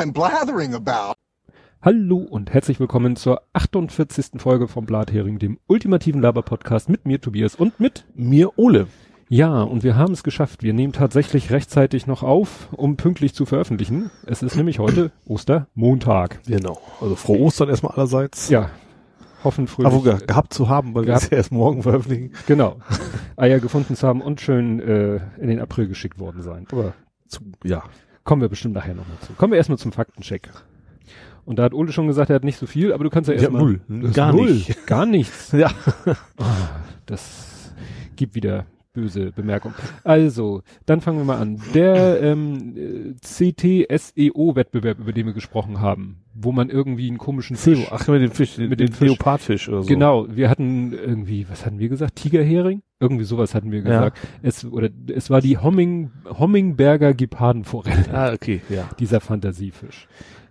I'm blathering about. Hallo und herzlich willkommen zur 48. Folge vom Blathering, dem ultimativen Laber-Podcast mit mir Tobias und mit Mir Ole. Ja, und wir haben es geschafft. Wir nehmen tatsächlich rechtzeitig noch auf, um pünktlich zu veröffentlichen. Es ist nämlich heute Ostermontag. Genau. Also frohe Ostern erstmal allerseits. Ja. Hoffen fröhlich. Aber ge gehabt zu haben, weil wir es ja erst morgen veröffentlichen. Genau. Eier gefunden zu haben und schön äh, in den April geschickt worden sein. Aber Zu, ja. Kommen wir bestimmt nachher nochmal zu. Kommen wir erstmal zum Faktencheck. Und da hat Ole schon gesagt, er hat nicht so viel, aber du kannst ja erstmal. null. Du hast Gar null. nicht. Gar nichts. Ja. Das gibt wieder böse Bemerkung. Also, dann fangen wir mal an. Der ähm, äh, CT-SEO-Wettbewerb, über den wir gesprochen haben, wo man irgendwie einen komischen Fisch. ach, mit dem Fisch, Mit dem dem Fisch. Leopardfisch oder so. Genau, wir hatten irgendwie, was hatten wir gesagt? Tigerhering? Irgendwie sowas hatten wir Ja. gesagt. Es, oder, es war die Homming, Hommingberger Gepardenforelle Ah, okay, ja. dieser Fantasiefisch.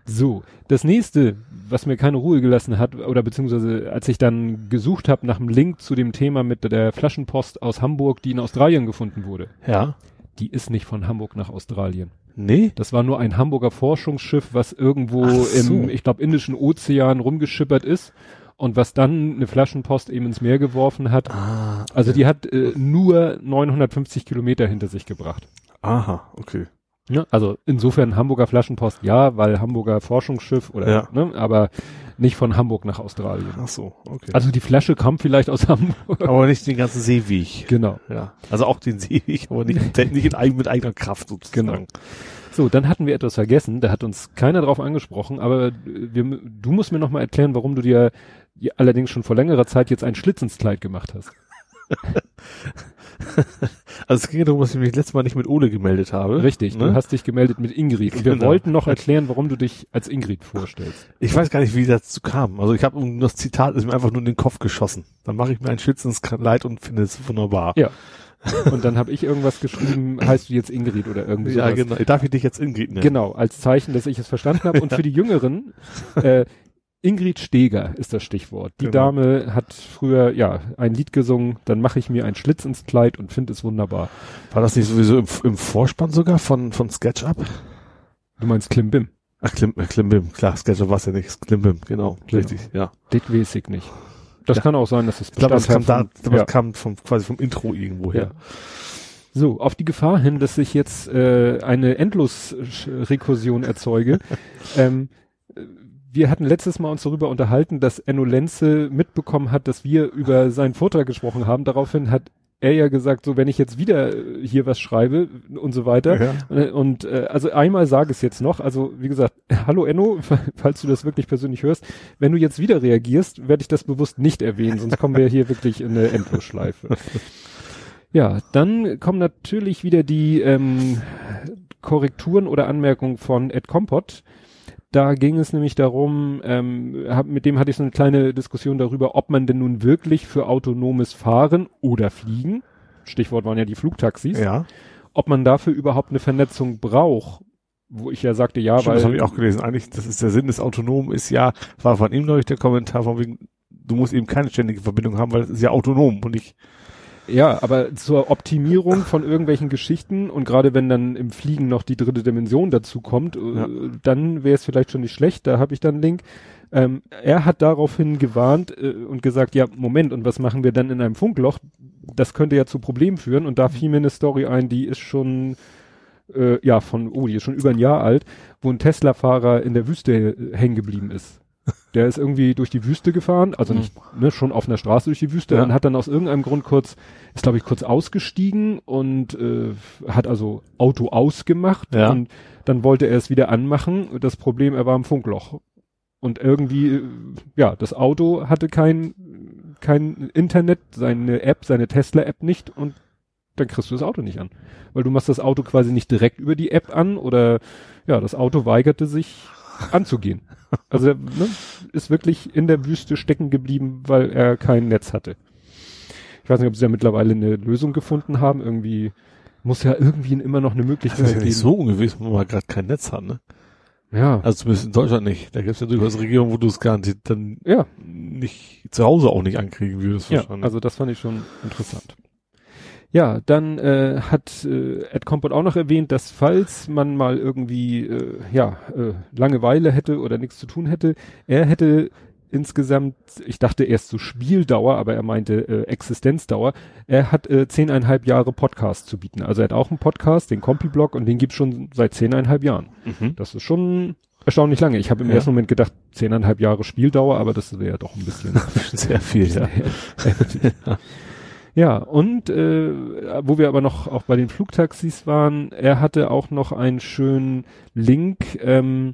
So, das nächste, was mir keine Ruhe gelassen hat, oder beziehungsweise als ich dann gesucht habe nach einem Link zu dem Thema mit der Flaschenpost aus Hamburg, die in Australien gefunden wurde, Ja. die ist nicht von Hamburg nach Australien. Nee? Das war nur ein Hamburger Forschungsschiff, was irgendwo so. im, ich glaube, Indischen Ozean rumgeschippert ist und was dann eine Flaschenpost eben ins Meer geworfen hat. Ah. Also die hat äh, nur 950 Kilometer hinter sich gebracht. Aha, okay. Ne? Also insofern Hamburger Flaschenpost ja, weil Hamburger Forschungsschiff oder Ja. ne, aber nicht von Hamburg nach Australien. Ach so, okay. Also die Flasche kam vielleicht aus Hamburg. aber nicht den ganzen Seeweg. genau. Ja. Also auch den Seeweg, aber nicht, nicht in, mit eigener Kraft sozusagen. Genau. So, dann hatten wir etwas vergessen, da hat uns keiner drauf angesprochen, aber wir, du musst mir noch mal erklären, warum du dir allerdings schon vor längerer Zeit jetzt ein Schlitz ins Kleid gemacht hast. Also es ging ja darum, dass ich mich letztes Mal nicht mit Ole gemeldet habe. Richtig, Ne? du hast dich gemeldet mit Ingrid und wir Genau. wollten noch erklären, warum du dich als Ingrid vorstellst. Ich weiß gar nicht, wie dazu kam. Also ich habe das Zitat ist mir einfach nur in den Kopf geschossen. Dann mache ich mir ein Schütz ins Leid und finde es wunderbar. Ja. Und dann habe ich irgendwas geschrieben, heißt du jetzt Ingrid oder irgendwie Ja, sowas. genau. Darf ich dich jetzt Ingrid nennen? Genau, als Zeichen, dass ich es verstanden habe. Und für die Jüngeren, äh, Ingrid Steger ist das Stichwort. Die Genau. Dame hat früher ja ein Lied gesungen, dann mache ich mir einen Schlitz ins Kleid und finde es wunderbar. War das nicht sowieso im, im Vorspann sogar von, von SketchUp? Du meinst Klimbim? Ach, Klim, äh, Klimbim. Klar, SketchUp war es ja nicht. Klimbim, genau. Genau. Richtig, ja. Das weiß ich nicht. Das Ja. kann auch sein, dass es Ich glaube, das kam da, das ja. kam vom, quasi vom Intro irgendwo her. So, auf die Gefahr hin, dass ich jetzt äh, eine Endlos-Rekursion erzeuge. ähm, äh, wir hatten letztes Mal uns darüber unterhalten, dass Enno Lenze mitbekommen hat, dass wir über seinen Vortrag gesprochen haben. Daraufhin hat er ja gesagt, so wenn ich jetzt wieder äh, hier was schreibe und so weiter. Ja. Äh, Und äh, also einmal sage es jetzt noch, also wie gesagt, hallo Enno, falls du das wirklich persönlich hörst, wenn du jetzt wieder reagierst, werde ich das bewusst nicht erwähnen, sonst kommen wir hier wirklich in eine Endlosschleife. Ja, dann kommen natürlich wieder die ähm, Korrekturen oder Anmerkungen von Ed Kompott. Da ging es nämlich darum, ähm, hab, mit dem hatte ich so eine kleine Diskussion darüber, ob man denn nun wirklich für autonomes Fahren oder Fliegen, Stichwort waren ja die Flugtaxis, Ja, ob man dafür überhaupt eine Vernetzung braucht. Wo ich ja sagte, ja, Stimmt, weil das habe ich auch gelesen. Eigentlich, das ist der Sinn des Autonomen, ist ja, war von ihm, glaube ich, der Kommentar von wegen, du musst eben keine ständige Verbindung haben, weil es ist ja autonom und nicht, Ja, aber zur Optimierung von irgendwelchen Geschichten und gerade wenn dann im Fliegen noch die dritte Dimension dazu kommt, äh, Ja. dann wäre es vielleicht schon nicht schlecht. Da habe ich dann einen Link. Ähm, er hat daraufhin gewarnt äh, und gesagt, ja, Moment, und was machen wir dann in einem Funkloch? Das könnte ja zu Problemen führen. Und da fiel mir eine Story ein, die ist schon, äh, ja, von, oh, die ist schon über ein Jahr alt, wo ein Tesla-Fahrer in der Wüste äh, hängen geblieben ist. Der ist irgendwie durch die Wüste gefahren, also nicht, ne, schon auf einer Straße durch die Wüste Ja. und hat dann aus irgendeinem Grund kurz, ist glaube ich kurz ausgestiegen und äh, hat also Auto ausgemacht Ja. und dann wollte er es wieder anmachen. Das Problem, er war im Funkloch. Und irgendwie, äh, ja, das Auto hatte kein, kein Internet, seine App, seine Tesla-App nicht und dann kriegst du das Auto nicht an. Weil du machst das Auto quasi nicht direkt über die App an oder ja, das Auto weigerte sich anzugehen. Also ne, ist wirklich in der Wüste stecken geblieben, weil er kein Netz hatte. Ich weiß nicht, ob sie da mittlerweile eine Lösung gefunden haben. Irgendwie muss ja irgendwie immer noch eine das Möglichkeit ist ja geben. nicht so ungewiss, wenn man gerade kein Netz hat, ne? Ja, Also zumindest in Deutschland nicht. Da gibt es ja durchaus Regionen, wo du es garantiert dann ja, nicht zu Hause auch nicht ankriegen würdest. ja. Also das fand ich schon interessant. Ja, dann äh, hat äh, Ed Compot auch noch erwähnt, dass falls man mal irgendwie äh, ja äh, Langeweile hätte oder nichts zu tun hätte, er hätte insgesamt, ich dachte erst so Spieldauer, aber er meinte äh, Existenzdauer. Er hat äh, zehneinhalb Jahre Podcast zu bieten. Also er hat auch einen Podcast, den Kompi-Blog, und den gibt's schon seit zehneinhalb Jahren. Mhm. Das ist schon erstaunlich lange. Ich habe im Ja. ersten Moment gedacht, zehneinhalb Jahre Spieldauer, aber das wäre ja doch ein bisschen. Sehr viel, ja. ja, und äh, wo wir aber noch auch bei den Flugtaxis waren, er hatte auch noch einen schönen Link, ähm,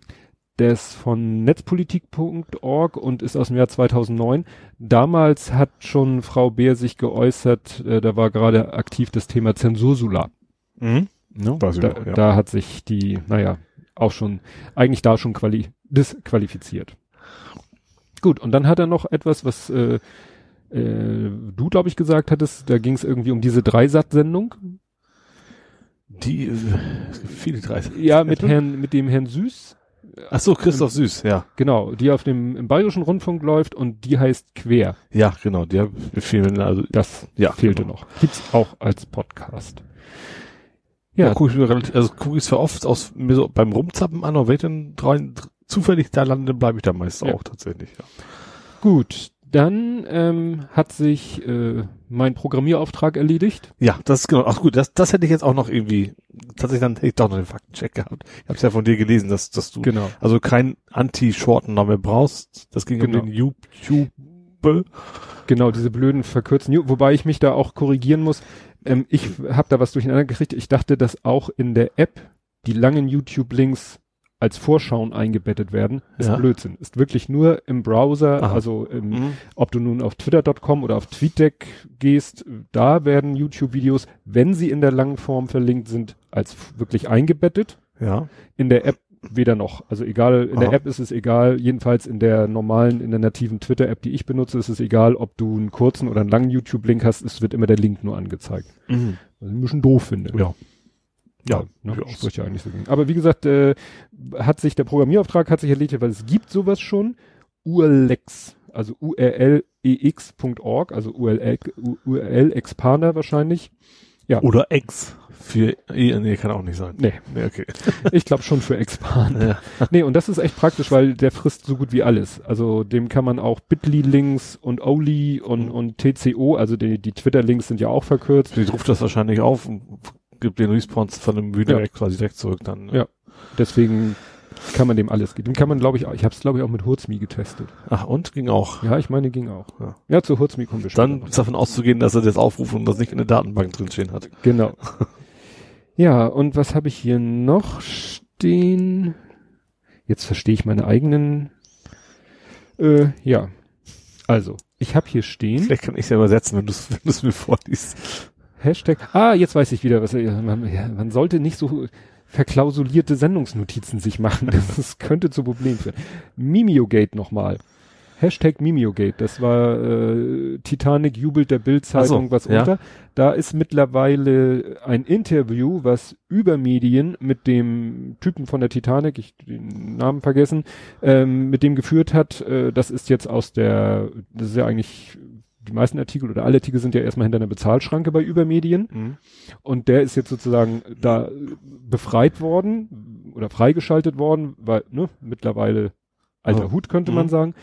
der ist von netzpolitik.org und ist aus dem Jahr 2009. Damals hat schon Frau Beer sich geäußert, äh, da war gerade aktiv das Thema Zensursula. Mhm. Ne? Weiß ich Da, noch, ja. da hat sich die, naja, auch schon, eigentlich da schon quali disqualifiziert. Gut, und dann hat er noch etwas, was äh, äh, du, glaube ich, gesagt hattest, da ging es irgendwie um diese Dreisat-Sendung. Die, äh, viele drei. Ja, mit Herrn, mit dem Herrn Süß, Ach so, Christoph Süß, ja. genau, die auf dem im Bayerischen Rundfunk läuft und die heißt Quer. Ja, genau, der mir, also, Das ja, fehlte genau. noch. Gibt's auch als Podcast. Ja, Ja, gucke ich mir relativ, also gucke ich es zwar oft aus, mir so beim Rumzappen an, aber wenn ich dann rein, zufällig da lande, bleibe ich da meist Ja. auch tatsächlich, ja. gut. Dann ähm, hat sich äh, mein Programmierauftrag erledigt. Ja, das ist genau. Ach gut, das, das hätte ich jetzt auch noch irgendwie, tatsächlich dann hätte ich doch noch den Faktencheck gehabt. Ich habe es ja von dir gelesen, dass, dass du Genau. also kein Anti-Shortener mehr brauchst. Das ging Genau. um den YouTube. Genau, diese blöden verkürzten, wobei ich mich da auch korrigieren muss. Ähm, ich habe da was durcheinander gekriegt. Ich dachte, dass auch in der App die langen YouTube-Links als Vorschauen eingebettet werden. Ist Ja. Blödsinn. Ist wirklich nur im Browser, Aha. also im, Mhm. ob du nun auf twitter.com oder auf TweetDeck gehst, da werden YouTube-Videos, wenn sie in der langen Form verlinkt sind, als wirklich eingebettet. Ja. In der App weder noch. Also egal, in der Aha. App ist es egal, jedenfalls in der normalen, in der nativen Twitter-App, die ich benutze, ist es egal, ob du einen kurzen oder einen langen YouTube-Link hast, es wird immer der Link nur angezeigt. Mhm. Was ich ein bisschen doof finde. Ja. Ja, ne, durchaus. spricht ja eigentlich so gegen. Aber wie gesagt, äh, hat sich der Programmierauftrag hat sich erledigt, weil es gibt sowas schon. URLex, also urlex.org, also URL, URL Expander wahrscheinlich. Oder X für, eh, nee, kann auch nicht sein. Nee, Nee, okay. ich glaube schon für Expander. Ja. Nee, und das ist echt praktisch, weil der frisst so gut wie alles. Also dem kann man auch Bitly-Links und Oli und, Mhm. und TCO, also die, die Twitter-Links sind ja auch verkürzt. Die ruft das wahrscheinlich auf und gibt den Response von dem Video Ja. direkt quasi direkt zurück dann. Ja. Deswegen kann man dem alles geben. Dem kann man, glaube ich, auch- ich habe es, glaube ich, auch mit Hurzmi getestet. Ach, und ging auch. Ja, ich meine, ging auch. Ja. Ja, zu Hurzmi kommen wir später Dann ist davon auszugehen, dass er das aufruft und das nicht in der Datenbank drinstehen hat. Genau. ja, und was habe ich hier noch stehen? Jetzt verstehe ich meine eigenen. Äh, ja. Also, ich habe hier stehen. Vielleicht kann ich es ja übersetzen, wenn du es wenn du's mir vorliest. Hashtag. Ah, jetzt weiß ich wieder, was man, ja, man sollte nicht so verklausulierte Sendungsnotizen sich machen. Das könnte zu Problemen führen. Mimiogate nochmal. Hashtag Mimiogate. Das war äh, Titanic jubelt der Bildzeitung so, was ja. unter. Da ist mittlerweile ein Interview, was über Medien mit dem Typen von der Titanic, ich den Namen vergessen, ähm, mit dem geführt hat. Äh, das ist jetzt aus der, das ist ja eigentlich die meisten Artikel oder alle Artikel sind ja erstmal hinter einer Bezahlschranke bei Übermedien. Mhm. Und der ist jetzt sozusagen da befreit worden oder freigeschaltet worden, weil, ne, mittlerweile alter Oh. Hut könnte Mhm. man sagen.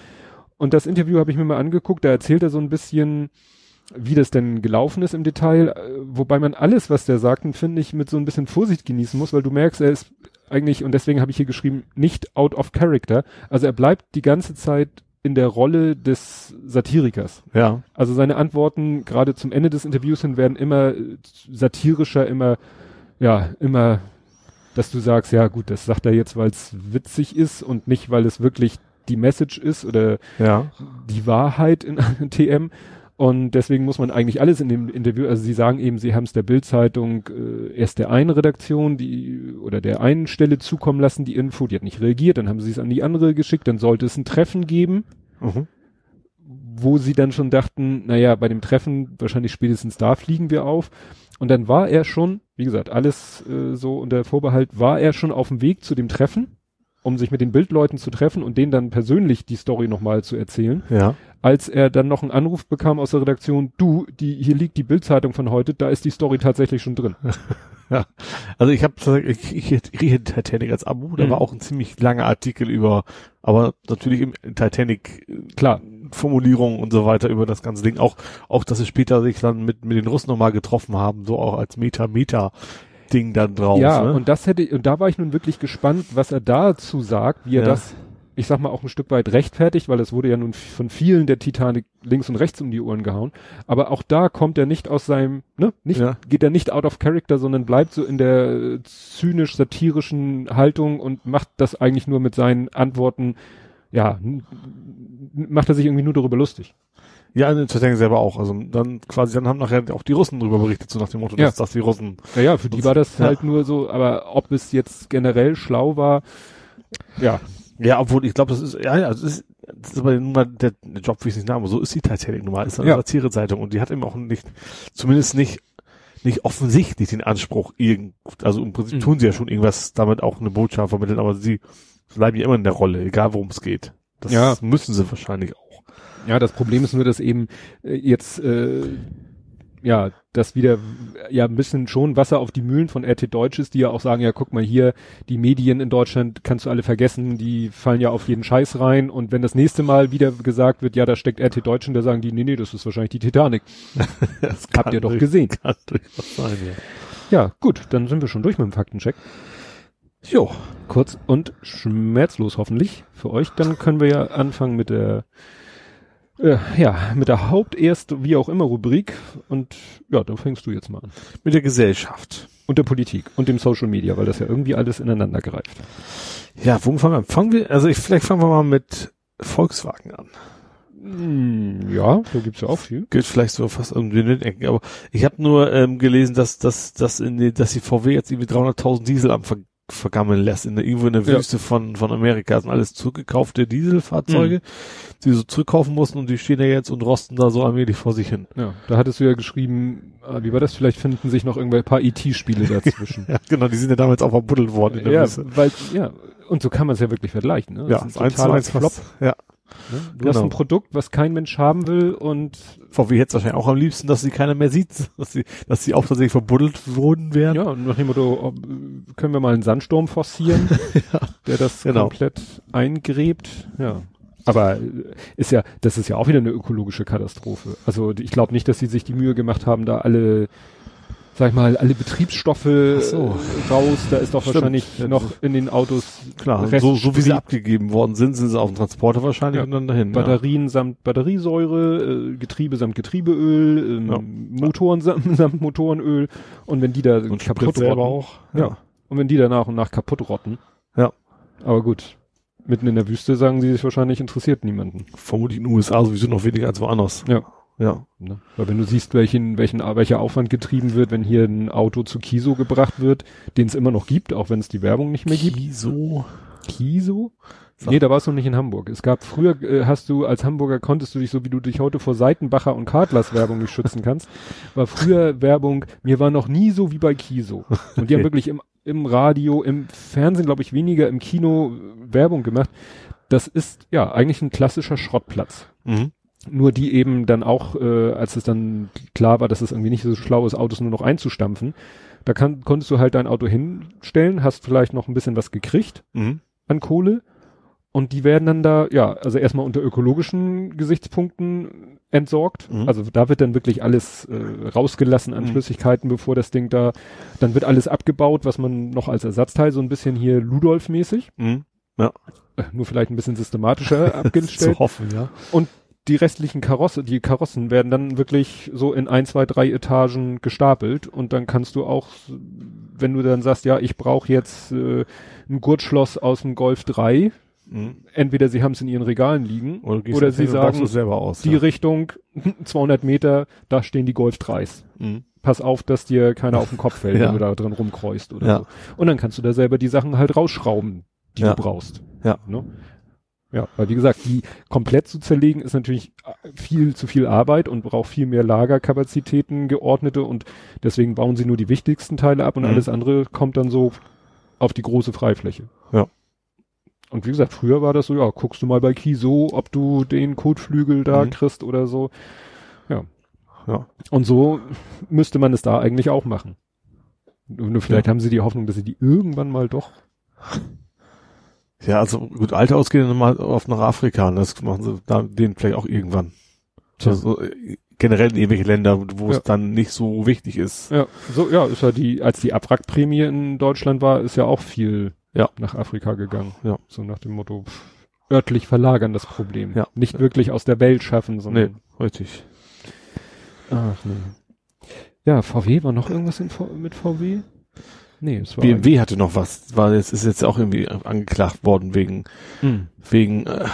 Und das Interview habe ich mir mal angeguckt, da erzählt er so ein bisschen, wie das denn gelaufen ist im Detail, äh, wobei man alles, was der sagt, finde ich, mit so ein bisschen Vorsicht genießen muss, weil du merkst, er ist eigentlich, und deswegen habe ich hier geschrieben, nicht out of character. Also er bleibt die ganze Zeit in der Rolle des Satirikers. Ja. Also seine Antworten gerade zum Ende des Interviews hin werden immer äh, satirischer, immer, ja, immer, dass du sagst, ja gut, das sagt er jetzt, weil es witzig ist und nicht, weil es wirklich die Message ist oder Ja. die Wahrheit in TM. Und deswegen muss man eigentlich alles in dem Interview, also sie sagen eben, sie haben es der Bildzeitung äh, erst der einen Redaktion, die oder der einen Stelle zukommen lassen, die Info, die hat nicht reagiert, dann haben sie es an die andere geschickt, dann sollte es ein Treffen geben Mhm. wo sie dann schon dachten, naja, bei dem Treffen, wahrscheinlich spätestens da fliegen wir auf. Und dann war er schon, wie gesagt, alles äh, so unter Vorbehalt, war er schon auf dem Weg zu dem Treffen. Um sich mit den Bildleuten zu treffen und denen dann persönlich die Story nochmal zu erzählen, Ja. als er dann noch einen Anruf bekam aus der Redaktion, du, die, hier liegt die Bildzeitung von heute, da ist die Story tatsächlich schon drin. Ja. Also ich habe ich, ich, ich rieche Titanic als Abo, da Mhm. war auch ein ziemlich langer Artikel über, aber natürlich im Titanic Klar. Formulierungen und so weiter über das ganze Ding. Auch, auch, dass sie später sich dann mit, mit den Russen nochmal getroffen haben, so auch als Meta-Meta-Ding dann drauf. ja, ne? und das hätte, und da war ich nun wirklich gespannt, was er dazu sagt, wie er Ja. das, ich sag mal, auch ein Stück weit rechtfertigt, weil es wurde ja nun von vielen der Titanic links und rechts um die Ohren gehauen. Aber auch da kommt er nicht aus seinem, ne, nicht, Ja. geht er nicht out of character, sondern bleibt so in der zynisch-satirischen Haltung und macht das eigentlich nur mit seinen Antworten, ja, macht er sich irgendwie nur darüber lustig. Ja, in Titanic selber auch. Also dann quasi, dann haben nachher auch die Russen drüber berichtet, so nach dem Motto, Ja. dass, dass die Russen. Naja, für die war das ja. halt nur so, aber ob es jetzt generell schlau war, ja, Ja, obwohl ich glaube, das ist, ja, ja, das ist, das ist aber nun mal der, der Job, wie ich es nicht nenne, so ist die Titanic nun mal, ist eine Ja. Satirezeitung und die hat eben auch nicht, zumindest nicht, nicht offensichtlich den Anspruch, irgend, also im Prinzip Mhm. tun sie ja schon irgendwas, damit auch eine Botschaft vermitteln, aber sie bleiben ja immer in der Rolle, egal worum es geht. Das Ja. müssen sie wahrscheinlich auch. Ja, das Problem ist nur, dass eben äh, jetzt äh, ja, das wieder ja ein bisschen schon Wasser auf die Mühlen von RT Deutsch ist, die ja auch sagen, ja, guck mal hier, die Medien in Deutschland kannst du alle vergessen, die fallen ja auf jeden Scheiß rein und wenn das nächste Mal wieder gesagt wird, ja, da steckt RT Deutsch und da sagen die, nee, nee, das ist wahrscheinlich die Titanic. Das Habt ihr doch durch- gesehen. Kann durchaus sein, ja. Ja, gut, dann sind wir schon durch mit dem Faktencheck. Jo. Kurz und schmerzlos hoffentlich für euch. Dann können wir ja anfangen mit der ja, mit der Haupterst, wie auch immer, Rubrik. Und ja, dann fängst du jetzt mal an. Mit der Gesellschaft. Und der Politik und dem Social Media, weil das ja irgendwie alles ineinander greift. Ja, wo fangen wir an? Fangen wir, also ich, vielleicht fangen wir mal mit Volkswagen an. Hm, ja, da gibt's ja auch viel. Gilt vielleicht so fast irgendwie in den Ecken, aber ich habe nur ähm, gelesen, dass, dass, dass, in die, dass die VW jetzt irgendwie 300.000 Diesel am ver vergammeln lässt, in der, irgendwo in der Ja. Wüste von, von Amerika. Das sind alles zurückgekaufte Dieselfahrzeuge, die sie so zurückkaufen mussten und die stehen ja jetzt und rosten da so allmählich vor sich hin. Ja, da hattest du ja geschrieben, ah, wie war das? Vielleicht finden sich noch irgendwelche paar IT-Spiele dazwischen. Ja, genau, die sind ja damals auch verbuddelt worden in der ja, Wüste. weil, ja, und so kann man es ja wirklich vergleichen. Ne? Ja, Das ist eins zu eins fast. Ja. Ne? Du hast Genau. ein Produkt, was kein Mensch haben will und VW hätte wahrscheinlich auch am liebsten, dass sie keiner mehr sieht, dass sie, dass sie auch tatsächlich verbuddelt wurden wären. ja, und nach dem Motto, können wir mal einen Sandsturm forcieren, der das Genau. komplett eingräbt. Ja. Aber äh, ist ja, das ist ja auch wieder eine ökologische Katastrophe. Also ich glaube nicht, dass sie sich die Mühe gemacht haben, da alle, sag ich mal, alle Betriebsstoffe so. äh, raus. Da ist doch Stimmt. wahrscheinlich Ja, noch in den Autos Klar, so, so wie sie abgegeben worden sind, sind sie auf dem Transporter wahrscheinlich Ja. und dann dahin. Batterien samt Batteriesäure, äh, Getriebe samt Getriebeöl, ähm, Ja. Motoren samt, samt Motorenöl und wenn die da Ja. Und kaputt Sprit rotten. Ja. und wenn die da nach und nach kaputt rotten. Ja. Aber gut, mitten in der Wüste sagen sie sich wahrscheinlich interessiert niemanden. Vermutlich in den USA sowieso noch weniger als woanders. Ja. Ja. Ne? Weil wenn du siehst, welchen, welchen, welcher Aufwand getrieben wird, wenn hier ein Auto zu Kiso gebracht wird, den es immer noch gibt, auch wenn es die Werbung nicht mehr gibt. Kiso. Kiso? Sag- Nee, da warst du nicht in Hamburg. Es gab früher, äh, hast du als Hamburger konntest du dich, so wie du dich heute vor Seitenbacher und Kartlers Werbung nicht schützen kannst, war früher Werbung, mir war noch nie so wie bei Kiso. Und die haben Okay. wirklich im, im Radio, im Fernsehen, glaube ich, weniger im Kino äh, Werbung gemacht. Das ist ja eigentlich ein klassischer Schrottplatz. Mhm. Nur die eben dann auch, äh, als es dann klar war, dass es irgendwie nicht so schlau ist, Autos nur noch einzustampfen, da kann, konntest du halt dein Auto hinstellen, hast vielleicht noch ein bisschen was gekriegt Mhm. an Kohle und die werden dann da, ja, also erstmal unter ökologischen Gesichtspunkten entsorgt. Mhm. Also da wird dann wirklich alles äh, rausgelassen an Mhm. Flüssigkeiten, bevor das Ding da, dann wird alles abgebaut, was man noch als Ersatzteil, so ein bisschen hier Ludolf-mäßig, Mhm. äh, nur vielleicht ein bisschen systematischer abgestellt. Zu hoffen, ja. Die restlichen Karosse, die Karossen werden dann wirklich so in ein, zwei, drei Etagen gestapelt und dann kannst du auch, wenn du dann sagst, ja, ich brauche jetzt äh, ein Gurtschloss aus dem Golf 3, Mhm. entweder sie haben es in ihren Regalen liegen Oder, oder sie sagen, aus. die ja. Richtung 200 Meter, da stehen die Golf 3s. Mhm. Pass auf, dass dir keiner auf den Kopf fällt, Ja. wenn du da drin rumkreust oder Ja. so. Und dann kannst du da selber die Sachen halt rausschrauben, die du brauchst. Ja. Ne? Ja, weil wie gesagt, die komplett zu zerlegen ist natürlich äh, viel zu viel Arbeit und braucht viel mehr Lagerkapazitäten, geordnete und deswegen bauen sie nur die wichtigsten Teile ab und Mhm. alles andere kommt dann so auf die große Freifläche. Ja. Und wie gesagt, früher war das so, ja, guckst du mal bei Kiso, ob du den Kotflügel da Mhm. kriegst oder so. Ja. Ja. Und so müsste man es da eigentlich auch machen. Nur nur vielleicht Ja. haben sie die Hoffnung, dass sie die irgendwann mal doch. Ja, also gut, alte ausgehen dann mal auf nach Afrika, und das machen sie da den vielleicht auch irgendwann. Tja. Also, äh, generell in irgendwelche Länder, wo Ja. es dann nicht so wichtig ist. Ja, so, ja, ist ja die, als die Abwrackprämie in Deutschland war, ist ja auch viel Ja. nach Afrika gegangen. Ja. So nach dem Motto, pff, örtlich verlagern das Problem. Ja. Nicht wirklich aus der Welt schaffen, Nee, sondern. richtig. Ach nee. Ja, VW war noch irgendwas in mit VW? Nee, es war. BMW hatte noch was, war jetzt, ist jetzt auch irgendwie angeklagt worden wegen, Hm. wegen äh,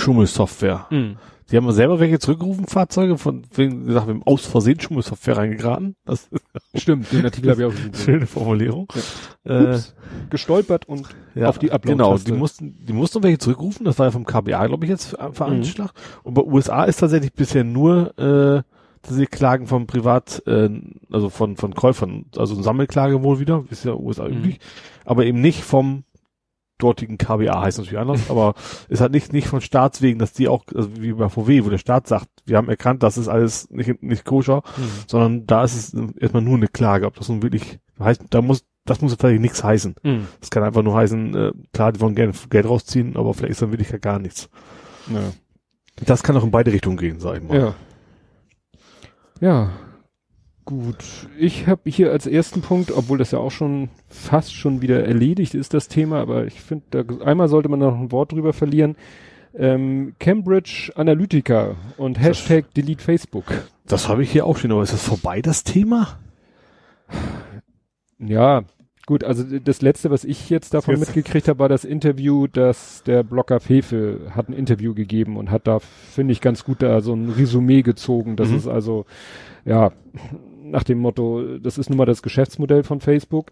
Schummelsoftware. Hm. Die haben selber welche zurückgerufen, Fahrzeuge, von wegen gesagt, wir haben aus Versehen Schummelsoftware reingeraten. Das Stimmt, den Artikel habe ich auch gesehen. schöne Formulierung. Äh, Ups, gestolpert und ja, auf die Upload-Taste. Genau, die mussten, die mussten welche zurückrufen, das war ja vom KBA, glaube ich, jetzt ver- veranschlagt. Und bei USA ist tatsächlich bisher nur äh, diese Klagen von Privat, äh, also von, von Käufern, also eine Sammelklage wohl wieder, ist ja USA Mhm. üblich, aber eben nicht vom dortigen KBA heißt natürlich anders, aber ist halt nicht, nicht von Staatswegen, dass die auch, also wie bei VW, wo der Staat sagt, wir haben erkannt, das ist alles nicht, nicht koscher, Hm. sondern da ist es erstmal nur eine Klage, ob das nun wirklich heißt, da muss, das muss tatsächlich nichts heißen. Hm. Das kann einfach nur heißen, äh, klar, die wollen gerne Geld rausziehen, aber vielleicht ist dann wirklich ja gar nichts. Ja. Das kann auch in beide Richtungen gehen, sag ich mal. Ja. Ja. Gut. Ich habe hier als ersten Punkt, obwohl das ja auch schon fast schon wieder erledigt ist, das Thema, aber ich finde, da, einmal sollte man noch ein Wort drüber verlieren. Ähm, Cambridge Analytica und Hashtag Delete Facebook. Das habe ich hier auch schon, aber ist das vorbei, das Thema? Ja, gut, also das letzte, was ich jetzt davon Jetzt- mitgekriegt habe, war das Interview, dass der Blogger Fefe hat ein Interview gegeben und hat da, finde ich, ganz gut da so ein Resümee gezogen. Das Mhm. ist also, ja, nach dem Motto, das ist nun mal das Geschäftsmodell von Facebook.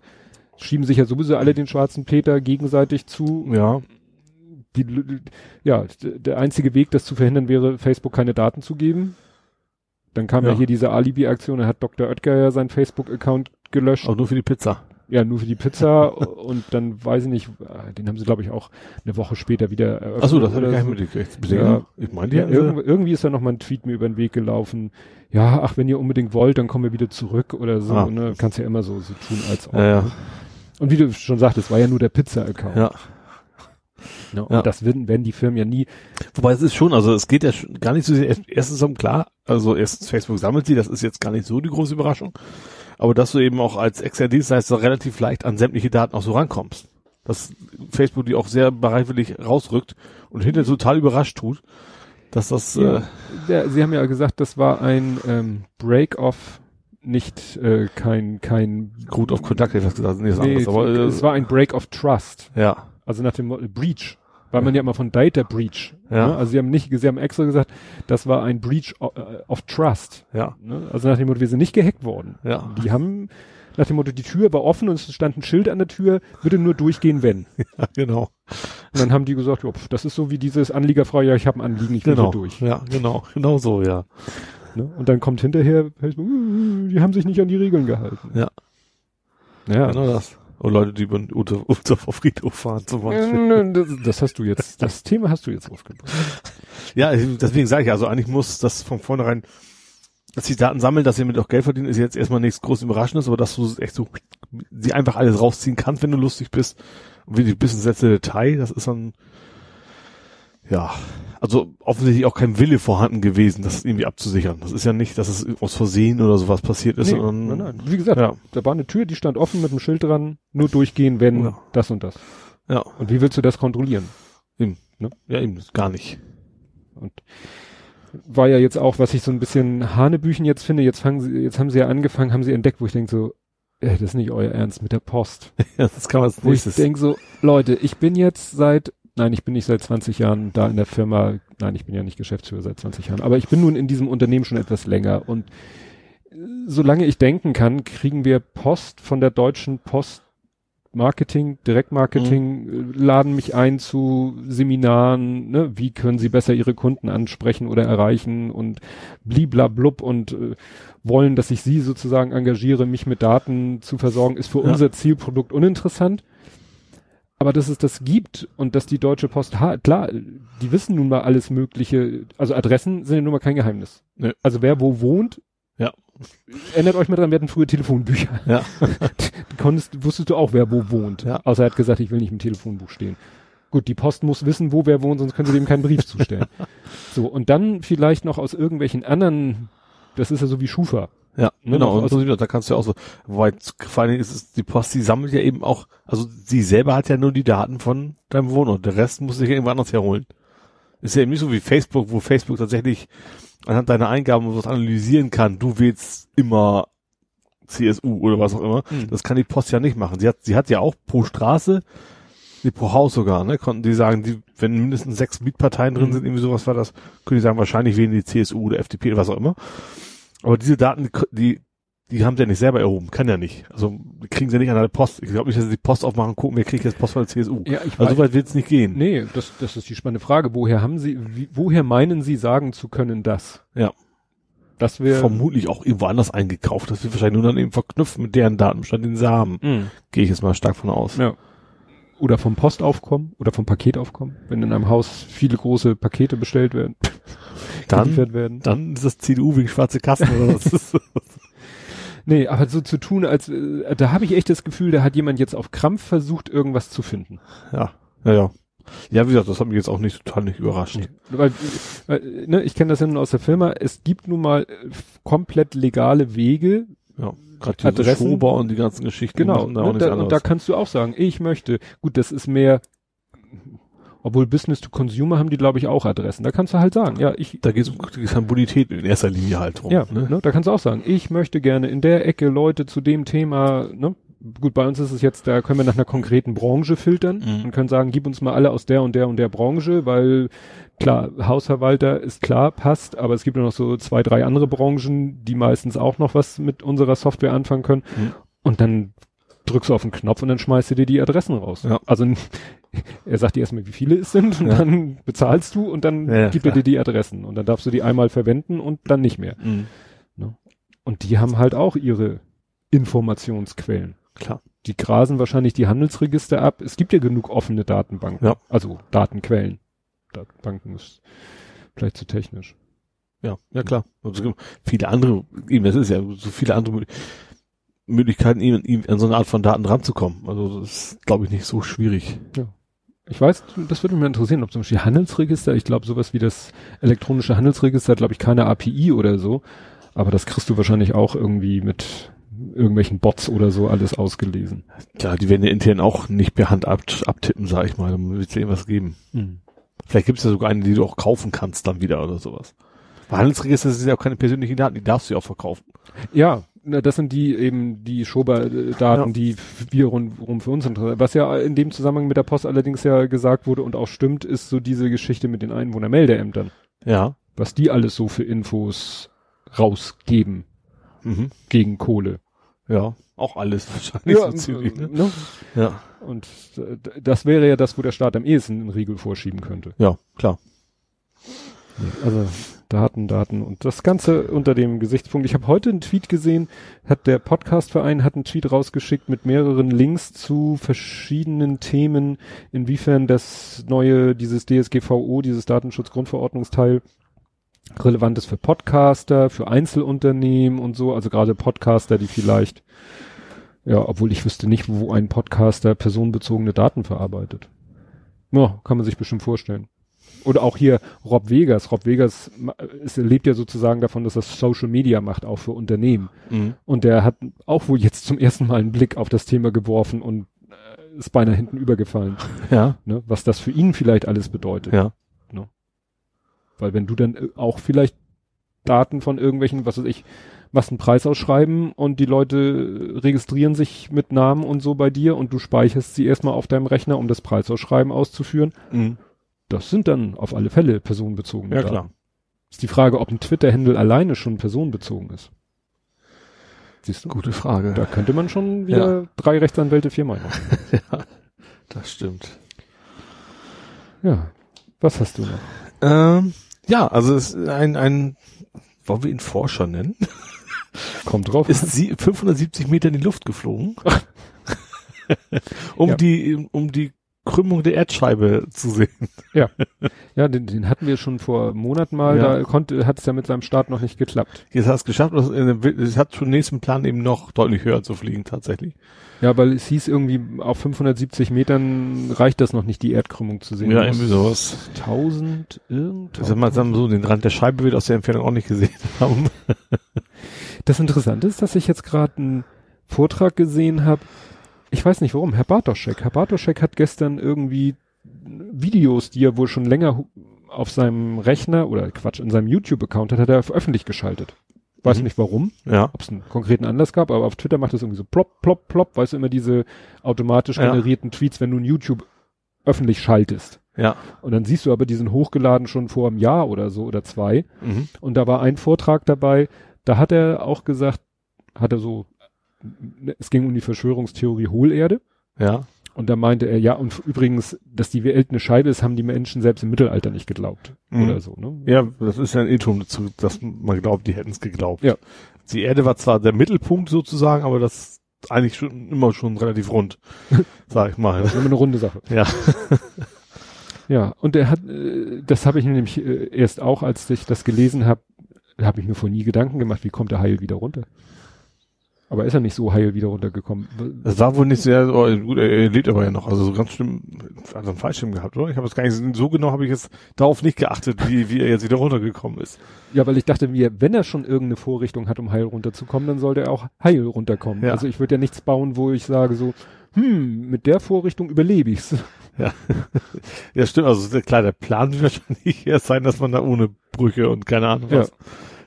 Schieben sich ja sowieso alle den schwarzen Peter gegenseitig zu. Ja. Die, ja, der einzige Weg, das zu verhindern, wäre, Facebook keine Daten zu geben. Dann kam ja, Ja. hier diese Alibi-Aktion, da hat Dr. Oetker ja seinen Facebook-Account gelöscht. Aber nur für die Pizza. Ja, nur für die Pizza und dann weiß ich nicht, äh, den haben sie glaube ich auch eine Woche später wieder eröffnet. Achso, das habe ich oder gar nicht mitgekriegt. Ja. Ich meine, die Ja, hätten sie- irgend, irgendwie ist da noch mal ein Tweet mir über den Weg gelaufen. Ja, ach, wenn ihr unbedingt wollt, dann kommen wir wieder zurück oder so. Ah. Ne? Kannst ja immer so, so tun, als ob. Ja, ja. Und wie du schon sagtest, war ja nur der Pizza-Account. ja. Ne? Und Ja. das werden, werden die Firmen ja nie. Wobei es ist schon, also es geht ja schon gar nicht so sehr, erst- erstens um klar, also erstens Facebook sammelt sie, das ist jetzt gar nicht so die große Überraschung, aber dass du eben auch als externer Dienstleister relativ leicht an sämtliche Daten auch so rankommst. Dass Facebook die auch sehr bereitwillig rausrückt und hinterher total überrascht tut, dass das, Ja. äh, Der, sie haben ja gesagt, das war ein ähm, Break-off, nicht äh, kein, kein gut auf Kontakt hätte ich das gesagt, nee, Nee, anders, aber, äh, es war ein Break of Trust. ja, Also nach dem Breach. Weil man ja immer von Data Breach. Ja. Ne? Also sie haben nicht, sie haben extra gesagt, das war ein Breach of, äh, of Trust. ja, Ne? Also nach dem Motto, wir sind nicht gehackt worden. ja, Die haben nach dem Motto, die Tür war offen und es stand ein Schild an der Tür, würde nur durchgehen, wenn. ja, genau, Und dann haben die gesagt, jo, das ist so wie dieses Anliegerfrau, ja, ich habe ein Anliegen, ich will genau, durch. ja, genau, genau so, ja, Ne? Und dann kommt hinterher, "Uh, die haben sich nicht an die Regeln gehalten. Ja. Ja. genau das. Und Leute, die über unter, unter auf Friedhof fahren zum Beispiel. Das, das hast du jetzt, das Thema hast du jetzt aufgebracht. Ja, deswegen sage ich, also eigentlich muss das von vornherein, dass die Daten sammeln, dass sie damit auch Geld verdienen, ist jetzt erstmal nichts groß Überraschendes, aber dass du echt so, sie einfach alles rausziehen kannst, wenn du lustig bist, und wirklich bis ins letzte Detail, das ist dann, ja, also offensichtlich auch kein Wille vorhanden gewesen, das irgendwie abzusichern. Das ist ja nicht, dass es aus Versehen oder sowas passiert ist, Nee, sondern, nein, nein. Wie gesagt, Ja. da war eine Tür, die stand offen mit einem Schild dran, nur durchgehen, wenn Ja. das und das. ja, Und wie willst du das kontrollieren? ja, eben, gar nicht. Und war ja jetzt auch, was ich so ein bisschen Hanebüchen jetzt finde, jetzt fangen sie, jetzt haben sie ja angefangen, haben sie entdeckt, wo ich denke so, äh, das ist nicht euer Ernst mit der Post. Ja, das kann man als Wo ich nächstes. denke so, Leute, ich bin jetzt seit, nein, ich bin nicht seit 20 Jahren da in der Firma, nein, ich bin ja nicht Geschäftsführer seit 20 Jahren, aber ich bin nun in diesem Unternehmen schon etwas länger und äh, solange ich denken kann, kriegen wir Post von der deutschen Post Marketing, Direktmarketing, äh, laden mich ein zu Seminaren, ne? wie können sie besser ihre Kunden ansprechen oder erreichen und bliblablub und äh, wollen, dass ich sie sozusagen engagiere, mich mit Daten zu versorgen, ist für Ja. unser Zielprodukt uninteressant. Aber dass es das gibt und dass die Deutsche Post hat, klar, die wissen nun mal alles Mögliche. Also Adressen sind ja nun mal kein Geheimnis. Nö. Also wer wo wohnt. Ja. Erinnert euch mal dran, wir hatten früher Telefonbücher. Ja. Konntest, wusstest du auch, wer wo wohnt. Ja. Außer er hat gesagt, ich will nicht im Telefonbuch stehen. Gut, die Post muss wissen, wo wer wohnt, sonst können sie dem keinen Brief zustellen. So, und dann vielleicht noch aus irgendwelchen anderen, das ist ja so wie Schufa. Ja, Ne, genau. noch Und aus- so, da kannst du ja auch so, wobei vor allen Dingen ist es, die Post, die sammelt ja eben auch, also sie selber hat ja nur die Daten von deinem Wohnort. Der Rest muss sich ja irgendwo anders herholen. Ist ja eben nicht so wie Facebook, wo Facebook tatsächlich anhand deiner Eingaben was analysieren kann. Du wählst immer CSU oder was auch immer. Mhm. Das kann die Post ja nicht machen. Sie hat, sie hat ja auch pro Straße, nee, pro Haus sogar, ne, konnten die sagen, die, wenn mindestens sechs Mietparteien drin Mhm. sind, irgendwie sowas war das, können die sagen, wahrscheinlich wählen die CSU oder FDP oder was auch immer. Aber diese Daten, die, die, haben sie ja nicht selber erhoben, kann ja nicht. Also kriegen sie nicht an der Post. Ich glaube nicht, dass sie die Post aufmachen, gucken, wer kriegt jetzt Post von der CSU. Ja, ich Also so weit wird es nicht gehen. Nee, das, das ist die spannende Frage. Woher haben Sie, wie, woher meinen Sie sagen zu können das? Ja. Das wäre. Vermutlich auch irgendwo anders eingekauft. Das wird wahrscheinlich nur dann eben verknüpft mit deren Datenbestand, den sie haben. Mhm. Gehe ich jetzt mal stark von aus. Ja. Oder vom Postaufkommen oder vom Paketaufkommen, wenn in einem Haus viele große Pakete bestellt werden, Dann, werden. dann ist das CDU wegen schwarze Kassen oder was? Nee, aber so zu tun, als äh, da habe ich echt das Gefühl, da hat jemand jetzt auf Krampf versucht, irgendwas zu finden. ja, ja, ja. Ja, wie gesagt, das hat mich jetzt auch nicht total nicht überrascht. Weil, weil ne, ich kenne das ja nun aus der Firma, es gibt nun mal äh, komplett legale Wege, Ja, gerade diese Adressen. Schober und die ganzen Geschichten. Genau, da ne, da, und da kannst du auch sagen, ich möchte, gut, das ist mehr, obwohl Business to Consumer haben die, glaube ich, auch Adressen. Da kannst du halt sagen, ja, ich, Da geht es um die Bonität in erster Linie halt drum. ja, ne? ne, da kannst du auch sagen, ich möchte gerne in der Ecke Leute zu dem Thema, ne, gut, bei uns ist es jetzt, da können wir nach einer konkreten Branche filtern Mhm. und können sagen, gib uns mal alle aus der und der und der Branche, weil klar, Hausverwalter ist klar, passt, aber es gibt ja noch so zwei, drei andere Branchen, die meistens auch noch was mit unserer Software anfangen können. Mhm. Und dann drückst du auf den Knopf und dann schmeißt du dir die Adressen raus. Ja. Also er sagt dir erstmal, wie viele es sind und Ja. dann bezahlst du und dann Ja, gibt er dir die Adressen und dann darfst du die einmal verwenden und dann nicht mehr. Mhm. Und die haben halt auch ihre Informationsquellen. Klar. Die grasen wahrscheinlich die Handelsregister ab. Es gibt ja genug offene Datenbanken. Ja. Also Datenquellen. Datenbanken ist vielleicht zu technisch. Ja, ja klar. Es gibt viele andere, eben, das ist ja so viele andere Mö- Möglichkeiten, eben, eben an so eine Art von Daten ranzukommen. Also das ist, glaube ich, nicht so schwierig. Ich weiß, das würde mich interessieren, ob zum Beispiel Handelsregister, ich glaube sowas wie das elektronische Handelsregister hat, glaube ich, keine API oder so. Aber das kriegst du wahrscheinlich auch irgendwie mit irgendwelchen Bots oder so alles ausgelesen. Klar, die werden ja intern auch nicht per Hand ab, abtippen, sag ich mal. Da wird es irgendwas geben. Vielleicht gibt es ja sogar eine, die du auch kaufen kannst dann wieder oder sowas. Bei Handelsregister sind ja auch keine persönlichen Daten, die darfst du ja auch verkaufen. Ja, na, das sind die eben die Schober-Daten, Ja. die wir rundherum für uns interessieren. Was ja in dem Zusammenhang mit der Post allerdings ja gesagt wurde und auch stimmt, ist so diese Geschichte mit den Einwohnermeldeämtern. Ja. Was die alles so für Infos rausgeben Mhm. gegen Kohle. Ja. Auch alles wahrscheinlich so ziemlich, ne? ne? Ja. Und äh, das wäre ja das, wo der Staat am ehesten einen Riegel vorschieben könnte. Ja, klar. Also Daten, Daten und das Ganze unter dem Gesichtspunkt. Ich habe heute einen Tweet gesehen, hat der Podcastverein hat einen Tweet rausgeschickt mit mehreren Links zu verschiedenen Themen, inwiefern das neue, dieses DSGVO, dieses Datenschutzgrundverordnungsteil relevant ist für Podcaster, für Einzelunternehmen und so, also gerade Podcaster, die vielleicht, ja, obwohl ich wüsste nicht, wo ein Podcaster personenbezogene Daten verarbeitet. Ja, kann man sich bestimmt vorstellen. Oder auch hier Rob Vegas. Rob Vegas ist, lebt ja sozusagen davon, dass er Social Media macht, auch für Unternehmen. Mhm. Und der hat auch wohl jetzt zum ersten Mal einen Blick auf das Thema geworfen und äh, ist beinahe hinten übergefallen, Ja. ne? was das für ihn vielleicht alles bedeutet. Ja. Weil wenn du dann äh, auch vielleicht Daten von irgendwelchen, was weiß ich, machst einen Preis ausschreiben und die Leute äh, registrieren sich mit Namen und so bei dir und du speicherst sie erstmal auf deinem Rechner, um das Preisausschreiben auszuführen. Mhm. Das sind dann auf alle Fälle personenbezogene Ja, Daten. klar. Ist die Frage, ob ein Twitter-Handle alleine schon personenbezogen ist. Siehst du? Gute Frage. Da könnte man schon wieder drei Rechtsanwälte, vier Meinungen. ja, das stimmt. Ja. Was hast du noch? Ähm, ja, also es ist ein, ein, wollen wir ihn Forscher nennen? Kommt drauf. Ist sie 570 Meter in die Luft geflogen. um Ja. die, um die Krümmung der Erdscheibe zu sehen. Ja, ja, den, den hatten wir schon vor Monaten mal. Ja. Da konnte, hat es ja mit seinem Start noch nicht geklappt. Jetzt hat es geschafft, und es hat schon nächsten Plan eben noch deutlich höher zu fliegen tatsächlich. Ja, weil es hieß irgendwie, auf 570 Metern reicht das noch nicht, die Erdkrümmung zu sehen. Ja, Du irgendwie sowas. 1000 irgend. Also man sagen wir so, den Rand der Scheibe wird aus der Entfernung auch nicht gesehen haben. Das Interessante ist, dass ich jetzt gerade einen Vortrag gesehen habe. Ich weiß nicht warum. Herr Bartoschek. Herr Bartoschek hat gestern irgendwie Videos, die er wohl schon länger auf seinem Rechner oder Quatsch, in seinem YouTube-Account hat, hat er öffentlich geschaltet. Weiß Mhm. nicht warum, Ja. ob es einen konkreten Anlass gab, aber auf Twitter macht es irgendwie so plopp, plopp, plopp, weißt du, immer diese automatisch Ja. generierten Tweets, wenn du ein YouTube öffentlich schaltest. Ja. Und dann siehst du aber, die sind hochgeladen schon vor einem Jahr oder so oder zwei. Mhm. Und da war ein Vortrag dabei, da hat er auch gesagt, hat er so, es ging um die Verschwörungstheorie Hohlerde. Ja. Und da meinte er, ja, und übrigens, dass die Welt eine Scheibe ist, haben die Menschen selbst im Mittelalter nicht geglaubt. Mhm. Oder so, ne? Ja, das ist ja ein Irrtum dazu, dass man glaubt, die hätten es geglaubt. Ja. Die Erde war zwar der Mittelpunkt sozusagen, aber das ist eigentlich schon immer schon relativ rund, sag ich mal. Das ist immer eine runde Sache. Ja. Ja, und er hat, äh, das habe ich nämlich äh, erst auch, als ich das gelesen habe, habe ich mir vor nie Gedanken gemacht, wie kommt der Heil wieder runter? Aber ist er nicht so heil wieder runtergekommen? Das war wohl nicht sehr, oh, gut, er, lebt aber ja noch, also so ganz schlimm, also einen Fallschirm gehabt, oder? Ich habe es gar nicht, so genau habe ich jetzt darauf nicht geachtet, wie, wie er jetzt wieder runtergekommen ist. Ja, weil ich dachte mir, wenn er schon irgendeine Vorrichtung hat, um heil runterzukommen, dann sollte er auch heil runterkommen. Ja. Also ich würde ja nichts bauen, wo ich sage so, hm, mit der Vorrichtung überlebe ich's. Ja, stimmt, also klar, der Plan wird wahrscheinlich erst sein, dass man da ohne Brüche und keine Ahnung was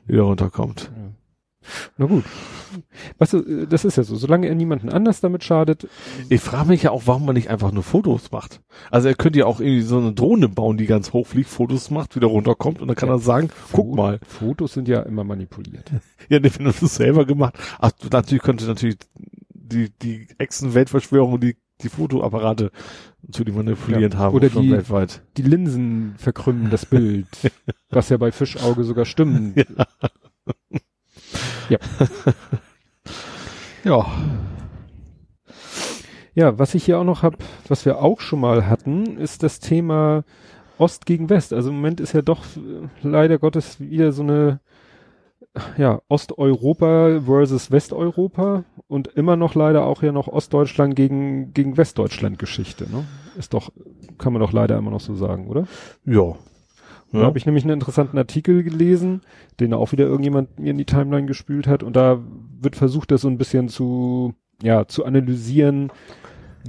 wieder runterkommt. Na gut. Weißt du, äh, das ist ja so, solange er niemanden anders damit schadet, Ich frage mich ja auch, warum man nicht einfach nur Fotos macht. Also er könnte ja auch irgendwie so eine Drohne bauen, die ganz hoch fliegt, Fotos macht, wieder runterkommt und dann kann Ja. er sagen, guck Fo- mal. Fotos sind ja immer manipuliert. Ja, nee, wenn du das selber gemacht. Ach, natürlich könnte natürlich die, die Echsen-Weltverschwörung, die, die Fotoapparate natürlich manipuliert Ja. haben. Oder die- weltweit. Die Linsen verkrümmen das Bild, was ja bei Fischauge sogar stimmt. Ja. Ja. ja. Ja, was ich hier auch noch habe, was wir auch schon mal hatten, ist das Thema Ost gegen West. Also im Moment ist ja doch äh, leider Gottes wieder so eine ja, Osteuropa versus Westeuropa und immer noch leider auch ja noch Ostdeutschland gegen, gegen Westdeutschland Geschichte, ne? Ist doch, kann man doch leider immer noch so sagen, oder? Ja. Da habe ich nämlich einen interessanten Artikel gelesen, den auch wieder irgendjemand mir in die Timeline gespült hat und da wird versucht, das so ein bisschen zu, ja, zu analysieren,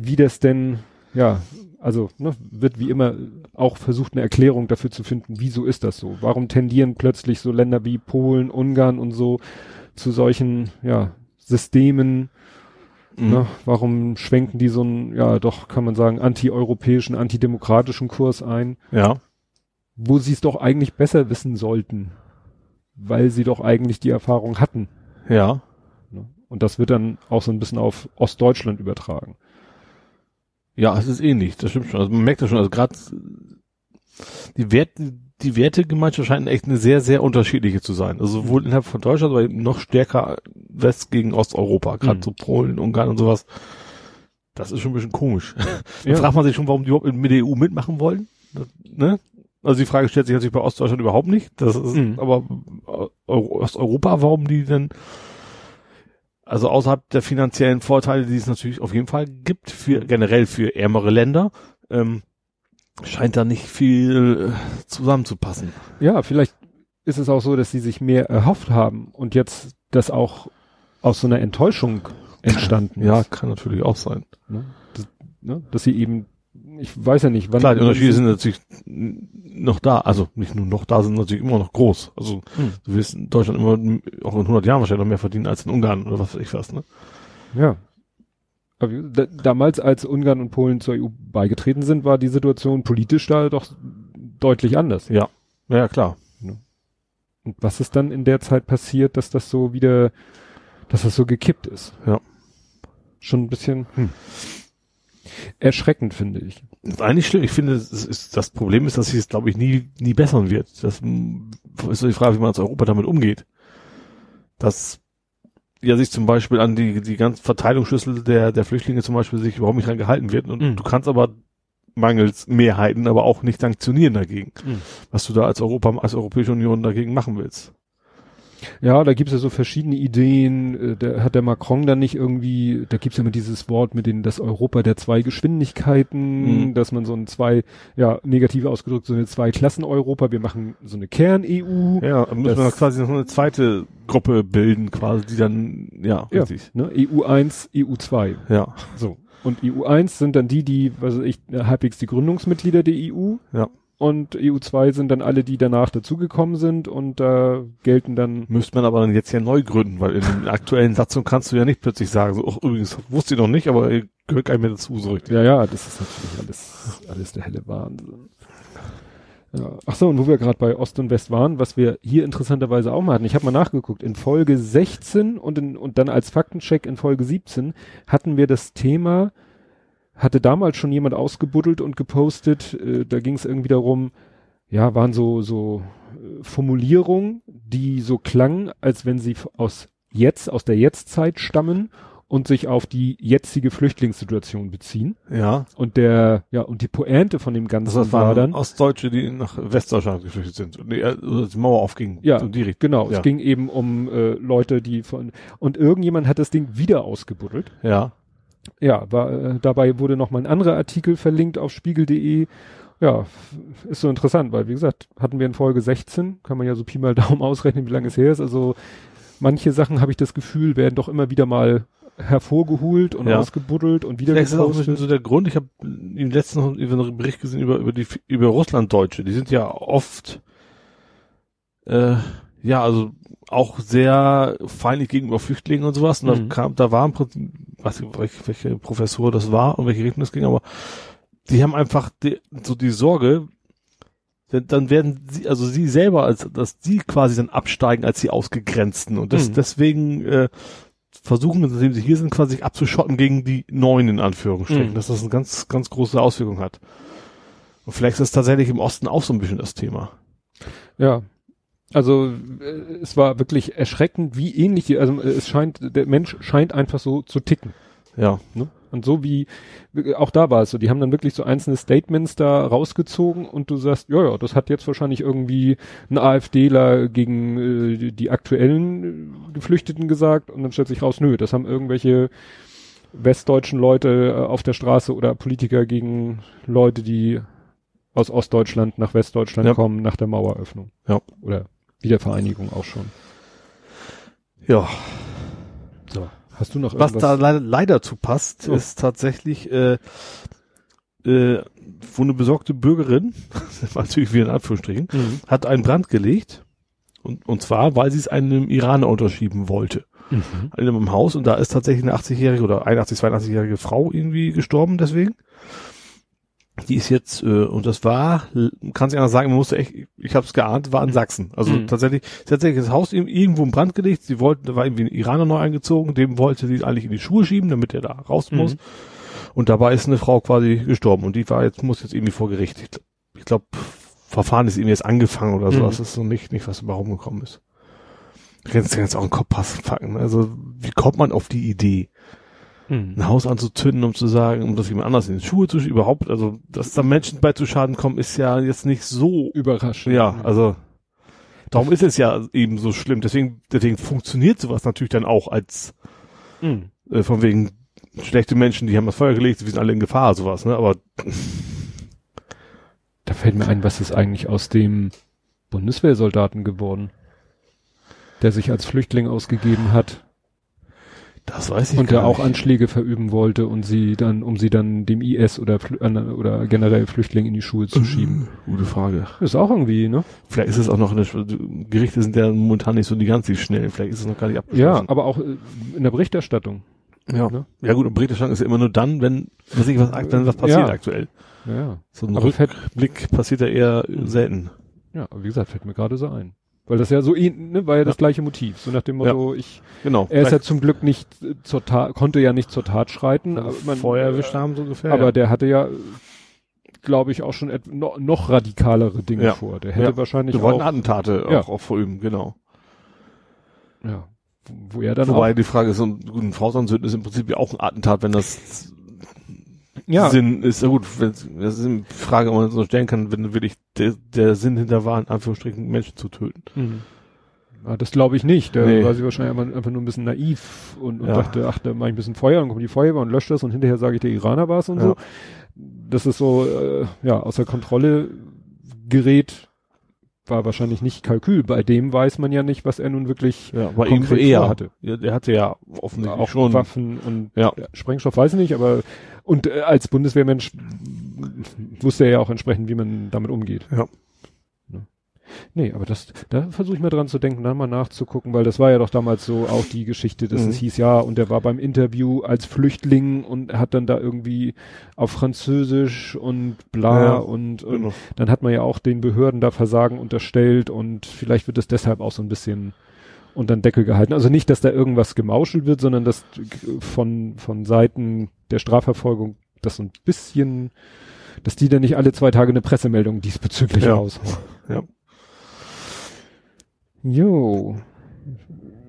wie das denn, ja, also ne, wird wie immer auch versucht, eine Erklärung dafür zu finden, wieso ist das so? Warum tendieren plötzlich so Länder wie Polen, Ungarn und so zu solchen, ja, Systemen, Mhm. Ne? Warum schwenken die so einen, ja doch, kann man sagen, anti-europäischen, antidemokratischen Kurs ein? Ja. Wo sie es doch eigentlich besser wissen sollten, weil sie doch eigentlich die Erfahrung hatten. Ja. Ne? Und das wird dann auch so ein bisschen auf Ostdeutschland übertragen. Ja, es ist ähnlich, das stimmt schon. Also man merkt das schon, also gerade die Werte, die Wertegemeinschaft scheint echt eine sehr, sehr unterschiedliche zu sein. Also sowohl innerhalb von Deutschland, aber eben noch stärker West gegen Osteuropa, gerade Mhm. so Polen, Ungarn und sowas. Das ist schon ein bisschen komisch. Da Ja. fragt man sich schon, warum die überhaupt mit der EU mitmachen wollen. Das, ne? Also die Frage stellt sich natürlich bei Ostdeutschland überhaupt nicht. Das ist, Mhm. aber äh, Euro- Osteuropa, warum die denn also außerhalb der finanziellen Vorteile, die es natürlich auf jeden Fall gibt, für generell für ärmere Länder, ähm, scheint da nicht viel äh, zusammenzupassen. Ja, vielleicht ist es auch so, dass sie sich mehr erhofft haben und jetzt das auch aus so einer Enttäuschung entstanden Ja, ist. kann natürlich auch sein. Ne? Das, ne? Dass sie eben, ich weiß ja nicht, wann. Klar, die Unterschiede sind natürlich noch da, also nicht nur noch da, sind natürlich immer noch groß. Also Hm. du wirst in Deutschland immer auch in 100 Jahren wahrscheinlich noch mehr verdienen als in Ungarn oder was weiß ich was, ne? Ja. Aber damals, als Ungarn und Polen zur EU beigetreten sind, war die Situation politisch da doch deutlich anders. Ja, ja klar. Und was ist dann in der Zeit passiert, dass das so wieder, dass das so gekippt ist? Ja. Schon ein bisschen hm. Erschreckend, finde ich. Das ist eigentlich schlimm. Ich finde, ist, das Problem ist, dass sich es, glaube ich, nie, nie bessern wird. Das ist so die Frage, wie man als Europa damit umgeht. Dass ja sich zum Beispiel an die, die ganzen Verteilungsschlüssel der, der Flüchtlinge zum Beispiel sich überhaupt nicht dran gehalten wird. Und Mhm. du kannst aber mangels Mehrheiten, aber auch nicht sanktionieren dagegen. Mhm. Was du da als Europa, als Europäische Union dagegen machen willst. Ja, da gibt's ja so verschiedene Ideen. Äh, Da hat der Macron dann nicht irgendwie, da gibt's ja immer dieses Wort mit den, das Europa der zwei Geschwindigkeiten, Mhm. dass man so ein zwei, ja, negativ ausgedrückt, so eine Zwei-Klassen-Europa, wir machen so eine Kern-EU. Ja, dann müssen wir quasi noch eine zweite Gruppe bilden, quasi, die dann, ja, Ja. richtig. Ne? EU1, EU2. Ja, So. Und EU1 sind dann die, die, was weiß ich, halbwegs die Gründungsmitglieder der EU. Ja. Und EU2 sind dann alle, die danach dazugekommen sind und da gelten dann müsste man aber dann jetzt ja neu gründen, weil in den aktuellen Satzungen kannst du ja nicht plötzlich sagen, so, ach, übrigens, wusste ich noch nicht, aber ihr gehört gar nicht mehr dazu, so richtig. Ja, ja, das ist natürlich alles, alles der helle Wahnsinn. Ja. Ach so, und wo wir gerade bei Ost und West waren, was wir hier interessanterweise auch mal hatten, ich habe mal nachgeguckt, in Folge 16 und, in, und dann als Faktencheck in Folge 17 hatten wir das Thema, hatte damals schon jemand ausgebuddelt und gepostet, äh, da ging es irgendwie darum, ja, waren so, so äh, Formulierungen, die so klangen, als wenn sie aus jetzt, aus der Jetztzeit stammen und sich auf die jetzige Flüchtlingssituation beziehen. Ja, Und der, ja, und die Pointe von dem Ganzen das war dann, Ostdeutsche, die nach Westdeutschland geflüchtet sind und die, also die Mauer aufging. Ja, so die genau, ja. es ging eben um äh, Leute, die von, und irgendjemand hat das Ding wieder ausgebuddelt. Ja, Ja, war, äh, dabei wurde noch mal ein anderer Artikel verlinkt auf spiegel.de. Ja, ist so interessant, weil wie gesagt, hatten wir in Folge 16, kann man ja so Pi mal Daumen ausrechnen, wie lange es her ist. Also manche Sachen habe ich das Gefühl, werden doch immer wieder mal hervorgeholt und Ja. ausgebuddelt und wieder Vielleicht ist das auch so der Grund. Ich habe im letzten noch einen Bericht gesehen über über die über Russlanddeutsche. Die sind ja oft äh, ja also auch sehr feindlich gegenüber Flüchtlingen und sowas. Und Mhm. da kam, da war im Prinzip, weiß ich, welche, welche Professor das war und welche Richtung das ging, aber die haben einfach die, so die Sorge, denn dann werden sie, also sie selber, als dass sie quasi dann absteigen als die Ausgegrenzten. Und das, Mhm. deswegen äh, versuchen, indem sie hier sind, quasi sich abzuschotten gegen die Neuen in Anführungsstrichen, Mhm. dass das eine ganz, ganz große Auswirkung hat. Und vielleicht ist das tatsächlich im Osten auch so ein bisschen das Thema. Ja. Also äh, es war wirklich erschreckend, wie ähnlich die, also äh, es scheint, der Mensch scheint einfach so zu ticken. Ja. Ne? Und so wie, auch da war es so, die haben dann wirklich so einzelne Statements da rausgezogen und du sagst, ja, ja, das hat jetzt wahrscheinlich irgendwie ein AfDler gegen äh, die, aktuellen äh, Geflüchteten gesagt und dann stellt sich raus, nö, das haben irgendwelche westdeutschen Leute äh, auf der Straße oder Politiker gegen Leute, die aus Ostdeutschland nach Westdeutschland Ja. kommen nach der Maueröffnung. Ja. Oder Wiedervereinigung auch schon. Ja. So. Hast du noch Was irgendwas? da leider, leider zu passt, Oh. ist tatsächlich, äh, äh, wo eine besorgte Bürgerin, natürlich wieder in Anführungsstrichen, Mhm. hat einen Brand gelegt. Und, und zwar, weil sie es einem Iraner unterschieben wollte. Mhm. In einem Haus. Und da ist tatsächlich eine 80-jährige oder 81, 82-jährige Frau irgendwie gestorben deswegen. Die ist jetzt, äh, und das war, kann sich anders sagen, man musste echt, ich habe es geahnt, war in Sachsen. Also Mhm. tatsächlich, sie hat tatsächlich das Haus ir- irgendwo in Brand gelegt. Sie wollte, da war irgendwie ein Iraner neu eingezogen, dem wollte sie eigentlich in die Schuhe schieben, damit er da raus Mhm. muss. Und dabei ist eine Frau quasi gestorben und die war jetzt, muss jetzt irgendwie vor Gericht. Ich, ich glaube, Verfahren ist irgendwie jetzt angefangen oder so. Mhm. Das ist so nicht, nicht, was dabei rumgekommen ist. Du kannst ja jetzt auch einen Kopf packen. Also, wie kommt man auf die Idee, Mhm. ein Haus anzuzünden, um zu sagen, um das jemand anders in die Schuhe zu schieben? Überhaupt, also, dass da Menschen bei zu Schaden kommen, ist ja jetzt nicht so, Überraschend. ja, also, darum ist es ja eben so schlimm. Deswegen, deswegen funktioniert sowas natürlich dann auch als, Mhm. äh, von wegen, schlechte Menschen, die haben das Feuer gelegt, wir sind alle in Gefahr, sowas, ne, aber, Da fällt mir ein, was ist eigentlich aus dem Bundeswehrsoldaten geworden, der sich als Flüchtling ausgegeben hat das weiß ich und der auch nicht. Anschläge verüben wollte und sie dann, um sie dann dem IS oder oder generell Flüchtlingen in die Schuhe zu schieben. Gute Frage. Ist auch irgendwie, ne? Vielleicht ist es auch noch eine, Gerichte sind ja momentan nicht so die ganz schnell. Vielleicht ist es noch gar nicht Ja, abgeschlossen. aber auch äh, in der Berichterstattung. Ja, ne? ja gut, und Berichterstattung ist ja immer nur dann, wenn, was ich, was, wenn was passiert Ja. aktuell. Ja, ja. So ein Aber Rückblick passiert ja eher selten. ja, aber wie gesagt, fällt mir gerade so ein. Weil das ja so, ähn- ne, war ja das gleiche Motiv. So nach dem Motto, ich, Genau. er ist ja zum Glück nicht äh, zur Tat, konnte ja nicht zur Tat schreiten. aber man- Feuer erwischt haben, so ungefähr. Aber ja. der hatte ja, glaube ich, auch schon no, noch radikalere Dinge Ja. vor. Der hätte Ja. wahrscheinlich Wir wollten Attentate Ja. auch, auch verüben, genau. ja, wo er dann Wobei auch, die Frage ist, so ein, ein Haus anzünden ist im Prinzip ja auch ein Attentat, wenn das Ja. Sinn ist. Ja gut, wenn, das ist eine Frage, die man so stellen kann, wenn wirklich der, der Sinn hinter war, in Anführungsstrichen Menschen zu töten. Mhm. Ja, das glaube ich nicht. Da Nee. war sie wahrscheinlich einfach, einfach nur ein bisschen naiv und, und Ja. dachte, ach, da mache ich ein bisschen Feuer, dann kommt die Feuerwehr und löscht das und hinterher sage ich, der Iraner war es und Ja. so. Das ist so, äh, ja, außer Kontrolle gerät, war wahrscheinlich nicht Kalkül. Bei dem weiß man ja nicht, was er nun wirklich Ja, aber Konkret eher. vorhatte. Ja, der hatte ja offensichtlich auch schon. Waffen und Ja. ja, Sprengstoff weiß ich nicht, aber und äh, als Bundeswehrmensch wusste er ja auch entsprechend, wie man damit umgeht. Ja. Ne? Nee, aber das, da versuche ich mal dran zu denken, dann mal nachzugucken, weil das war ja doch damals so auch die Geschichte, dass Mhm. es hieß, ja, und der war beim Interview als Flüchtling und hat dann da irgendwie auf Französisch und bla Ja, und, und Genau. dann hat man ja auch den Behörden da Versagen unterstellt und vielleicht wird es deshalb auch so ein bisschen unter den Deckel gehalten. Also nicht, dass da irgendwas gemauschelt wird, sondern dass von, von Seiten der Strafverfolgung das so ein bisschen, dass die dann nicht alle zwei Tage eine Pressemeldung diesbezüglich Ja. raushauen. Ja. Jo.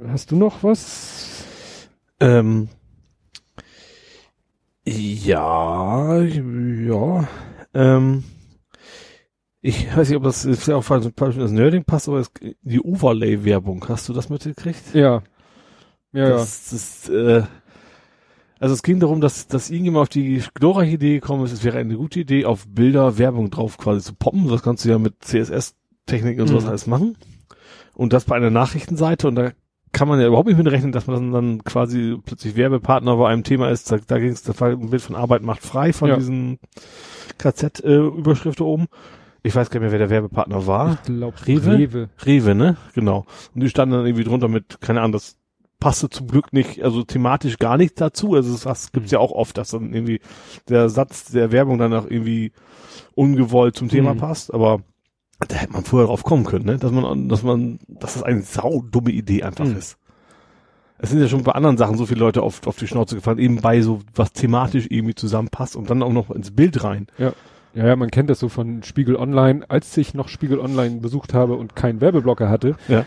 Hast du noch was? Ähm, ja, ja. Ähm, ich weiß nicht, ob das ist ja auch falsch, das Nerding passt, aber es, die Overlay-Werbung, hast du das mitgekriegt? Ja. Ja, das, das, äh, also es ging darum, dass, dass irgendjemand auf die glorreiche Idee gekommen ist, es wäre eine gute Idee, auf Bilder Werbung drauf quasi zu poppen. Das kannst du ja mit CSS-Technik und sowas Mhm. alles machen. Und das bei einer Nachrichtenseite und da kann man ja überhaupt nicht mit rechnen, dass man dann, quasi plötzlich Werbepartner bei einem Thema ist. Da, da ging es, da war ein Bild von Arbeit macht frei von Ja. diesen KZ-Überschriften oben. Ich weiß gar nicht mehr, wer der Werbepartner war. Ich glaube, Rewe? Rewe. Rewe, ne? Genau. Und die standen dann irgendwie drunter mit, keine Ahnung, das passte zum Glück nicht, also thematisch gar nicht dazu. Also das, das gibt's ja auch oft, dass dann irgendwie der Satz der Werbung dann auch irgendwie ungewollt zum Thema Mhm. passt, aber da hätte man vorher drauf kommen können, ne? Dass man, dass man, dass das eine saudumme Idee einfach Mhm. ist. Es sind ja schon bei anderen Sachen so viele Leute auf, auf die Schnauze gefallen, eben bei so was thematisch irgendwie zusammenpasst und dann auch noch ins Bild rein. Ja, ja, man kennt das so von Spiegel Online. Als ich noch Spiegel Online besucht habe und keinen Werbeblocker hatte, Ja. äh,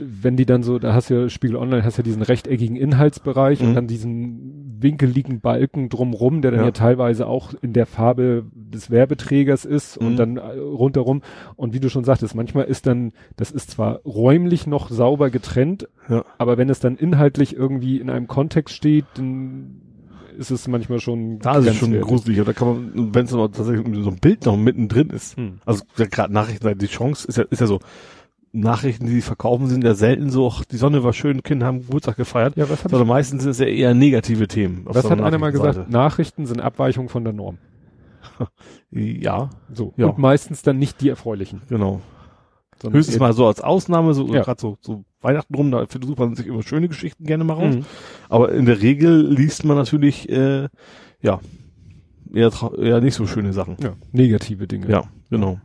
wenn die dann so, da hast du ja Spiegel Online, hast ja diesen rechteckigen Inhaltsbereich Mhm. und dann diesen winkeligen Balken drumrum, der dann Ja. ja. teilweise auch in der Farbe des Werbeträgers ist Mhm. und dann äh, rundherum. Und wie du schon sagtest, manchmal ist dann, das ist zwar räumlich noch sauber getrennt, Ja. aber wenn es dann inhaltlich irgendwie in einem Kontext steht, dann ist es manchmal schon Da ist es schon gruselig. Oder kann man, wenn es aber tatsächlich so ein Bild noch mittendrin ist, Hm. Also gerade Nachrichten, die Chance ist ja, ist ja so, Nachrichten, die sie verkaufen, sind ja selten so, ach, die Sonne war schön, Kinder haben Geburtstag gefeiert. Ja, was hat Sondern meistens sind es ja eher negative Themen. Was so hat einer mal gesagt? Nachrichten sind Abweichung von der Norm. Ja, So. Ja. Und meistens dann nicht die erfreulichen. genau. sondern Höchstens mal so als Ausnahme, so Ja. gerade so, so Weihnachten rum, da versucht man sich immer schöne Geschichten gerne mal raus. Mhm. Aber in der Regel liest man natürlich, äh, ja, eher, eher nicht so schöne Sachen. Ja, negative Dinge. Ja, genau.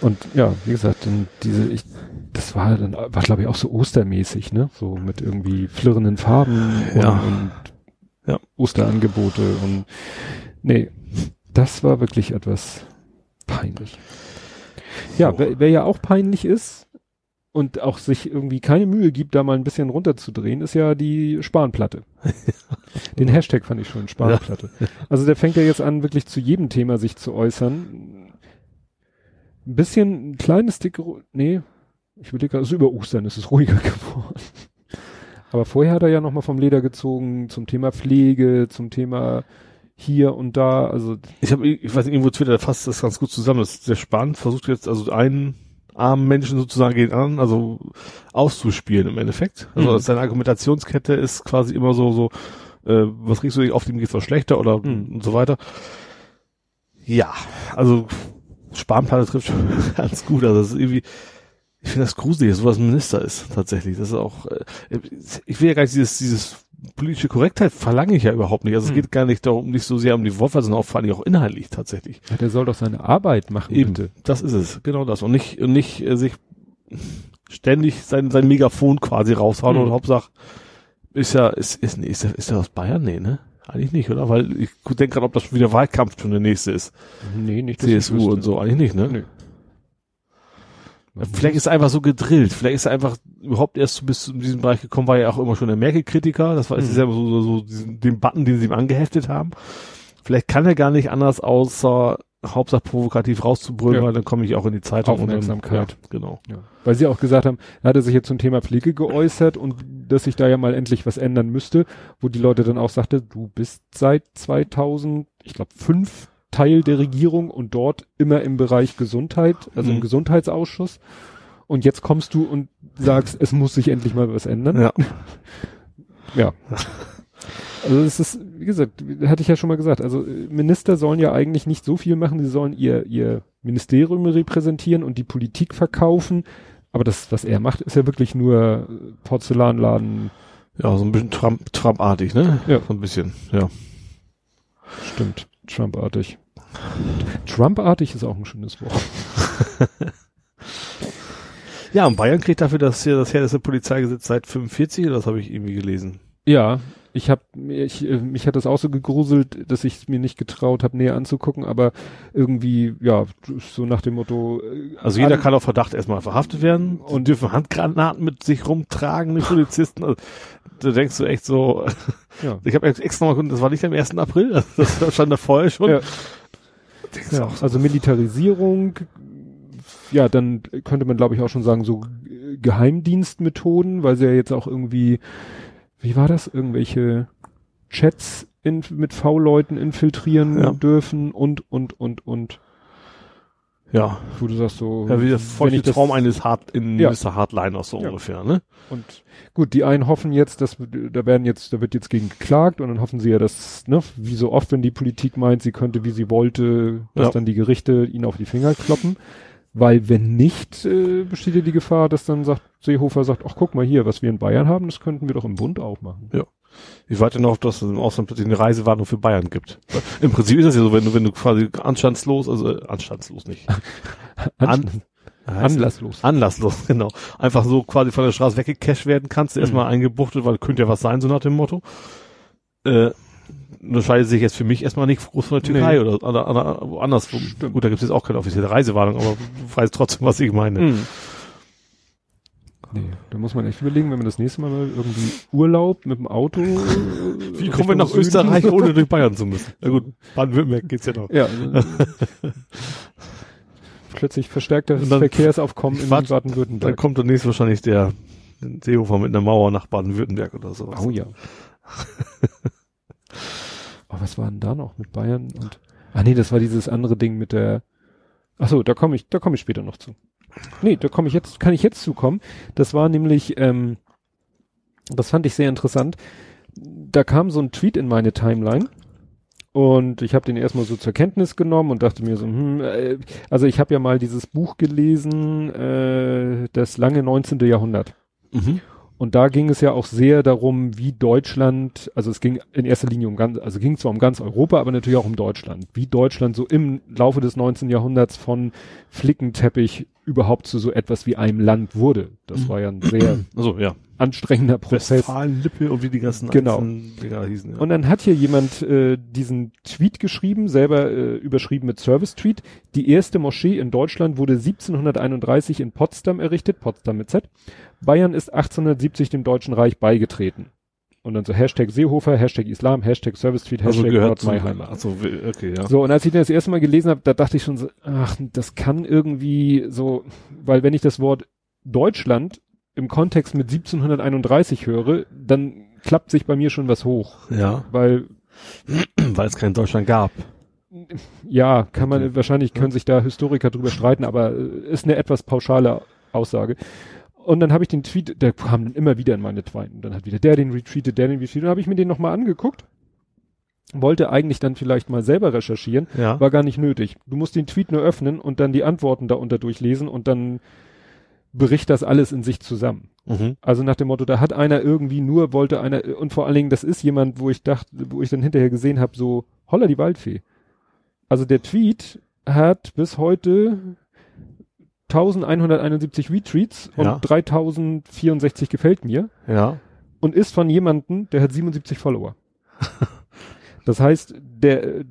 Und ja, wie gesagt, dann diese, ich, das war dann, war glaube ich auch so ostermäßig, ne? So mit irgendwie flirrenden Farben und, Ja. und Ja. Osterangebote und nee, das war wirklich etwas peinlich. Ja, So. wer, wer ja auch peinlich ist und auch sich irgendwie keine Mühe gibt, da mal ein bisschen runterzudrehen, ist ja die Spanplatte. Den Hashtag fand ich schon, Spanplatte. Also der fängt ja jetzt an, wirklich zu jedem Thema sich zu äußern. Ein bisschen, ein kleines dicke, Ru- nee, ich will gerade, also über Ostern ist es ruhiger geworden. Aber vorher hat er ja nochmal vom Leder gezogen zum Thema Pflege, zum Thema hier und da, also Ich habe, ich weiß nicht, irgendwo Twitter fasst das ganz gut zusammen. Das ist sehr spannend. Versucht jetzt also einen armen Menschen sozusagen gegen anderen, also auszuspielen im Endeffekt. Also Mhm. seine Argumentationskette ist quasi immer so, so, äh, was kriegst du dich auf dem geht's was schlechter oder Mhm. und so weiter. Ja, also Spanplatte trifft schon ganz gut. Also das ist irgendwie, ich finde das gruselig, so was ein Minister ist tatsächlich. Das ist auch, äh, ich will ja gar nicht dieses, dieses politische Korrektheit verlange ich ja überhaupt nicht. Also Hm. es geht gar nicht darum, nicht so sehr um die Wortwahl, sondern auch vor allem auch inhaltlich tatsächlich. ja, der soll doch seine Arbeit machen, Eben, bitte. das ist es, genau das. Und nicht, und nicht äh, sich ständig sein, sein Megafon quasi raushauen Hm. und Hauptsache ist ja, ist, ist, nee, ist, er, ist er aus Bayern? Nee, ne? Eigentlich nicht, oder? Weil ich denke gerade, ob das schon wieder Wahlkampf schon der nächste ist. Nee, nicht CSU und so, eigentlich nicht, ne? Nö. Vielleicht ist er einfach so gedrillt. Vielleicht ist er einfach überhaupt erst bis zu diesem Bereich gekommen, war ja auch immer schon der Merkel-Kritiker. Das war, Mhm. ist ja so, so, so diesen, den Button, den sie ihm angeheftet haben. Vielleicht kann er gar nicht anders, außer Hauptsache provokativ rauszubrüllen, Ja. weil dann komme ich auch in die Zeitung. und dann- Aufmerksamkeit. Ja, genau. Ja. Weil sie auch gesagt haben, er hatte sich jetzt zum Thema Pflege geäußert und dass sich da ja mal endlich was ändern müsste, wo die Leute dann auch sagte, du bist seit 2000, ich glaube, fünf Teil der Regierung und dort immer im Bereich Gesundheit, also im Mhm. Gesundheitsausschuss. Und jetzt kommst du und sagst, es muss sich endlich mal was ändern. Ja. Ja. Also es ist, wie gesagt, hatte ich ja schon mal gesagt, also äh, Minister sollen ja eigentlich nicht so viel machen, sie sollen ihr, ihr Ministerium repräsentieren und die Politik verkaufen. Aber das, was er macht, ist ja wirklich nur äh, Porzellanladen. Ja, so ein bisschen Trump, Trump-artig, ne? Ja. So ein bisschen, ja. Stimmt, Trump-artig. Trump-artig ist auch ein schönes Wort. Ja, und Bayern kriegt dafür das hier, das härteste Polizeigesetz seit 45, das habe ich irgendwie gelesen. Ja, ich habe ich, äh, mich hat das auch so gegruselt, dass ich es mir nicht getraut habe, näher anzugucken, aber irgendwie, ja, so nach dem Motto. äh, Also jeder an- kann auf Verdacht erstmal verhaftet werden und dürfen Handgranaten mit sich rumtragen, die Polizisten. Also, da denkst du echt so, Ja. ich habe extra mal geguckt, das war nicht am 1. April, das das stand da vorher schon. Ja. Ja, so, also Militarisierung, ja, dann könnte man glaube ich auch schon sagen, so Geheimdienstmethoden, weil sie ja jetzt auch irgendwie, wie war das, irgendwelche Chats in, mit V-Leuten infiltrieren Ja. dürfen und, und, und, und, ja, wo du sagst so, ja wie der feuchte Traum eines Hard, in Ja. Mr. Hardliners so Ja. ungefähr, ne? Und gut, die einen hoffen jetzt, dass da werden jetzt, da wird jetzt gegen geklagt und dann hoffen sie ja, dass, ne, wie so oft, wenn die Politik meint, sie könnte, wie sie wollte, dass Ja. dann die Gerichte ihnen auf die Finger kloppen. Weil wenn nicht, äh, besteht ja die Gefahr, dass dann sagt, Seehofer sagt, ach guck mal hier, was wir in Bayern haben, das könnten wir doch im Bund auch machen. Ich warte noch, dass es im Ausland plötzlich eine Reisewarnung für Bayern gibt. Im Prinzip ist das ja so, wenn du, wenn du quasi anstandslos, also äh, anstandslos nicht. An, Anlasslos. Anlasslos, genau. Einfach so quasi von der Straße weggecasht werden kannst, Mhm. erstmal eingebuchtet, weil könnte ja was sein, so nach dem Motto. Äh, unterscheidet sich jetzt für mich erstmal nicht groß von der Türkei Nee. oder, oder, oder woanders. Wo, Stimmt. gut, da gibt es jetzt auch keine offizielle Reisewarnung, aber du weißt trotzdem, was ich meine. Mhm. Nee, da muss man echt überlegen, wenn man das nächste Mal mal irgendwie Urlaub mit dem Auto. äh, Wie kommen wir nach Österreich, ohne durch Bayern zu müssen? Na gut, Baden-Württemberg geht's ja noch. Ja. plötzlich verstärktes dann- Verkehrsaufkommen in warte- Dann Baden-Württemberg. kommt demnächst wahrscheinlich der Seehofer mit einer Mauer nach Baden-Württemberg oder sowas. Oh ja. oh, was war denn da noch mit Bayern und Ah nee, das war dieses andere Ding mit der Ach so, da komme ich, da komme ich später noch zu. Nee, da komme ich jetzt, kann ich jetzt zukommen. Das war nämlich, ähm, das fand ich sehr interessant. Da kam so ein Tweet in meine Timeline und ich habe den erstmal so zur Kenntnis genommen und dachte mir so, hm, äh, also ich habe ja mal dieses Buch gelesen, äh, das lange 19. Jahrhundert. Mhm. Und da ging es ja auch sehr darum, wie Deutschland, also es ging in erster Linie um ganz, also ging zwar um ganz Europa, aber natürlich auch um Deutschland. Wie Deutschland so im Laufe des 19. Jahrhunderts von Flickenteppich überhaupt zu so etwas wie einem Land wurde. Das Mhm. war ja ein sehr Also ja. Anstrengender Prozess. Lippe und wie die ganzen Genau. Dinger hießen. Ja. Und dann hat hier jemand äh, diesen Tweet geschrieben, selber äh, überschrieben mit Service-Tweet. Die erste Moschee in Deutschland wurde 1731 in Potsdam errichtet, Potsdam mit Z. Bayern ist 1870 dem Deutschen Reich beigetreten. Und dann so Hashtag Seehofer, Hashtag Islam, Hashtag Service-Tweet, also Hashtag gehört Not zu, My Heimat. also, okay, ja. So, und als ich das erste Mal gelesen habe, da dachte ich schon so, ach, das kann irgendwie so, weil wenn ich das Wort Deutschland im Kontext mit 1731 höre, dann klappt sich bei mir schon was hoch. Ja, Weil weil es kein Deutschland gab. Ja, kann man, Okay. wahrscheinlich können sich da Historiker drüber streiten, aber äh, ist eine etwas pauschale Aussage. Und dann habe ich den Tweet, der kam dann immer wieder in meine Tweeten. Dann hat wieder der den retweetet, der den retweetet. Dann habe ich mir den nochmal angeguckt. Wollte eigentlich dann vielleicht mal selber recherchieren, Ja. war gar nicht nötig. Du musst den Tweet nur öffnen und dann die Antworten darunter durchlesen und dann bricht das alles in sich zusammen. Mhm. Also nach dem Motto, da hat einer irgendwie nur, wollte einer, und vor allen Dingen, das ist jemand, wo ich dachte, wo ich dann hinterher gesehen habe, so, holla die Waldfee. Also der Tweet hat bis heute 1171 Retweets und Ja. 3064 gefällt mir Ja. und ist von jemandem, der hat 77 Follower. das heißt, der,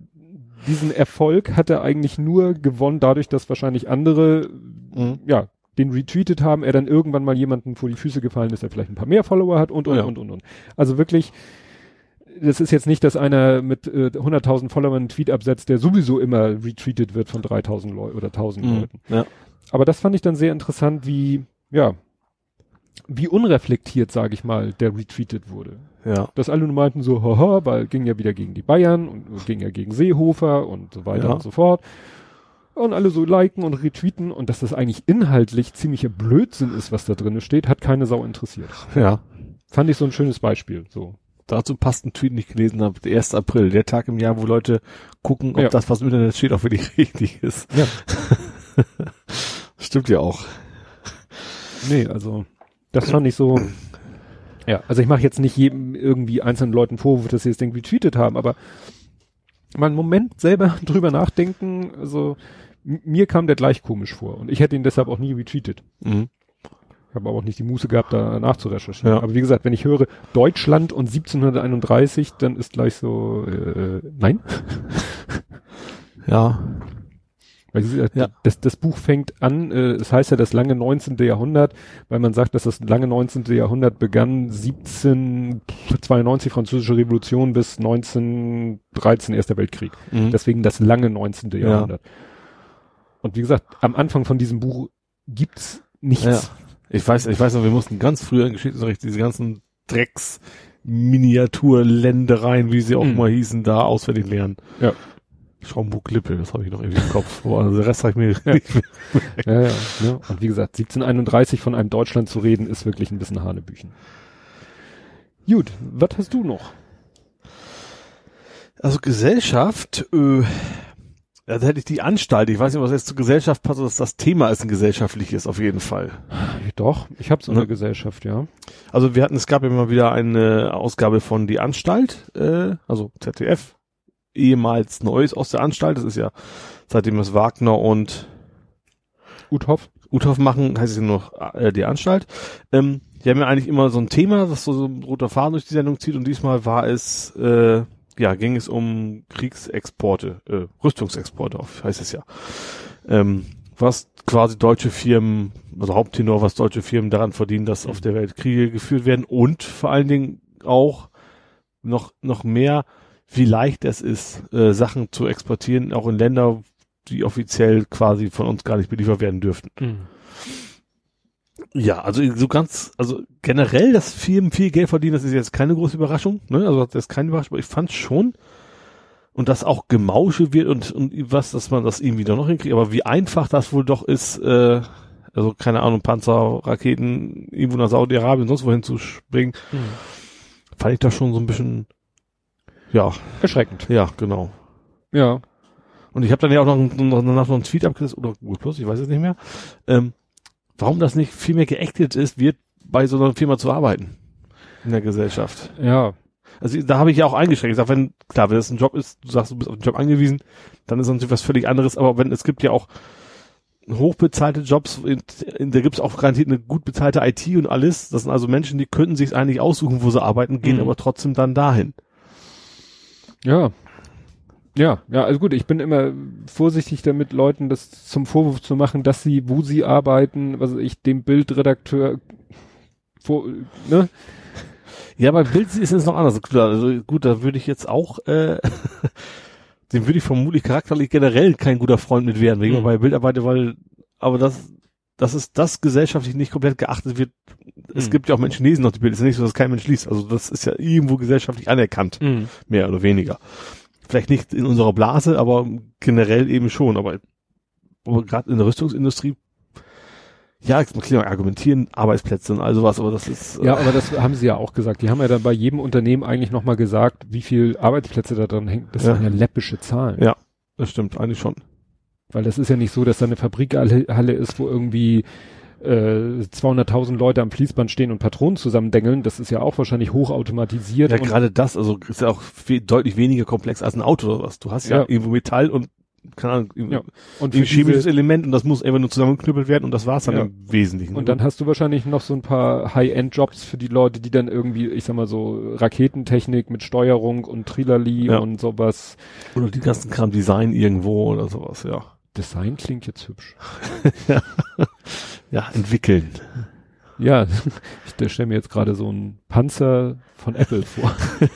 diesen Erfolg hat er eigentlich nur gewonnen dadurch, dass wahrscheinlich andere Mhm. ja, den retweetet haben, er dann irgendwann mal jemanden vor die Füße gefallen ist, der vielleicht ein paar mehr Follower hat und, und, Ja. und, und, und. Also wirklich, das ist jetzt nicht, dass einer mit äh, 100.000 Followern einen Tweet absetzt, der sowieso immer retweetet wird von 3.000 Leuten oder 1.000 Mhm. Leuten. Ja. Aber das fand ich dann sehr interessant, wie, ja, wie unreflektiert, sage ich mal, der retweetet wurde. Ja. Dass alle nur meinten so, haha, weil ging ja wieder gegen die Bayern und ging ja gegen Seehofer und so weiter Ja. und so fort. Und alle so liken und retweeten und dass das eigentlich inhaltlich ziemlicher Blödsinn ist, was da drin steht, hat keine Sau interessiert. Ja. Fand ich so ein schönes Beispiel, so. Dazu passt ein Tweet, den ich gelesen habe, der 1. April, der Tag im Jahr, wo Leute gucken, ob Ja. das, was im Internet steht, auch wirklich richtig ist. Ja. Stimmt ja auch. Nee, also das fand ich so. Ja, also ich mache jetzt nicht jedem irgendwie einzelnen Leuten Vorwurf, dass sie das Ding retweetet haben, aber mal einen Moment selber drüber nachdenken, also mir kam der gleich komisch vor und ich hätte ihn deshalb auch nie retweetet. Mhm. Ich habe aber auch nicht die Muße gehabt, da nachzurecherchieren. Ja. Aber wie gesagt, wenn ich höre Deutschland und 1731, dann ist gleich so, äh, nein. Ja. Weil Ja. das, das Buch fängt an, äh, es heißt ja das lange 19. Jahrhundert, weil man sagt, dass das lange 19. Jahrhundert begann 1792 französische Revolution bis 1913 Erster Weltkrieg. Mhm. Deswegen das lange 19. Ja. Und wie gesagt, am Anfang von diesem Buch gibt's nichts. Ja. Ich weiß, ich weiß noch, wir mussten ganz früher in Geschichtsunterricht diese ganzen Drecks Miniaturländereien, wie sie auch Mhm. mal hießen, da auswendig lernen. Ja. Schaumburg-Lippe, das habe ich noch irgendwie im Kopf. Aber also der Rest habe ich mir Ja. nicht mehr. Ja, ja, ne? Und wie gesagt, 1731 von einem Deutschland zu reden, ist wirklich ein bisschen Hanebüchen. Gut, was hast du noch? Also Gesellschaft, äh, ja, da hätte ich die Anstalt. Ich weiß nicht, was jetzt zur Gesellschaft passt, dass das Thema ist ein gesellschaftliches auf jeden Fall. Doch, ich habe so eine Ne? Gesellschaft, ja. Also wir hatten, es gab immer wieder eine Ausgabe von Die Anstalt, äh, also ZDF, ehemals Neues aus der Anstalt. Das ist ja, seitdem es Wagner und Uthoff. Uthoff machen, heißt es ja nur noch äh, Die Anstalt. Ähm, die haben ja eigentlich immer so ein Thema, das so, so ein roter Faden durch die Sendung zieht und diesmal war es, äh, ja, ging es um Kriegsexporte, äh, Rüstungsexporte, heißt es ja. Ähm, was quasi deutsche Firmen, also Haupttenor, was deutsche Firmen daran verdienen, dass auf der Welt Kriege geführt werden und vor allen Dingen auch noch, noch mehr, wie leicht es ist, äh, Sachen zu exportieren, auch in Länder, die offiziell quasi von uns gar nicht beliefert werden dürften. Ja, also so ganz, also generell, dass Firmen viel Geld verdienen, das ist jetzt keine große Überraschung, ne? Also das ist keine Überraschung, aber ich fand schon, und dass auch Gemausche wird und, und was, dass man das irgendwie doch noch hinkriegt, aber wie einfach das wohl doch ist, äh, also keine Ahnung, Panzer, Raketen, irgendwo nach Saudi-Arabien, sonst wohin zu springen, fand ich das schon so ein bisschen, ja, Erschreckend. ja, genau. Ja. Und ich habe dann ja auch noch, noch, noch, noch einen Tweet abgesetzt, oder Google Plus, ich weiß es nicht mehr, ähm, warum das nicht viel mehr geächtet ist, wird bei so einer Firma zu arbeiten in der Gesellschaft. Ja. Also da habe ich ja auch eingeschränkt. Ich sag, wenn, klar, wenn es ein Job ist, du sagst, du bist auf den Job angewiesen, dann ist das natürlich was völlig anderes, aber wenn, es gibt ja auch hochbezahlte Jobs, in, in, da gibt es auch garantiert eine gut bezahlte IT und alles. Das sind also Menschen, die könnten sich eigentlich aussuchen, wo sie arbeiten, gehen Mhm. aber trotzdem dann dahin. Ja. Ja, ja, also gut, ich bin immer vorsichtig damit, Leuten das zum Vorwurf zu machen, dass sie, wo sie arbeiten, was ich, dem Bildredakteur vor, ne? Ja, bei Bild ist es noch anders. Klar, Also gut, da würde ich jetzt auch, äh, dem würde ich vermutlich charakterlich generell kein guter Freund mit werden, wegen Mhm. bei Bild arbeite, weil, aber das, das ist das gesellschaftlich nicht komplett geachtet wird. Es Mhm. gibt ja auch Menschen, die lesen noch die Bild. Es ist nicht so, dass kein Mensch liest. Also das ist ja irgendwo gesellschaftlich anerkannt, mehr oder weniger. Vielleicht nicht in unserer Blase, aber generell eben schon. Aber, aber gerade in der Rüstungsindustrie, ja, man kann ja argumentieren, Arbeitsplätze und all sowas, aber das ist, äh, Ja, aber das haben sie ja auch gesagt. Die haben ja dann bei jedem Unternehmen eigentlich nochmal gesagt, wie viel Arbeitsplätze da dran hängen. Das Ja. sind ja läppische Zahlen. Ja. das stimmt eigentlich schon. Weil das ist ja nicht so, dass da eine Fabrikhalle Halle ist, wo irgendwie äh, 200.000 Leute am Fließband stehen und Patronen zusammendengeln. Das ist ja auch wahrscheinlich hochautomatisiert. Ja, gerade das, also ist ja auch viel, deutlich weniger komplex als ein Auto oder was. Du hast ja, Ja. irgendwo Metall und keine Ahnung, Ja. und, ein chemisches Element und das muss einfach nur zusammengeknüppelt werden und das war's dann Ja. im Wesentlichen. und dann hast du wahrscheinlich noch so ein paar High-End-Jobs für die Leute, die dann irgendwie, ich sag mal so, Raketentechnik mit Steuerung und Trilali Ja. und sowas. oder die ganzen Kram Design irgendwo oder sowas, ja. Design klingt jetzt hübsch. Ja, entwickeln. Ja, ich stelle mir jetzt gerade so einen Panzer von Apple vor.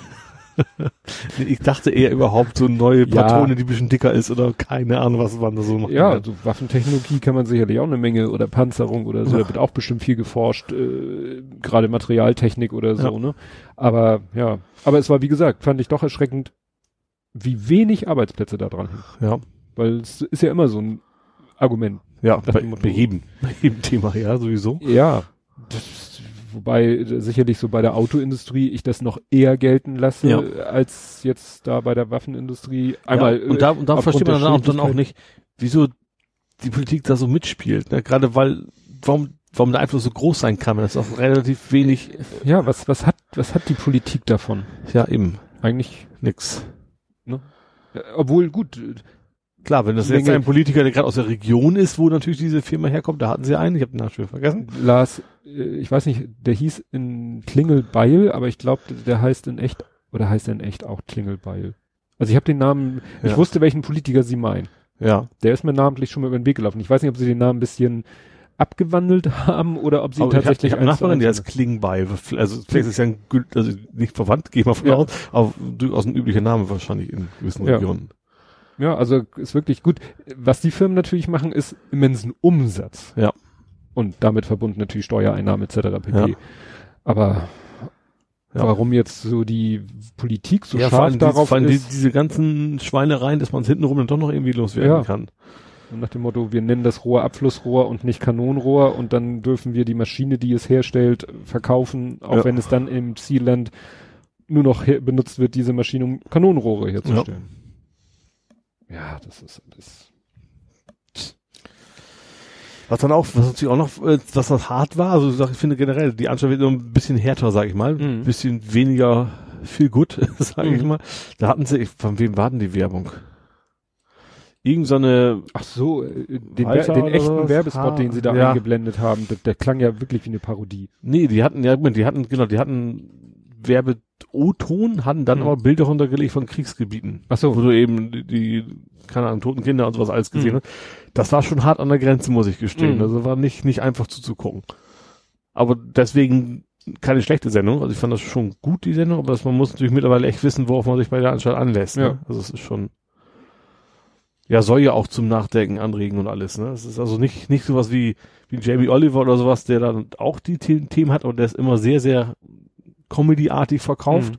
Ich dachte eher überhaupt so neue Ja. Patrone, die ein bisschen dicker ist oder keine Ahnung, was man da so macht. Ja, also Waffentechnologie kann man sicherlich auch eine Menge oder Panzerung oder so, Ja. da wird auch bestimmt viel geforscht, äh, gerade Materialtechnik oder so, Ja. ne? Aber ja, aber es war wie gesagt, fand ich doch erschreckend, wie wenig Arbeitsplätze da dran hängen. ja, Weil es ist ja immer so ein Argument. ja, bei, bei jedem, bei jedem Thema, ja, sowieso. Ja. Das, wobei äh, sicherlich so bei der Autoindustrie ich das noch eher gelten lasse, Ja. als jetzt da bei der Waffenindustrie. Einmal ja, und da, und da äh, versteht man dann auch, dann auch nicht, wieso die Politik da so mitspielt. Ne? Gerade weil, warum, warum der Einfluss so groß sein kann, wenn das auch relativ wenig, Ja, was, was hat, was hat die Politik davon? ja eben, Eigentlich, nix. äh, obwohl gut, Klar, wenn das jetzt ein Politiker, der gerade aus der Region ist, wo natürlich diese Firma herkommt, da hatten sie einen, ich habe den Namen schon vergessen. Lars, äh, ich weiß nicht, der hieß in Klingelbeil, aber ich glaube, der heißt in echt, oder heißt er in echt auch Klingelbeil? Also ich habe den Namen, ich Ja. wusste, welchen Politiker sie meinen. Ja. Der ist mir namentlich schon mal über den Weg gelaufen. Ich weiß nicht, ob sie den Namen ein bisschen abgewandelt haben oder ob sie Aber ich habe tatsächlich hab Nachbarin, die heißt Klingbeil. Also vielleicht ist ja ein, also nicht verwandt, gehe ich mal von Ja. aus, aber durchaus ein üblicher Name wahrscheinlich in gewissen Ja. Regionen. Ja, also ist wirklich gut. Was die Firmen natürlich machen, ist immensen Umsatz. Ja. Und damit verbunden natürlich Steuereinnahmen etc. pp. Ja. Aber Ja. warum jetzt so die Politik so ja, scharf diese, darauf vor allem die, ist, diese ganzen Schweinereien, dass man es hintenrum dann doch noch irgendwie loswerden Ja. kann. nach dem Motto, wir nennen das Rohr Abflussrohr und nicht Kanonenrohr und dann dürfen wir die Maschine, die es herstellt, verkaufen, auch Ja. wenn es dann im Zielland nur noch benutzt wird, diese Maschine, um Kanonenrohre herzustellen. Ja, das ist alles. Was dann auch, was natürlich auch noch, äh, was das hart war, also ich sag, ich finde generell, die Anstalt wird immer ein bisschen härter, sag ich mal, Mhm. ein bisschen weniger viel gut, sage ich Mhm. mal. Da hatten sie, ich- von wem war denn die Werbung? Irgend so eine, Ach so, äh, den, Walter den echten? Werbespot, Ah, den sie da ja. eingeblendet haben, der, der klang ja wirklich wie eine Parodie. nee, die hatten, ja, die hatten, genau, die hatten Werbe-O-Ton, hatten dann Mhm. aber Bilder runtergelegt von Kriegsgebieten. Ach so. Wo du eben die, die keine Ahnung, toten Kinder und sowas alles gesehen Mhm. hast. Das war schon hart an der Grenze, muss ich gestehen. Mhm. Also war nicht, nicht einfach zuzugucken. Aber deswegen keine schlechte Sendung. Also ich fand das schon gut, die Sendung, aber das, man muss natürlich mittlerweile echt wissen, worauf man sich bei der Anstalt anlässt. Ja. Ne? Also es ist schon, ja, soll ja auch zum Nachdenken anregen und alles. Ne? Es ist also nicht, nicht sowas wie, wie Jamie Oliver oder sowas, der dann auch die The Themen hat und der ist immer sehr, sehr Comedy-artig verkauft, Mhm.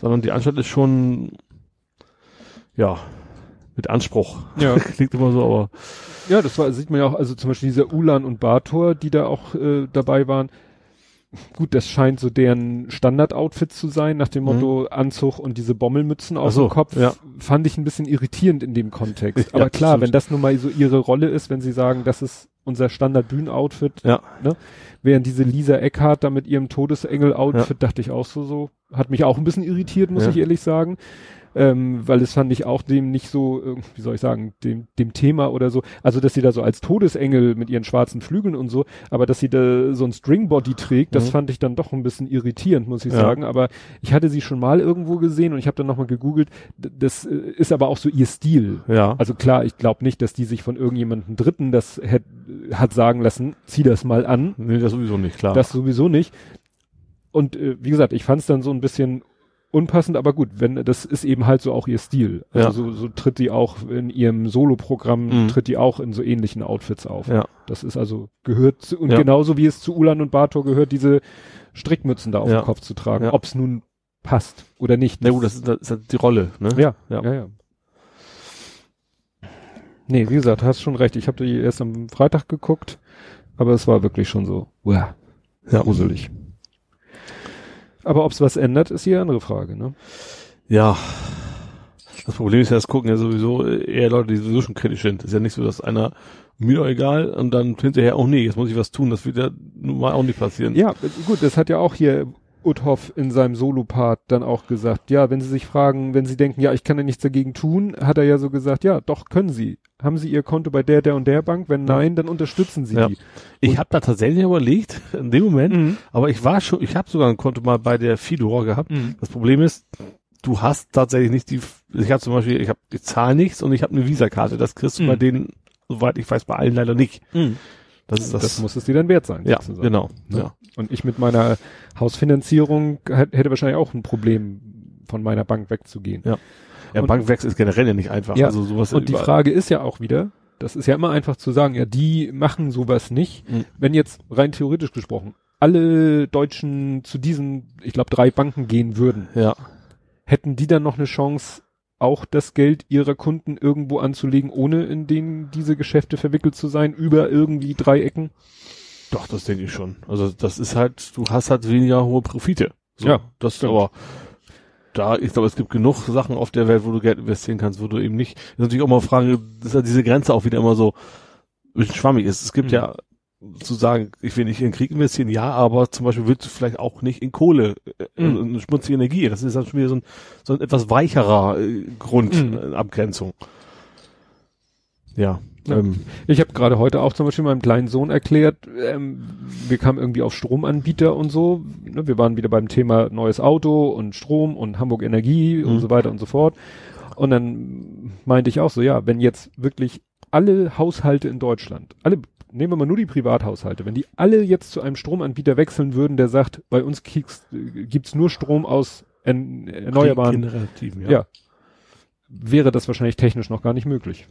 sondern die Anstalt ist schon, ja, mit Anspruch. Ja. Klingt immer so, aber Ja, das war, sieht man ja auch, also zum Beispiel dieser Ulan und Bator, die da auch äh, dabei waren. Gut, das scheint so deren Standard-Outfit zu sein, nach dem Mhm. Motto Anzug und diese Bommelmützen auf so, dem Kopf. ja. Fand ich ein bisschen irritierend in dem Kontext. Ja, Aber klar, absolut. wenn das nun mal so ihre Rolle ist, wenn sie sagen, das ist unser Standard-Bühnen-Outfit, Ja. ne? Während diese Lisa Eckhardt da mit ihrem Todesengel-Outfit, dachte ich auch so, so, hat mich auch ein bisschen irritiert, muss Ja. ich ehrlich sagen. Ähm, weil es fand ich auch dem nicht so, äh, wie soll ich sagen, dem, dem Thema oder so, also dass sie da so als Todesengel mit ihren schwarzen Flügeln und so, aber dass sie da so ein Stringbody trägt, das Mhm. fand ich dann doch ein bisschen irritierend, muss ich Ja. sagen. Aber ich hatte sie schon mal irgendwo gesehen und ich habe dann nochmal gegoogelt, das äh, ist aber auch so ihr Stil. ja. Also klar, ich glaube nicht, dass die sich von irgendjemandem Dritten das hätt, hat sagen lassen, zieh das mal an. nee, das sowieso nicht, klar. Das sowieso nicht. Und äh, wie gesagt, ich fand es dann so ein bisschen unpassend, aber gut, wenn das ist eben halt so auch ihr Stil. Also Ja. so, so tritt die auch in ihrem Soloprogramm, Mhm. tritt die auch in so ähnlichen Outfits auf. ja. Das ist also gehört zu, und Ja. genauso wie es zu Ulan und Bartor gehört, diese Strickmützen da auf Ja. dem Kopf zu tragen, Ja. ob es nun passt oder nicht. Na gut, das ist, das ist halt die Rolle, ne? ja, Ja. ja, ja. Nee, wie gesagt, hast schon recht. Ich habe die erst am Freitag geguckt, aber es war wirklich schon so, uah, Ja. gruselig. Aber ob es was ändert, ist die andere Frage, ne? Ja. Das Problem ist ja, das gucken ja sowieso eher Leute, die sowieso schon kritisch sind. ist ja nicht so, dass einer mir doch egal und dann hinterher, oh nee, jetzt muss ich was tun. Das wird ja nun mal auch nicht passieren. Ja, gut, das hat ja auch hier Uthoff in seinem Solopart dann auch gesagt. Ja, wenn Sie sich fragen, wenn Sie denken, ja, ich kann ja nichts dagegen tun, hat er ja so gesagt, ja, doch können Sie. Haben Sie Ihr Konto bei der, der und der Bank? Wenn nein, dann unterstützen Sie Ja. die. Ich habe da tatsächlich überlegt, in dem Moment, Mhm. aber ich war schon, ich habe sogar ein Konto mal bei der Fidor gehabt. Mhm. Das Problem ist, du hast tatsächlich nicht die, ich habe zum Beispiel, ich habe, ich zahle nichts und ich habe eine Visakarte. Das kriegst du Mhm. bei denen, soweit ich weiß, bei allen leider nicht. Das ist Das, das. muss es dir dann wert sein. ja, sozusagen. genau. Ne? Ja. Und ich mit meiner Hausfinanzierung hätt- hätte wahrscheinlich auch ein Problem, von meiner Bank wegzugehen. Ja. Ja, Und- Bankwechsel ist generell ja nicht einfach. Ja, Also sowas Und die überall- Frage ist ja auch wieder, das ist ja immer einfach zu sagen, ja, die machen sowas nicht. Mhm. Wenn jetzt rein theoretisch gesprochen alle Deutschen zu diesen, ich glaube, drei Banken gehen würden, Ja. hätten die dann noch eine Chance, auch das Geld ihrer Kunden irgendwo anzulegen, ohne in denen diese Geschäfte verwickelt zu sein, über irgendwie drei Ecken? Doch, das denke ich schon. Also das ist halt, du hast halt weniger hohe Profite. So, Ja, das stimmt. aber da, ich glaube, es gibt genug Sachen auf der Welt, wo du Geld investieren kannst, wo du eben nicht. Das ist natürlich auch mal Frage, dass ja diese Grenze auch wieder immer so ein bisschen schwammig ist. Es gibt Mhm. ja zu sagen, ich will nicht in Krieg investieren, ja, aber zum Beispiel willst du vielleicht auch nicht in Kohle, äh, Mhm. also in schmutzige Energie. Das ist dann schon wieder so ein, so ein etwas weicherer äh, Grund, Mhm. äh, Abgrenzung. Ja. Ja. Ähm, Ich habe gerade heute auch zum Beispiel meinem kleinen Sohn erklärt, ähm, wir kamen irgendwie auf Stromanbieter und so. Ne, wir waren wieder beim Thema neues Auto und Strom und Hamburg Energie und Mhm. so weiter und so fort. Und dann meinte ich auch so, ja, wenn jetzt wirklich alle Haushalte in Deutschland, alle, nehmen wir mal nur die Privathaushalte, wenn die alle jetzt zu einem Stromanbieter wechseln würden, der sagt, bei uns äh, gibt's nur Strom aus en, erneuerbaren, Regenerativen, ja. wäre das wahrscheinlich technisch noch gar nicht möglich.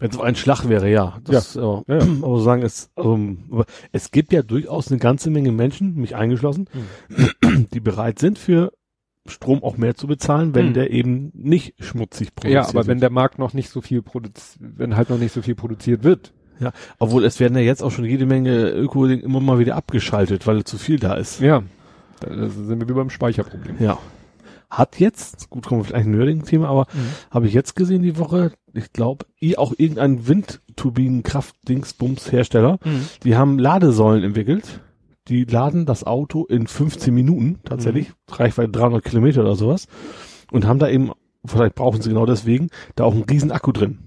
Wenn es ein Schlag wäre, ja. Das, ja. Ja, ja. Aber sagen es, ähm, aber es gibt ja durchaus eine ganze Menge Menschen, mich eingeschlossen, die bereit sind für Strom auch mehr zu bezahlen, wenn Mhm. der eben nicht schmutzig produziert Ja, aber wenn wird. der Markt noch nicht so viel produziert, wenn halt noch nicht so viel produziert wird. Obwohl es werden ja jetzt auch schon jede Menge öko immer mal wieder abgeschaltet, weil zu viel da ist. Ja. Da sind wir wie beim Speicherproblem. Ja. Hat jetzt, gut, kommen wir vielleicht ein Nerding-Thema, aber habe ich jetzt gesehen die Woche, ich glaube, auch irgendein Windturbinen-Kraft-Dingsbums-Hersteller, die haben Ladesäulen entwickelt. Die laden das Auto in 15 Minuten, tatsächlich, Reichweite 300 Kilometer oder sowas, und haben da eben, vielleicht brauchen sie genau deswegen, da auch einen riesen Akku drin.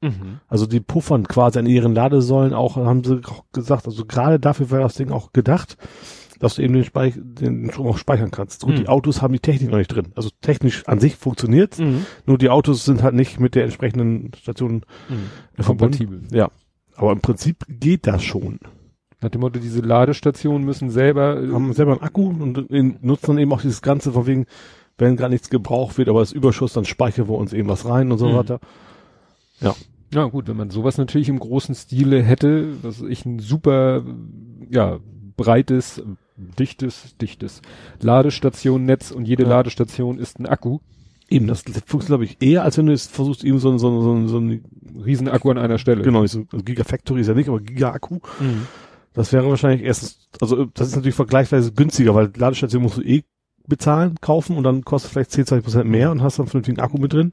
Mhm. Also die puffern quasi an ihren Ladesäulen auch, haben sie auch gesagt, also gerade dafür wäre das Ding auch gedacht, dass du eben den, Speich den Strom auch speichern kannst. Und Mhm. die Autos haben die Technik noch nicht drin. Also technisch an sich funktioniert, Mhm. nur die Autos sind halt nicht mit der entsprechenden Station Mhm. verbunden. Kompatibel. Ja. Aber im Prinzip geht das schon. Nach dem Motto, diese Ladestationen müssen selber, äh, Haben selber einen Akku und nutzen dann eben auch dieses Ganze von wegen, wenn gar nichts gebraucht wird, aber es ist Überschuss, dann speichern wir uns eben was rein und so Mhm. weiter. ja gut, wenn man sowas natürlich im großen Stile hätte, was ich ein super, ja, breites, dichtes, dichtes Ladestationnetz und jede Ja. Ladestation ist ein Akku, Eben, das funktioniert, glaube ich, eher, als wenn du jetzt versuchst, eben so, ein- so, ein- so, ein- so ein, Riesenakku an einer Stelle. genau, so, also Gigafactory ist ja nicht, aber Giga-Akku. Mhm. Das wäre wahrscheinlich erstens, also das ist natürlich vergleichsweise günstiger, weil Ladestation musst du eh bezahlen, kaufen und dann kostet vielleicht 10, 20 Prozent mehr und hast dann vernünftigen Akku mit drin.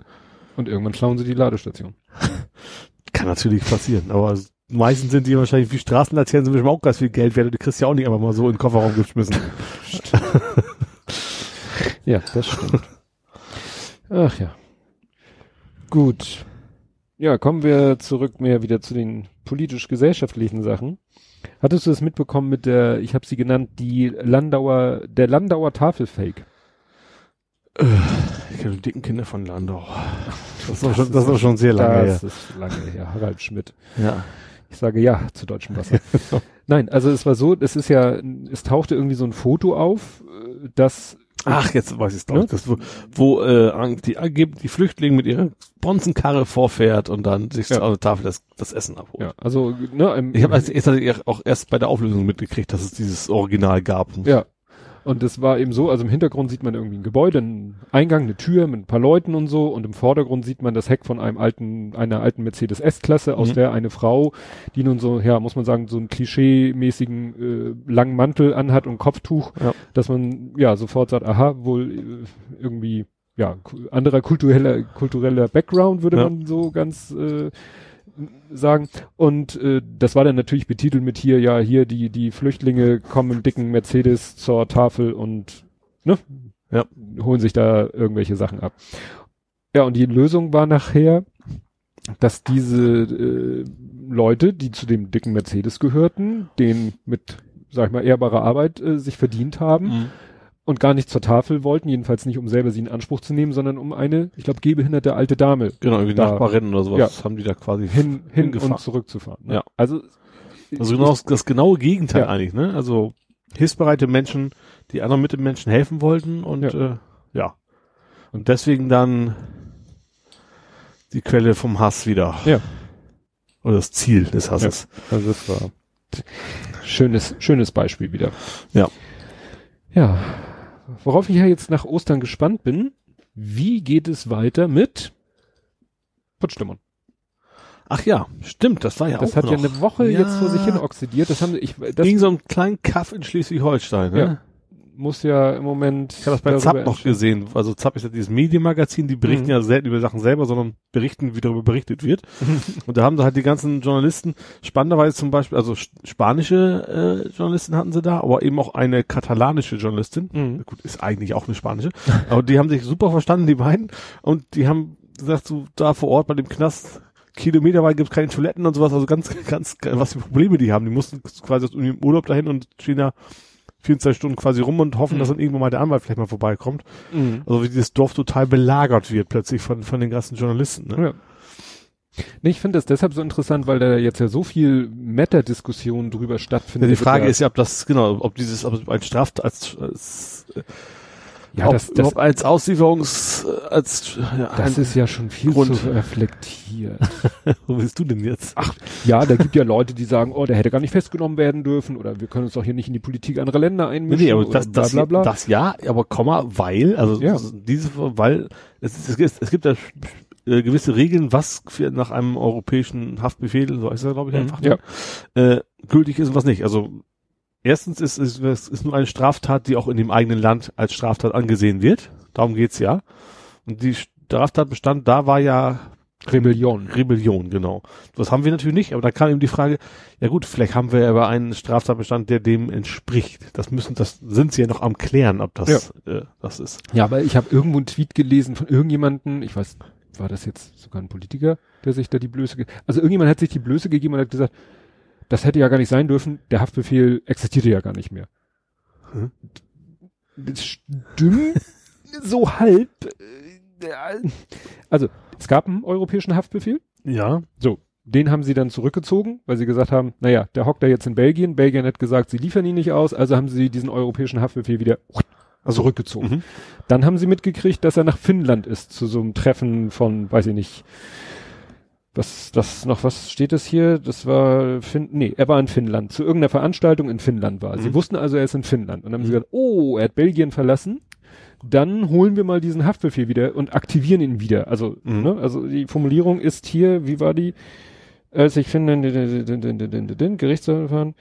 Und irgendwann klauen sie die Ladestation. Kann natürlich passieren, aber meistens sind die wahrscheinlich wie Straßenlaternen sind bestimmt auch ganz viel Geld wert und die kriegst ja auch nicht einfach mal so in den Kofferraum geschmissen. Ja, das stimmt. Ach ja. Gut. Ja, kommen wir zurück mehr wieder zu den politisch-gesellschaftlichen Sachen. Hattest du es mitbekommen mit der, ich habe sie genannt, die Landauer, der Landauer Tafelfake? Ich kenne die dicken Kinder von Landau. Das ist doch schon, das ist doch schon sehr lange Das her. ist lange her. Harald Schmidt. Ja. Ich sage ja zu deutschem Wasser. Nein, also es war so, es ist ja, es tauchte irgendwie so ein Foto auf, äh, das Ach, jetzt weiß ich es Ne? doch. Das, wo wo äh, die, angeb- die Flüchtlinge mit ihrer Bonzenkarre vorfährt und dann sich Ja. zur Tafel das, das Essen abholt. ja, also ne, im, Ich habe als erst hatte ich auch erst bei der Auflösung mitgekriegt, dass es dieses Original gab. Ja. Und das war eben so, also im Hintergrund sieht man irgendwie ein Gebäude, einen Eingang, eine Tür mit ein paar Leuten und so und im Vordergrund sieht man das Heck von einem alten, einer alten Mercedes S-Klasse, aus Mhm. der eine Frau, die nun so, ja, muss man sagen, so einen klischee-mäßigen äh, langen Mantel anhat und Kopftuch, Ja. dass man ja sofort sagt, aha, wohl äh, irgendwie, ja, anderer kultureller, kultureller Background, würde Ja. man so ganz äh, sagen. Und äh, das war dann natürlich betitelt mit hier, ja, hier die, die Flüchtlinge kommen im dicken Mercedes zur Tafel und ne, Ja. holen sich da irgendwelche Sachen ab. Ja, und die Lösung war nachher, dass diese äh, Leute, die zu dem dicken Mercedes gehörten, den mit, sag ich mal, ehrbarer Arbeit äh, sich verdient haben Mhm. Und gar nicht zur Tafel wollten, jedenfalls nicht, um selber sie in Anspruch zu nehmen, sondern um eine, ich glaube, gehbehinderte alte Dame Genau, irgendwie Da- Nachbarinnen oder sowas haben die da quasi hin, hin und zurückzufahren. Ne? Ja. Also Also genau das, das genaue Gegenteil Ja. eigentlich, ne? Also hilfsbereite Menschen, die anderen Mitmenschen helfen wollten und Ja. ja. Äh, ja. Und deswegen dann die Quelle vom Hass wieder. Ja. Oder das Ziel des Hasses. Also das war schönes, schönes Beispiel wieder. Ja. Ja. Worauf ich ja jetzt nach Ostern gespannt bin, wie geht es weiter mit Putschdämmern? Ach ja, stimmt, das war ja Das auch hat noch. ja eine Woche Ja. jetzt vor sich hin oxidiert. Das haben ich, das Gegen so einen kleinen Kaff in Schleswig-Holstein, ne? Ja. Muss ja im Moment. Ich habe das bei Zapp noch gesehen. Also Zapp ist ja dieses Medienmagazin, die berichten Mhm. ja selten über Sachen selber, sondern berichten, wie darüber berichtet wird. Und da haben sie halt die ganzen Journalisten, spannenderweise zum Beispiel, also sch- spanische äh, Journalisten hatten sie da, aber eben auch eine katalanische Journalistin. Mhm. Gut, ist eigentlich auch eine spanische. aber die haben sich super verstanden, die beiden. Und die haben gesagt, so da vor Ort bei dem Knast, kilometerweit gibt's keine Toiletten und sowas, also ganz, ganz, was für Probleme die haben. Die mussten quasi aus dem Urlaub dahin und da 24 Stunden quasi rum und hoffen, Mhm. dass dann irgendwann mal der Anwalt vielleicht mal vorbeikommt. Mhm. Also wie dieses Dorf total belagert wird plötzlich von, von den ganzen Journalisten. Ne? Ja. Nee, ich finde das deshalb so interessant, weil da jetzt ja so viel Meta-Diskussion drüber Ja, stattfindet. die Frage ja, ist ja, ob das, genau, ob dieses, ob ein Straft als, als ja, das, das, als Auslieferungs, als, ja, das ein, ist ja schon viel Grund. zu reflektiert. wo bist du denn jetzt? Ach, ja, da gibt ja Leute, die sagen, oh, der hätte gar nicht festgenommen werden dürfen oder wir können uns doch hier nicht in die Politik anderer Länder einmischen. nee, aber das, das, bla, bla, bla. das ja, aber Komma, weil, also Ja. diese, weil es, es, gibt- es gibt da äh, gewisse Regeln, was für nach einem europäischen Haftbefehl, so heißt er, glaube ich, Mhm, einfach, ja. äh, gültig ist und was nicht. Also erstens ist es ist, ist nur eine Straftat, die auch in dem eigenen Land als Straftat angesehen wird. Darum geht's ja. Und die Straftatbestand, da war ja Rebellion. Rebellion, genau. Das haben wir natürlich nicht, aber da kam eben die Frage, ja gut, vielleicht haben wir aber einen Straftatbestand, der dem entspricht. Das müssen, das sind sie ja noch am klären, ob das äh, das ist. Ja, aber ich habe irgendwo einen Tweet gelesen von irgendjemanden, ich weiß, war das jetzt sogar ein Politiker, der sich da die Blöße, also irgendjemand hat sich die Blöße gegeben und hat gesagt, das hätte ja gar nicht sein dürfen, der Haftbefehl existierte ja gar nicht mehr. Hm? Das stimmt so halb. äh, Also, es gab einen europäischen Haftbefehl, Ja. so, den haben sie dann zurückgezogen, weil sie gesagt haben, naja, der hockt da jetzt in Belgien, Belgien hat gesagt, sie liefern ihn nicht aus, also haben sie diesen europäischen Haftbefehl wieder Also zurückgezogen. Mhm. Dann haben sie mitgekriegt, dass er nach Finnland ist, zu so einem Treffen von, weiß ich nicht, was, das noch, was steht das hier? Das war, fin nee, er war in Finnland, zu irgendeiner Veranstaltung in Finnland war. Sie Mhm. wussten also, er ist in Finnland. Und dann haben sie Mhm. gesagt, oh, er hat Belgien verlassen. Dann holen wir mal diesen Haftbefehl wieder und aktivieren ihn wieder. Also, Mhm. ne, also die Formulierung ist hier, wie war die? Als ich finde, Gerichtsverfahren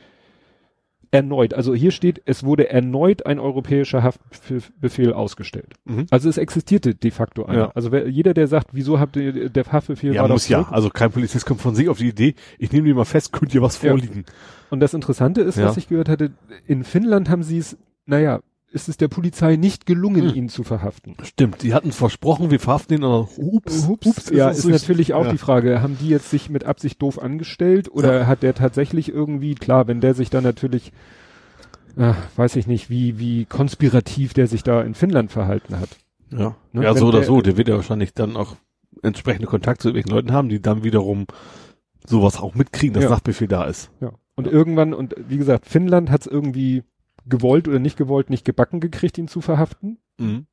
erneut. Also hier steht, es wurde erneut ein europäischer Haftbefehl ausgestellt. Mhm. Also es existierte de facto einer. Ja. Also wer, jeder, der sagt, wieso habt ihr, der Haftbefehl Ja, war muss ja. Also kein Polizist kommt von sich auf die Idee, ich nehme die mal fest, könnte hier was Ja. vorliegen. Und das Interessante ist, Ja. was ich gehört hatte, in Finnland haben sie es, naja, ist es der Polizei nicht gelungen, Hm. ihn zu verhaften. Stimmt, die hatten versprochen, wir verhaften ihn, aber ups, Ups, ja, es ist natürlich auch ja. die Frage, haben die jetzt sich mit Absicht doof angestellt oder hat der tatsächlich irgendwie, klar, wenn der sich dann natürlich, äh, weiß ich nicht, wie, wie konspirativ der sich da in Finnland verhalten hat. Ja, Ne, ja wenn so oder der- so. Der wird ja wahrscheinlich dann auch entsprechende Kontakt zu irgendwelchen Leuten haben, die dann wiederum sowas auch mitkriegen, dass Ja. Nachtbefehl da ist. Ja. Und irgendwann, und wie gesagt, Finnland hat es irgendwie gewollt oder nicht gewollt, nicht gebacken gekriegt, ihn zu verhaften. Mhm.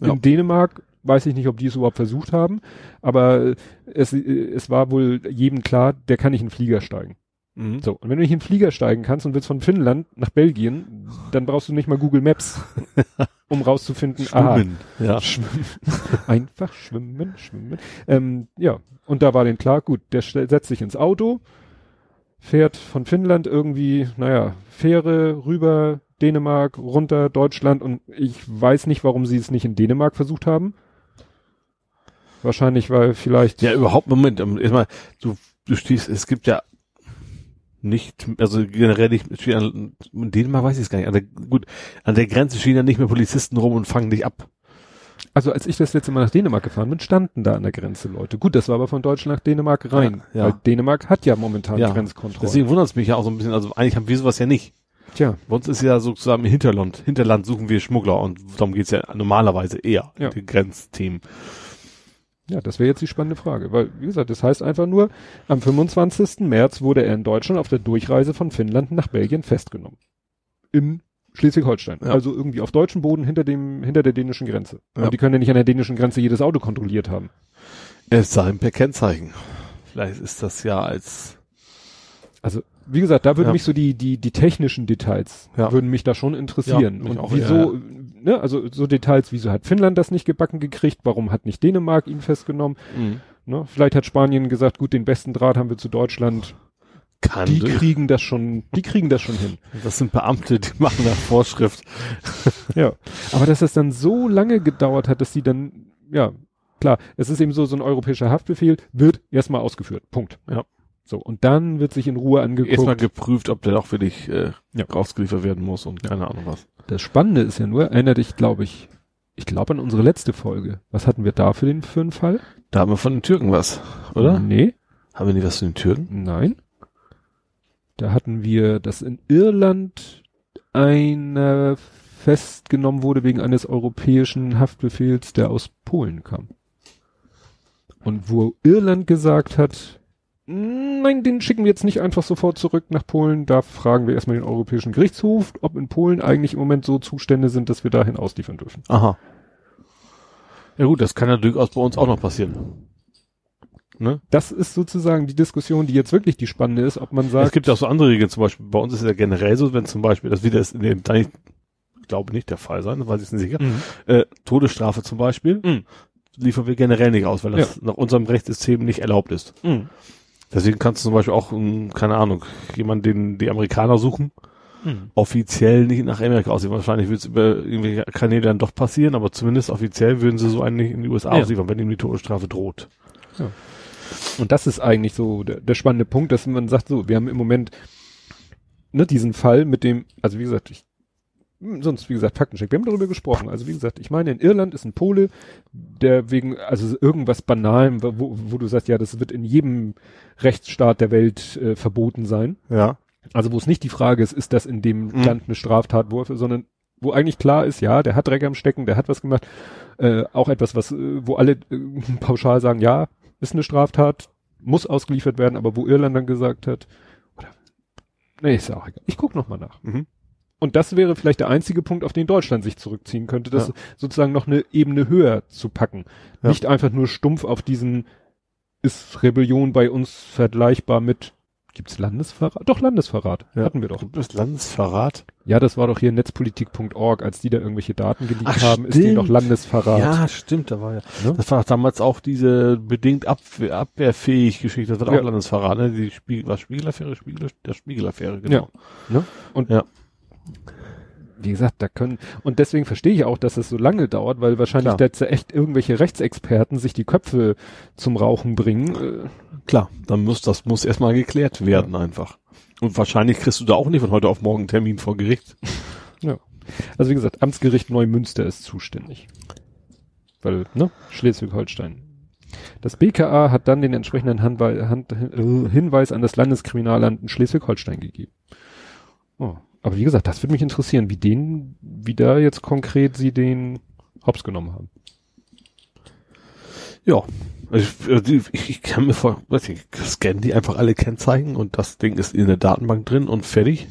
Ja. In Dänemark weiß ich nicht, ob die es überhaupt versucht haben, aber äh, es, äh, es war wohl jedem klar, der kann nicht in den Flieger steigen. Mhm. So, und wenn du nicht in den Flieger steigen kannst und willst von Finnland nach Belgien, dann brauchst du nicht mal Google Maps, um rauszufinden, aha, Schwimmen. Ja. schwimmen. Einfach schwimmen, schwimmen. Ähm, ja, und da war denen klar, gut, der setzt sich ins Auto, fährt von Finnland irgendwie, naja, Fähre rüber, Dänemark, runter, Deutschland und ich weiß nicht, warum sie es nicht in Dänemark versucht haben. Wahrscheinlich, weil vielleicht, Ja, überhaupt, Moment, ähm, erstmal, du, du stehst, es gibt ja nicht, also generell nicht, in Dänemark weiß ich es gar nicht, an der, gut, an der Grenze stehen ja nicht mehr Polizisten rum und fangen dich ab. also als ich das letzte Mal nach Dänemark gefahren bin, standen da an der Grenze Leute. Gut, das war aber von Deutschland nach Dänemark rein, Ja, ja. weil Dänemark hat ja momentan Ja, Grenzkontrollen. Deswegen wundert es mich ja auch so ein bisschen, also eigentlich haben wir sowas ja nicht. Tja, Bei uns ist ja sozusagen im Hinterland, Hinterland suchen wir Schmuggler und darum geht's ja normalerweise eher, Ja. die Grenzthemen. Ja, das wäre jetzt die spannende Frage, weil, wie gesagt, das heißt einfach nur, am 25. März wurde er in Deutschland auf der Durchreise von Finnland nach Belgien festgenommen. Im Schleswig-Holstein. Ja. Also irgendwie auf deutschem Boden hinter dem, hinter der dänischen Grenze. Ja. Aber die können ja nicht an der dänischen Grenze jedes Auto kontrolliert haben. Es sei denn per Kennzeichen. Vielleicht ist das ja als Also, wie gesagt, da würden Ja. mich so die, die, die technischen Details, Ja. würden mich da schon interessieren. Ja, Und auch, wieso, ja, ne, also so Details, wieso hat Finnland das nicht gebacken gekriegt? Warum hat nicht Dänemark ihn festgenommen? Ne? Vielleicht hat Spanien gesagt, gut, den besten Draht haben wir zu Deutschland. kann. Die kriegen das schon, die kriegen das schon hin. Das sind Beamte, die machen nach Vorschrift. Ja. Aber dass das dann so lange gedauert hat, dass die dann, ja, klar, es ist eben so, so ein europäischer Haftbefehl wird erstmal ausgeführt. Punkt. Ja. So. Und dann wird sich in Ruhe angeguckt. Erstmal geprüft, ob der doch wirklich äh, Ja. rausgeliefert werden muss und keine Ahnung was. Das Spannende ist ja nur, erinnert dich, glaube ich, ich glaube an unsere letzte Folge. Was hatten wir da für den, für einen Fall? Da haben wir von den Türken was, oder? Nee, Haben wir nicht was zu den Türken? nein. Da hatten wir, dass in Irland einer festgenommen wurde wegen eines europäischen Haftbefehls, der aus Polen kam. Und wo Irland gesagt hat, nein, den schicken wir jetzt nicht einfach sofort zurück nach Polen, da fragen wir erstmal den Europäischen Gerichtshof, ob in Polen eigentlich im Moment so Zustände sind, dass wir dahin ausliefern dürfen. Aha. Ja gut, das kann ja durchaus bei uns auch noch passieren. Ne? Das ist sozusagen die Diskussion, die jetzt wirklich die spannende ist, ob man es sagt, gibt ja auch so andere Regeln, zum Beispiel, bei uns ist es ja generell so, wenn zum Beispiel, das wieder ist in dem, da ich glaube nicht der Fall sein, weiß ich nicht sicher, Mhm. äh, Todesstrafe zum Beispiel, Mhm. liefern wir generell nicht aus, weil das nach unserem Rechtssystem nicht erlaubt ist. Mhm. Deswegen kannst du zum Beispiel auch, ähm, keine Ahnung, jemanden, den die Amerikaner suchen, Mhm. offiziell nicht nach Amerika aussehen. Wahrscheinlich wird es über irgendwelche Kanäle dann doch passieren, aber zumindest offiziell würden sie so einen nicht in die USA Ja. ausliefern, wenn ihm die Todesstrafe droht. Und das ist eigentlich so der, der spannende Punkt, dass man sagt, so, wir haben im Moment ne, diesen Fall mit dem, also wie gesagt, ich, hm, sonst wie gesagt, Faktencheck, wir haben darüber gesprochen. Also wie gesagt, ich meine, in Irland ist ein Pole, der wegen, also irgendwas Banalem, wo, wo du sagst, ja, das wird in jedem Rechtsstaat der Welt äh, verboten sein. Ja. Also wo es nicht die Frage ist, ist das in dem Mhm. Land eine Straftat, wo, sondern wo eigentlich klar ist, ja, der hat Dreck am Stecken, der hat was gemacht, äh, auch etwas, was, äh, wo alle äh, pauschal sagen, ja, ist eine Straftat, muss ausgeliefert werden, aber wo Irland dann gesagt hat, oder, nee, ist ja auch egal. Ich guck noch mal nach. Mhm. Und das wäre vielleicht der einzige Punkt, auf den Deutschland sich zurückziehen könnte, das Ja. sozusagen noch eine Ebene höher zu packen. Ja. Nicht einfach nur stumpf auf diesen, ist Rebellion bei uns vergleichbar mit, gibt's Landesverrat? Doch, Landesverrat. Ja. Hatten wir doch. Gibt es Landesverrat? Ja, das war doch hier netzpolitik.org, als die da irgendwelche Daten geleakt Ach, haben, ist denen stimmt. doch Landesverrat. Ja, stimmt, da war ja. Ne? Das war damals auch diese bedingt abwehr, abwehrfähig Geschichte, das war Ja. auch Landesverrat, ne? Die Spiegel, was Spiegelaffäre, Spiegel, der Spiegelaffäre, genau. Ne? Und Ja. Wie gesagt, da können, und deswegen verstehe ich auch, dass es so lange dauert, weil wahrscheinlich Klar. jetzt echt irgendwelche Rechtsexperten sich die Köpfe zum Rauchen bringen. Äh, Klar, dann muss, das muss erstmal geklärt werden einfach. Und wahrscheinlich kriegst du da auch nicht von heute auf morgen einen Termin vor Gericht. Also wie gesagt, Amtsgericht Neumünster ist zuständig. Weil, ne, Schleswig-Holstein. Das BKA hat dann den entsprechenden Handwei Hand Hinweis an das Landeskriminalamt in Schleswig-Holstein gegeben. Oh. Aber wie gesagt, das würde mich interessieren, wie den, wie da jetzt konkret sie den Hops genommen haben. Ja. Also ich, also ich, ich kann mir vor, weiß ich, scannen die einfach alle Kennzeichen und das Ding ist in der Datenbank drin und fertig.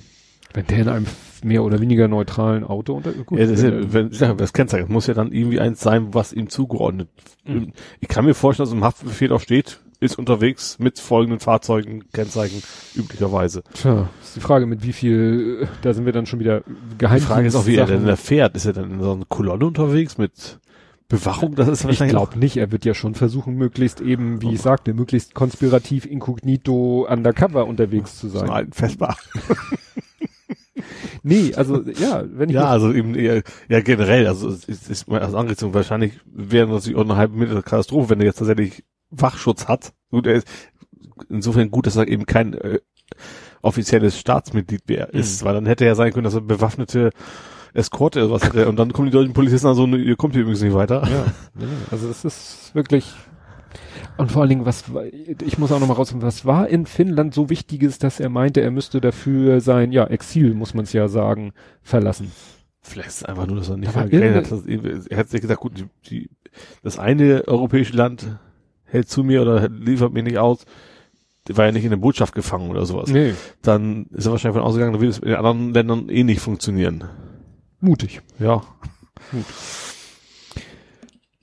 Wenn der in einem mehr oder weniger neutralen Auto unter, gut, Ja, das, ist wenn ja, wenn, sag, das Kennzeichen muss ja dann irgendwie eins sein, was ihm zugeordnet. Mhm. Ich kann mir vorstellen, dass im Haftbefehl auch steht, ist unterwegs mit folgenden Fahrzeugen, Kennzeichen, üblicherweise. Tja, ist die Frage, mit wie viel, da sind wir dann schon wieder Die geheim. Frage ist auch, wie er denn da fährt. Ist er dann in so einer Kolonne unterwegs mit Bewachung? Das ist Ich wahrscheinlich glaube nicht, er wird ja schon versuchen, möglichst eben, wie ich sagte, möglichst konspirativ, inkognito, undercover unterwegs zu sein. alten Vespa. Nee, also ja, wenn ich Ja, also eben eher, ja generell, also ist, ist mal als Anrichtung wahrscheinlich wäre natürlich auch eine halbe Meter Katastrophe, wenn er jetzt tatsächlich Wachschutz hat. Gut, er ist insofern gut, dass er eben kein äh, offizielles Staatsmitglied mehr Mhm. ist, weil dann hätte er sein können, dass er bewaffnete Eskorte oder was hätte und dann kommen die deutschen Polizisten an so, ne, ihr kommt hier übrigens nicht weiter. ja, nee, also das ist wirklich und vor allen Dingen, was ich muss auch noch mal raus, was war in Finnland so wichtiges, dass er meinte, er müsste dafür sein, ja, Exil, muss man es ja sagen, verlassen. Vielleicht ist es einfach nur, dass er nicht Da war mehr geredet hat. Er hat sich gesagt, gut, die, die, das eine europäische Land hält zu mir oder liefert mir nicht aus, der war ja nicht in der Botschaft gefangen oder sowas. Nee. Dann ist er wahrscheinlich von ausgegangen, dann wird es in anderen Ländern eh nicht funktionieren. mutig. Ja.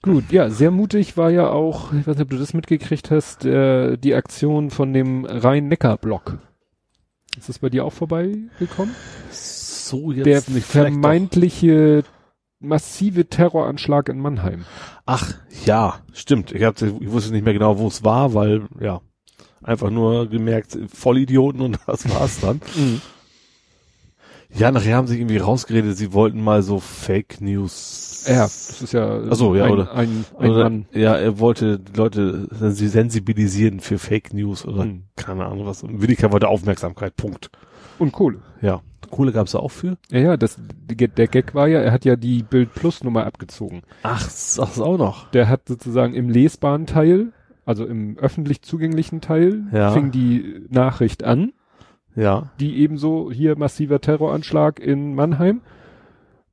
Gut, ja, sehr mutig war ja auch, ich weiß nicht, ob du das mitgekriegt hast, äh, die Aktion von dem Rhein-Neckar-Block. Ist das bei dir auch vorbeigekommen? So jetzt Der nicht doch. vermeintliche massive Terroranschlag in Mannheim. Ach, ja, stimmt. Ich, hab, ich wusste nicht mehr genau, wo es war, weil, ja, einfach nur gemerkt, Vollidioten und das war's dann. Ja, nachher haben sie irgendwie rausgeredet, sie wollten mal so Fake News. Ja, das ist ja Ach so, ja, ein, oder- ein, ein Oder, Mann. ja, er wollte die Leute sie sensibilisieren für Fake News oder Hm. keine Ahnung was. Und Willigkeit wollte Aufmerksamkeit, Punkt. Und Kohle. Ja. Kohle gab's auch für? Ja, ja, das, der Gag war ja, er hat ja die Bild Plus Nummer abgezogen. Ach, das ist auch noch. Der hat sozusagen im lesbaren Teil, also im öffentlich zugänglichen Teil, Ja. fing die Nachricht an, Ja. die ebenso hier massiver Terroranschlag in Mannheim.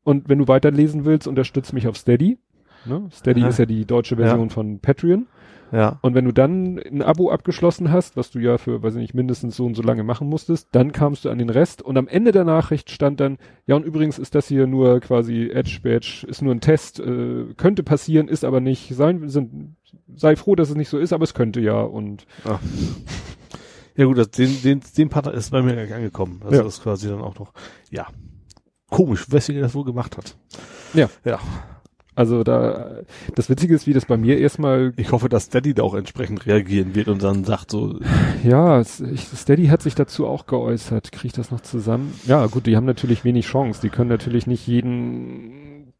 Und wenn du weiterlesen willst, unterstütz mich auf Steady. Ne? Steady Aha. ist ja die deutsche Version von Patreon. Ja. Und wenn du dann ein Abo abgeschlossen hast, was du ja für, weiß ich nicht, mindestens so und so lange machen musstest, dann kamst du an den Rest und am Ende der Nachricht stand dann, ja und übrigens ist das hier nur quasi Edge Badge, ist nur ein Test, äh, könnte passieren, ist aber nicht, sein, sind, sei froh, dass es nicht so ist, aber es könnte ja und Ja gut, das, den, den, den Part ist bei mir gar nicht angekommen. Also Ja. das quasi dann auch noch, ja. Komisch, weswegen er das wohl gemacht hat. Ja. Ja. Also da, das Witzige ist, wie das bei mir erstmal, Ich hoffe, dass Daddy da auch entsprechend reagieren wird und dann sagt so, ja, Steady hat sich dazu auch geäußert, kriege ich das noch zusammen? Ja gut, die haben natürlich wenig Chance, die können natürlich nicht jeden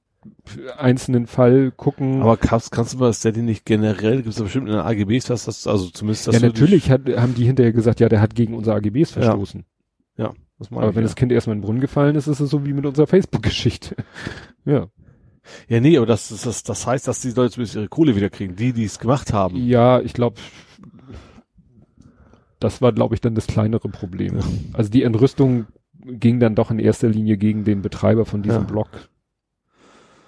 einzelnen Fall gucken. aber kannst, kannst du bei Steady nicht generell, gibt es bestimmt in den AGBs was, das, also zumindest das ja, natürlich hat, haben die hinterher gesagt, ja, der hat gegen unsere AGBs verstoßen. Ja, das meine Aber ich, wenn ja. das Kind erstmal in den Brunnen gefallen ist, ist es so wie mit unserer Facebook-Geschichte. ja. Ja, nee, aber das, das, das, das heißt, dass die Leute zumindest ihre Kohle wieder kriegen, die, die es gemacht haben. Ja, ich glaube, das war, glaube ich, dann das kleinere Problem. Also die Entrüstung ging dann doch in erster Linie gegen den Betreiber von diesem Ja. Blog,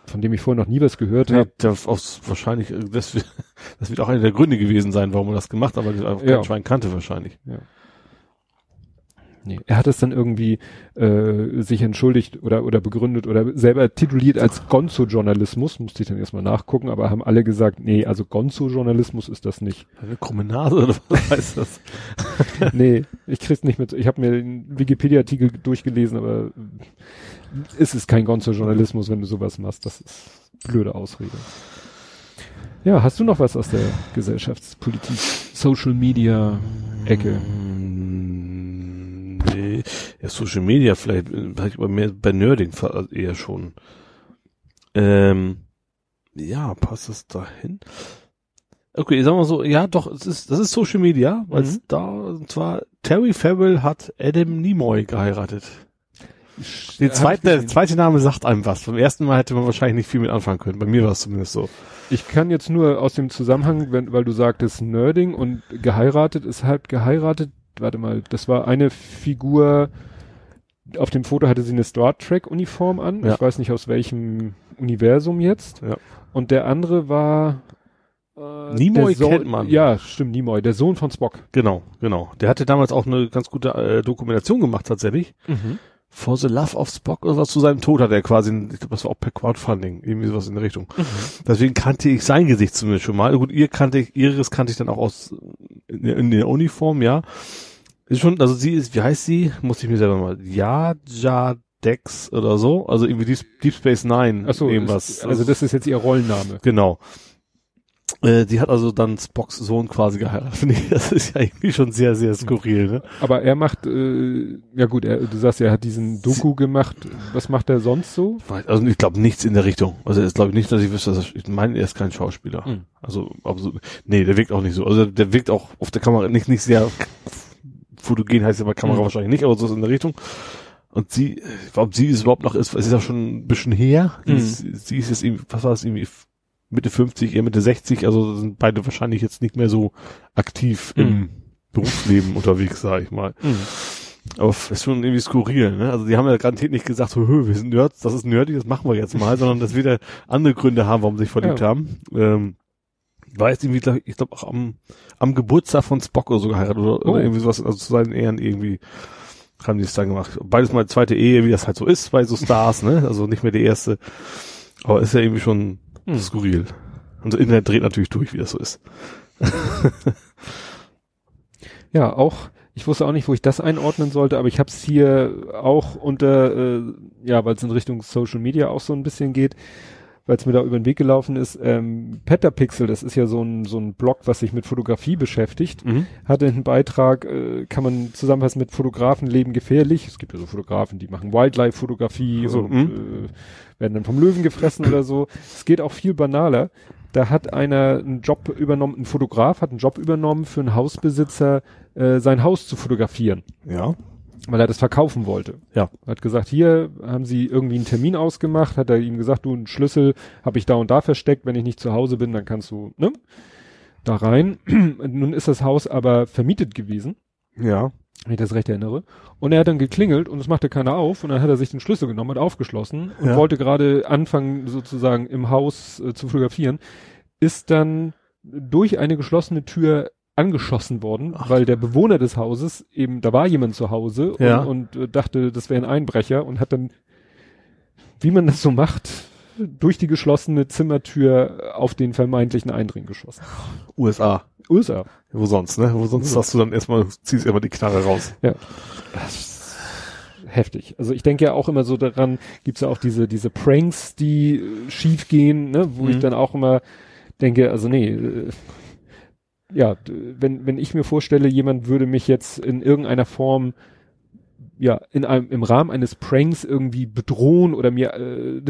von dem ich vorher noch nie was gehört Ja, habe. wahrscheinlich, äh, das, wird- das wird auch einer der Gründe gewesen sein, warum er das gemacht hat, weil er einfach Ja. kein Schwein kannte wahrscheinlich. Nee. Er hat es dann irgendwie äh, sich entschuldigt oder oder begründet oder selber tituliert als Gonzo-Journalismus, musste ich dann erstmal nachgucken, aber haben alle gesagt, nee, also Gonzo-Journalismus ist das nicht. Eine krumme Nase oder was heißt das? nee, ich krieg's nicht mit. Ich habe mir den Wikipedia-Artikel durchgelesen, aber es ist kein Gonzo-Journalismus, wenn du sowas machst. Das ist blöde Ausrede. Ja, hast du noch was aus der Gesellschaftspolitik, Social Media Ecke? Mm, nee. Ja, Social Media vielleicht, äh, vielleicht aber mehr bei Nerding also eher schon. Ähm, ja, passt es dahin? Okay, sagen wir so, ja, doch, es ist, das ist Social Media, weil Mhm. da, und zwar Terry Farrell hat Adam Nimoy geheiratet. Der zweite, der zweite Name sagt einem was. Beim ersten Mal hätte man wahrscheinlich nicht viel mit anfangen können. Bei mir war es zumindest so. Ich kann jetzt nur aus dem Zusammenhang, wenn, weil du sagtest Nerding und geheiratet, ist halt geheiratet. Warte mal, das war eine Figur, auf dem Foto hatte sie eine Star Trek Uniform an. Ja. Ich weiß nicht aus welchem Universum jetzt. Ja. Und der andere war äh, Nimoy Sohn- kennt man. Ja, stimmt, Nimoy, der Sohn von Spock. Genau, genau. Der hatte damals auch eine ganz gute äh, Dokumentation gemacht tatsächlich. Mhm. For the Love of Spock oder was zu seinem Tod hat er quasi, ich glaube, das war auch per Crowdfunding, irgendwie sowas in der Richtung. Deswegen kannte ich sein Gesicht zumindest schon mal. Gut, ihr kannte ich, ihres kannte ich dann auch aus in, der- in der Uniform, ja. Ist schon, also sie ist, wie heißt sie? Muss ich mir selber mal. Jaja Dex oder so. Also irgendwie Deep, Deep Space Nine. Ach so, irgendwas. ist, also das ist jetzt ihr Rollenname. Genau. Äh, die hat also dann Spocks Sohn quasi geheiratet. Finde ich, das ist ja irgendwie schon sehr, sehr skurril, ne? Aber er macht, äh, ja gut, er, du sagst, er hat diesen Doku gemacht. Was macht er sonst so? Also ich glaube nichts in der Richtung. Also es glaube ich nicht, dass ich wüsste, dass er, ich meine, er ist kein Schauspieler. Mhm. Also absolut, nee, der wirkt auch nicht so. Also der wirkt auch auf der Kamera nicht nicht sehr fotogen heißt ja bei Kamera Mhm. wahrscheinlich nicht, aber so ist in der Richtung. Und sie, glaube, sie ist überhaupt noch ist, es ist ja schon ein bisschen her. Mhm. sie ist jetzt irgendwie, was war es irgendwie Mitte 50, eher Mitte 60, also sind beide wahrscheinlich jetzt nicht mehr so aktiv Mhm. im Berufsleben unterwegs, sage ich mal. Aber f- ist schon irgendwie skurril, ne? Also die haben ja garantiert nicht gesagt, so, hö, wir sind Nerds, das ist nerdy, das machen wir jetzt mal, sondern dass wir da andere Gründe haben, warum sie sich verliebt Ja. haben. Ähm, war jetzt irgendwie, glaub, ich glaube auch am, am Geburtstag von Spock oder so geheiratet oder, Oh. oder irgendwie sowas, also zu seinen Ehren irgendwie. haben die es dann gemacht. Beides mal zweite Ehe, wie das halt so ist bei so Stars, ne? Also nicht mehr die erste. Aber ist ja irgendwie schon Hm. skurril. Und das Internet dreht natürlich durch, wie das so ist. Ja, auch, ich wusste auch nicht, wo ich das einordnen sollte, aber ich habe es hier auch unter, äh, ja, weil es in Richtung Social Media auch so ein bisschen geht, weil es mir da über den Weg gelaufen ist. Ähm, Petapixel, das ist ja so ein, so ein Blog, was sich mit Fotografie beschäftigt, hatte einen Beitrag, äh, kann man zusammenfassen mit Fotografen leben gefährlich. Es gibt ja so Fotografen, die machen Wildlife-Fotografie So, und äh, werden dann vom Löwen gefressen oder so. Es geht auch viel banaler. Da hat einer einen Job übernommen, ein Fotograf hat einen Job übernommen für einen Hausbesitzer, äh, sein Haus zu fotografieren, Ja. Weil er das verkaufen wollte. Ja. Hat gesagt, hier haben sie irgendwie einen Termin ausgemacht, hat er ihm gesagt, du, einen Schlüssel habe ich da und da versteckt, wenn ich nicht zu Hause bin, dann kannst du, ne? Da rein. Nun ist das Haus aber vermietet gewesen Ja. wenn ich das recht erinnere. Und er hat dann geklingelt und es machte keiner auf und dann hat er sich den Schlüssel genommen, hat aufgeschlossen und Ja. wollte gerade anfangen, sozusagen im Haus äh, zu fotografieren, ist dann durch eine geschlossene Tür angeschossen worden, Ach. weil der Bewohner des Hauses eben, da war jemand zu Hause und, Ja. und äh, dachte, das wäre ein Einbrecher und hat dann, wie man das so macht, durch die geschlossene Zimmertür auf den vermeintlichen Eindring geschossen. USA. USA. Wo sonst, ne? Wo sonst hast du dann erstmal, ziehst erstmal die Knarre raus. heftig. Also ich denke ja auch immer so daran, gibt's ja auch diese, diese Pranks, die äh, schief gehen, ne, wo ich Mhm. dann auch immer denke, also nee, äh, ja, wenn, wenn ich mir vorstelle, jemand würde mich jetzt in irgendeiner Form ja, in einem, im Rahmen eines Pranks irgendwie bedrohen oder mir, äh,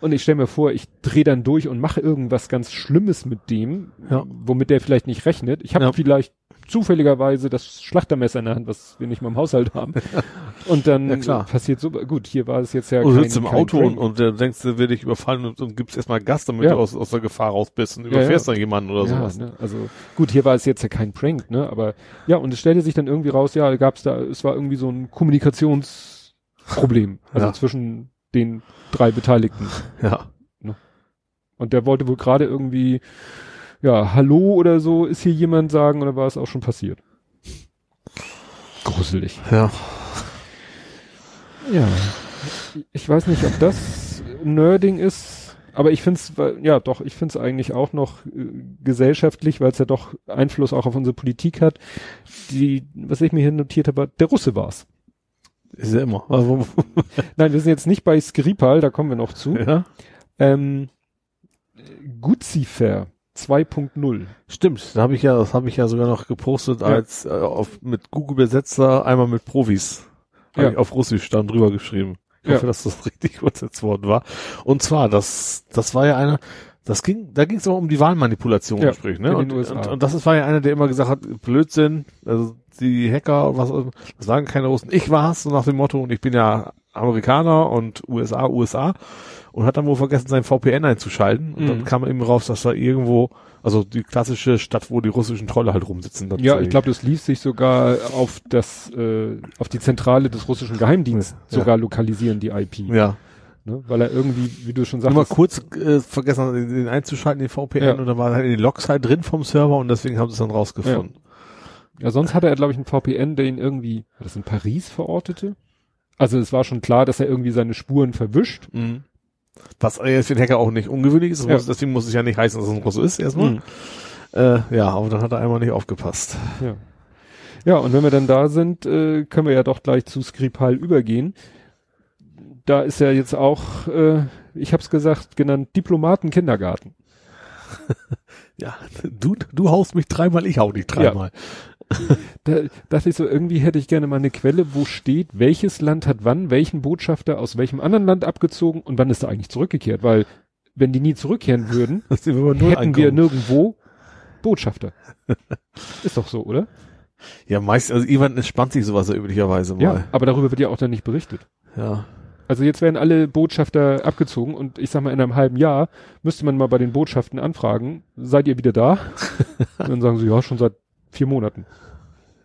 und ich stelle mir vor, ich drehe dann durch und mache irgendwas ganz Schlimmes mit dem, Ja. womit der vielleicht nicht rechnet. Ich habe Ja. vielleicht zufälligerweise das Schlachtermesser in der Hand, was wir nicht mal im Haushalt haben. Und dann Ja, klar. passiert so, gut, hier war es jetzt ja du kein, sitzt im Auto und, und der denkst, der will dich überfallen und, und gibst erstmal Gas, damit Ja. du aus, aus der Gefahr raus bist und überfährst ja. dann jemanden oder sowas. Ne? Also gut, hier war es jetzt ja kein Prank, ne? Aber ja, und es stellte sich dann irgendwie raus, ja, gab's da, es war irgendwie so ein Kommunikationsproblem, also zwischen den drei Beteiligten. Ja. Und der wollte wohl gerade irgendwie, ja, Hallo oder so, ist hier jemand sagen, oder war es auch schon passiert? Gruselig. Ja. Ja. Ich weiß nicht, ob das Nerding ist, aber ich finde es, ja doch, ich finde es eigentlich auch noch äh, gesellschaftlich, weil es ja doch Einfluss auch auf unsere Politik hat. Die, was ich mir hier notiert habe, der Russe war's. Ist ja immer. Also, Nein, wir sind jetzt nicht bei Skripal, da kommen wir noch zu. ja. Ähm, Guzifer 2.0. Stimmt, da habe ich ja, das habe ich ja sogar noch gepostet Ja. als äh, auf mit Google Übersetzer einmal mit Profis. Ja. ich auf Russisch dann drüber geschrieben. Ich Ja. hoffe, dass das richtig übersetzt worden war. Und zwar, das, das war ja einer, das ging, da ging es aber um die Wahlmanipulation, Ja, sprich, ne? Und, und, und das ist, war ja einer, der immer gesagt hat, Blödsinn, also die Hacker, was, das waren keine Russen, ich war's, so nach dem Motto, und ich bin ja Amerikaner und USA, USA, und hat dann wohl vergessen, sein VPN einzuschalten, und dann Mhm. kam eben raus, dass da irgendwo, also die klassische Stadt, wo die russischen Trolle halt rumsitzen. dann Ja, ich glaube, das ließ sich sogar auf das, äh, auf die Zentrale des russischen Geheimdienstes Ja. sogar lokalisieren, die IP. Ja, Ne? Weil er irgendwie, wie du schon Nur mal sagst, kurz äh, vergessen, den einzuschalten, den VPN, Ja. und dann war halt in den Logs halt drin vom Server und deswegen haben sie es dann rausgefunden. ja, sonst hatte er, glaube ich, einen VPN, der ihn irgendwie, war das in Paris verortete? Also es war schon klar, dass er irgendwie seine Spuren verwischt. Mhm. Was jetzt für den Hacker auch nicht ungewöhnlich ist, das Ja. muss, deswegen muss es ja nicht heißen, dass es ein Russe ist erstmal. Mhm. Äh, ja, aber dann hat er einmal nicht aufgepasst. Ja. Ja, und wenn wir dann da sind, äh, können wir ja doch gleich zu Skripal übergehen. Da ist ja jetzt auch, äh, ich habe es gesagt, genannt Diplomaten-Kindergarten. Ja, du, du haust mich dreimal, ich hau dich dreimal. Da dachte ich so, irgendwie hätte ich gerne mal eine Quelle, wo steht, welches Land hat wann, welchen Botschafter aus welchem anderen Land abgezogen und wann ist er eigentlich zurückgekehrt, weil wenn die nie zurückkehren würden, wir hätten wir ankommen. nirgendwo Botschafter. ist doch so, oder? Ja, meist, also irgendwann entspannt sich sowas ja üblicherweise Ja, mal. aber darüber wird ja auch dann nicht berichtet. Ja. Also jetzt werden alle Botschafter abgezogen und ich sag mal, in einem halben Jahr müsste man mal bei den Botschaften anfragen, seid ihr wieder da? und dann sagen sie, ja, schon seit vier Monaten.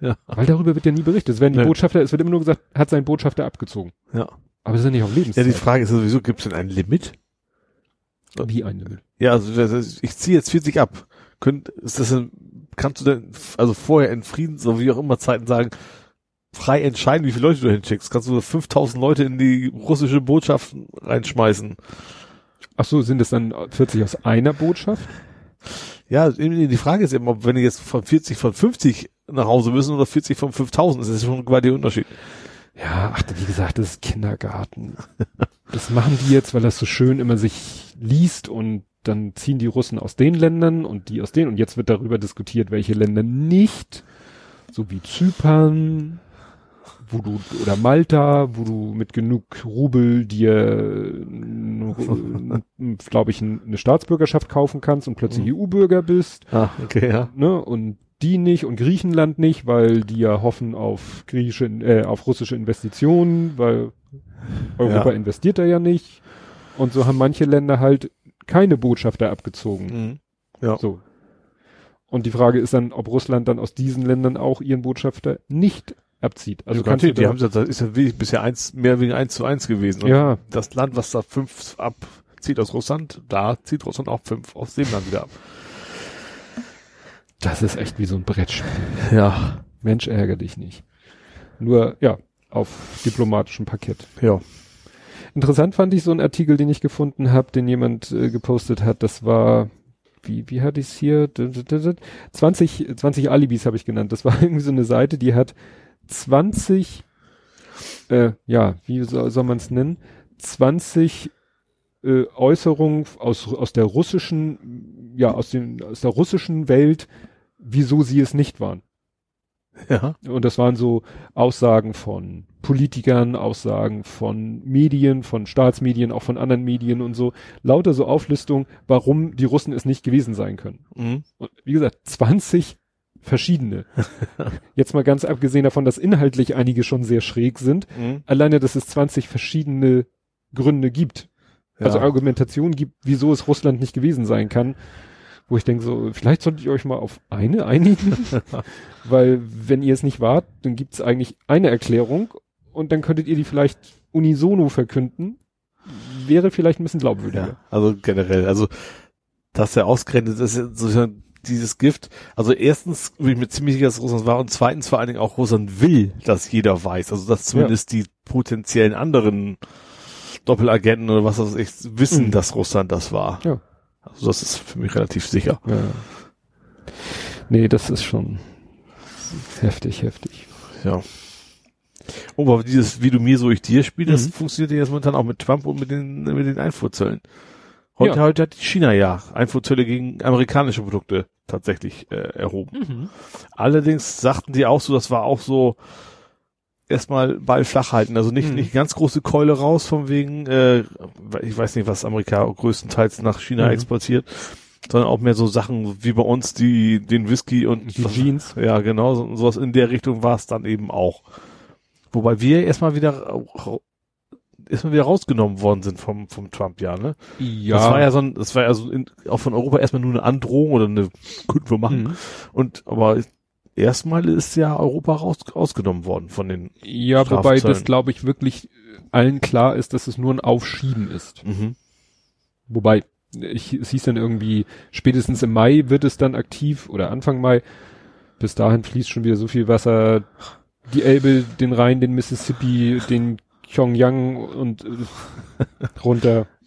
Ja. Weil darüber wird ja nie berichtet. Es werden die Nee. Botschafter, es wird immer nur gesagt, hat sein Botschafter abgezogen. Ja. Aber das ist ja nicht auf Ja, Lebenszeit. die Frage ist ja sowieso, gibt es denn ein Limit? Wie ein Limit. Ja, also das ich ziehe jetzt 40 ab. Könnt, ist das denn, kannst du denn, also vorher in Frieden, so wie auch immer Zeiten sagen, frei entscheiden, wie viele Leute du hinschickst. Kannst du 5000 Leute in die russische Botschaft reinschmeißen. Ach so, sind es dann 40 aus einer Botschaft? Ja, die Frage ist eben, ob wenn die jetzt von 40 von 50 nach Hause müssen oder 40 von 5000, das ist schon quasi der Unterschied. Ja, ach, wie gesagt, das ist Kindergarten. das machen die jetzt, weil das so schön immer sich liest und dann ziehen die Russen aus den Ländern und die aus denen und jetzt wird darüber diskutiert, welche Länder nicht, so wie Zypern, wo du oder Malta, wo du mit genug Rubel dir, glaube ich, eine Staatsbürgerschaft kaufen kannst und plötzlich mhm. EU-Bürger bist. Ah, okay, ja. Ne? Und die nicht und Griechenland nicht, weil die ja hoffen auf griechische, äh, auf russische Investitionen, weil Europa ja. investiert da ja nicht. Und so haben manche Länder halt keine Botschafter abgezogen. Mhm. Ja. So. Und die Frage ist dann, ob Russland dann aus diesen Ländern auch ihren Botschafter nicht abzieht. Also ja, kannst du die haben das ist ja bisher eins, mehr wegen eins zu eins gewesen. Und ja. Das Land, was da fünf abzieht aus Russland, da zieht Russland auch fünf aus dem Land wieder ab. Das ist echt wie so ein Brettspiel. Ja. Mensch, ärgere dich nicht. Nur, ja, auf diplomatischem Parkett. Ja. Interessant fand ich so einen Artikel, den ich gefunden habe, den jemand äh, gepostet hat. Das war, wie, wie hatte ich es hier? 20, 20 Alibis habe ich genannt. Das war irgendwie so eine Seite, die hat 20, äh, ja, wie soll, soll man es nennen? 20 äh, Äußerungen aus, aus der russischen, ja, aus, den, aus der russischen Welt, wieso sie es nicht waren. Ja. Und das waren so Aussagen von Politikern, Aussagen von Medien, von Staatsmedien, auch von anderen Medien und so. Lauter so Auflistungen, warum die Russen es nicht gewesen sein können. Mhm. Und wie gesagt, 20 verschiedene. Jetzt mal ganz abgesehen davon, dass inhaltlich einige schon sehr schräg sind. Mhm. Alleine, dass es 20 verschiedene Gründe gibt. Ja. Also Argumentation gibt, wieso es Russland nicht gewesen sein kann wo ich denke so, vielleicht solltet ihr euch mal auf eine einigen, weil wenn ihr es nicht wart, dann gibt es eigentlich eine Erklärung und dann könntet ihr die vielleicht unisono verkünden, wäre vielleicht ein bisschen glaubwürdiger. Ja, also generell, also dass er ausgerechnet ist, so dieses Gift, also erstens bin ich mir ziemlich sicher, dass Russland war und zweitens vor allen Dingen auch Russland will, dass jeder weiß, also dass zumindest ja. die potenziellen anderen Doppelagenten oder was weiß ich wissen, mhm. dass Russland das war. Ja. Also das ist für mich relativ sicher. Ja. Nee, das ist schon heftig, heftig. Ja. Oh, aber dieses, wie du mir so ich dir spielst, mhm. das funktioniert ja jetzt momentan auch mit Trump und mit den, mit den Einfuhrzöllen. Heute, ja. heute hat China ja Einfuhrzölle gegen amerikanische Produkte tatsächlich äh, erhoben. Mhm. Allerdings sagten die auch so, das war auch so, erstmal Ball flach halten. Also nicht, mhm. nicht ganz große Keule raus, von wegen, äh, ich weiß nicht, was Amerika größtenteils nach China mhm. exportiert, sondern auch mehr so Sachen wie bei uns, die, den Whisky und die was, Jeans. Ja, genau, so, sowas in der Richtung war es dann eben auch. Wobei wir erstmal wieder erstmal wieder rausgenommen worden sind vom, vom Trump, ja, ne? Ja. Das war ja so ein, das war ja so in, auch von Europa erstmal nur eine Androhung oder eine, könnten wir machen. Mhm. Und, aber erstmal ist ja Europa raus, rausgenommen worden von den Ja, wobei das glaube ich wirklich allen klar ist, dass es nur ein Aufschieben ist. Mhm. Wobei, ich, es hieß dann irgendwie, spätestens im Mai wird es dann aktiv oder Anfang Mai. Bis dahin fließt schon wieder so viel Wasser. Die Elbe, den Rhein, den Mississippi, den Pyongyang und äh, runter.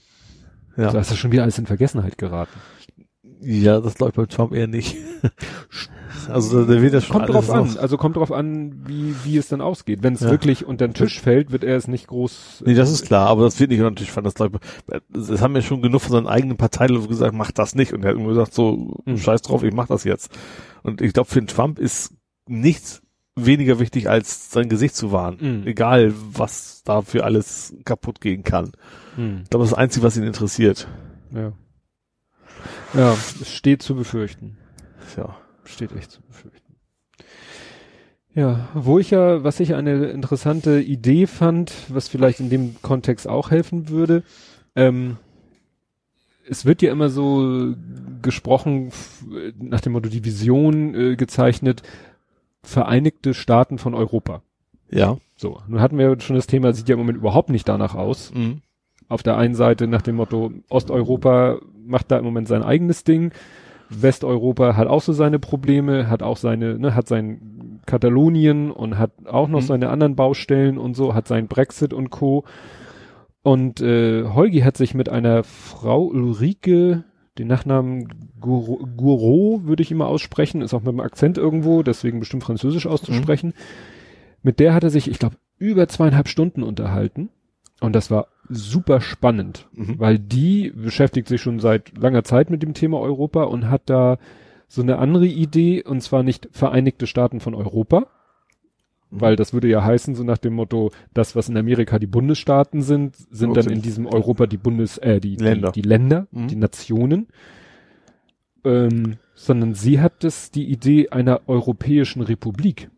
Ja. Also ist das schon wieder alles in Vergessenheit geraten. Ja, das läuft bei Trump eher nicht. Also der wird das schon kommt drauf an. Also kommt drauf an, wie wie es dann ausgeht. Wenn es ja. wirklich unter den Tisch fällt, wird er es nicht groß. Nee, das ist klar, aber das wird nicht unter den Tisch fallen. Das, glaube das haben ja schon genug von seinen eigenen Parteileuten gesagt, mach das nicht. Und er hat immer gesagt, so mhm. Scheiß drauf, ich mach das jetzt. Und ich glaube, für den Trump ist nichts weniger wichtig, als sein Gesicht zu wahren. Mhm. Egal, was da für alles kaputt gehen kann. Mhm. Ich glaube, das ist das Einzige, was ihn interessiert. Ja. Ja, es steht zu befürchten. Ja steht echt zu befürchten. Ja, wo ich ja, was ich eine interessante Idee fand, was vielleicht in dem Kontext auch helfen würde, ähm, es wird ja immer so gesprochen, nach dem Motto die Vision äh, gezeichnet, Vereinigte Staaten von Europa. Ja. So, nun hatten wir schon das Thema, sieht ja im Moment überhaupt nicht danach aus. Mhm. Auf der einen Seite nach dem Motto, Osteuropa macht da im Moment sein eigenes Ding Westeuropa hat auch so seine Probleme, hat auch seine, ne, hat sein Katalonien und hat auch noch Mhm. seine anderen Baustellen und so, hat sein Brexit und Co. Und äh, Holgi hat sich mit einer Frau Ulrike, den Nachnamen Gouraud würde ich immer aussprechen, ist auch mit dem Akzent irgendwo, deswegen bestimmt französisch auszusprechen. Mit der hat er sich, ich glaube, über zweieinhalb Stunden unterhalten. Und das war super spannend, Mhm. weil die beschäftigt sich schon seit langer Zeit mit dem Thema Europa und hat da so eine andere Idee, und zwar nicht Vereinigte Staaten von Europa, Mhm. Weil das würde ja heißen, so nach dem Motto, das, was in Amerika die Bundesstaaten sind, sind dann in diesem Europa die Bundes, äh, die Länder. die, die Länder, Mhm. die Nationen. Ähm, sondern sie hat es die Idee einer europäischen Republik.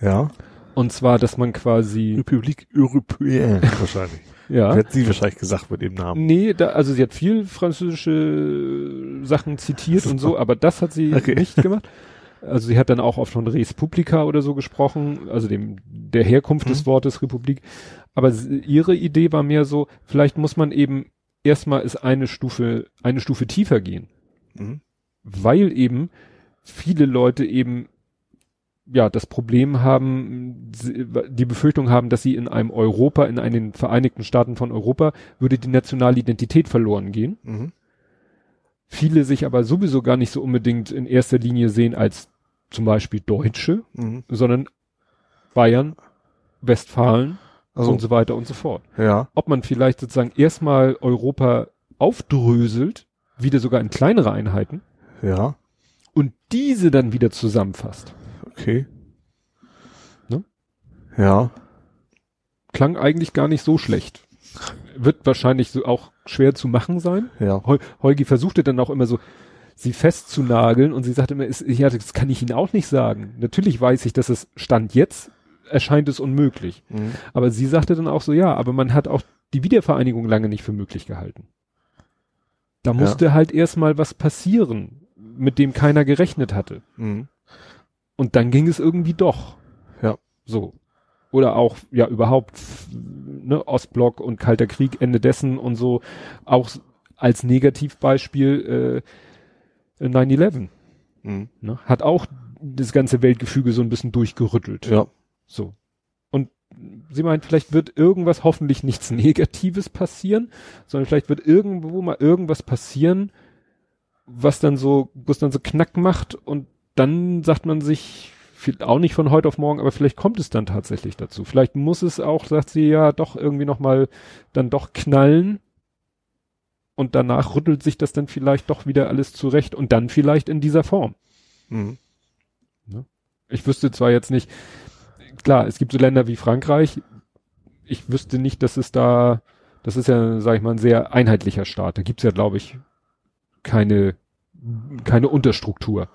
Ja. Und zwar, dass man quasi, Republik Européenne wahrscheinlich. ja. Hätte sie wahrscheinlich gesagt mit dem Namen. Nee, da, also sie hat viel französische Sachen zitiert und so, aber das hat sie Okay. nicht gemacht. Also sie hat dann auch oft von Res Publica oder so gesprochen, also dem der Herkunft des Mhm. Wortes Republik. Aber sie, ihre Idee war mehr so, vielleicht muss man eben erstmal ist eine Stufe eine Stufe tiefer gehen, Mhm. weil eben viele Leute eben ja das Problem haben, die Befürchtung haben, dass sie in einem Europa, in einen Vereinigten Staaten von Europa, würde die nationale Identität verloren gehen. Mhm. Viele sich aber sowieso gar nicht so unbedingt in erster Linie sehen als zum Beispiel Deutsche, Mhm. sondern Bayern, Westfalen Also, und so weiter und so fort. ja. Ob man vielleicht sozusagen erstmal Europa aufdröselt, wieder sogar in kleinere Einheiten Ja. und diese dann wieder zusammenfasst. Okay. Ne? Ja. Klang eigentlich gar nicht so schlecht. Wird wahrscheinlich so auch schwer zu machen sein. Ja. Heu Heugi versuchte dann auch immer so, sie festzunageln und sie sagte immer, ist, ja, das kann ich Ihnen auch nicht sagen. Natürlich weiß ich, dass es Stand jetzt erscheint es unmöglich. Mhm. Aber sie sagte dann auch so, ja, aber man hat auch die Wiedervereinigung lange nicht für möglich gehalten. Da Ja. musste halt erstmal was passieren, mit dem keiner gerechnet hatte. Mhm. Und dann ging es irgendwie doch. Ja. So. Oder auch, ja, überhaupt, ne, Ostblock und Kalter Krieg, Ende dessen und so. Auch als Negativbeispiel äh, 9-11. Mhm. Ne? Hat auch das ganze Weltgefüge so ein bisschen durchgerüttelt. Ja. So. Und sie meint, vielleicht wird irgendwas, hoffentlich nichts Negatives passieren, sondern vielleicht wird irgendwo mal irgendwas passieren, was dann so, wo es dann so knack macht und dann sagt man sich, auch nicht von heute auf morgen, aber vielleicht kommt es dann tatsächlich dazu. Vielleicht muss es auch, sagt sie ja, doch irgendwie nochmal dann doch knallen und danach rüttelt sich das dann vielleicht doch wieder alles zurecht und dann vielleicht in dieser Form. Mhm. Ich wüsste zwar jetzt nicht, klar, es gibt so Länder wie Frankreich. Ich wüsste nicht, dass es da, das ist ja, sag ich mal, ein sehr einheitlicher Staat. Da gibt's ja, glaube ich, keine, keine Unterstruktur.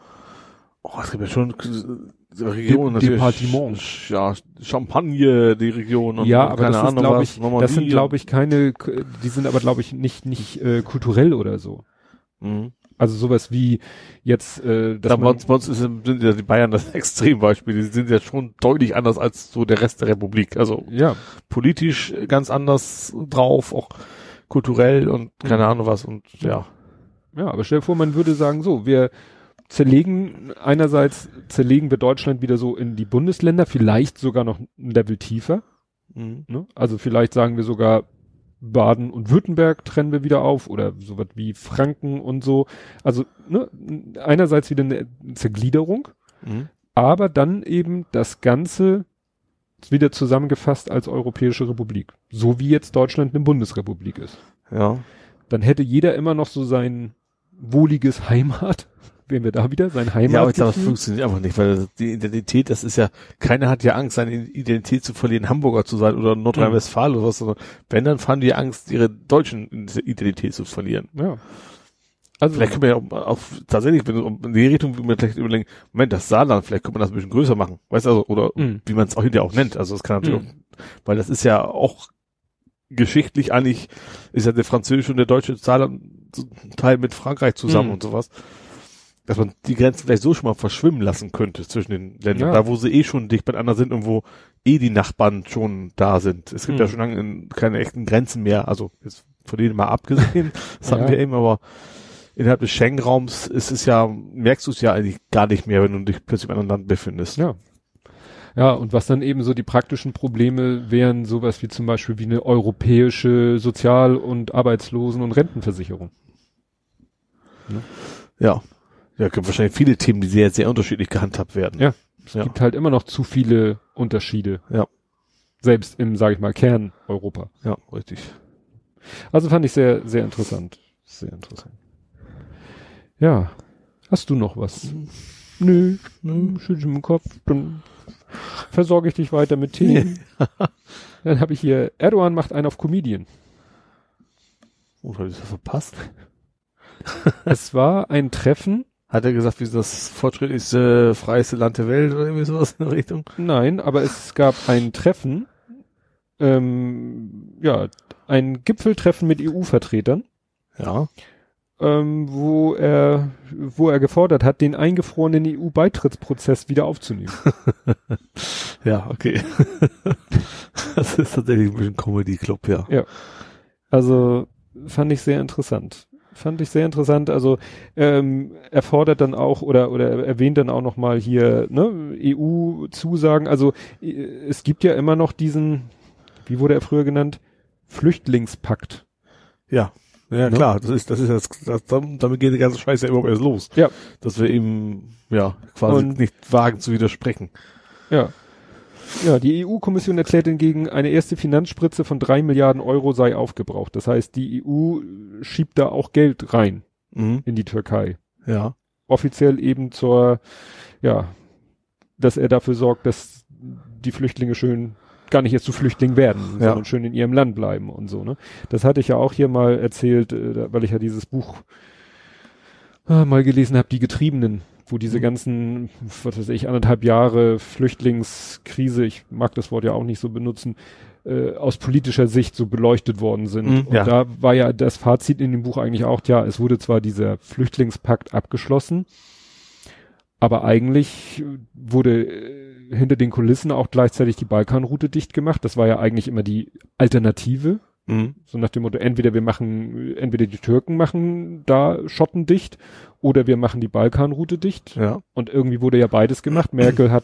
Oh, es gibt ja schon Regionen, De- natürlich. Ja, Champagne, die Region und ja, und aber keine das ist, Ahnung was, ich, Normandie das sind, glaube ich, keine, die sind aber, glaube ich, nicht, nicht äh, kulturell oder so. Mhm. Also sowas wie jetzt, äh, dass Da bei uns, bei uns ist, sind ja die Bayern das Extrembeispiel. Die sind ja schon deutlich anders als so der Rest der Republik. Also ja, politisch ganz anders drauf, auch kulturell und keine Mhm. Ahnung was und ja. ja, aber stell dir vor, man würde sagen, so, wir zerlegen, einerseits zerlegen wir Deutschland wieder so in die Bundesländer, vielleicht sogar noch ein Level tiefer. Mhm. Ne? Also vielleicht sagen wir sogar Baden und Württemberg trennen wir wieder auf oder sowas wie Franken und so. Also ne, einerseits wieder eine Zergliederung, Mhm. aber dann eben das Ganze wieder zusammengefasst als Europäische Republik. So wie jetzt Deutschland eine Bundesrepublik ist. Ja. Dann hätte jeder immer noch so sein wohliges Heimat. Wären wir da wieder? Sein Heimat. Ja, aber ich glaube, das funktioniert einfach nicht, weil die Identität, das ist ja, keiner hat ja Angst, seine Identität zu verlieren, Hamburger zu sein oder Nordrhein-Westfalen oder was, sondern wenn, dann fahren die Angst, ihre deutschen Identität zu verlieren. ja. Also, Vielleicht können wir ja auch, auf, tatsächlich, in die Richtung, wie man vielleicht überlegen, Moment, das Saarland, vielleicht könnte man das ein bisschen größer machen. Weißt du, also, oder Mhm. wie man es auch hinterher auch nennt. Also, das kann natürlich Mhm. auch, weil das ist ja auch geschichtlich eigentlich, ist ja der französische und der deutsche Saarland ein Teil mit Frankreich zusammen Mhm. und sowas. Dass man die Grenzen vielleicht so schon mal verschwimmen lassen könnte zwischen den Ländern, Ja. da wo sie eh schon dicht beieinander sind und wo eh die Nachbarn schon da sind. Es gibt Mhm. ja schon lange keine echten Grenzen mehr, also jetzt von denen mal abgesehen, das hatten Ja. wir eben, aber innerhalb des Schengen-Raums ist es ja, merkst du es ja eigentlich gar nicht mehr, wenn du dich plötzlich in einem Land befindest. Ja. Ja, und was dann eben so die praktischen Probleme wären, sowas wie zum Beispiel wie eine europäische Sozial- und Arbeitslosen- und Rentenversicherung. Ja. Ja, gibt wahrscheinlich viele Themen, die sehr, sehr unterschiedlich gehandhabt werden. Ja. Es Ja. gibt halt immer noch zu viele Unterschiede. Ja. Selbst im, sage ich mal, Kern Europa. Ja, richtig. Also fand ich sehr, sehr interessant. Sehr interessant. Ja. Hast du noch was? Nö, nö, schüttel im Kopf, dann versorge ich dich weiter mit Themen. dann habe ich hier, Erdogan macht einen auf Comedian. Oh, habe ich das verpasst? es war ein Treffen, Hat er gesagt, wie das fortschrittlichste, freieste Land der Welt oder irgendwie sowas in der Richtung? nein, aber es gab ein Treffen, ähm, ja, ein Gipfeltreffen mit EU-Vertretern. Ja. ähm, wo er, wo er gefordert hat, den eingefrorenen EU-Beitrittsprozess wieder aufzunehmen. Ja, okay. das ist tatsächlich ein bisschen Comedy-Club, ja. Also fand ich sehr interessant. Fand ich sehr interessant. Also ähm, er fordert dann auch oder oder er erwähnt dann auch noch mal hier ne, EU-Zusagen. Also es gibt ja immer noch diesen, wie wurde er früher genannt, Flüchtlingspakt. Ja. Ja, Ne? klar, das ist, das ist das, das, damit geht die ganze Scheiße ja überhaupt erst los. Ja. Dass wir eben, ja, quasi Und- nicht wagen zu widersprechen. Ja. Ja, die EU-Kommission erklärt hingegen, eine erste Finanzspritze von drei Milliarden Euro sei aufgebraucht. Das heißt, die EU schiebt da auch Geld rein Mhm. in die Türkei. Ja. Offiziell eben zur, ja, dass er dafür sorgt, dass die Flüchtlinge schön gar nicht jetzt zu Flüchtlingen werden, Ja. sondern schön in ihrem Land bleiben und so, ne? Das hatte ich ja auch hier mal erzählt, äh, weil ich ja dieses Buch äh, mal gelesen habe, die Getriebenen, wo diese Mhm. ganzen, was weiß ich, anderthalb Jahre Flüchtlingskrise, ich mag das Wort ja auch nicht so benutzen, äh, aus politischer Sicht so beleuchtet worden sind. Mhm, und ja. da war ja das Fazit in dem Buch eigentlich auch, ja, es wurde zwar dieser Flüchtlingspakt abgeschlossen, aber eigentlich wurde äh, hinter den Kulissen auch gleichzeitig die Balkanroute dicht gemacht. Das war ja eigentlich immer die Alternative. Mhm. So nach dem Motto, entweder wir machen, entweder die Türken machen da Schotten dicht oder wir machen die Balkanroute dicht. Ja. Und irgendwie wurde ja beides gemacht. Merkel hat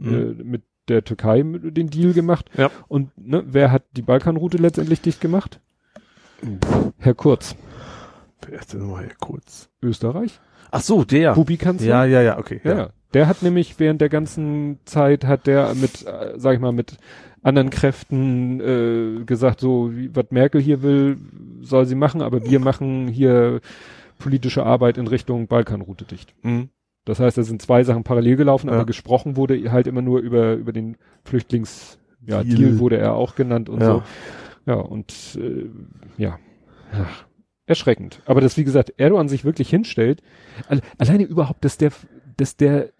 äh, Mhm. mit der Türkei den Deal gemacht. Ja. Und ne, wer hat die Balkanroute letztendlich dicht gemacht? Herr Kurz, Wer ist denn nochmal hier kurz? Österreich, Ach so, der. Bubi-Kanzler. Ja, ja, ja, okay. Ja, ja. Der hat nämlich während der ganzen Zeit hat der mit, äh, sag ich mal, mit anderen Kräften äh, gesagt, so wie was Merkel hier will, soll sie machen, aber wir machen hier politische Arbeit in Richtung Balkanroute dicht. Mhm. Das heißt, da sind zwei Sachen parallel gelaufen, Ja. aber gesprochen wurde halt immer nur über über den Flüchtlings ja, Deal. Wurde er auch genannt und Ja. so. Ja, und äh, ja. Ach, erschreckend. Aber dass, wie gesagt, Erdogan sich wirklich hinstellt, alle, alleine überhaupt, dass der, dass der,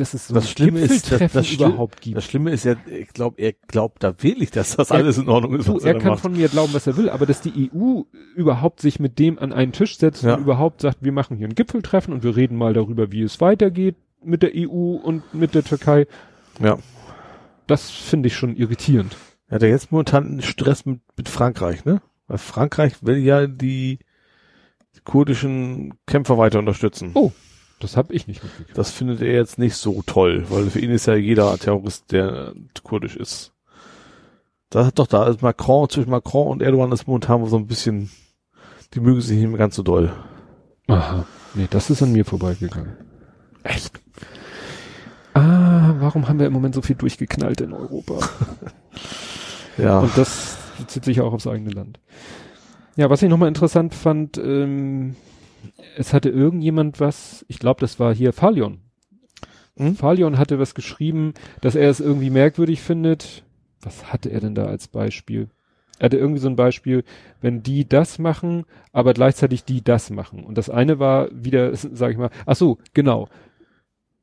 dass es so Das Schlimme ist, das- Gipfeltreffen das überhaupt gibt. Das Schlimme ist ja, ich glaube, er glaubt da wirklich, dass das Er- alles in Ordnung ist, Du, er kann macht. von mir glauben, was er will, aber dass die EU überhaupt sich mit dem an einen Tisch setzt Ja. und überhaupt sagt, wir machen hier ein Gipfeltreffen und wir reden mal darüber, wie es weitergeht mit der EU und mit der Türkei, Ja. das finde ich schon irritierend. Er hat ja jetzt momentan Stress mit, mit Frankreich, ne? Weil Frankreich will ja die kurdischen Kämpfer weiter unterstützen. Oh. Das habe ich nicht mitgekriegt. Das findet er jetzt nicht so toll, weil für ihn ist ja jeder Terrorist, der kurdisch ist. Da hat doch da ist Macron, zwischen Macron und Erdogan ist momentan so ein bisschen, die mögen sich nicht mehr ganz so doll. Aha. Nee, das ist an mir vorbeigegangen. Echt? Ah, warum haben wir im Moment so viel durchgeknallt in Europa? Ja. Und das bezieht sich auch aufs eigene Land. Ja, was ich nochmal interessant fand, ähm, es hatte irgendjemand was, ich glaube, das war hier Falion. Hm? Falion hatte was geschrieben, dass er es irgendwie merkwürdig findet. Was hatte er denn da als Beispiel? Er hatte irgendwie so ein Beispiel, wenn die das machen, aber gleichzeitig die das machen. Und das eine war wieder, sag ich mal, ach so, genau.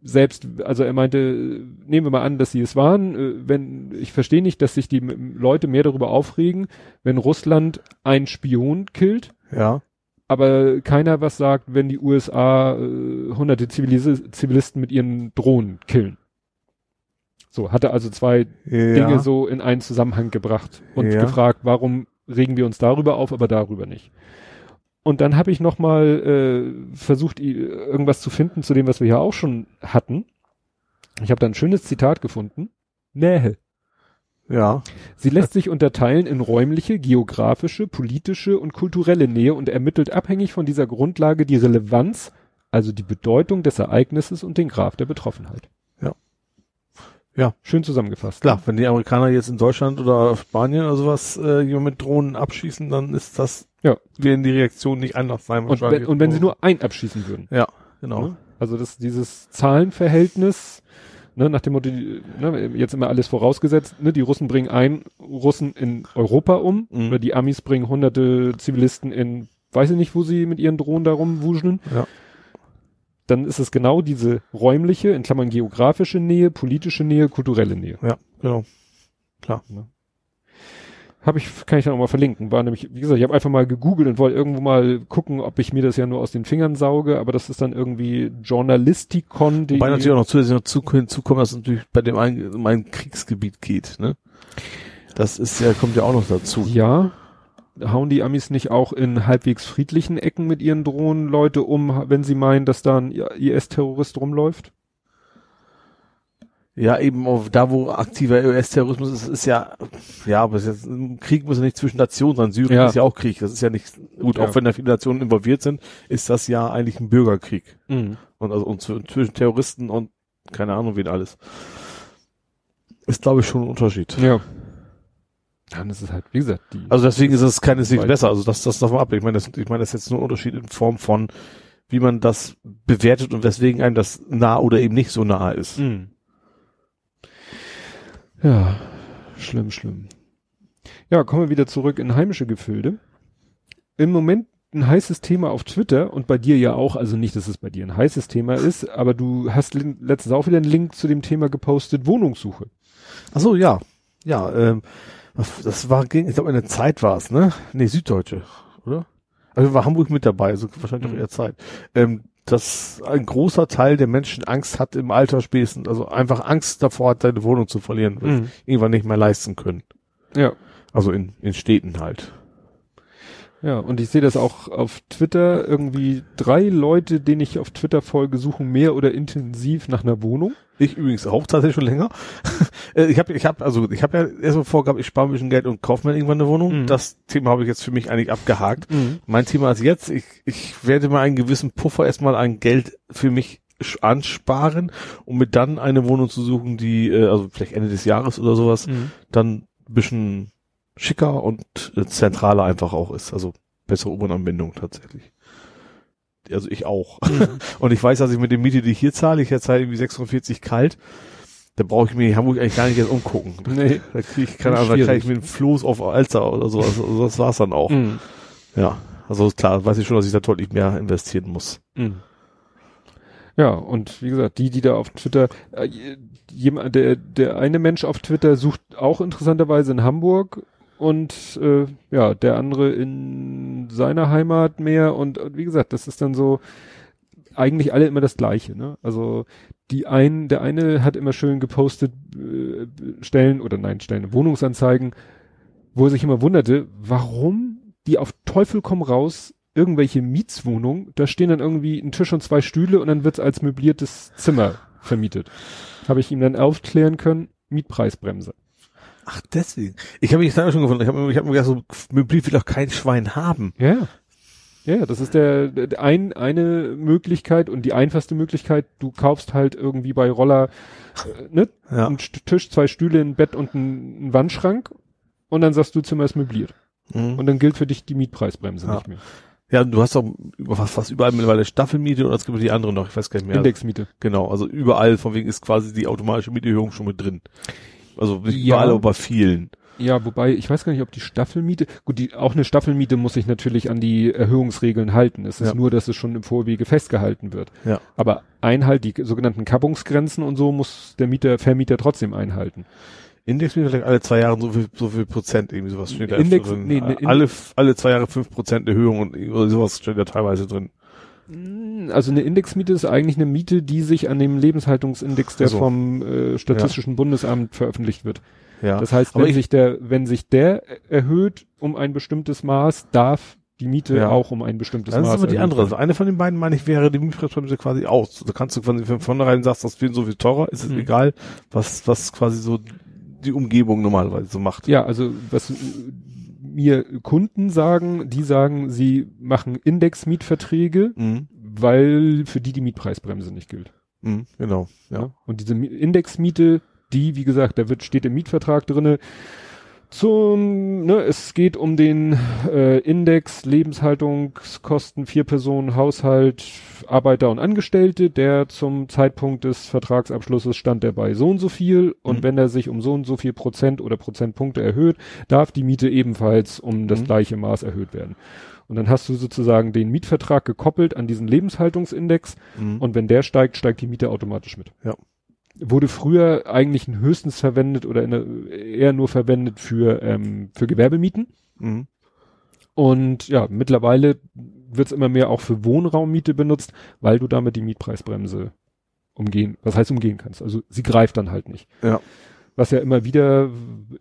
Selbst, also er meinte, nehmen wir mal an, dass sie es waren, äh, wenn, ich verstehe nicht, dass sich die Leute mehr darüber aufregen, wenn Russland einen Spion killt, ja. Aber keiner was sagt, wenn die USA äh, hunderte Zivilis Zivilisten mit ihren Drohnen killen. So, hatte also zwei ja. Dinge so in einen Zusammenhang gebracht und Ja. gefragt, warum regen wir uns darüber auf, aber darüber nicht. Und dann habe ich noch mal äh, versucht, irgendwas zu finden zu dem, was wir hier auch schon hatten. Ich habe da ein schönes Zitat gefunden. Nähe. Ja. Sie lässt sich unterteilen in räumliche, geografische, politische und kulturelle Nähe und ermittelt abhängig von dieser Grundlage die Relevanz, also die Bedeutung des Ereignisses und den Grad der Betroffenheit. Ja. Ja. Schön zusammengefasst. Klar, wenn die Amerikaner jetzt in Deutschland oder Spanien oder sowas äh, jemand mit Drohnen abschießen, dann ist das, Ja. werden die Reaktionen nicht anders sein Und wenn, und wenn sie nur ein abschießen würden. Ja, genau. Ne? Also das, dieses Zahlenverhältnis, ne, nach dem Motto, die, ne, jetzt immer alles vorausgesetzt, ne, die Russen bringen ein Russen in Europa um, Mhm. oder die Amis bringen hunderte Zivilisten in, weiß ich nicht, wo sie mit ihren Drohnen da rumwuscheln. Ja. Dann ist es genau diese räumliche, in Klammern geografische Nähe, politische Nähe, kulturelle Nähe. Ja, genau. Habe ich, kann ich dann auch mal verlinken. War nämlich, wie gesagt, ich habe einfach mal gegoogelt und wollte irgendwo mal gucken, ob ich mir das ja nur aus den Fingern sauge, aber das ist dann irgendwie Journalistikon, die. Wobei natürlich auch noch zusätzlich noch zu, hinzukommen, dass es natürlich bei dem einen um ein Kriegsgebiet geht, ne? Das ist ja, kommt ja auch noch dazu. Ja. Hauen die Amis nicht auch in halbwegs friedlichen Ecken mit ihren Drohnen Leute um, wenn sie meinen, dass da ein IS-Terrorist rumläuft? Ja, eben auf, da, wo aktiver US-Terrorismus ist, ist ja, ja, aber es ist jetzt, ein Krieg muss ja nicht zwischen Nationen sein. Syrien Ja. ist ja auch Krieg. Das ist ja nicht, gut, Ja. auch wenn da viele Nationen involviert sind, ist das ja eigentlich ein Bürgerkrieg. Mhm. Und also, und zw- zwischen Terroristen und keine Ahnung wen alles. Ist, glaube ich, schon ein Unterschied. Ja. Dann ist es halt, wie gesagt, die. Also deswegen ist es keineswegs besser. Also das, das davon ab. Ich meine, das, ich meine, das ist jetzt nur ein Unterschied in Form von, wie man das bewertet und weswegen einem das nah oder eben nicht so nah ist. Mhm. Ja, schlimm, schlimm. Ja, kommen wir wieder zurück in heimische Gefilde. Im Moment ein heißes Thema auf Twitter und bei dir ja auch, also nicht, dass es bei dir ein heißes Thema ist, aber du hast letztens auch wieder einen Link zu dem Thema gepostet, Wohnungssuche. Ach so, ja. Ja, ähm, das war, ging, ich glaube, in der Zeit war es, ne? Nee, Süddeutsche, oder? Also war Hamburg mit dabei, also wahrscheinlich auch Mhm. eher Zeit. Ähm, dass ein großer Teil der Menschen Angst hat im Alter spätestens, also einfach Angst davor hat, seine Wohnung zu verlieren, weil sie Mhm. irgendwann nicht mehr leisten können. Ja. Also in, in Städten halt. Ja, und ich sehe das auch auf Twitter, irgendwie drei Leute, denen ich auf Twitter folge, suchen mehr oder intensiv nach einer Wohnung. Ich übrigens auch tatsächlich schon länger. Äh, ich habe, ich habe, also ich habe ja erstmal vorgehabt, ich spare ein bisschen Geld und kaufe mir irgendwann eine Wohnung. Mhm. Das Thema habe ich jetzt für mich eigentlich abgehakt. Mein Thema ist jetzt, ich, ich werde mal einen gewissen Puffer erstmal an Geld für mich ansparen, um mir dann eine Wohnung zu suchen, die, äh, also vielleicht Ende des Jahres oder sowas, Mhm. dann ein bisschen schicker und äh, zentraler einfach auch ist. Also bessere U-Bahn-Anbindung tatsächlich. Also ich auch. Mhm. Und ich weiß, dass ich mit der Miete, die ich hier zahle, ich jetzt halt irgendwie 46 kalt, da brauche ich mir Hamburg eigentlich gar nicht jetzt umgucken. Nee. Da kriege ich keine Ahnung, da kriege ich mir einen Floß auf Alster oder so. Also das war's dann auch. Mhm. Ja. Also klar, weiß ich schon, dass ich da deutlich mehr investieren muss. Mhm. Ja, und wie gesagt, die, die da auf Twitter, äh, jemand, der, der eine Mensch auf Twitter sucht auch interessanterweise in Hamburg und äh, ja, der andere in seiner Heimat mehr und, und wie gesagt, das ist dann so eigentlich alle immer das Gleiche, ne? Also die einen, der eine hat immer schön gepostet äh, Stellen oder nein, Stellen, Wohnungsanzeigen, wo er sich immer wunderte, warum die auf Teufel komm raus irgendwelche Mietswohnungen, da stehen dann irgendwie ein Tisch und zwei Stühle und dann wird's als möbliertes Zimmer vermietet. Habe ich ihm dann aufklären können, Mietpreisbremse. Ach, deswegen. Ich habe mich da schon gefunden. Ich habe ich hab mir gedacht, so Möbel will doch kein Schwein haben. Ja. Ja, das ist der, der ein, eine Möglichkeit und die einfachste Möglichkeit, du kaufst halt irgendwie bei Roller äh, ne, Ja. einen Tisch, zwei Stühle, ein Bett und einen, Wandschrank und dann sagst du, Zimmer ist möbliert. Mhm. Und dann gilt für dich die Mietpreisbremse Ja. nicht mehr. Ja, du hast auch was, was überall mittlerweile Staffelmiete oder es gibt die andere noch, ich weiß gar nicht mehr. Indexmiete. Genau, also überall, von wegen ist quasi die automatische Mieterhöhung schon mit drin. Also nicht Ja. überall, aber bei vielen. Ja, wobei, ich weiß gar nicht, ob die Staffelmiete, gut, die, auch eine Staffelmiete muss sich natürlich an die Erhöhungsregeln halten. Es ist Ja. nur, dass es schon im Vorwege festgehalten wird. Ja. Aber Einhalt, die sogenannten Kappungsgrenzen und so muss der Mieter, Vermieter trotzdem einhalten. Indexmiete vielleicht alle zwei Jahre so viel, so viel Prozent irgendwie sowas steht da Index- drin. nee, ne, alle, alle zwei Jahre fünf Prozent Erhöhung und sowas steht da teilweise drin. Also eine Indexmiete ist eigentlich eine Miete, die sich an dem Lebenshaltungsindex, der Ach so. vom äh, Statistischen Bundesamt veröffentlicht wird. Ja. Das heißt, Aber wenn ich- sich der, wenn sich der erhöht um ein bestimmtes Maß, darf die Miete Ja. auch um ein bestimmtes Das Maß. ist aber die andere. Also eine von den beiden, meine ich, wäre die Mietpreisbremse quasi aus. Da kannst du quasi von vornherein sagst, das wird so viel teurer, ist es Mhm. egal, was, was quasi so die Umgebung normalerweise so macht. Ja, also was äh, mir Kunden sagen, die sagen, sie machen Indexmietverträge, Mhm. Weil für die die Mietpreisbremse nicht gilt. Mhm. Genau. Ja. Ja. Und diese Mi- Indexmiete, die, wie gesagt, da wird, steht im Mietvertrag drinne, zum, ne, es geht um den äh, Index Lebenshaltungskosten vier Personen Haushalt Arbeiter und Angestellte, der zum Zeitpunkt des Vertragsabschlusses stand der bei so und so viel und Mhm. wenn er sich um so und so viel Prozent oder Prozentpunkte erhöht, darf die Miete ebenfalls um das Mhm. gleiche Maß erhöht werden. Und dann hast du sozusagen den Mietvertrag gekoppelt an diesen Lebenshaltungsindex Mhm. und wenn der steigt, steigt die Miete automatisch mit. Ja. Wurde früher eigentlich höchstens verwendet oder in der, eher nur verwendet für, ähm, für Gewerbemieten. Mhm. Und ja, mittlerweile wird es immer mehr auch für Wohnraummiete benutzt, weil du damit die Mietpreisbremse umgehen, was heißt umgehen kannst. Also sie greift dann halt nicht. Ja. Was ja immer wieder,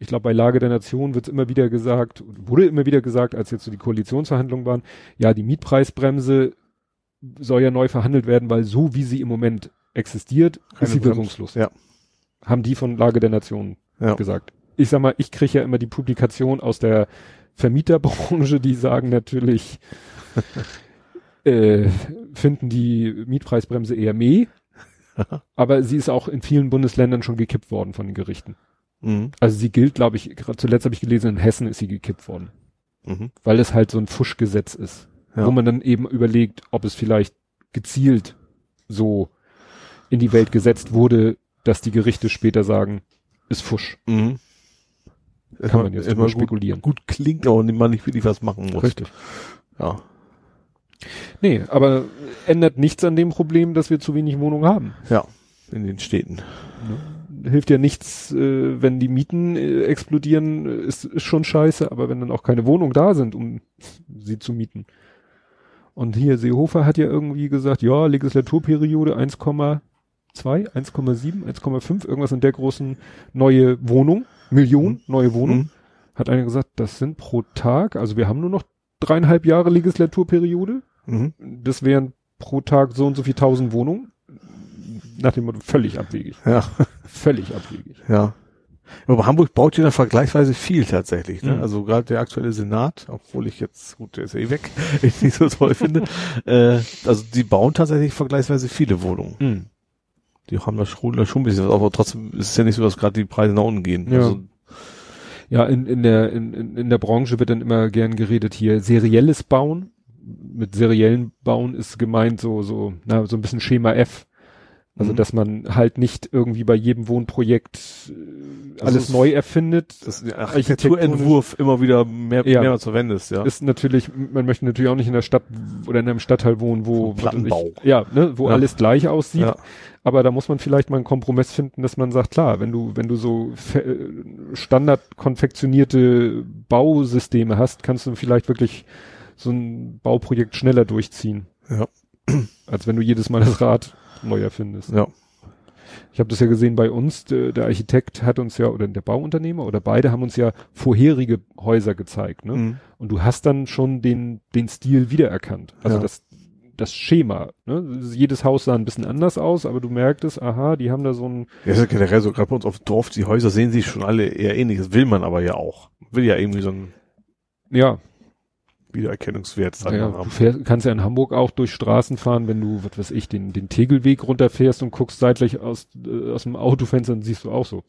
ich glaube bei Lage der Nation wird es immer wieder gesagt, wurde immer wieder gesagt, als jetzt so die Koalitionsverhandlungen waren, ja, die Mietpreisbremse soll ja neu verhandelt werden, weil so wie sie im Moment existiert, Keine ist sie wirkungslos. Ja. Haben die von Lage der Nation Ja. gesagt. Ich sag mal, ich kriege ja immer die Publikation aus der Vermieterbranche, die sagen natürlich, äh, finden die Mietpreisbremse eher meh, aber sie ist auch in vielen Bundesländern schon gekippt worden von den Gerichten. Mhm. Also sie gilt, glaube ich, gerade zuletzt habe ich gelesen, in Hessen ist sie gekippt worden, Mhm. weil es halt so ein Fuschgesetz ist, Ja. wo man dann eben überlegt, ob es vielleicht gezielt so in die Welt gesetzt wurde, dass die Gerichte später sagen, ist Fusch. Mhm. Kann man jetzt immer drüber gut, spekulieren. gut klingt, aber man nicht wirklich was machen muss. Richtig. Ja. Nee, aber ändert nichts an dem Problem, dass wir zu wenig Wohnungen haben. Ja. In den Städten. Hilft ja nichts, äh, wenn die Mieten äh, explodieren, äh, ist, schon scheiße, aber wenn dann auch keine Wohnungen da sind, um sie zu mieten. Und hier Seehofer hat ja irgendwie gesagt, ja, Legislaturperiode 1,2, 1,7, 1,5, irgendwas in der großen neue Wohnung, Million neue Wohnung. Mhm. Hat einer gesagt, das sind pro Tag, also wir haben nur noch dreieinhalb Jahre Legislaturperiode. Mhm. Das wären pro Tag so und so viel tausend Wohnungen. Nach dem Motto, völlig abwegig. Ja. Völlig abwegig. Ja. Aber Hamburg baut ja da vergleichsweise viel tatsächlich. Ne? Mhm. Also gerade der aktuelle Senat, obwohl ich jetzt, gut, der ist ja eh weg, ich nicht so toll finde. Äh, also die bauen tatsächlich vergleichsweise viele Wohnungen. Mhm. Die haben da schon, da schon ein bisschen was, aber trotzdem ist es ja nicht so, dass gerade die Preise nach unten gehen. Ja. Also, Ja, in, in, der, in, in der Branche wird dann immer gern geredet hier, serielles Bauen. Mit seriellen Bauen ist gemeint so, so, na, so ein bisschen Schema F. Also, Mhm. dass man halt nicht irgendwie bei jedem Wohnprojekt äh, alles es- neu erfindet. Architektonisch- Architekturentwurf immer wieder mehr, Ja. mehrmals verwendest, ja. ist natürlich, man möchte natürlich auch nicht in der Stadt oder in einem Stadtteil wohnen, wo. Ich, ja, ne, wo Ja. alles gleich aussieht. Ja. Aber da muss man vielleicht mal einen Kompromiss finden, dass man sagt, klar, wenn du, wenn du so standard konfektionierte Bausysteme hast, kannst du vielleicht wirklich so ein Bauprojekt schneller durchziehen. Ja. Als wenn du jedes Mal das Rad neu erfindest. Ja. Ich habe das ja gesehen bei uns, der, der Architekt hat uns ja, oder der Bauunternehmer oder beide haben uns ja vorherige Häuser gezeigt, ne? Mhm. Und du hast dann schon den, den Stil wiedererkannt. Also Ja. das, das Schema. Ne? Jedes Haus sah ein bisschen anders aus, aber du merktest, aha, die haben da so ein, Ja, ist ja generell so, gerade bei uns auf dem Dorf, die Häuser sehen sich schon alle eher ähnlich. Das will man aber ja auch. Will ja irgendwie so einen ja, Wiedererkennungswert ich ja du fährst, kannst ja in Hamburg auch durch Straßen fahren, wenn du, was weiß ich, den, den Tegelweg runterfährst und guckst seitlich aus, äh, aus dem Autofenster, dann siehst du auch so.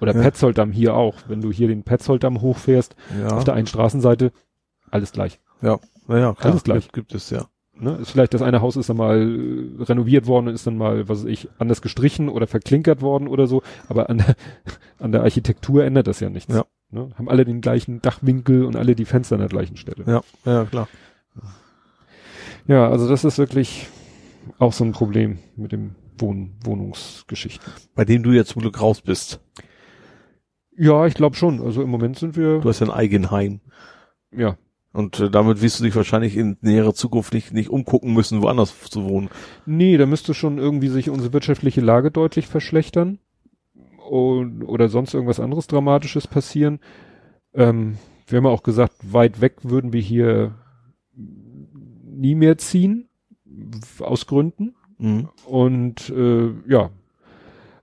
Oder Ja. Petzoldamm hier auch. Wenn du hier den Petzoldamm hochfährst, Ja, auf der einen Straßenseite, alles gleich. ja, naja, klar, Alles gleich. Gibt, gibt es, ja. Ne? Ist vielleicht das eine Haus ist dann mal äh, renoviert worden und ist dann mal, was weiß ich, anders gestrichen oder verklinkert worden oder so, aber an der, an der Architektur ändert das ja nichts. Ja. Ne? Haben alle den gleichen Dachwinkel und alle die Fenster an der gleichen Stelle. Ja, ja, klar. Ja, also das ist wirklich auch so ein Problem mit dem Wohn Wohnungsgeschichten. Bei dem du jetzt zum Glück raus bist. Ja, ich glaube schon. Also im Moment sind wir, Du hast ja ein Eigenheim. ja, Und äh, damit wirst du dich wahrscheinlich in näherer Zukunft nicht, nicht umgucken müssen, woanders zu wohnen. Nee, da müsste schon irgendwie sich unsere wirtschaftliche Lage deutlich verschlechtern und, oder sonst irgendwas anderes Dramatisches passieren. Ähm, wir haben ja auch gesagt, weit weg würden wir hier nie mehr ziehen, aus Gründen. Mhm. Und äh, ja,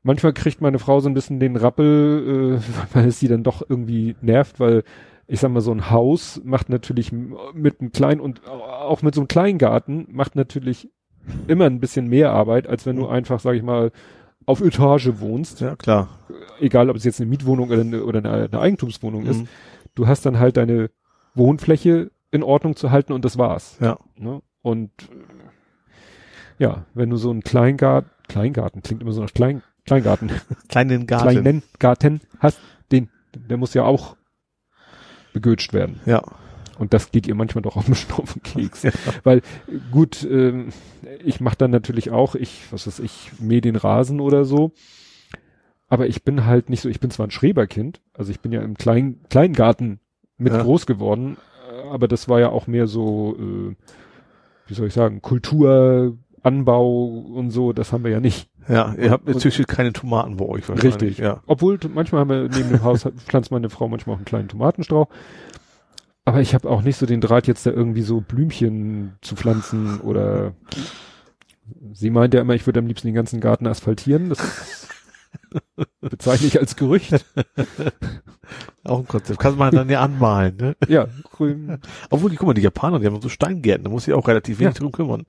manchmal kriegt meine Frau so ein bisschen den Rappel, äh, weil es sie dann doch irgendwie nervt, weil ich sag mal, so ein Haus macht natürlich mit einem kleinen und auch mit so einem Kleingarten macht natürlich immer ein bisschen mehr Arbeit, als wenn du einfach, sag ich mal, auf Etage wohnst, Ja, klar. egal ob es jetzt eine Mietwohnung oder eine, oder eine, eine Eigentumswohnung ist. Mhm. Du hast dann halt deine Wohnfläche in Ordnung zu halten und das war's. Ja. Ne? Und ja, wenn du so einen Kleingarten, Kleingarten klingt immer so nach Klein, Kleingarten, Kleinen Garten. kleinen Garten hast, den, der muss ja auch begötscht werden. Ja. Und das geht ihr manchmal doch auf den Stoff auf den Keks. Weil äh, gut, ähm, ich mache dann natürlich auch, ich, was weiß ich, mäh den Rasen oder so. Aber ich bin halt nicht so, ich bin zwar ein Schreberkind, also ich bin ja im Klein, Kleingarten mit Ja. groß geworden, äh, aber das war ja auch mehr so, äh, wie soll ich sagen, Kultur, Anbau und so, das haben wir ja nicht. Ja, ihr habt Und- natürlich keine Tomaten bei euch wahrscheinlich. Richtig. Ja. Obwohl, manchmal haben wir neben dem Haus, pflanzt meine Frau manchmal auch einen kleinen Tomatenstrauch. Aber ich habe auch nicht so den Draht, jetzt da irgendwie so Blümchen zu pflanzen oder sie meint ja immer, ich würde am liebsten den ganzen Garten asphaltieren. Das bezeichne ich als Gerücht. Auch ein Konzept. Kann man dann ja anmalen, ne? Ja, grün, Obwohl, die, guck mal, die Japaner, die haben so Steingärten, da muss ich auch relativ wenig Ja. drum kümmern.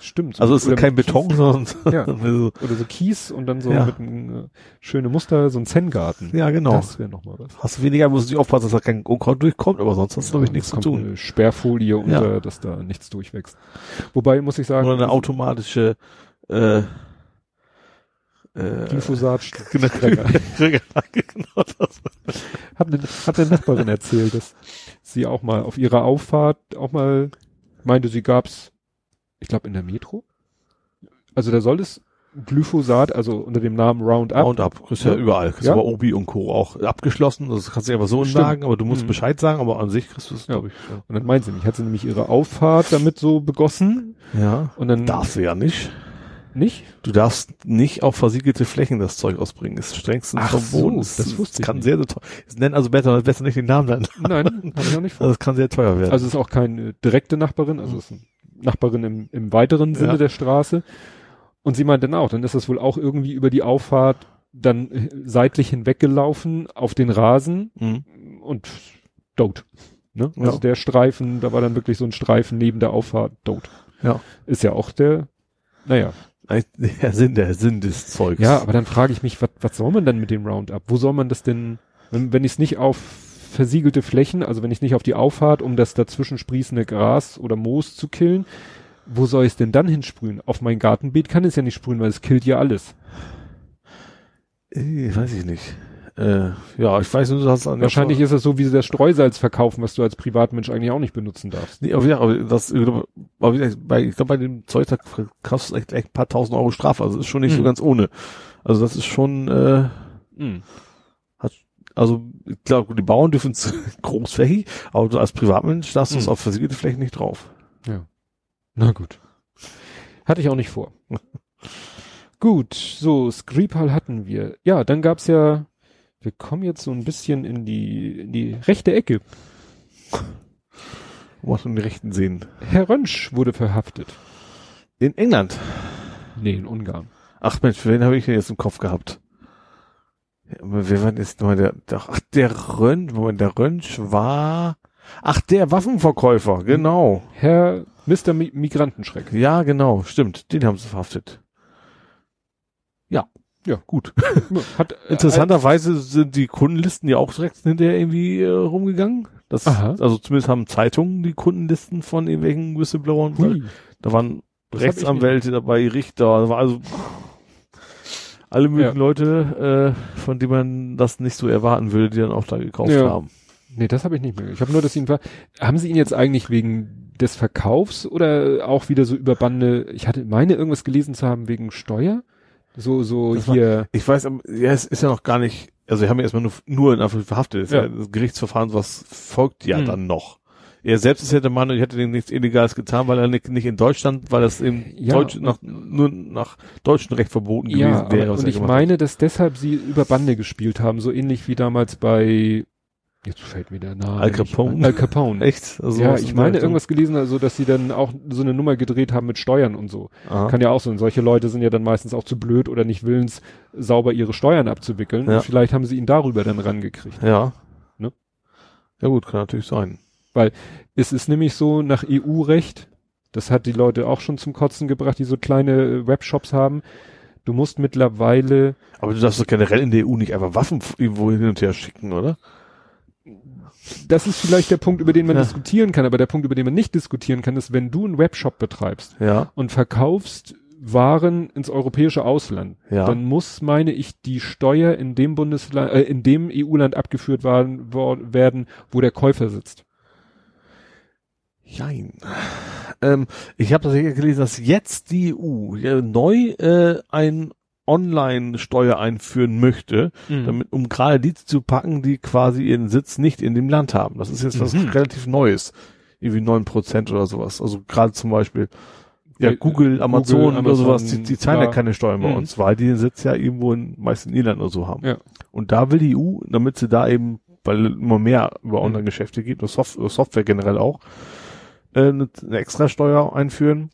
Stimmt. Also es ist kein Beton, Kies, sondern Ja. so, Oder so Kies und dann so Ja. mit einem äh, schöne Muster, so ein Zen-Garten. ja genau. Das wäre nochmal was. Hast du weniger, musst du aufpassen, dass da kein Unkraut durchkommt, aber sonst hast du, glaube ich, Ja, nichts zu tun. Eine Sperrfolie unter, dass da nichts durchwächst. Wobei muss ich sagen, Oder eine automatische, äh, äh, Glyphosat genau, genau das. hat, eine, hat eine Nachbarin erzählt, dass sie auch mal auf ihrer Auffahrt auch mal meinte, sie gab's, ich glaube in der Metro. Also da soll es Glyphosat, also unter dem Namen Roundup. Roundup, kriegst ja Ja. überall. Kriegst Ja. aber Obi und Co. auch abgeschlossen. Das kannst du einfach so Stimmt. sagen, aber du musst Mhm. Bescheid sagen, aber an sich kriegst du es, Ja. glaube ich. Und dann meint sie nicht, hat sie nämlich ihre Auffahrt damit so begossen Ja. ja. und dann Darfst du ja nicht. nicht. Du darfst nicht auf versiegelte Flächen das Zeug ausbringen. Das ist strengstens Ach verboten. so, das wusste ich kann nicht. sehr, sehr teuer. Nennen also besser, besser nicht den Namen nennen. Nein, habe ich auch nicht vor. Also es kann sehr teuer werden. Also es ist auch keine direkte Nachbarin, also es ist eine Nachbarin im, im weiteren Sinne Ja. der Straße. Und sie meint dann auch, dann ist das wohl auch irgendwie über die Auffahrt dann äh, seitlich hinweggelaufen auf den Rasen mhm. und tot. Ne? Ja. Also der Streifen, da war dann wirklich so ein Streifen neben der Auffahrt tot. Ja. Ist ja auch der, naja. Der Sinn, der Sinn des Zeugs. Ja, aber dann frage ich mich, was, was soll man denn mit dem Roundup? Wo soll man das denn, wenn, wenn ich es nicht auf versiegelte Flächen, also wenn ich nicht auf die Auffahrt, um das dazwischen sprießende Gras oder Moos zu killen, wo soll ich es denn dann hinsprühen? Auf mein Gartenbeet kann es ja nicht sprühen, weil es killt ja alles. Äh, weiß ich nicht. Äh, ja, ich weiß nur, dass an der Wahrscheinlich ist es so, wie sie das Streusalz verkaufen, was du als Privatmensch eigentlich auch nicht benutzen darfst. Nee, aber ja, aber das, aber ich glaube, bei dem Zeug, da kostet echt, echt ein paar tausend Euro Strafe. Also ist schon nicht so Mhm. ganz ohne. Also das ist schon, äh, Hm. also ich glaube, die Bauern dürfen es großflächig, aber du als Privatmensch darfst du es Mhm. auf versiegelte Flächen nicht drauf. Ja. Na gut. Hatte ich auch nicht vor. gut, so, Skripal hatten wir. Ja, dann gab's ja, wir kommen jetzt so ein bisschen in die, in die rechte Ecke. Hast du den rechten sehen? Herr Rönsch wurde verhaftet. In England. Nee, in Ungarn. Ach Mensch, wen habe ich denn jetzt im Kopf gehabt? Wer war denn jetzt nochmal der, der, ach, der Rönsch, Moment, der Rönsch war, ach, der Waffenverkäufer, genau. Herr Mr. Mi Migrantenschreck. Ja, genau, stimmt, den haben sie verhaftet. Ja. Ja. gut. Hat, äh, Interessanterweise sind die Kundenlisten ja auch direkt hinterher irgendwie äh, rumgegangen. Das, Aha. also zumindest haben Zeitungen die Kundenlisten von irgendwelchen Whistleblowern. Da waren Das Rechtsanwälte dabei, Richter, also alle möglichen Ja. Leute, äh, von denen man das nicht so erwarten würde, die dann auch da gekauft Ja. haben. Nee, das habe ich nicht mehr. Ich habe nur, dass ihn ver haben sie ihn jetzt eigentlich wegen des Verkaufs oder auch wieder so über Bande, ich hatte meine irgendwas gelesen zu haben wegen Steuer? So, so Das war- hier. Ich weiß, ja, es ist ja noch gar nicht, also wir haben ja erstmal nur, nur in Anführungszeichen verhaftet. Ja. das Gerichtsverfahren, was folgt ja Hm. dann noch. Er selbst ist ja der Meinung, ich hätte dem nichts Illegales getan, weil er nicht, nicht in Deutschland, weil das im Ja, Deutsch, und- nach, nur nach deutschem Recht verboten Ja, gewesen wäre. und ich meine, dass deshalb sie über Bande gespielt haben, so ähnlich wie damals bei Jetzt fällt mir der Name. Al Capone? Al Capone. Echt? Also ja, ich meine irgendwas gelesen, also dass sie dann auch so eine Nummer gedreht haben mit Steuern und so. Aha. Kann ja auch sein. Solche Leute sind ja dann meistens auch zu blöd oder nicht willens, sauber ihre Steuern abzuwickeln. Ja. Und vielleicht haben sie ihn darüber dann rangekriegt. Ja. Ne? Ja gut, kann natürlich sein. Es ist nämlich so nach EU-Recht, das hat die Leute auch schon zum Kotzen gebracht, die so kleine äh, Webshops haben. Du musst mittlerweile, Aber du darfst doch generell in der EU nicht einfach Waffen irgendwo hin und her schicken, oder? das ist vielleicht der Punkt, über den man Ja. diskutieren kann, aber der Punkt, über den man nicht diskutieren kann, ist, wenn du einen Webshop betreibst Ja. und verkaufst Waren ins europäische Ausland, Ja. dann muss, meine ich, die Steuer in dem Bundesland, äh, in dem EU-Land abgeführt waren, wo, werden, wo der Käufer sitzt. Jein. Ähm, ich habe tatsächlich gelesen, dass jetzt die EU ja, neu äh, ein Online-Steuer einführen möchte, Mhm. damit, um gerade die zu packen, die quasi ihren Sitz nicht in dem Land haben. Das ist jetzt was Mhm. relativ Neues. Irgendwie neun Prozent oder sowas. Also gerade zum Beispiel ja, Äh, Google, Amazon oder Amazon, sowas, die, die zahlen ja keine Steuern bei Mhm. uns, weil die den Sitz ja irgendwo in, meist in Irland oder so haben. Ja. Und da will die EU, damit sie da eben, weil immer mehr über Mhm. Online-Geschäfte geht, und Soft Software generell auch, äh, eine, eine Extrasteuer einführen,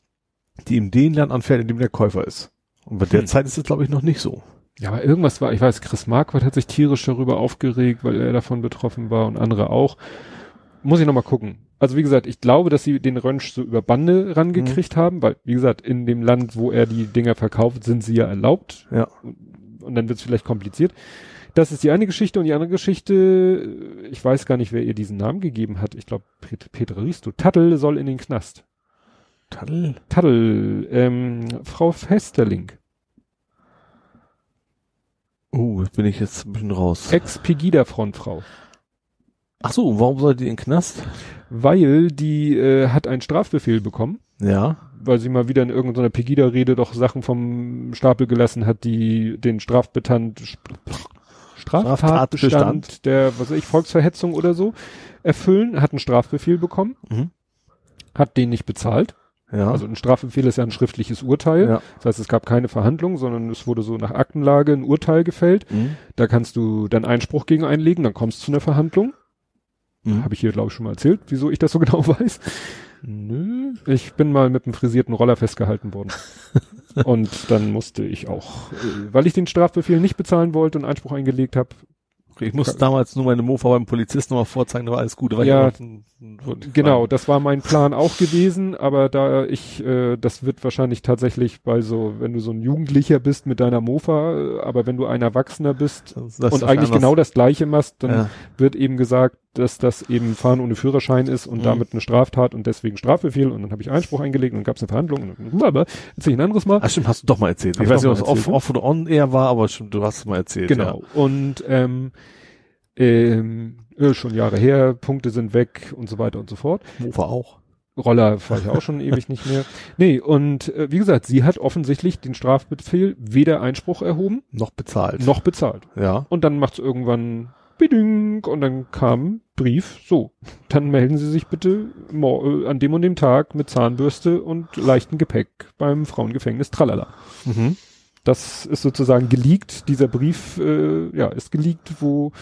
die in den Land anfällt, in dem der Käufer ist. Und bei der Hm. Zeit ist es, glaube ich, noch nicht so. Ja, aber irgendwas war, ich weiß, Chris Marquardt hat sich tierisch darüber aufgeregt, weil er davon betroffen war und andere auch. Muss ich nochmal gucken. Also wie gesagt, ich glaube, dass sie den Rönsch so über Bande rangekriegt Mhm. haben, weil, wie gesagt, in dem Land, wo er die Dinger verkauft, sind sie ja erlaubt. Ja. Und dann wird es vielleicht kompliziert. Das ist die eine Geschichte und die andere Geschichte, ich weiß gar nicht, wer ihr diesen Namen gegeben hat. Ich glaube, Pet Petra Risto. Tattel soll in den Knast. Tadel? Tattel, ähm, Frau Festerling, Oh, jetzt bin ich jetzt ein bisschen raus. Ex-Pegida-Frontfrau. Ach so, warum soll die in den Knast? weil die äh, hat einen Strafbefehl bekommen, Ja. weil sie mal wieder in irgendeiner Pegida-Rede doch Sachen vom Stapel gelassen hat, die den Strafbestand, Straftatbestand der, was weiß ich, Volksverhetzung oder so erfüllen, hat einen Strafbefehl bekommen, Mhm. hat den nicht bezahlt. Ja. Also ein Strafbefehl ist ja ein schriftliches Urteil. ja. Das heißt, es gab keine Verhandlung, sondern es wurde so nach Aktenlage ein Urteil gefällt. Mhm. Da kannst du dann Einspruch gegen einlegen, dann kommst du zu einer Verhandlung. Mhm. Habe ich hier, glaube ich, schon mal erzählt, wieso ich das so genau weiß. Nö. Ich bin mal mit einem frisierten Roller festgehalten worden. und dann musste ich auch, äh, weil ich den Strafbefehl nicht bezahlen wollte und Einspruch eingelegt habe. Ich musste damals nur meine Mofa beim Polizisten mal vorzeigen, da war alles gut. Da war Ja, noch- wollte ich Genau, das war mein Plan auch gewesen, aber da ich, äh, das wird wahrscheinlich tatsächlich bei so, wenn du so ein Jugendlicher bist mit deiner Mofa, äh, aber wenn du ein Erwachsener bist Das- und eigentlich anders. genau das Gleiche machst, dann Ja. wird eben gesagt, dass das eben Fahren ohne Führerschein ist und Mhm. damit eine Straftat und deswegen Strafbefehl und dann habe ich Einspruch eingelegt und dann gab es eine Verhandlung und aber erzähl ich ein anderes Mal. Ach stimmt, hast du doch mal erzählt. Hab ich weiß nicht, ob es off, off oder on air war, aber stimmt, du hast es mal erzählt. Genau. Und ähm, ähm, äh, schon Jahre her, Punkte sind weg und so weiter und so fort. Ja. Mofa auch. Roller fahre ich auch schon ewig nicht mehr. Nee, und äh, wie gesagt, sie hat offensichtlich den Strafbefehl weder Einspruch erhoben, Noch bezahlt. noch bezahlt. Ja. Und dann macht's irgendwann biding und dann kam Brief, so, dann melden Sie sich bitte äh, an dem und dem Tag mit Zahnbürste und leichten Gepäck beim Frauengefängnis Tralala. Mhm. Das ist sozusagen geleakt, dieser Brief, äh, ja, ist geleakt, wo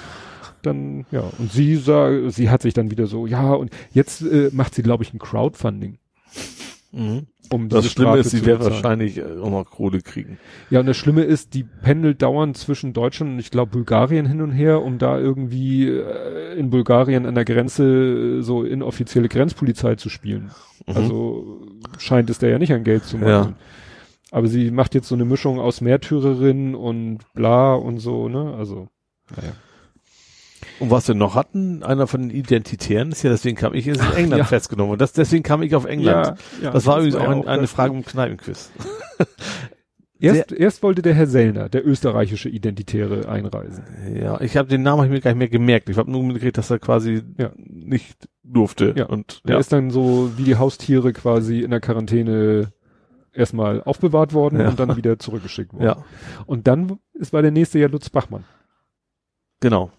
dann, ja, und sie sah, sie hat sich dann wieder so, ja, und jetzt äh, macht sie, glaube ich, ein Crowdfunding, Mhm. um Das Schlimme Strafe ist, sie wird wahrscheinlich äh, auch noch Kohle kriegen. Ja, und das Schlimme ist, die pendelt dauernd zwischen Deutschland und ich glaube Bulgarien hin und her, um da irgendwie äh, in Bulgarien an der Grenze äh, so inoffizielle Grenzpolizei zu spielen. Mhm. Also scheint es da ja nicht an Geld zu machen. Ja. Aber sie macht jetzt so eine Mischung aus Märtyrerin und bla und so, ne? Also, naja. Und was wir noch hatten, einer von den Identitären ist ja, deswegen kam ich, ist in England ja. festgenommen. Und das, deswegen kam ich auf England. ja, das war übrigens auch, ja ein, eine das- Frage im Kneipenquiz. Erst, erst wollte der Herr Sellner, der österreichische Identitäre, einreisen. Ja, ich habe den Namen hab ich mir gar nicht mehr gemerkt. Ich habe nur mitgekriegt, dass er quasi Ja. nicht durfte. Ja. Und Der ja. ist dann so wie die Haustiere quasi in der Quarantäne erstmal aufbewahrt worden Ja. und dann wieder zurückgeschickt worden. ja, Und dann ist war der nächste ja Lutz Bachmann. genau.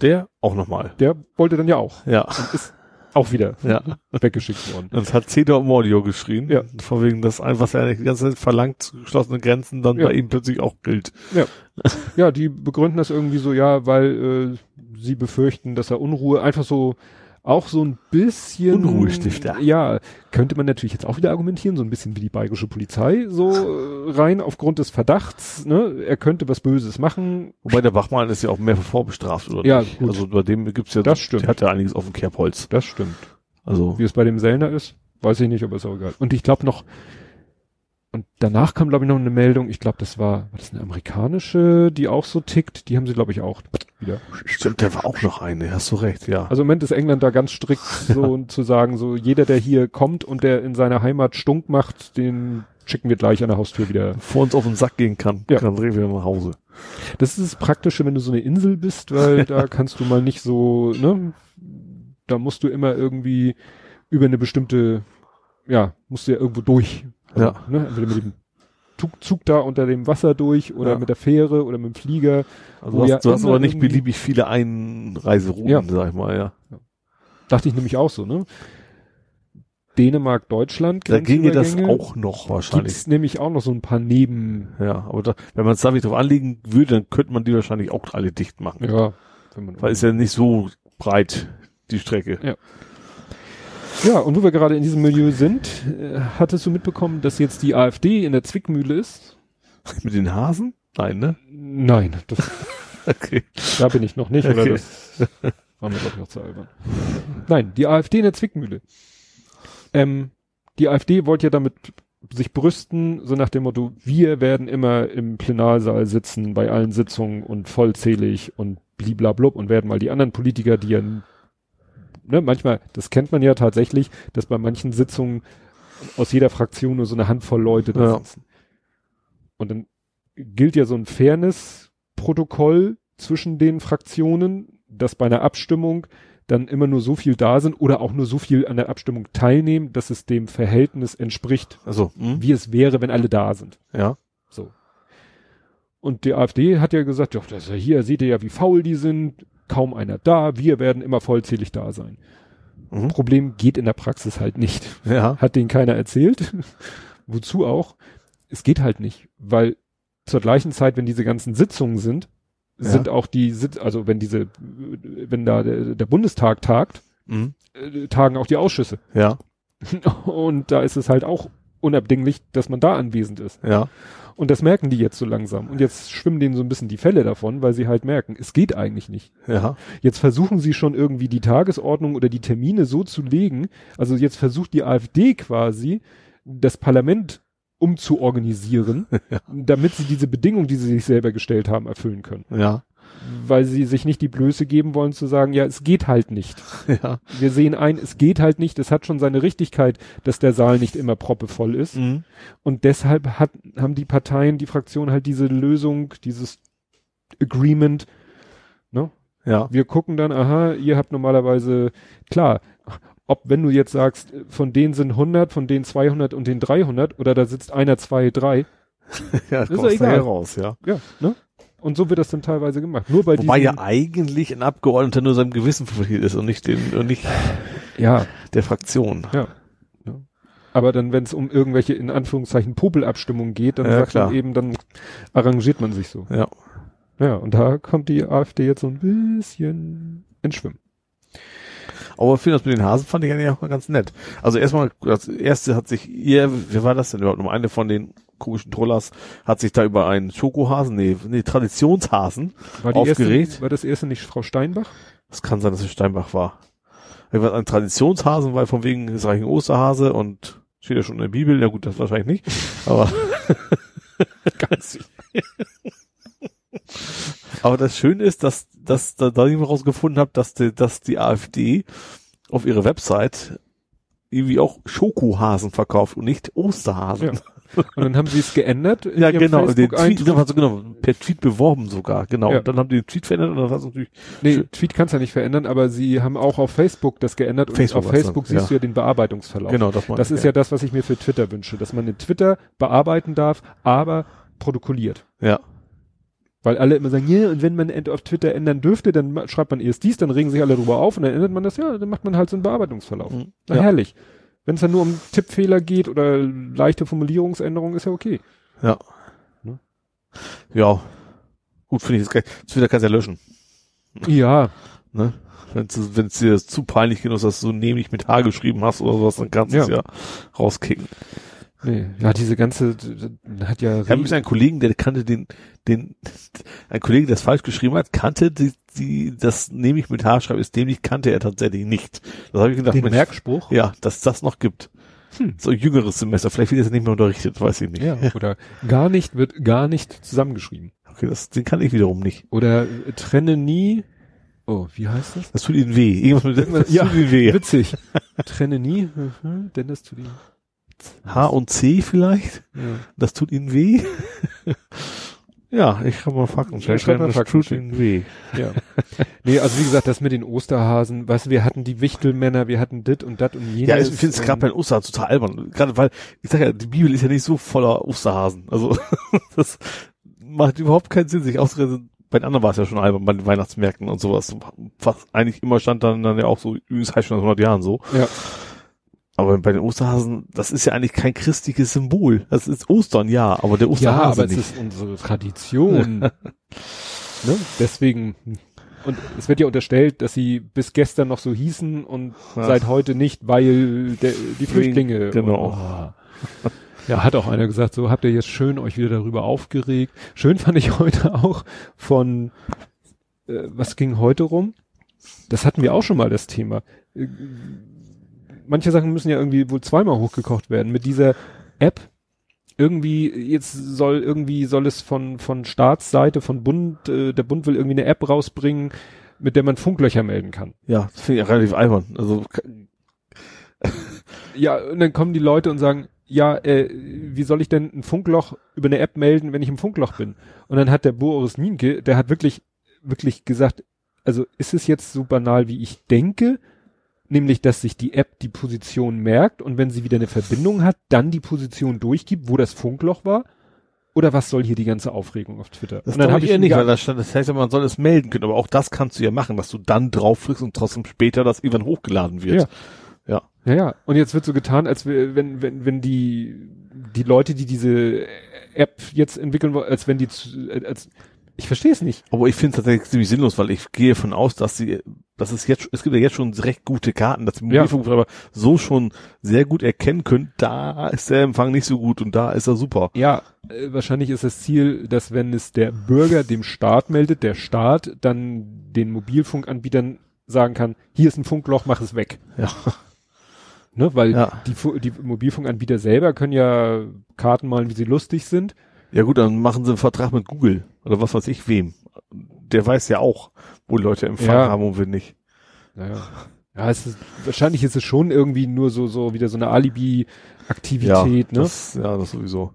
Der auch nochmal. Der wollte dann ja auch Ja. und ist auch wieder Ja. weggeschickt worden. Und es hat Cedar Mordio geschrien. Ja. Von wegen, dass ein, was er die ganze Zeit verlangt, geschlossene Grenzen, dann Ja. bei ihm plötzlich auch gilt. Ja, die begründen das irgendwie so, ja, weil äh, sie befürchten, dass er Unruhe einfach so auch so ein bisschen Unruhestifter. Ja, könnte man natürlich jetzt auch wieder argumentieren, so ein bisschen wie die bayerische Polizei, so äh, rein aufgrund des Verdachts, ne, er könnte was Böses machen. Wobei der Wachmann ist ja auch mehr vorbestraft, oder Ja, nicht? gut. Also bei dem gibt's ja, Das stimmt. der hat ja einiges auf dem Kerbholz. Das stimmt. Also, Wie es bei dem Sellner ist, weiß ich nicht, aber ist auch egal. Und ich glaube noch, und danach kam, glaube ich, noch eine Meldung, ich glaube, das war, war das eine amerikanische, die auch so tickt, die haben sie, glaube ich, auch wieder. stimmt, der war auch noch eine, hast du recht, ja. Also im Moment ist England da ganz strikt, so zu sagen, so jeder, der hier kommt und der in seiner Heimat stunk macht, den schicken wir gleich an der Haustür wieder. Bevor uns auf den Sack gehen kann, Ja. dann drehen wir nach Hause. Das ist das Praktische, wenn du so eine Insel bist, weil da kannst du mal nicht so, ne, da musst du immer irgendwie über eine bestimmte, ja, musst du ja irgendwo durch. Ja. Ne, entweder mit dem Zug, Zug da unter dem Wasser durch oder Ja. mit der Fähre oder mit dem Flieger. Also hast, ja du hast aber nicht beliebig viele Einreiserouten, Ja. sag ich mal, ja. Dachte ich nämlich auch so, ne? Dänemark, Deutschland. Da ginge das auch noch wahrscheinlich. Gibt's nämlich auch noch so ein paar Neben, Ja, aber da, wenn man es da wieder drauf anlegen würde, dann könnte man die wahrscheinlich auch alle dicht machen. ja, wenn man Weil ist ja nicht so breit, die Strecke. Ja, und wo wir gerade in diesem Milieu sind, äh, hattest du mitbekommen, dass jetzt die AfD in der Zwickmühle ist? Mit den Hasen? Nein, ne? Nein, das, Okay. da bin ich noch nicht, oder Okay. das war mir glaube ich noch zu albern. Nein, die AfD in der Zwickmühle. Ähm, die AfD wollte ja damit sich brüsten, so nach dem Motto, wir werden immer im Plenarsaal sitzen bei allen Sitzungen und vollzählig und bliblablub und werden mal die anderen Politiker, die ja, ne, manchmal, das kennt man ja tatsächlich, dass bei manchen Sitzungen aus jeder Fraktion nur so eine Handvoll Leute da Ja. sitzen. Und dann gilt ja so ein Fairness-Protokoll zwischen den Fraktionen, dass bei einer Abstimmung dann immer nur so viel da sind oder auch nur so viel an der Abstimmung teilnehmen, dass es dem Verhältnis entspricht, Also, hm? wie es wäre, wenn alle da sind. ja. So. Und die AfD hat ja gesagt, ja, das hier, seht ihr ja, wie faul die sind, kaum einer da, wir werden immer vollzählig da sein. Mhm. Problem geht in der Praxis halt nicht. Ja. Hat denen keiner erzählt. Wozu auch? Es geht halt nicht, weil zur gleichen Zeit, wenn diese ganzen Sitzungen sind, Ja. sind auch die Sitz, also wenn diese, wenn da der, der Bundestag tagt, Mhm. äh, tagen auch die Ausschüsse. Ja. Und da ist es halt auch unabdinglich, dass man da anwesend ist. Ja. Und das merken die jetzt so langsam. Und jetzt schwimmen denen so ein bisschen die Fälle davon, weil sie halt merken, es geht eigentlich nicht. Ja. Jetzt versuchen sie schon irgendwie die Tagesordnung oder die Termine so zu legen. Also jetzt versucht die AfD quasi, das Parlament umzuorganisieren, Ja. damit sie diese Bedingungen, die sie sich selber gestellt haben, erfüllen können. Ja. Weil sie sich nicht die Blöße geben wollen zu sagen, ja, es geht halt nicht. Ja. Wir sehen ein, es geht halt nicht. Es hat schon seine Richtigkeit, dass der Saal nicht immer proppevoll ist. Mhm. Und deshalb hat, haben die Parteien, die Fraktionen halt diese Lösung, dieses Agreement, ne? Ja. Wir gucken dann, aha, ihr habt normalerweise, klar, ob wenn du jetzt sagst, von denen sind 100, von denen 200 und den 300 oder da sitzt einer, zwei, drei, Ja, Ist kommst doch egal. raus, ja. ja, ne? Und so wird das dann teilweise gemacht. Nur bei Wobei ja eigentlich ein Abgeordneter nur seinem Gewissen verpflichtet ist und nicht den, und nicht ja, der Fraktion. ja. ja. Aber dann, wenn es um irgendwelche, in Anführungszeichen, Popelabstimmungen geht, dann Ja, sagt klar. man eben, dann arrangiert man sich so. Ja. Ja, und da kommt die AfD jetzt so ein bisschen ins Schwimmen. Aber für das mit den Hasen fand ich eigentlich auch mal ganz nett. Also erstmal, das erste hat sich ihr, wer war das denn überhaupt? Um eine von den komischen Trollers hat sich da über einen Schokohasen, nee, nee, Traditionshasen War, die aufgeregt. Erste, war das erste nicht Frau Steinbach? Das kann sein, dass es Steinbach war. Irgendwas ein Traditionshasen, weil von wegen ist ein Osterhase und steht ja schon in der Bibel. Ja gut, das wahrscheinlich nicht. Aber, Ganz aber das Schöne ist, dass, dass da, da ich rausgefunden habe, dass die, dass die AfD auf ihrer Website irgendwie auch Schokohasen verkauft und nicht Osterhasen. Ja. Und dann haben sie es geändert. in Ja, genau, den Tweet, also genau, per Tweet beworben sogar, genau. Ja. Und dann haben die den Tweet verändert und dann war es natürlich, Nee, Tweet kannst du ja nicht verändern, aber sie haben auch auf Facebook das geändert und Facebook auf war's Facebook dann, siehst du ja den Bearbeitungsverlauf. genau, das Das ist ja das, was ich mir für Twitter wünsche, dass man in Twitter bearbeiten darf, aber protokolliert. ja, Weil alle immer sagen, ja, und wenn man auf Twitter ändern dürfte, dann schreibt man erst dies, dann regen sich alle drüber auf und dann ändert man das, ja, dann macht man halt so einen Bearbeitungsverlauf. Mhm. Na, ja. herrlich. Wenn es dann nur um Tippfehler geht oder leichte Formulierungsänderungen, ist ja okay. Ja. Ne? Ja. Gut, finde ich das geil. Twitter kannst du ja löschen. Ja. Ne? Wenn es dir zu peinlich genug ist, dass du nämlich mit H geschrieben hast oder sowas, dann kannst du es ja rauskicken. Nee, ja, diese ganze hat ja. Ich habe einen Kollegen, der kannte den, den, ein Kollege, der es falsch geschrieben hat, kannte die, die, das nehme ich mit H schreibe, ist dämlich, kannte er tatsächlich nicht. Das habe ich gedacht. Den Mensch, Merkspruch? Ja, dass das noch gibt. Hm. So jüngeres Semester, vielleicht wird es nicht mehr unterrichtet, weiß ich nicht. Ja, oder gar nicht, wird gar nicht zusammengeschrieben. Okay, das, den kann ich wiederum nicht. Oder trenne nie, oh, wie heißt das? Das tut ihnen weh. Irgendwas mit, das ja, tut ihnen weh. Witzig. trenne nie, denn das tut ihnen H und C vielleicht. Ja. Das tut ihnen weh. ja, ich habe mal Fakten checken. Ja, das Fakten ihnen weh. Ja. nee, also wie gesagt, das mit den Osterhasen, weißt du, wir hatten die Wichtelmänner, wir hatten dit und dat und jenes. Ja, ich finde es gerade bei den Osterhasen total albern. Gerade weil, ich sag ja, die Bibel ist ja nicht so voller Osterhasen. Also das macht überhaupt keinen Sinn, sich ausreden. Bei den anderen war es ja schon albern, bei den Weihnachtsmärkten und sowas. Was eigentlich immer stand dann, dann ja auch so, übrigens heißt schon 100 Jahren so. Ja. Aber bei den Osterhasen, das ist ja eigentlich kein christliches Symbol. Das ist Ostern, ja, aber der Osterhase Ja, aber nicht. es ist unsere Tradition. ne? Deswegen, und es wird ja unterstellt, dass sie bis gestern noch so hießen und ja. seit heute nicht, weil der, die Flüchtlinge. Genau. Oh. Ja, hat auch einer gesagt, so habt ihr jetzt schön euch wieder darüber aufgeregt. Schön fand ich heute auch von, äh, was ging heute rum? Das hatten wir auch schon mal das Thema äh, manche Sachen müssen ja irgendwie wohl zweimal hochgekocht werden. Mit dieser App irgendwie, jetzt soll irgendwie, soll es von, von Staatsseite, von Bund, äh, der Bund will irgendwie eine App rausbringen, mit der man Funklöcher melden kann. Ja, das finde ich relativ albern. Also, ja, und dann kommen die Leute und sagen, ja, äh, wie soll ich denn ein Funkloch über eine App melden, wenn ich im Funkloch bin? Und dann hat der Boris Nienke, der hat wirklich, wirklich gesagt, also ist es jetzt so banal, wie ich denke? Nämlich dass sich die App die Position merkt und wenn sie wieder eine Verbindung hat, dann die Position durchgibt, wo das Funkloch war? Oder was soll hier die ganze Aufregung auf Twitter? Das habe ich ja nicht, weil das, stand, das heißt ja, man soll es melden können, aber auch das kannst du ja machen, dass du dann draufdrückst und trotzdem später das irgendwann hochgeladen wird. Ja. Ja. Ja, ja. Und jetzt wird so getan, als wenn, wenn, wenn die, die Leute, die diese App jetzt entwickeln wollen, als wenn die, als, ich verstehe es nicht. Aber ich finde es tatsächlich ziemlich sinnlos, weil ich gehe von aus, dass sie, dass es jetzt, es gibt ja jetzt schon recht gute Karten, dass die Mobilfunkbetreiber ja. so schon sehr gut erkennen können, da ist der Empfang nicht so gut und da ist er super. Ja, äh, wahrscheinlich ist das Ziel, dass wenn es der Bürger dem Staat meldet, der Staat dann den Mobilfunkanbietern sagen kann, hier ist ein Funkloch, mach es weg. Ja. Ne, weil ja. die, die Mobilfunkanbieter selber können ja Karten malen, wie sie lustig sind. Ja gut, dann machen sie einen Vertrag mit Google oder was weiß ich wem. Der weiß ja auch, wo Leute Empfang ja. haben und wir nicht. Naja. Ja, es ist, wahrscheinlich ist es schon irgendwie nur so, so wieder so eine Alibi-Aktivität, ja, ne? Das, ja, das sowieso.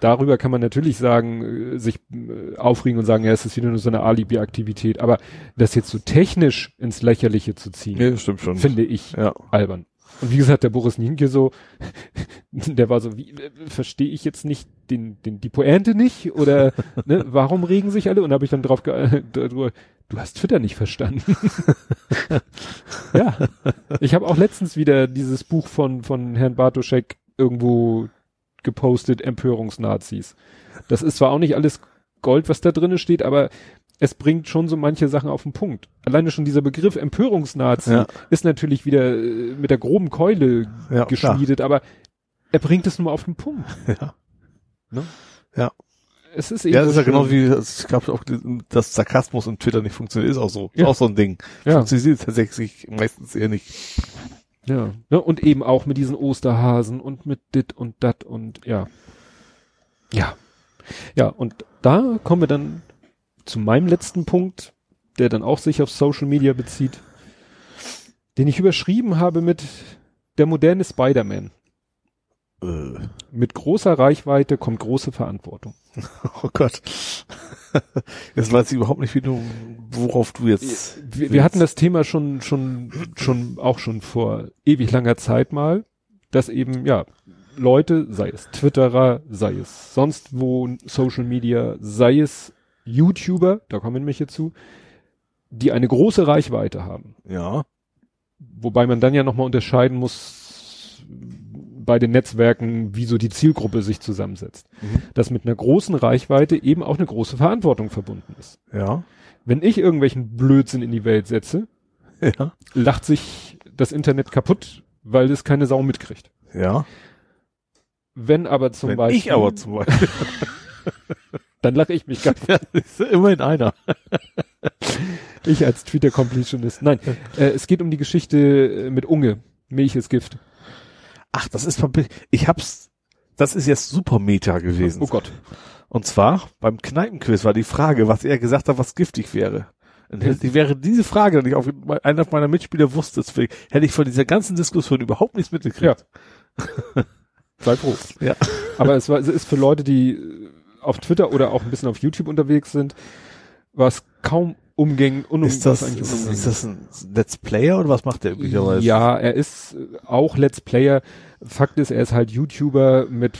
Darüber kann man natürlich sagen, äh, sich äh, aufregen und sagen, ja, es ist wieder nur so eine Alibi-Aktivität. Aber das jetzt so technisch ins Lächerliche zu ziehen, ja, stimmt schon. finde ich ja. albern. Und wie gesagt, der Boris Nienke so, der war so, wie, äh, verstehe ich jetzt nicht den, den, die Pointe nicht? Oder ne, warum regen sich alle? Und da habe ich dann drauf ge du hast Twitter nicht verstanden. ja. Ich habe auch letztens wieder dieses Buch von, von Herrn Bartoschek irgendwo gepostet, Empörungsnazis. Das ist zwar auch nicht alles Gold, was da drinnen steht, aber es bringt schon so manche Sachen auf den Punkt. Alleine schon dieser Begriff Empörungsnazi ja. ist natürlich wieder äh, mit der groben Keule ja, geschmiedet, klar. aber er bringt es nur mal auf den Punkt. Ja. Ne? Ja. Es ist eben. Ja, das ist ja genau wie, ich glaube auch, dass Sarkasmus in Twitter nicht funktioniert, ist auch so. Ja. Ist auch so ein Ding. Ja. Funktioniert tatsächlich meistens eher nicht. Ja. ja. Und eben auch mit diesen Osterhasen und mit dit und dat und ja. Ja. Ja, und da kommen wir dann zu meinem letzten Punkt, der dann auch sich auf Social Media bezieht, den ich überschrieben habe mit der moderne Spider-Man. Äh. Mit großer Reichweite kommt große Verantwortung. Oh Gott. Jetzt weiß ich überhaupt nicht, wie du, worauf du jetzt. Wir, wir hatten das Thema schon, schon, schon, auch schon vor ewig langer Zeit mal, dass eben, ja, Leute, sei es Twitterer, sei es sonst wo Social Media, sei es YouTuber, da kommen wir nämlich jetzt zu, die eine große Reichweite haben. Ja. Wobei man dann ja nochmal unterscheiden muss bei den Netzwerken, wie so die Zielgruppe sich zusammensetzt. Mhm. Dass mit einer großen Reichweite eben auch eine große Verantwortung verbunden ist. Ja. Wenn ich irgendwelchen Blödsinn in die Welt setze, Ja. lacht sich das Internet kaputt, weil es keine Sau mitkriegt. Ja. Wenn aber zum Wenn Beispiel, ich aber zum Beispiel. dann lache ich mich ganz, ja, ist immerhin einer. ich als Twitter-Completionist. Nein, äh, es geht um die Geschichte äh, mit Unge. Milch ist Gift. Ach, das ist ich hab's, das ist jetzt super Meta gewesen. Oh Gott. Und zwar beim Kneipenquiz war die Frage, was er gesagt hat, was giftig wäre. Und hätte, wäre diese Frage, die auf einer meiner Mitspieler wusste, deswegen hätte ich von dieser ganzen Diskussion überhaupt nichts mitgekriegt. Sei froh. Ja. Aber es, war, es ist für Leute, die auf Twitter oder auch ein bisschen auf YouTube unterwegs sind, was kaum umgäng, unum, Ist das, ist, unumgänglich ist das ein Let's Player oder was macht der üblicherweise? Ja, er ist auch Let's Player. Fakt ist, er ist halt YouTuber mit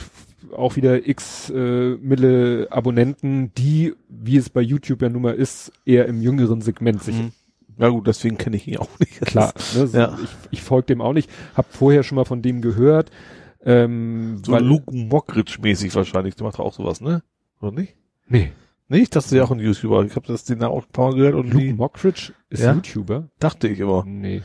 auch wieder x äh, Mille Abonnenten, die, wie es bei YouTube ja nun mal ist, eher im jüngeren Segment sich Mhm. Ja gut, deswegen kenne ich ihn auch nicht. klar. Ne, so, Ja. Ich, ich folge dem auch nicht. Hab vorher schon mal von dem gehört. Ähm, So weil, Luke Mockridge mäßig wahrscheinlich. Der macht auch sowas, ne? Oder nicht? nee, Nee, ich dachte, der auch ein YouTuber. Ich habe das den da auch ein paar Mal gehört und Luke nie, Mockridge ist Ja? YouTuber. dachte ich immer. Nee.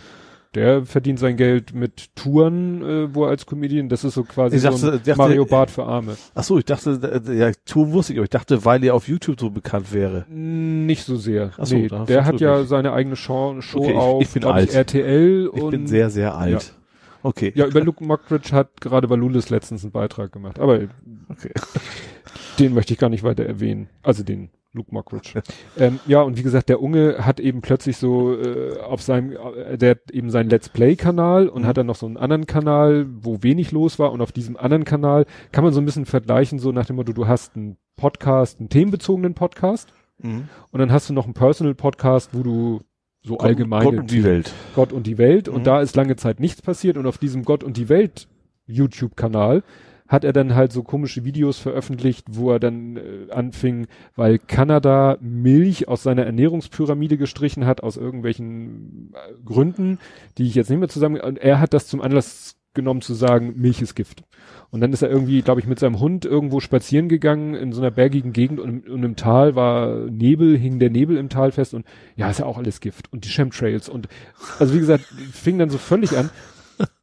Der verdient sein Geld mit Touren, äh, wo er als Comedian, das ist so quasi Ich so dachte- dachte- Mario Bart für Arme. Ach so, ich dachte, ja, Tour wusste ich, aber ich dachte, weil er auf YouTube so bekannt wäre. Nicht so sehr. Ach so, nee, der hat ja mich. seine eigene Show, Show Okay, ich- auf ich bin alt. RTL Ich und bin sehr, sehr alt. Okay. ja, über Luke Mockridge hat gerade Valulis letztens einen Beitrag gemacht, aber Okay. den möchte ich gar nicht weiter erwähnen. Also den Luke Mockridge. ähm, ja, und wie gesagt, der Unge hat eben plötzlich so äh, auf seinem, äh, der hat eben seinen Let's Play-Kanal und Mhm. hat dann noch so einen anderen Kanal, wo wenig los war. Und auf diesem anderen Kanal kann man so ein bisschen vergleichen, so nach dem Motto, du hast einen Podcast, einen themenbezogenen Podcast Mhm. und dann hast du noch einen Personal-Podcast, wo du so Gott, allgemeine Gott und die Welt. Gott und die Welt und Mhm. da ist lange Zeit nichts passiert und auf diesem Gott und die Welt YouTube-Kanal hat er dann halt so komische Videos veröffentlicht, wo er dann äh, anfing, weil Kanada Milch aus seiner Ernährungspyramide gestrichen hat, aus irgendwelchen äh, Gründen, die ich jetzt nicht mehr zusammen, und er hat das zum Anlass genommen zu sagen, Milch ist Gift. Und dann ist er irgendwie, glaube ich, mit seinem Hund irgendwo spazieren gegangen in so einer bergigen Gegend und, und im Tal war Nebel, hing der Nebel im Tal fest und ja, ist ja auch alles Gift. Und die Chemtrails und also wie gesagt, fing dann so völlig an.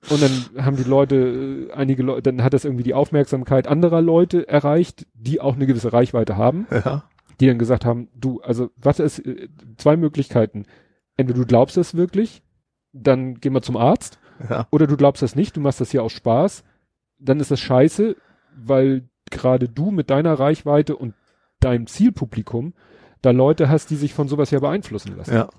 Und dann haben die Leute, äh, einige Leute, dann hat das irgendwie die Aufmerksamkeit anderer Leute erreicht, die auch eine gewisse Reichweite haben, Ja. die dann gesagt haben, du, also was ist, äh, zwei Möglichkeiten. Entweder du glaubst es wirklich, dann geh mal zum Arzt, Ja. oder du glaubst das nicht, du machst das hier aus Spaß, dann ist das scheiße, weil gerade du mit deiner Reichweite und deinem Zielpublikum da Leute hast, die sich von sowas ja beeinflussen lassen, Ja.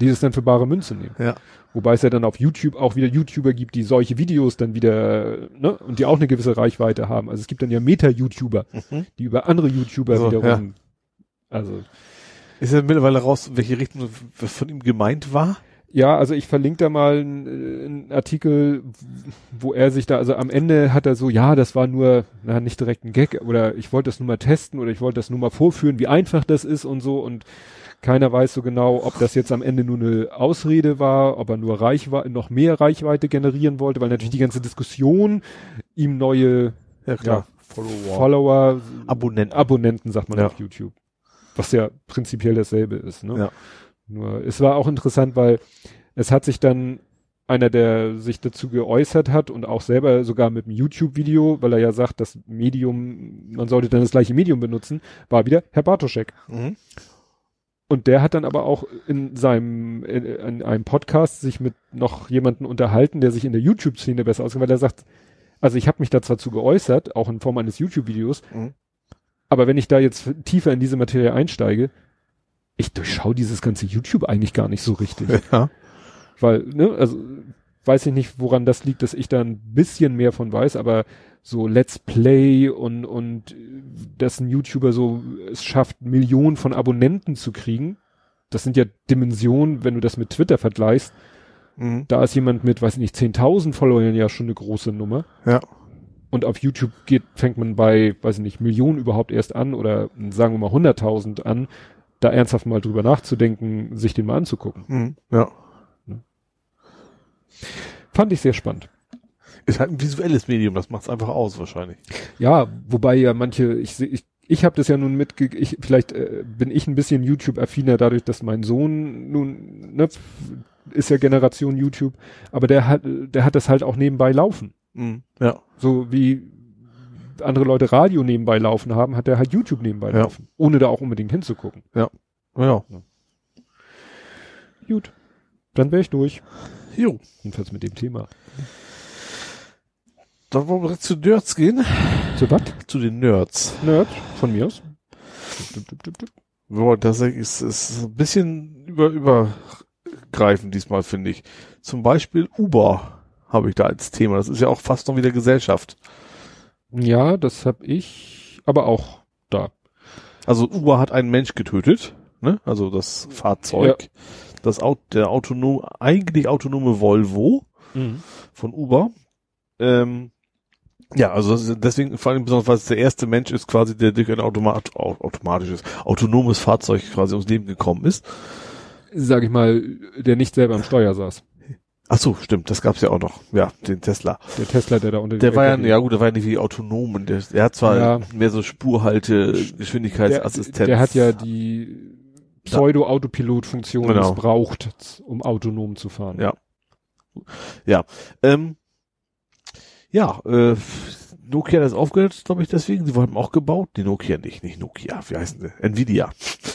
die das dann für bare Münze nehmen. Ja. Wobei es ja dann auf YouTube auch wieder YouTuber gibt, die solche Videos dann wieder, ne, und die auch eine gewisse Reichweite haben. Also es gibt dann ja Meta-YouTuber, Mhm. die über andere YouTuber So, wiederum, also Ist ja mittlerweile raus, in welche Richtung von ihm gemeint war? Ja, also ich verlinke da mal einen, äh, Artikel, wo er sich da, also am Ende hat er so, ja, das war nur, na, nicht direkt ein Gag, oder ich wollte das nur mal testen oder ich wollte das nur mal vorführen, wie einfach das ist und so und keiner weiß so genau, ob das jetzt am Ende nur eine Ausrede war, ob er nur Reichweite, noch mehr Reichweite generieren wollte, weil natürlich die ganze Diskussion ihm neue Ja, ja, Follower. Follower, Abonnenten. Abonnenten, sagt man Ja. auf YouTube. Was ja prinzipiell dasselbe ist, ne? Ja. Nur, es war auch interessant, weil es hat sich dann einer, der sich dazu geäußert hat und auch selber sogar mit einem YouTube-Video, weil er ja sagt, das Medium, man sollte dann das gleiche Medium benutzen, war wieder Herr Bartoschek. Mhm. Und der hat dann aber auch in seinem, in, in einem Podcast sich mit noch jemanden unterhalten, der sich in der YouTube-Szene besser auskennt, weil er sagt, also ich habe mich da zwar zu geäußert, auch in Form eines YouTube-Videos, Mhm. aber wenn ich da jetzt tiefer in diese Materie einsteige, ich durchschaue dieses ganze YouTube eigentlich gar nicht so richtig. Ja. Weil, ne, also weiß ich nicht, woran das liegt, dass ich da ein bisschen mehr von weiß, aber so Let's Play und, und dass ein YouTuber so es schafft, Millionen von Abonnenten zu kriegen, das sind ja Dimensionen, wenn du das mit Twitter vergleichst, Mhm. da ist jemand mit, weiß ich nicht, 10.000 Followern ja schon eine große Nummer. Ja. Und auf YouTube geht, fängt man bei, weiß ich nicht, Millionen überhaupt erst an oder sagen wir mal 100.000 an, da ernsthaft mal drüber nachzudenken, sich den mal anzugucken. Mhm. Ja. Fand ich sehr spannend. Ist halt ein visuelles Medium, das macht's einfach aus wahrscheinlich. Ja, wobei ja manche, ich sehe, ich, ich habe das ja nun mitge, ich, vielleicht äh, bin ich ein bisschen YouTube-affiner dadurch, dass mein Sohn nun, ne, ist ja Generation YouTube, aber der hat, der hat das halt auch nebenbei laufen. Mhm. Ja. So wie andere Leute Radio nebenbei laufen haben, hat der halt YouTube nebenbei Ja. laufen, ohne da auch unbedingt hinzugucken. Ja. Gut, dann wäre ich durch. Jo. Jedenfalls mit dem Thema. Dann wollen wir zu Nerds gehen. Zu was? Zu den Nerds. Nerd, von mir aus. Dup, dup, dup, dup. Ja, das ist, ist ein bisschen über, übergreifend diesmal, finde ich. Zum Beispiel Uber habe ich da als Thema. Das ist ja auch fast noch wieder Gesellschaft. Ja, das hab ich, aber auch da. Also Uber hat einen Mensch getötet, ne? Also das Fahrzeug, das Auto, der autonom, eigentlich autonome Volvo von Uber. Ähm, ja, also deswegen vor allem besonders, weil es der erste Mensch ist quasi, der durch ein Automat, au- automatisches, autonomes Fahrzeug quasi ums Leben gekommen ist. Sag ich mal, der nicht selber am Steuer saß. Ach so, stimmt, das gab's ja auch noch. Ja, den Tesla. Der Tesla, der da unter Der war ja, ja gut, der war ja nicht wie autonom. Der, der hat zwar Ja. mehr so Spurhalte, der, Geschwindigkeitsassistenz. der hat ja die Pseudo-Autopilot-Funktion Genau. missbraucht, um autonom zu fahren. Ja. Ja, ähm, ja, äh, Nokia das aufgehört, glaube ich, deswegen. Die haben auch gebaut. Die Nokia nicht, nicht Nokia. Wie heißen die? Nvidia.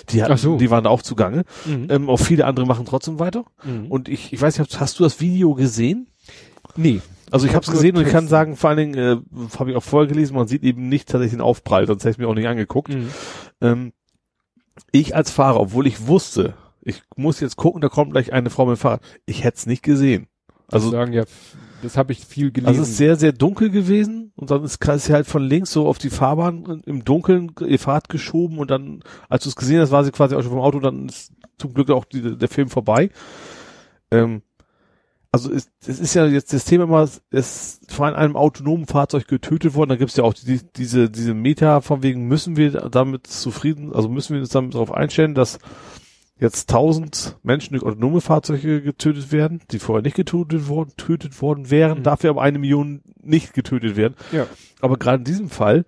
Die hatten, so. die waren da auch zugange. Mhm. Ähm, auch viele andere machen trotzdem weiter. Mhm. Und ich, ich weiß nicht, hast du das Video gesehen? nee. Also ich Ich habe es gesehen und ich kann sagen, vor allen Dingen äh, habe ich auch vorher gelesen, man sieht eben nicht tatsächlich den Aufprall, sonst hätte ich mir auch nicht angeguckt. Mhm. Ähm, ich als Fahrer, obwohl ich wusste, ich muss jetzt gucken, da kommt gleich eine Frau mit dem Fahrrad, ich hätte es nicht gesehen. Also Also sagen ja, das habe ich viel gelesen. Also es ist sehr, sehr dunkel gewesen und dann ist ist sie halt von links so auf die Fahrbahn im Dunkeln ihr Fahrrad geschoben und dann, als du es gesehen hast, war sie quasi auch schon vom Auto, dann ist zum Glück auch die, der Film vorbei. Ähm, also es, es ist ja jetzt das Thema immer, es ist vor allem einem autonomen Fahrzeug getötet worden, da gibt es ja auch die, diese, diese Meta, von wegen müssen wir damit zufrieden, also müssen wir uns damit darauf einstellen, dass jetzt tausend Menschen durch autonome Fahrzeuge getötet werden, die vorher nicht getötet worden, tötet worden wären, Mhm. dafür aber eine Million nicht getötet werden. Ja. Aber gerade in diesem Fall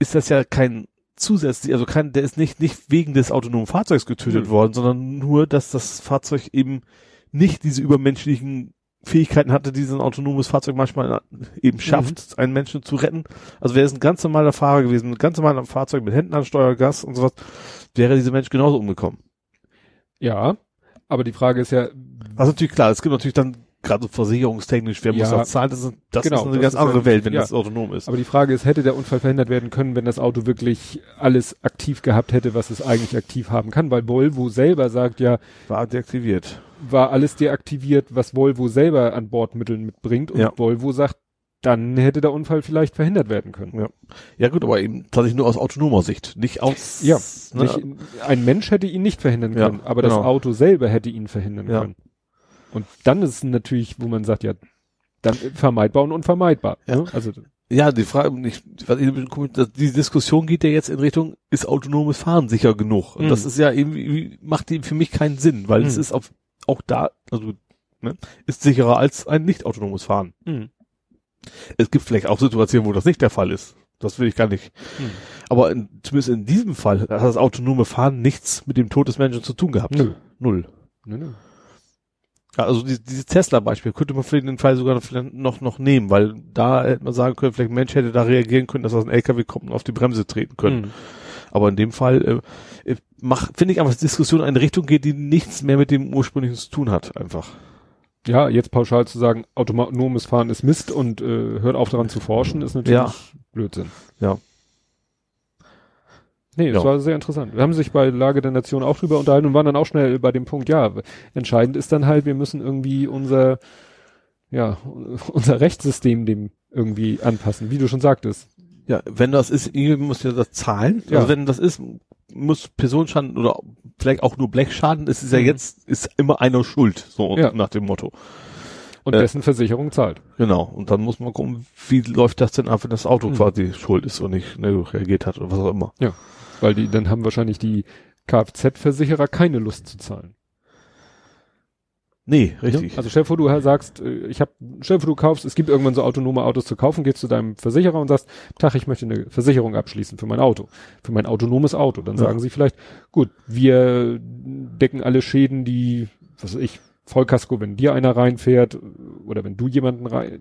ist das ja kein zusätzlich, also kein, der ist nicht, nicht wegen des autonomen Fahrzeugs getötet Mhm. worden, sondern nur, dass das Fahrzeug eben nicht diese übermenschlichen Fähigkeiten hatte, die so ein autonomes Fahrzeug manchmal eben schafft, einen Menschen zu retten. Also wäre es ein ganz normaler Fahrer gewesen, ein ganz normaler Fahrzeug mit Händen an Steuer, Gas und sowas, wäre dieser Mensch genauso umgekommen. ja, aber die Frage ist ja, Was natürlich klar, es gibt natürlich dann gerade so versicherungstechnisch, wer muss Ja. das zahlen, das ist, das Genau, ist eine das ganz ist andere Welt, wenn ja. das autonom ist. aber die Frage ist, hätte der Unfall verhindert werden können, wenn das Auto wirklich alles aktiv gehabt hätte, was es eigentlich aktiv haben kann, weil Volvo selber sagt ja, War deaktiviert. War alles deaktiviert, was Volvo selber an Bordmitteln mitbringt und Ja. Volvo sagt, dann hätte der Unfall vielleicht verhindert werden können. Ja. Ja gut, aber eben tatsächlich nur aus autonomer Sicht, nicht aus. Ja, ne? Nicht, ein Mensch hätte ihn nicht verhindern Ja, können, aber genau. das Auto selber hätte ihn verhindern Ja. können. Und dann ist es natürlich, wo man sagt, ja, dann vermeidbar und unvermeidbar. Ja. Ne? Also Ja, die Frage, nicht, was ich die Diskussion geht ja jetzt in Richtung, ist autonomes Fahren sicher genug? Und Mhm. das ist ja irgendwie, macht die für mich keinen Sinn, weil es Mhm. ist auf, auch da, also, ne, ist sicherer als ein nicht autonomes Fahren. mh, Es gibt vielleicht auch Situationen, wo das nicht der Fall ist. Das will ich gar nicht. mh. Aber in, zumindest in diesem Fall hat das autonome Fahren nichts mit dem Tod des Menschen zu tun gehabt. Null. Nö, nö. Ja, also die, dieses Tesla-Beispiel könnte man vielleicht in den Fall sogar noch, noch nehmen, weil da hätte man sagen können, vielleicht ein Mensch hätte da reagieren können, dass aus ein LKW kommt und auf die Bremse treten können. Mh. Aber in dem Fall äh, finde ich einfach, dass die Diskussion in eine Richtung geht, die nichts mehr mit dem ursprünglichen zu tun hat, einfach. Ja, jetzt pauschal zu sagen, autonomes Fahren ist Mist und äh, hört auf daran zu forschen, ist natürlich Ja. Blödsinn. Ja. Nee, es Ja. war sehr interessant. Wir haben sich bei Lage der Nation auch drüber unterhalten und waren dann auch schnell bei dem Punkt, ja, entscheidend ist dann halt, wir müssen irgendwie unser, ja, unser Rechtssystem dem irgendwie anpassen, wie du schon sagtest. Ja, wenn das ist, irgendwie muss ja das zahlen. Ja. Also wenn das ist, muss Personenschaden oder vielleicht auch nur Blechschaden, ist es ja Mhm. jetzt, ist immer einer schuld, so Ja. nach dem Motto. Und Äh, dessen Versicherung zahlt. Genau. Und dann muss man gucken, wie läuft das denn ab, wenn das Auto Mhm. quasi schuld ist und nicht ne, reagiert hat oder was auch immer. Weil die, dann haben wahrscheinlich die Kfz-Versicherer keine Lust zu zahlen. Nee, richtig. Also stell dir vor, du sagst, äh, ich habe, stell dir vor, du kaufst, es gibt irgendwann so autonome Autos zu kaufen, gehst zu deinem Versicherer und sagst, Tag, ich möchte eine Versicherung abschließen für mein Auto, für mein autonomes Auto. Dann Ja. sagen sie vielleicht, gut, wir decken alle Schäden, die, was weiß ich, Vollkasko, wenn dir einer reinfährt oder wenn du jemanden rein,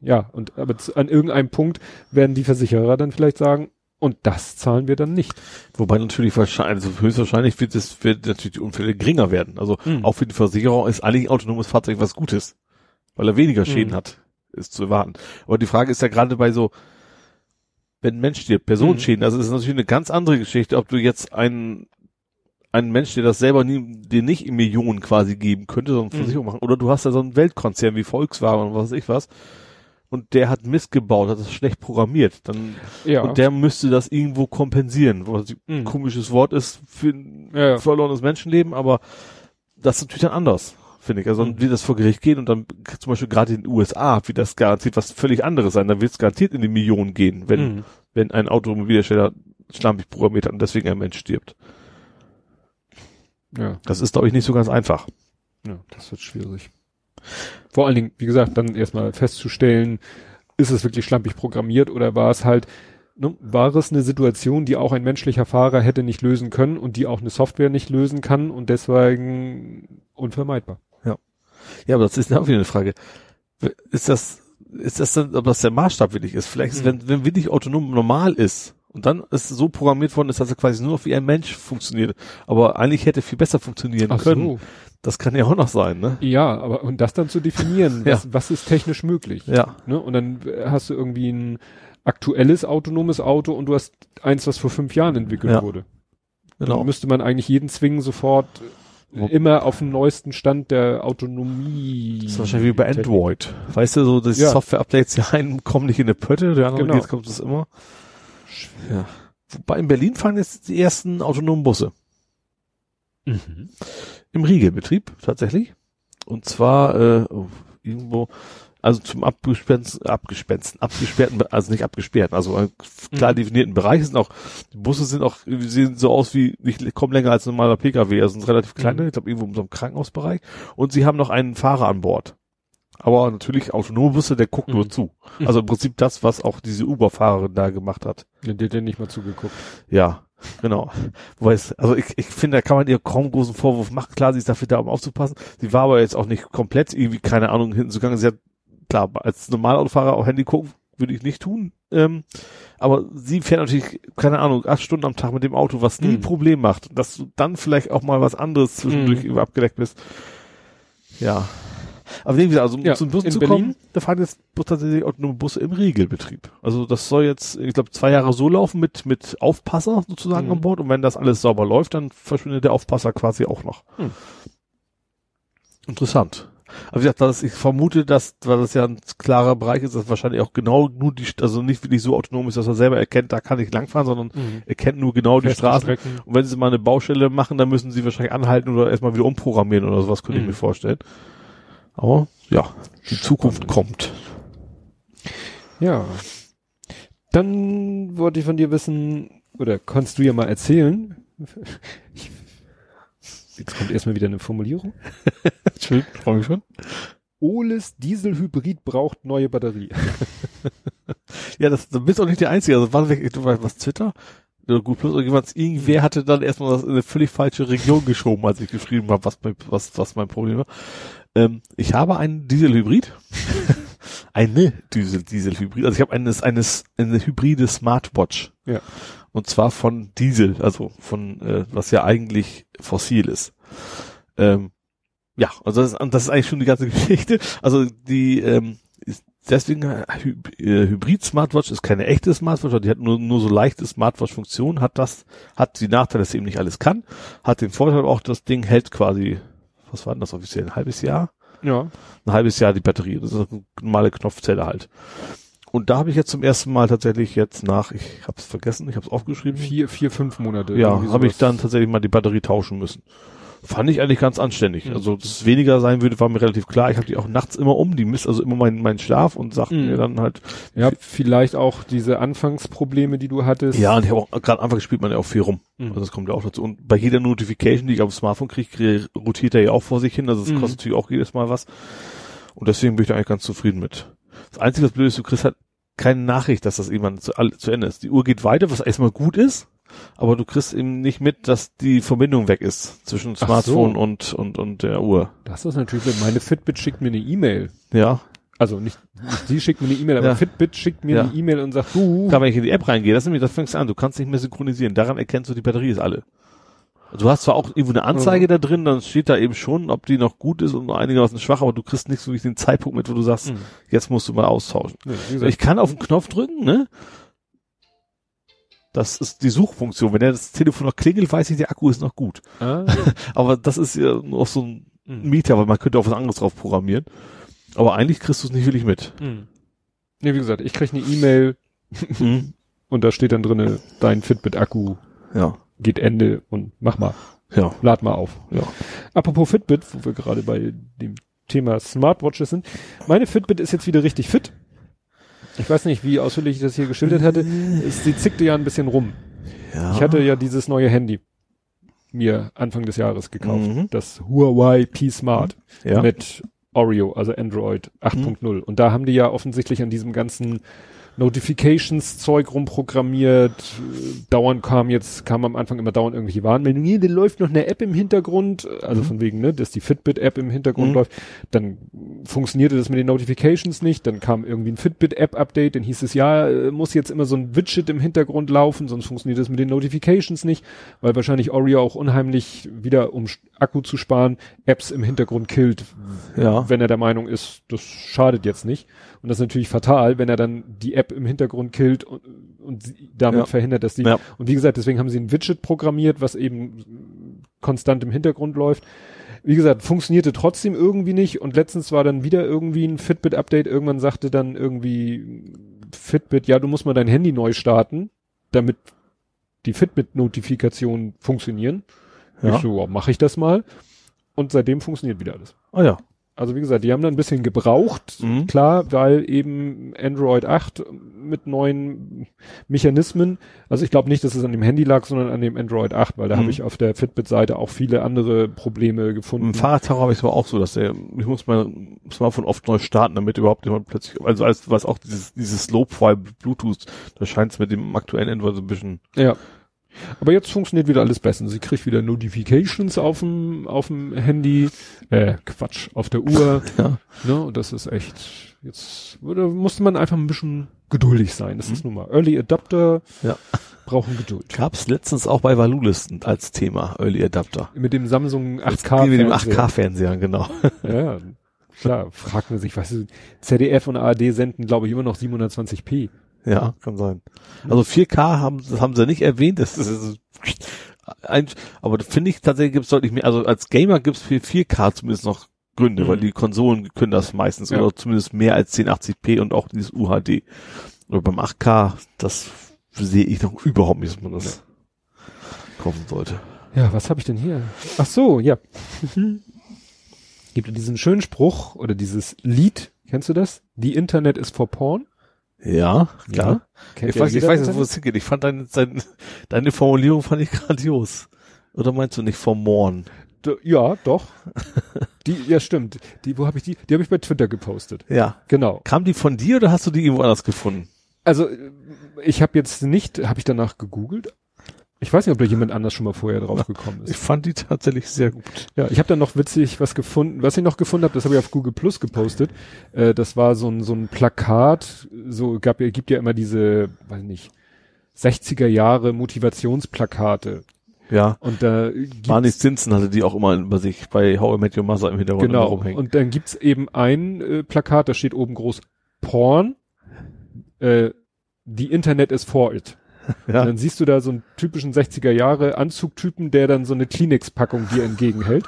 ja, und aber an irgendeinem Punkt werden die Versicherer dann vielleicht sagen, und das zahlen wir dann nicht. Wobei natürlich wahrscheinlich, also höchstwahrscheinlich wird es, wird natürlich die Unfälle geringer werden. Also Mhm. auch für die Versicherung ist eigentlich ein autonomes Fahrzeug was Gutes. Weil er weniger Schäden Mhm. hat, ist zu erwarten. Aber die Frage ist ja gerade bei so, wenn ein Mensch stirbt, Personenschäden, also das ist natürlich eine ganz andere Geschichte, ob du jetzt einen, einen Mensch, der das selber nie, dir nicht in Millionen quasi geben könnte, sondern Mhm. Versicherung machen, oder du hast ja so einen Weltkonzern wie Volkswagen und was weiß ich was, und der hat Mist gebaut, hat das schlecht programmiert, dann, Ja. und der müsste das irgendwo kompensieren, was ein Mhm. komisches Wort ist für ein Ja, verlorenes Menschenleben, aber das ist natürlich dann anders, finde ich. Also Mhm. wie das vor Gericht geht und dann zum Beispiel gerade in den USA, wie das garantiert was völlig anderes sein, dann wird es garantiert in die Millionen gehen, wenn, Mhm. wenn ein Automobilhersteller schlampig programmiert hat und deswegen ein Mensch stirbt. ja. Das ist, glaube ich, nicht so ganz einfach. Ja, das wird schwierig. Vor allen Dingen, wie gesagt, dann erstmal festzustellen, ist es wirklich schlampig programmiert oder war es halt, ne, war es eine Situation, die auch ein menschlicher Fahrer hätte nicht lösen können und die auch eine Software nicht lösen kann und deswegen unvermeidbar. Ja, aber das ist auch wieder eine Frage. Ist das, ist das dann, ob das der Maßstab wirklich ist? Vielleicht ist, Mhm. wenn, wenn wirklich autonom normal ist und dann ist es so programmiert worden ist, dass er quasi nur noch wie ein Mensch funktioniert, aber eigentlich hätte viel besser funktionieren können. Das kann ja auch noch sein, ne? Ja, aber und das dann zu definieren, Ja. was, was ist technisch möglich? Ja. Ne? Und dann hast du irgendwie ein aktuelles autonomes Auto und du hast eins, was vor fünf Jahren entwickelt Ja. wurde. Genau. Dann müsste man eigentlich jeden zwingen, sofort immer auf dem neuesten Stand der Autonomie. Das ist wahrscheinlich wie bei Android. Weißt du, so, die Ja. Software-Updates, die einen kommen nicht in eine Pötte, der andere Genau. jetzt kommt es immer. Ja. Wobei in Berlin fahren jetzt die ersten autonomen Busse. Mhm. Im Riegelbetrieb, tatsächlich. Und zwar, äh, irgendwo, also zum abgesperrten, abgesperrten, abgesperrten, also nicht abgesperrten, also klar Mhm. definierten Bereich sind auch, die Busse sind auch, sehen so aus wie, nicht, kommen länger als ein normaler Pkw, also sind relativ kleine, Mhm. ich glaube irgendwo in so einem Krankenhausbereich. Und sie haben noch einen Fahrer an Bord. Aber natürlich autonome Busse, der guckt nur Mhm. zu. Also im Prinzip das, was auch diese Uber-Fahrerin da gemacht hat. Ja, Der hat ja nicht mal zugeguckt. Ja, genau. Wobei es, also ich, ich finde, da kann man ihr kaum großen Vorwurf machen. Klar, sie ist dafür da, um aufzupassen. Sie war aber jetzt auch nicht komplett irgendwie, keine Ahnung, hinten zugange. Sie hat, klar, als Normalautofahrer auch Handy gucken, würde ich nicht tun. Ähm, aber sie fährt natürlich, keine Ahnung, acht Stunden am Tag mit dem Auto, was nie Mhm. ein Problem macht. Dass du dann vielleicht auch mal was anderes zwischendurch Mhm. über abgedeckt bist. Ja. Aber wie gesagt, also um Ja, zu den Bussen in zu Berlin- kommen, da fahren jetzt tatsächlich autonome Busse im Regelbetrieb. Also das soll jetzt, ich glaube, zwei Jahre so laufen mit, mit Aufpasser sozusagen Mhm. an Bord. Und wenn das alles sauber läuft, dann verschwindet der Aufpasser quasi auch noch. Mhm. Interessant. Aber wie gesagt, das, ich vermute, dass, weil das ja ein klarer Bereich ist, dass wahrscheinlich auch genau nur die, also nicht wirklich so autonom ist, dass er selber erkennt, da kann ich langfahren, sondern Mhm. er kennt nur genau die Festen Straßen. Strecken. Und wenn sie mal eine Baustelle machen, dann müssen sie wahrscheinlich anhalten oder erstmal wieder umprogrammieren oder sowas, könnte ich Mhm. mir vorstellen. Aber ja, die Zukunft kommt. Ja. Dann wollte ich von dir wissen, oder kannst du ja mal erzählen. Ich, jetzt kommt erstmal wieder eine Formulierung. Schön, freue mich schon. Oles Dieselhybrid braucht neue Batterie. Ja, das, du bist auch nicht der Einzige. Also war weg, du weißt was Twitter? Oder gut plus irgendwas, irgendwer hatte dann erstmal das in eine völlig falsche Region geschoben, als ich geschrieben habe, was mein, was, was mein Problem war. Ähm, ich habe einen Dieselhybrid. eine Diesel, Dieselhybrid. Also ich habe eines, eines, eine hybride Smartwatch. Ja. Und zwar von Diesel, also von, äh, was ja eigentlich fossil ist. Ähm, ja, also das, ist- das ist eigentlich schon die ganze Geschichte. Also die, ähm, ist deswegen äh, Hy äh, Hybrid Smartwatch ist keine echte Smartwatch, die hat nur, nur so leichte Smartwatch-Funktionen, hat das, hat die Nachteile, dass sie eben nicht alles kann, hat den Vorteil auch, das Ding hält quasi, was war denn das offiziell, ein halbes Jahr? Ja. ein halbes Jahr die Batterie. Das ist eine normale Knopfzelle halt. Und da habe ich jetzt zum ersten Mal tatsächlich jetzt nach, ich habe es vergessen, ich habe es aufgeschrieben. Vier, vier, fünf Monate. ja, habe ich dann tatsächlich mal die Batterie tauschen müssen. Fand ich eigentlich ganz anständig. Mhm. Also, dass es weniger sein würde, war mir relativ klar. Ich habe die auch nachts immer um, die misst also immer meinen meinen Schlaf und sagt Mhm. mir dann halt, Ja, vielleicht auch diese Anfangsprobleme, die du hattest. ja, und ich habe auch gerade Anfang spielt man ja auch viel rum. Mhm. Also das kommt ja auch dazu. Und bei jeder Notification, die ich auf dem Smartphone kriege, kriege rotiert er ja auch vor sich hin. Also es Mhm. kostet natürlich auch jedes Mal was. Und deswegen bin ich da eigentlich ganz zufrieden mit. Das Einzige, was blöd ist, du kriegst halt keine Nachricht, dass das irgendwann zu, all- zu Ende ist. Die Uhr geht weiter, was erstmal gut ist, aber du kriegst eben nicht mit, dass die Verbindung weg ist zwischen Smartphone so. und, und, und der Uhr. Das ist natürlich, meine Fitbit schickt mir eine E-Mail. Ja. Also nicht, nicht sie schickt mir eine E-Mail, aber Ja. Fitbit schickt mir Ja. eine E-Mail und sagt, du, Klar, wenn ich in die App reingehe, das ist nämlich, das fängst du an, du kannst nicht mehr synchronisieren. Daran erkennst du, die Batterie ist alle. Du hast zwar auch irgendwo eine Anzeige da drin, dann steht da eben schon, ob die noch gut ist und einigermaßen schwach, aber du kriegst nicht so wirklich den Zeitpunkt mit, wo du sagst, Mhm. jetzt musst du mal austauschen. Wie gesagt, Ich kann auf den Knopf drücken, ne? Das ist die Suchfunktion. Wenn der das Telefon noch klingelt, weiß ich, der Akku ist noch gut. ah, Aber das ist ja noch so ein Mhm. Mieter, weil man könnte auch was anderes drauf programmieren. Aber eigentlich kriegst du es nicht wirklich mit. Mhm. Nee, wie gesagt, ich krieg eine E-Mail Mhm. und da steht dann drinne, dein Fitbit-Akku Ja, geht Ende und mach mal, ja, lad mal auf. ja. Apropos Fitbit, wo wir gerade bei dem Thema Smartwatches sind. Meine Fitbit ist jetzt wieder richtig fit. Ich weiß nicht, wie ausführlich ich das hier geschildert hatte. Es, sie zickte ja ein bisschen rum. ja. Ich hatte ja dieses neue Handy mir Anfang des Jahres gekauft. Mhm. Das Huawei P Smart ja. mit Oreo, also Android 8.0. Und da haben die ja offensichtlich an diesem ganzen Notifications-Zeug rumprogrammiert. Dauernd kam jetzt, kam am Anfang immer dauernd irgendwelche Warnmeldungen. Nee, da läuft noch eine App im Hintergrund, also von wegen, ne, dass die Fitbit-App im Hintergrund Mhm. läuft. Dann funktionierte das mit den Notifications nicht. Dann kam irgendwie ein Fitbit-App-Update. Dann hieß es, ja, äh, muss jetzt immer so ein Widget im Hintergrund laufen, sonst funktioniert das mit den Notifications nicht, weil wahrscheinlich Oreo auch unheimlich wieder, um Akku zu sparen, Apps im Hintergrund killt, ja. wenn er der Meinung ist, das schadet jetzt nicht. Und das ist natürlich fatal, wenn er dann die App im Hintergrund killt und, und damit Ja. verhindert, dass die. Ja. Und wie gesagt, deswegen haben sie ein Widget programmiert, was eben konstant im Hintergrund läuft. Wie gesagt, funktionierte trotzdem irgendwie nicht. Und letztens war dann wieder irgendwie ein Fitbit-Update. Irgendwann sagte dann irgendwie Fitbit, ja, du musst mal dein Handy neu starten, damit die Fitbit-Notifikationen funktionieren. Ja. Ich so, wow, mache ich das mal. Und seitdem funktioniert wieder alles. Ah ja. Also wie gesagt, die haben da ein bisschen gebraucht, Mhm. klar, weil eben Android 8 mit neuen Mechanismen, also ich glaube nicht, dass es an dem Handy lag, sondern an dem Android 8, weil da Mhm. habe ich auf der Fitbit-Seite auch viele andere Probleme gefunden. Im Fahrradtaucher habe ich es aber auch so, dass der, ich muss mein Smartphone oft neu starten, damit überhaupt jemand plötzlich, also als was auch dieses, dieses Slow-File Bluetooth, da scheint es mit dem aktuellen Android so ein bisschen, Ja. Aber jetzt funktioniert wieder alles besser. Sie kriegt wieder Notifications auf dem, auf dem Handy, äh, Quatsch, auf der Uhr. ja. Ne, und das ist echt, jetzt da musste man einfach ein bisschen geduldig sein. Das ist nun mal Early Adapter, Ja. brauchen Geduld. Gab's letztens auch bei Valulis als Thema, Early Adapter. Mit dem Samsung 8K. Mit dem Fernseher. 8K-Fernseher, genau. Ja, klar, fragt man sich, was ist, ZDF und ARD senden, glaube ich, immer noch 720p. Ja, kann sein. Also 4K haben, das haben sie nicht erwähnt, das ist, ein, aber finde ich tatsächlich gibt's deutlich mehr, also als Gamer gibt's für 4K zumindest noch Gründe, Mhm. weil die Konsolen können das meistens Ja. oder zumindest mehr als 1080p und auch dieses UHD. Aber beim 8K, das sehe ich noch überhaupt nicht, dass man das kaufen sollte. Ja, was habe ich denn hier? Ach so, ja. Gibt ja diesen schönen Spruch oder dieses Lied, kennst du das? The Internet is for Porn. Ja, klar. Kennt Ich ja weiß, ich weiß nicht, wo es hingeht. Ich fand deine, deine, deine Formulierung fand ich grandios. Oder meinst du nicht? D- Ja, doch. Die, ja, stimmt. Die, wo habe ich die? Die habe ich bei Twitter gepostet. Ja. Genau. Kam die von dir oder hast du die irgendwo anders gefunden? Also äh, ich habe jetzt nicht, habe ich danach gegoogelt. Ich weiß nicht, ob da jemand anders schon mal vorher drauf gekommen Ich ist. fand die tatsächlich sehr gut. Ja, ich habe dann noch witzig was gefunden. Was ich noch gefunden habe, das habe ich auf Google Plus gepostet. Äh, das war so ein so ein Plakat. So gab gibt ja immer diese, weiß nicht, 60er Jahre Motivationsplakate. Ja. Und da Barney Stinson hatte die auch immer bei sich bei How I Met Your Mother im Hintergrund Genau. rumhängen. Und dann gibt's eben ein äh, Plakat, da steht oben groß Porn. Äh, the Internet is for it. Und ja. dann siehst du da so einen typischen 60er Jahre Anzugtypen, der dann so eine Kleenex-Packung dir entgegenhält.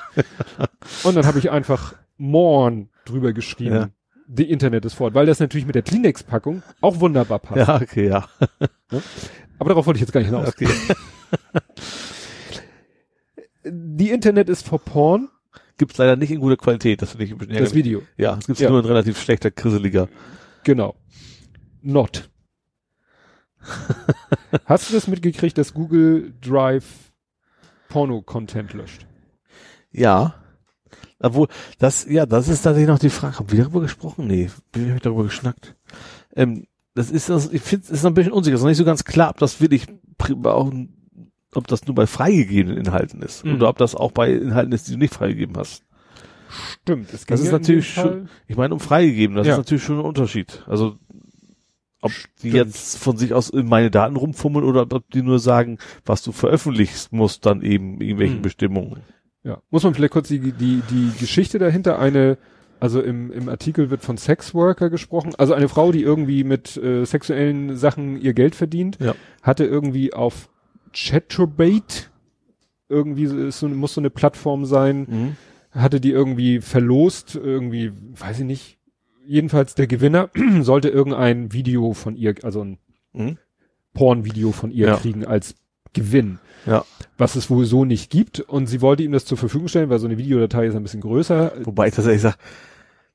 Und dann habe ich einfach Morn drüber geschrieben. Ja. The Internet is for it. Weil das natürlich mit der Kleenex-Packung auch wunderbar passt. ja, okay, ja. Aber darauf wollte ich jetzt gar nicht hinaus. Okay. die Internet ist for Porn, Gibt's leider nicht in guter Qualität, das finde ich ein bisschen das ärgerlich. Video. Ja, es gibt's Ja. nur in relativ schlechter, grisseliger. Genau. Not. Hast du das mitgekriegt, dass Google Drive Porno-Content löscht? Ja. Obwohl, das, ja, das ist tatsächlich noch die Frage. Haben wir darüber gesprochen? Nee, wie habe ich darüber geschnackt? Ähm, das ist das, ich finde, es ist noch ein bisschen unsicher. Es ist noch nicht so ganz klar, ob das wirklich auch, ob das nur bei freigegebenen Inhalten ist. Mhm. Oder ob das auch bei Inhalten ist, die du nicht freigegeben hast. Stimmt. Es Das ging ist natürlich schon, ich meine, um freigegeben, das Ja. ist natürlich schon ein Unterschied. Also, ob die Stimmt. jetzt von sich aus in meine Daten rumfummeln oder ob die nur sagen, was du veröffentlichst, muss dann eben irgendwelchen Mhm. Bestimmungen. Ja. Muss man vielleicht kurz die, die, die Geschichte dahinter eine, also im, im Artikel wird von Sexworker gesprochen, also eine Frau, die irgendwie mit äh, sexuellen Sachen ihr Geld verdient, Ja. hatte irgendwie auf Chaturbate, irgendwie ist so, muss so eine Plattform sein, Mhm. hatte die irgendwie verlost, irgendwie, weiß ich nicht. Jedenfalls der Gewinner sollte irgendein Video von ihr, also ein Mhm. Porn-Video von ihr Ja. kriegen als Gewinn. Ja. Was es wohl so nicht gibt. Und sie wollte ihm das zur Verfügung stellen, weil so eine Videodatei ist ein bisschen größer. Wobei ich tatsächlich sage,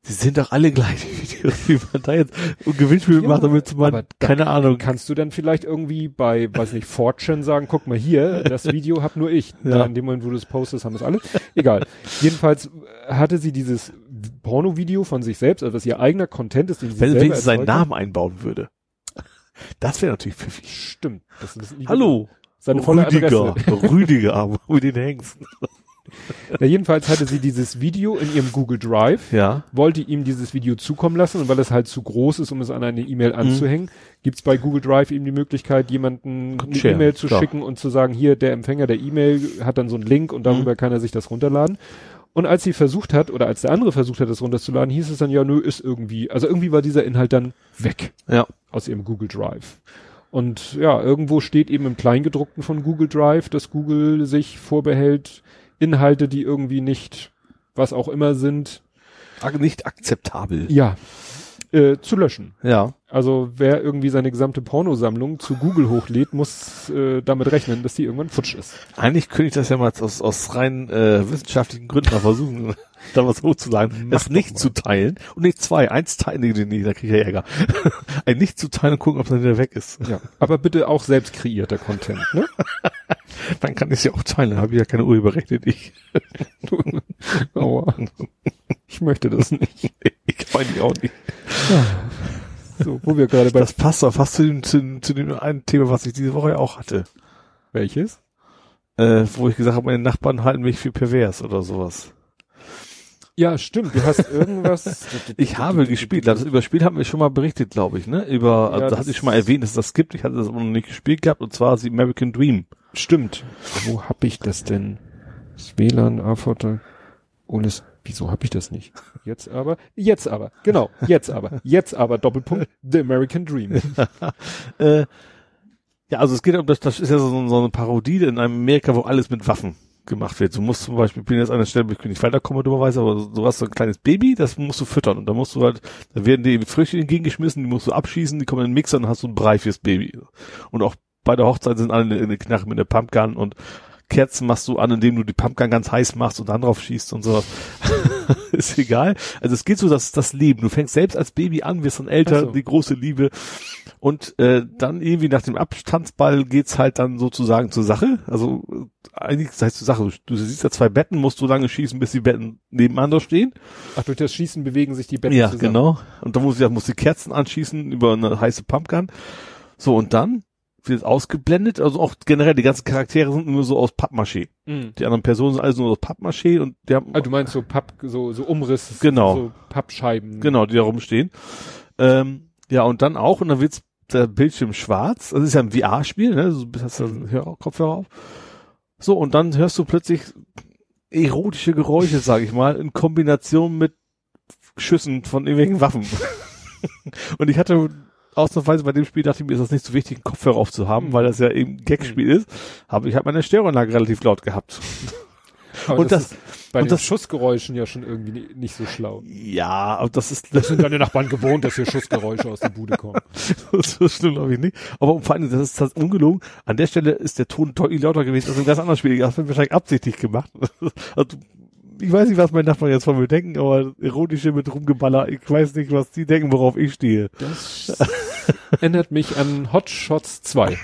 die sind doch alle gleich, die Videos, wie man da jetzt ein Gewinnspiel Ja, macht, damit man, da- keine Ahnung. Kannst du dann vielleicht irgendwie bei, weiß nicht, Fortune sagen, guck mal hier, das Video hab nur ich. Ja. Ja. In dem Moment, wo du es postest, haben es alle. Egal. Jedenfalls hatte sie dieses Porno-Video von sich selbst, also was ihr eigener Content ist, den sie Wenn selber wenigstens seinen. Namen einbauen würde. Das wäre natürlich pfiffig. Stimmt. Das ist nicht Hallo, Seine Rüdiger. Rüdiger, wie den hängst. Ja, jedenfalls hatte sie dieses Video in ihrem Google Drive, Ja. wollte ihm dieses Video zukommen lassen und weil es halt zu groß ist, um es an eine E-Mail Mhm. anzuhängen, gibt's bei Google Drive eben die Möglichkeit, jemanden eine E-Mail zu klar. schicken und zu sagen, hier, der Empfänger der E-Mail hat dann so einen Link und darüber Mhm. kann er sich das runterladen. Und als sie versucht hat, oder als der andere versucht hat, das runterzuladen, hieß es dann, ja, nö, ist irgendwie, also irgendwie war dieser Inhalt dann weg Ja. aus ihrem Google Drive. Und ja, irgendwo steht eben im Kleingedruckten von Google Drive, dass Google sich vorbehält, Inhalte, die irgendwie nicht, was auch immer sind, Nicht akzeptabel. ja, äh, zu löschen. Ja. Also wer irgendwie seine gesamte Pornosammlung zu Google hochlädt, muss äh, damit rechnen, dass die irgendwann futsch ist. Eigentlich könnte ich das ja mal aus, aus rein äh, wissenschaftlichen Gründen mal versuchen, da was hochzuladen, doch nicht mal. zu teilen. Und nicht zwei, eins teilen, nee, nee, da kriege ich ja Ärger. Ein nicht zu teilen und gucken, ob es dann wieder weg ist. Ja. Aber bitte auch selbst kreierter Content, ne? Dann kann ich es ja auch teilen, habe ich ja keine Urheberrechte, ich. Aua. Ich möchte das nicht. Ich meine auch nicht. So, wo wir gerade bei Das passt doch fast zu dem, zu, dem- zu dem einen Thema, was ich diese Woche ja auch hatte. welches? Äh, wo ich gesagt habe, meine Nachbarn halten mich für pervers oder sowas. Ja, stimmt. Du hast irgendwas. Ich habe gespielt, das über Spiel haben wir schon mal berichtet, glaube ich, ne? Über, Ja, also, da das- hatte ich schon mal erwähnt, dass es das gibt. Ich hatte das aber noch nicht gespielt gehabt, und zwar die American Dream. Stimmt. Wo hab ich das denn? Das WLAN, A-Vorteil. Ohne. Wieso hab ich das nicht? Jetzt aber. Jetzt aber. Genau. Jetzt aber. Jetzt aber. Doppelpunkt. The American Dream. Äh, ja, also es geht um das, das ist ja so, so eine Parodie in Amerika, wo alles mit Waffen gemacht wird. Du musst zum Beispiel, ich bin jetzt an der Stelle, wo ich nicht weiterkomme, dummerweise, aber du hast so ein kleines Baby, das musst du füttern und da musst du halt, da werden dir Früchte entgegengeschmissen, die musst du abschießen, die kommen in den Mixer und hast du ein Brei fürs Baby. Und auch bei der Hochzeit sind alle in eine Knarre mit einer Pumpgun und Kerzen machst du an, indem du die Pumpgun ganz heiß machst und dann drauf schießt und sowas. ist egal. Also es geht so, dass das Leben. Du fängst selbst als Baby an, wirst dann älter, so. die große Liebe. Und äh, dann irgendwie nach dem Abstandsball geht's halt dann sozusagen zur Sache. Also äh, eigentlich das heißt zur Sache. Du, du siehst ja zwei Betten, musst so lange schießen, bis die Betten nebeneinander stehen. Ach, durch das Schießen bewegen sich die Betten ja, zusammen. genau. Und dann muss ich muss die Kerzen anschießen über eine heiße Pumpgun. So und dann wird ausgeblendet. Also auch generell die ganzen Charaktere sind nur so aus Pappmaché. Mhm. Die anderen Personen sind alles nur aus Pappmaché und die haben Ah, du meinst so Papp, so, so Umriss. Genau. So Pappscheiben. Genau, die da rumstehen. Ähm, ja, und dann auch, und dann wird's der Bildschirm schwarz. Das ist ja ein VR-Spiel, ne? Du hast ja einen Hör Kopfhörer auf. So, und dann hörst du plötzlich erotische Geräusche, sag ich mal, in Kombination mit Schüssen von irgendwelchen Waffen. und ich hatte ausnahmsweise bei dem Spiel dachte ich mir, ist das nicht so wichtig, einen Kopfhörer aufzuhaben, Mhm. weil das ja eben Gagspiel ist. Aber ich habe meine Stereoanlage relativ laut gehabt. Aber und das, ist bei und den das- Schussgeräuschen ja schon irgendwie ni- nicht so schlau. ja, aber das ist, Das sind deine Nachbarn gewohnt, dass hier Schussgeräusche aus der Bude kommen. so schlimm glaube ich nicht. Aber vor allem, das ist das ungelogen. An der Stelle ist der Ton deutlich lauter gewesen als im ganz anderen Spiel. Das wird wahrscheinlich absichtlich gemacht. Also, ich weiß nicht, was meine Nachbarn jetzt von mir denken, aber erotische mit Rumgeballer, ich weiß nicht, was die denken, worauf ich stehe. Das erinnert mich an Hot Shots 2.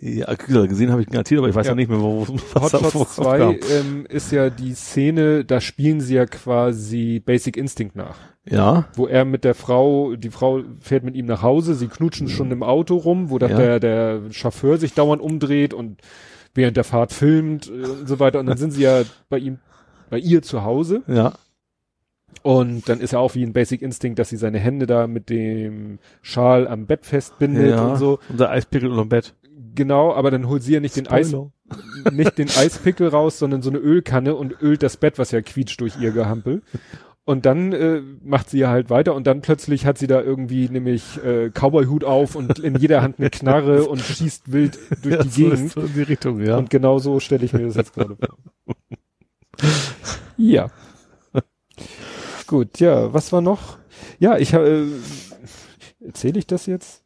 Ja, gesehen habe ich garantiert, aber ich weiß ja, Ja. nicht mehr, wo, was Hot da Shots vorkam. 2 ähm, ist ja die Szene, da spielen sie ja quasi Basic Instinct nach. Ja, Wo er mit der Frau, die Frau fährt mit ihm nach Hause, sie knutschen schon im Auto rum, wo Ja. der, der Chauffeur sich dauernd umdreht und während der Fahrt filmt äh, und so weiter. Und dann sind sie ja bei ihm, bei ihr zu Hause. ja, Und dann ist er auch wie ein Basic Instinct, dass sie seine Hände da mit dem Schal am Bett festbindet ja. und so. Unser Eispickel unterm Bett. Genau, aber dann holt sie ja nicht den Eis, nicht den Eispickel raus, sondern so eine Ölkanne und ölt das Bett, was ja quietscht durch ihr Gehampel. Und dann äh, macht sie ja halt weiter und dann plötzlich hat sie da irgendwie nämlich äh, Cowboy-Hut auf und in jeder Hand eine Knarre und schießt wild durch Ja, die so Gegend. so in die Richtung, ja. Und genau so stelle ich mir das jetzt gerade vor. Ja. Gut, ja, was war noch? Ja, ich habe, äh, erzähle ich das jetzt?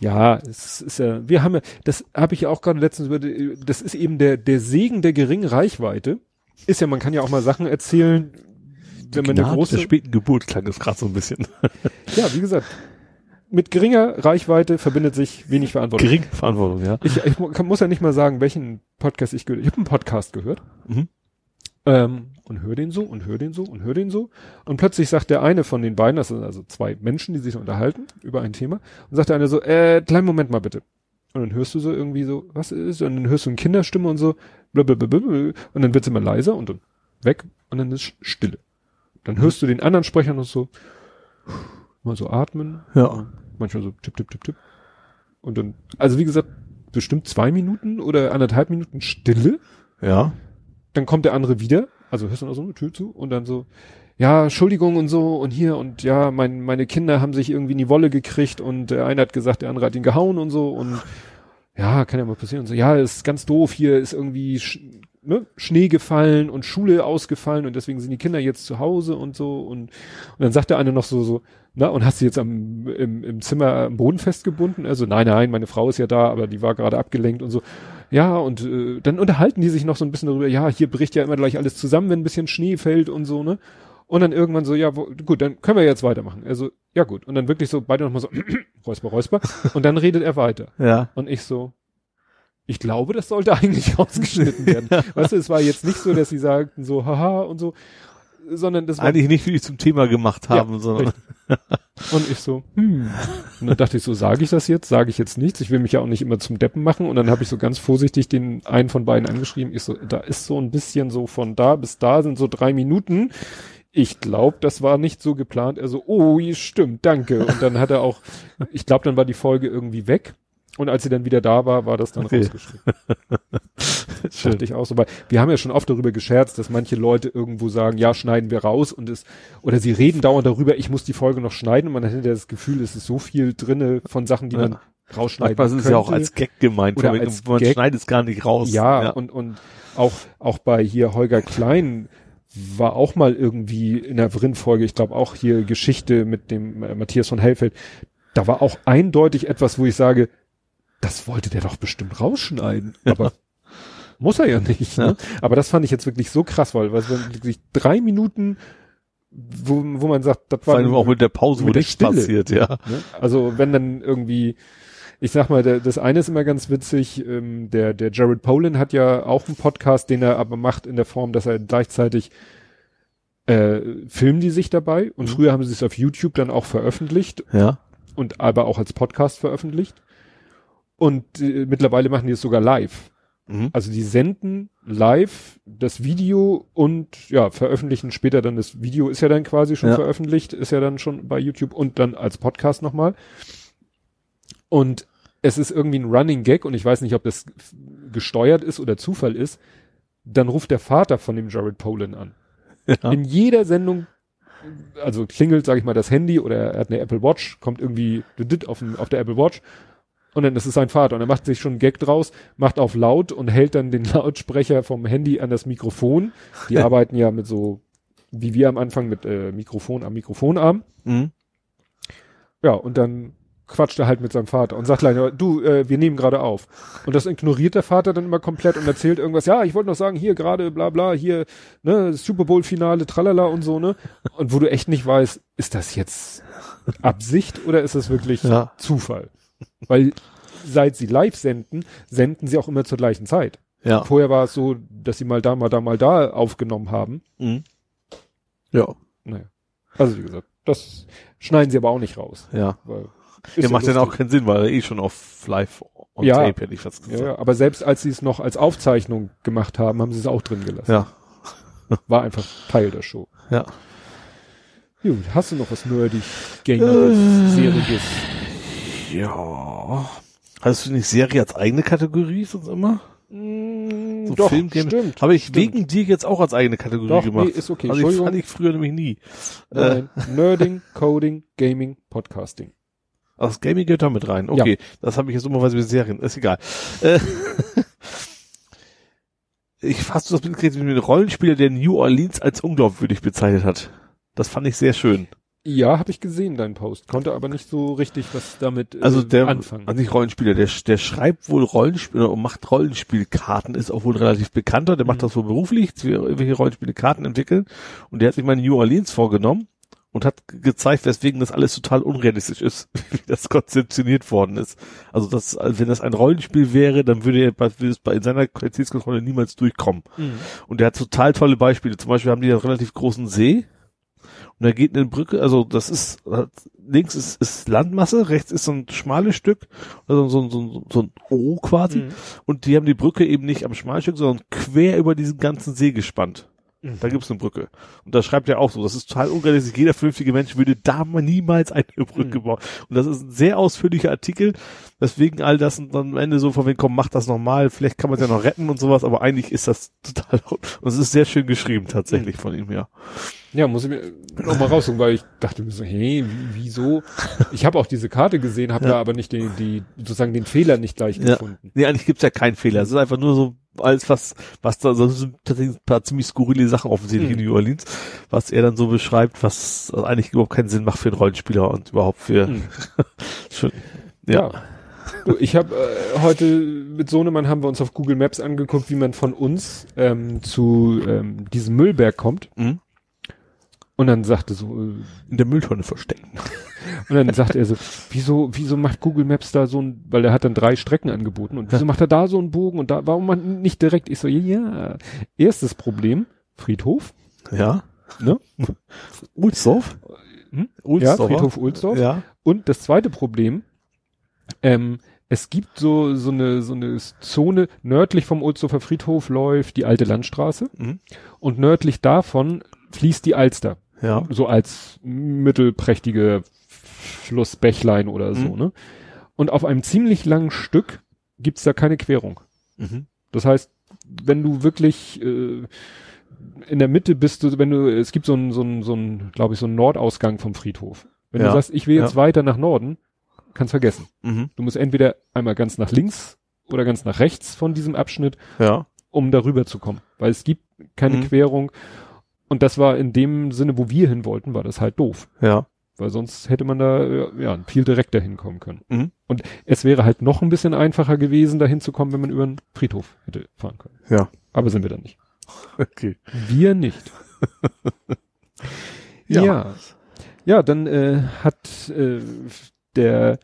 Ja, es ist ja, wir haben ja, das habe ich ja auch gerade letztens über, das ist eben der, der Segen der geringen Reichweite. Ist ja, man kann ja auch mal Sachen erzählen, wenn man eine Gnade große, der späten Geburt klang es gerade so ein bisschen. ja, wie gesagt, mit geringer Reichweite verbindet sich wenig Verantwortung. Geringe Verantwortung, ja. Ich, ich muss ja nicht mal sagen, welchen Podcast ich gehört Ich habe einen Podcast gehört. Mhm. Ähm, und höre den so und höre den so und höre den so. Und plötzlich sagt der eine von den beiden, das sind also zwei Menschen, die sich unterhalten über ein Thema, und sagt der eine so, äh, kleinen Moment mal bitte. Und dann hörst du so irgendwie so, was ist? Und dann hörst du eine Kinderstimme und so, blablabla, und dann wird's immer leiser und dann weg und dann ist Stille. Dann hörst du den anderen Sprecher noch so, mal so atmen, Ja. manchmal so tipp, tipp, tipp, tipp. Und dann, also wie gesagt, bestimmt zwei Minuten oder anderthalb Minuten Stille. Ja. Dann kommt der andere wieder, also hörst du noch so eine Tür zu und dann so, ja, Entschuldigung und so und hier und ja, mein, meine Kinder haben sich irgendwie in die Wolle gekriegt und der eine hat gesagt, der andere hat ihn gehauen und so und ja, kann ja mal passieren und so, ja, ist ganz doof, hier ist irgendwie ne, Schnee gefallen und Schule ausgefallen und deswegen sind die Kinder jetzt zu Hause und so und, und dann sagt der eine noch so, so, na, und hast du jetzt am, im, im Zimmer am Boden festgebunden? Also, nein, nein, meine Frau ist ja da, aber die war gerade abgelenkt und so. Ja, und äh, dann unterhalten die sich noch so ein bisschen darüber, ja, hier bricht ja immer gleich alles zusammen, wenn ein bisschen Schnee fällt und so, ne? Und dann irgendwann so, ja, wo, gut, dann können wir jetzt weitermachen. Also, ja gut. Und dann wirklich so, beide nochmal so, räusper, räusper. Und dann redet er weiter. Ja. Und ich so, ich glaube, das sollte eigentlich rausgeschnitten werden. Weißt du, es war jetzt nicht so, dass sie sagten so, haha und so, sondern das war Eigentlich nicht wirklich zum Thema gemacht haben, Ja, sondern. Und ich so, hm. Und dann dachte ich so, sage ich das jetzt? Sage ich jetzt nichts? Ich will mich ja auch nicht immer zum Deppen machen. Und dann habe ich so ganz vorsichtig den einen von beiden angeschrieben. Ich so, da ist so ein bisschen so von da bis da sind so drei Minuten. Ich glaube, das war nicht so geplant. Er so, oh, stimmt, danke. Und dann hat er auch, ich glaube, dann war die Folge irgendwie weg. Und als sie dann wieder da war, war das dann Okay. rausgeschrieben. Dachte ich auch so, weil wir haben ja schon oft darüber gescherzt, dass manche Leute irgendwo sagen, ja, schneiden wir raus und es, oder sie reden dauernd darüber, ich muss die Folge noch schneiden und man hinterher das Gefühl, es ist so viel drinne von Sachen, die Ja. man rausschneiden manchmal ist es ja auch als Gag gemeint, Oder als man Gag. schneidet es gar nicht raus. Ja, und, und auch, auch bei hier Holger Klein war auch mal irgendwie in der Vrin-Folge, ich glaube auch hier Geschichte mit dem äh, Matthias von Hellfeld, da war auch eindeutig etwas, wo ich sage, das wollte der doch bestimmt rausschneiden, aber muss er ja nicht. Ne? Aber das fand ich jetzt wirklich so krass, weil, waren wirklich drei Minuten, wo, wo man sagt, das vor war allem auch mit der Pause, wo mit nichts Stille. passiert, ja. Ne? Also wenn dann irgendwie, ich sag mal, der, das eine ist immer ganz witzig, ähm, der, der Jared Polin hat ja auch einen Podcast, den er aber macht in der Form, dass er gleichzeitig äh, filmen die sich dabei und Mhm. früher haben sie es auf YouTube dann auch veröffentlicht Ja. und aber auch als Podcast veröffentlicht. Und äh, mittlerweile machen die es sogar live. Mhm. Also die senden live das Video und ja, veröffentlichen später dann das Video ist ja dann quasi schon Ja. veröffentlicht, ist ja dann schon bei YouTube und dann als Podcast nochmal. Und es ist irgendwie ein Running Gag und ich weiß nicht, ob das gesteuert ist oder Zufall ist. Dann ruft der Vater von dem Jared Polin an. Ja. In jeder Sendung, also klingelt, sage ich mal, das Handy oder er hat eine Apple Watch, kommt irgendwie auf, dem, auf der Apple Watch Und dann ist es sein Vater. Und er macht sich schon einen Gag draus, macht auf laut und hält dann den Lautsprecher vom Handy an das Mikrofon. Die arbeiten ja mit so, wie wir am Anfang mit äh, Mikrofon am Mikrofonarm. Mhm. Ja, und dann quatscht er halt mit seinem Vater und sagt gleich, du, äh, wir nehmen gerade auf. Und das ignoriert der Vater dann immer komplett und erzählt irgendwas, ja, ich wollte noch sagen, hier gerade, bla bla, hier, ne, Super Bowl-Finale, tralala und so, ne? Und wo du echt nicht weißt, ist das jetzt Absicht oder ist das wirklich Ja. Zufall? Weil seit sie live senden, senden sie auch immer zur gleichen Zeit. Ja. Vorher war es so, dass sie mal da, mal da, mal da aufgenommen haben. Mhm. Ja. Naja. Also wie gesagt, das schneiden sie aber auch nicht raus. Ja. Weil Der ist macht dann lustig. auch keinen Sinn, weil er eh schon auf live on Ja. tape hätte ich fast Ja, gesagt. ja, aber selbst als sie es noch als Aufzeichnung gemacht haben, haben sie es auch drin gelassen. Ja. War einfach Teil der Show. Ja. Gut, hast du noch was nerdig, gameres, Äh. seriges? Ja. Hast du nicht Serie als eigene Kategorie sonst immer? Mm, So doch, Film, Game- stimmt. Habe ich stimmt. wegen dir jetzt auch als eigene Kategorie Doch, gemacht. nee, ist okay. Also ich fand ich früher nämlich nie. Äh, Nein, Nerding, Coding, Gaming, Podcasting. also das Gaming gehört da mit rein. Okay, das habe ich jetzt dummerweise mit Serien. Ist egal. Äh, ich du das mitgekriegt, mir ein Rollenspieler, der New Orleans als unglaubwürdig bezeichnet hat. Das fand ich sehr schön. Ja, habe ich gesehen, dein Post. Konnte aber nicht so richtig was damit äh, Also der, anfangen. also nicht Rollenspieler, der, der schreibt wohl Rollenspiele und macht Rollenspielkarten, ist auch wohl relativ bekannter, der macht Mhm. das wohl beruflich, welche Rollenspielkarten entwickeln und der hat sich mal New Orleans vorgenommen und hat ge- gezeigt, weswegen das alles total unrealistisch ist, wie das konzeptioniert worden ist. Also das, also wenn das ein Rollenspiel wäre, dann würde er bei, würde es bei in seiner Qualitätskontrolle niemals durchkommen. Mhm. Und der hat total tolle Beispiele. Zum Beispiel haben die einen relativ großen See. Und da geht eine Brücke, also das ist, links ist, ist Landmasse, rechts ist so ein schmales Stück, also so, ein- so, so ein O quasi. Mhm. Und die haben die Brücke eben nicht am schmalen Stück, sondern quer über diesen ganzen See gespannt. Mhm. Da gibt's eine Brücke. Und da schreibt er auch so, das ist total unrealistisch. Jeder vernünftige Mensch würde da mal niemals eine Brücke Mhm. bauen. Und das ist ein sehr ausführlicher Artikel, weswegen all das und dann am Ende so von wegen, komm, mach das nochmal, vielleicht kann man es ja noch retten und sowas, aber eigentlich ist das total, und es ist sehr schön geschrieben tatsächlich von ihm, ja. Ja, muss ich mir noch mal raussuchen, weil ich dachte mir so, hey, wie, wieso? Ich habe auch diese Karte gesehen, habe Ja. da aber nicht den, die, sozusagen den Fehler nicht gleich Ja. gefunden. Nee, eigentlich gibt's ja keinen Fehler. Es ist einfach nur so alles, was, was da, so sind tatsächlich ein paar ziemlich skurrile Sachen offensichtlich Mhm. in New Orleans, was er dann so beschreibt, was eigentlich überhaupt keinen Sinn macht für einen Rollenspieler und überhaupt für, Mhm. schon, ja. Du, ich habe äh, heute mit Sohnemann haben wir uns auf Google Maps angeguckt, wie man von uns ähm, zu ähm, diesem Müllberg kommt. Mhm. Und dann sagte so, äh, in der Mülltonne verstecken. und dann sagte er so, wieso, wieso macht Google Maps da so ein, weil er hat dann drei Strecken angeboten und wieso macht er da so einen Bogen und da, warum man nicht direkt? Ich so, ja, erstes Problem, Friedhof, Ja. ne? Ulsdorf? Hm? Ja, Ulsdorfer? Friedhof Ulsdorf. Ja. Und das zweite Problem, ähm, es gibt so, so eine, so eine Zone, nördlich vom Ulsdorfer Friedhof läuft die alte Landstraße Mhm. und nördlich davon fließt die Alster. Ja. So als mittelprächtige Flussbächlein oder so, Mhm. ne? Und auf einem ziemlich langen Stück gibt's da keine Querung. Mhm. Das heißt, wenn du wirklich äh, in der Mitte bist, du, wenn du, es gibt so einen, so einen, so einen, glaube ich, so einen Nordausgang vom Friedhof. Wenn Ja. du sagst, ich will jetzt Ja. weiter nach Norden, kannst vergessen. Mhm. Du musst entweder einmal ganz nach links oder ganz nach rechts von diesem Abschnitt, Ja. um darüber zu kommen. Weil es gibt keine Mhm. Querung. Und das war in dem Sinne, wo wir hin wollten, war das halt doof. Ja. Weil sonst hätte man da ja viel direkter hinkommen können. Mhm. Und es wäre halt noch ein bisschen einfacher gewesen, da hinzukommen, wenn man über einen Friedhof hätte fahren können. Ja. Aber sind wir dann nicht. Okay. Wir nicht. Ja. ja. Ja, dann äh, hat äh, der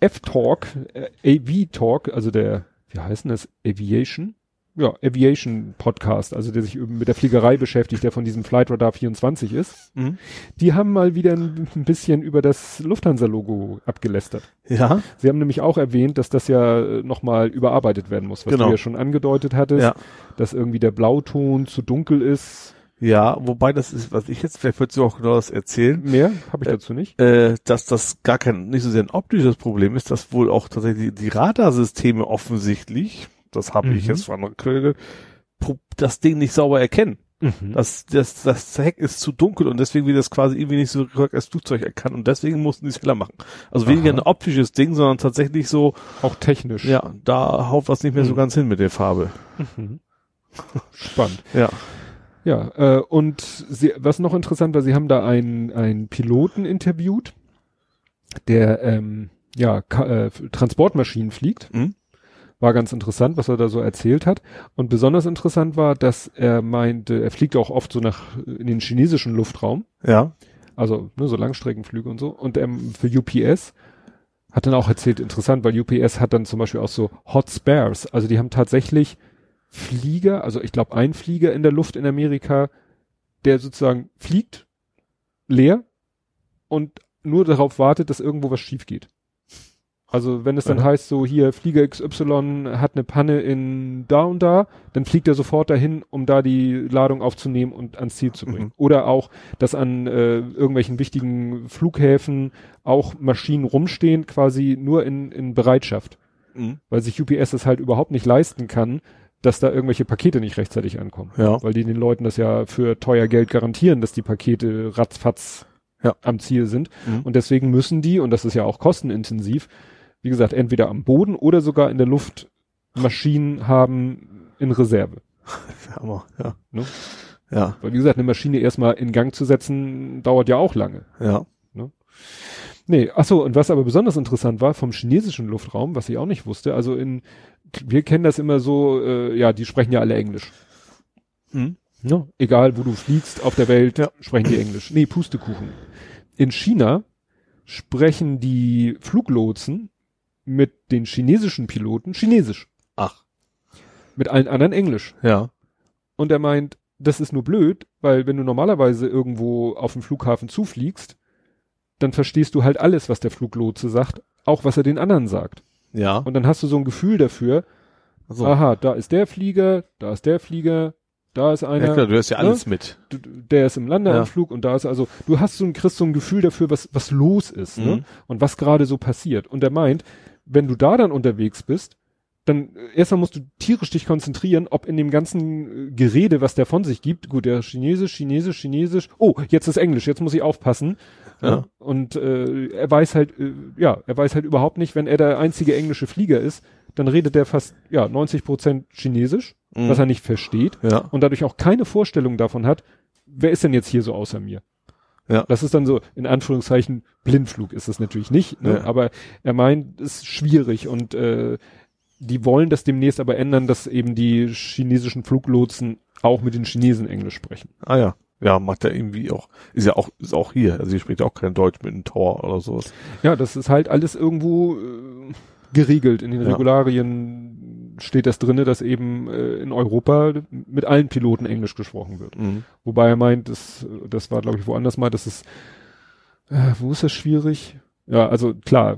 F-Talk, äh, AV-Talk, also der, wie heißt denn das, Aviation? Ja, Aviation Podcast, also der sich mit der Fliegerei beschäftigt, der von diesem Flight Radar 24 ist. Mhm. Die haben mal wieder ein, ein bisschen über das Lufthansa-Logo abgelästert. Ja. Sie haben nämlich auch erwähnt, dass das ja nochmal überarbeitet werden muss, was Genau. du ja schon angedeutet hattest, Ja. dass irgendwie der Blauton zu dunkel ist. Ja, wobei das ist, was ich jetzt, vielleicht würdest du auch genau das erzählen, Mehr habe ich Äh, dazu nicht. äh, dass das gar kein, nicht so sehr ein optisches Problem ist, dass wohl auch tatsächlich die, die Radarsysteme offensichtlich, das habe ich Mhm. jetzt von einer Quelle, pro- das Ding nicht sauber erkennen. Mhm. Das, das, das Heck ist zu dunkel und deswegen wird das quasi irgendwie nicht so korrekt als Flugzeug erkannt und deswegen mussten die es heller machen. Also weniger Aha. ein optisches Ding, sondern tatsächlich so, Auch technisch. ja, da haut was nicht mehr so Mhm. ganz hin mit der Farbe. Mhm. Spannend. Ja. Ja, äh, und sie, was noch interessant war, sie haben da einen, einen Piloten interviewt, der ähm, ja Ka äh, Transportmaschinen fliegt. Mhm. War ganz interessant, was er da so erzählt hat. Und besonders interessant war, dass er meinte, er fliegt auch oft so nach in den chinesischen Luftraum, Ja. also ne, so Langstreckenflüge und so. Und ähm, für UPS hat dann auch erzählt, interessant, weil UPS hat dann zum Beispiel auch so Hot Spares. Also die haben tatsächlich Flieger, also ich glaube ein Flieger in der Luft in Amerika, der sozusagen fliegt, leer und nur darauf wartet, dass irgendwo was schief geht. Also wenn es dann Ja. heißt, so hier Flieger XY hat eine Panne in da und da, dann fliegt er sofort dahin, um da die Ladung aufzunehmen und ans Ziel zu bringen. Mhm. Oder auch, dass an äh, irgendwelchen wichtigen Flughäfen auch Maschinen rumstehen, quasi nur in, in Bereitschaft, Mhm. weil sich UPS das halt überhaupt nicht leisten kann, dass da irgendwelche Pakete nicht rechtzeitig ankommen. Ja. Weil die den Leuten das ja für teuer Geld garantieren, dass die Pakete ratzfatz Ja. am Ziel sind. Mhm. Und deswegen müssen die, und das ist ja auch kostenintensiv, wie gesagt, entweder am Boden oder sogar in der Luft Maschinen haben in Reserve. Hammer, ja. Ne? Ja, Weil wie gesagt, eine Maschine erstmal in Gang zu setzen, dauert ja auch lange. ja. Nee, ach so, und was aber besonders interessant war vom chinesischen Luftraum, was ich auch nicht wusste, also in, wir kennen das immer so, äh, ja, die sprechen ja alle Englisch. Mhm. Ne? Egal, wo du fliegst auf der Welt, Ja. sprechen die Englisch. Nee, Pustekuchen. In China sprechen die Fluglotsen mit den chinesischen Piloten Chinesisch. Ach, Mit allen anderen Englisch. ja. Und er meint, das ist nur blöd, weil wenn du normalerweise irgendwo auf dem Flughafen zufliegst, dann verstehst du halt alles, was der Fluglotse sagt, auch was er den anderen sagt. Ja. Und dann hast du so ein Gefühl dafür, So. aha, da ist der Flieger, da ist der Flieger, da ist einer. Ja, klar, du hörst ja alles mit. du, der ist im Landeanflug und da ist also, du hast so ein, kriegst so ein Gefühl dafür, was, was los ist, ne? Mhm. Und was gerade so passiert. Und er meint, wenn du da dann unterwegs bist, dann äh, erstmal musst du tierisch dich konzentrieren, ob in dem ganzen äh, Gerede, was der von sich gibt, gut, der Chinesisch, Chinesisch, Chinesisch, oh, jetzt ist Englisch, jetzt muss ich aufpassen. Ja. Und äh, er weiß halt, äh, ja, er weiß halt überhaupt nicht, wenn er der einzige englische Flieger ist, dann redet er fast, ja, 90 Prozent Chinesisch, Mhm. was er nicht versteht Ja. und dadurch auch keine Vorstellung davon hat, wer ist denn jetzt hier so außer mir? Ja. Das ist dann so, in Anführungszeichen, Blindflug ist es natürlich nicht, ne? Ja. aber er meint, es ist schwierig und äh, die wollen das demnächst aber ändern, dass eben die chinesischen Fluglotsen auch mit den Chinesen Englisch sprechen. Ah ja. Ja, macht er irgendwie auch, ist ja auch, ist auch hier. Also hier spricht ja auch kein Deutsch mit einem Tor oder sowas. Ja, das ist halt alles irgendwo äh, geregelt. In den Ja. Regularien steht das drinne, dass eben äh, in Europa mit allen Piloten Englisch gesprochen wird. Mhm. Wobei er meint, das, das war glaube ich woanders mal, das ist, äh, wo ist das schwierig? Ja, also klar,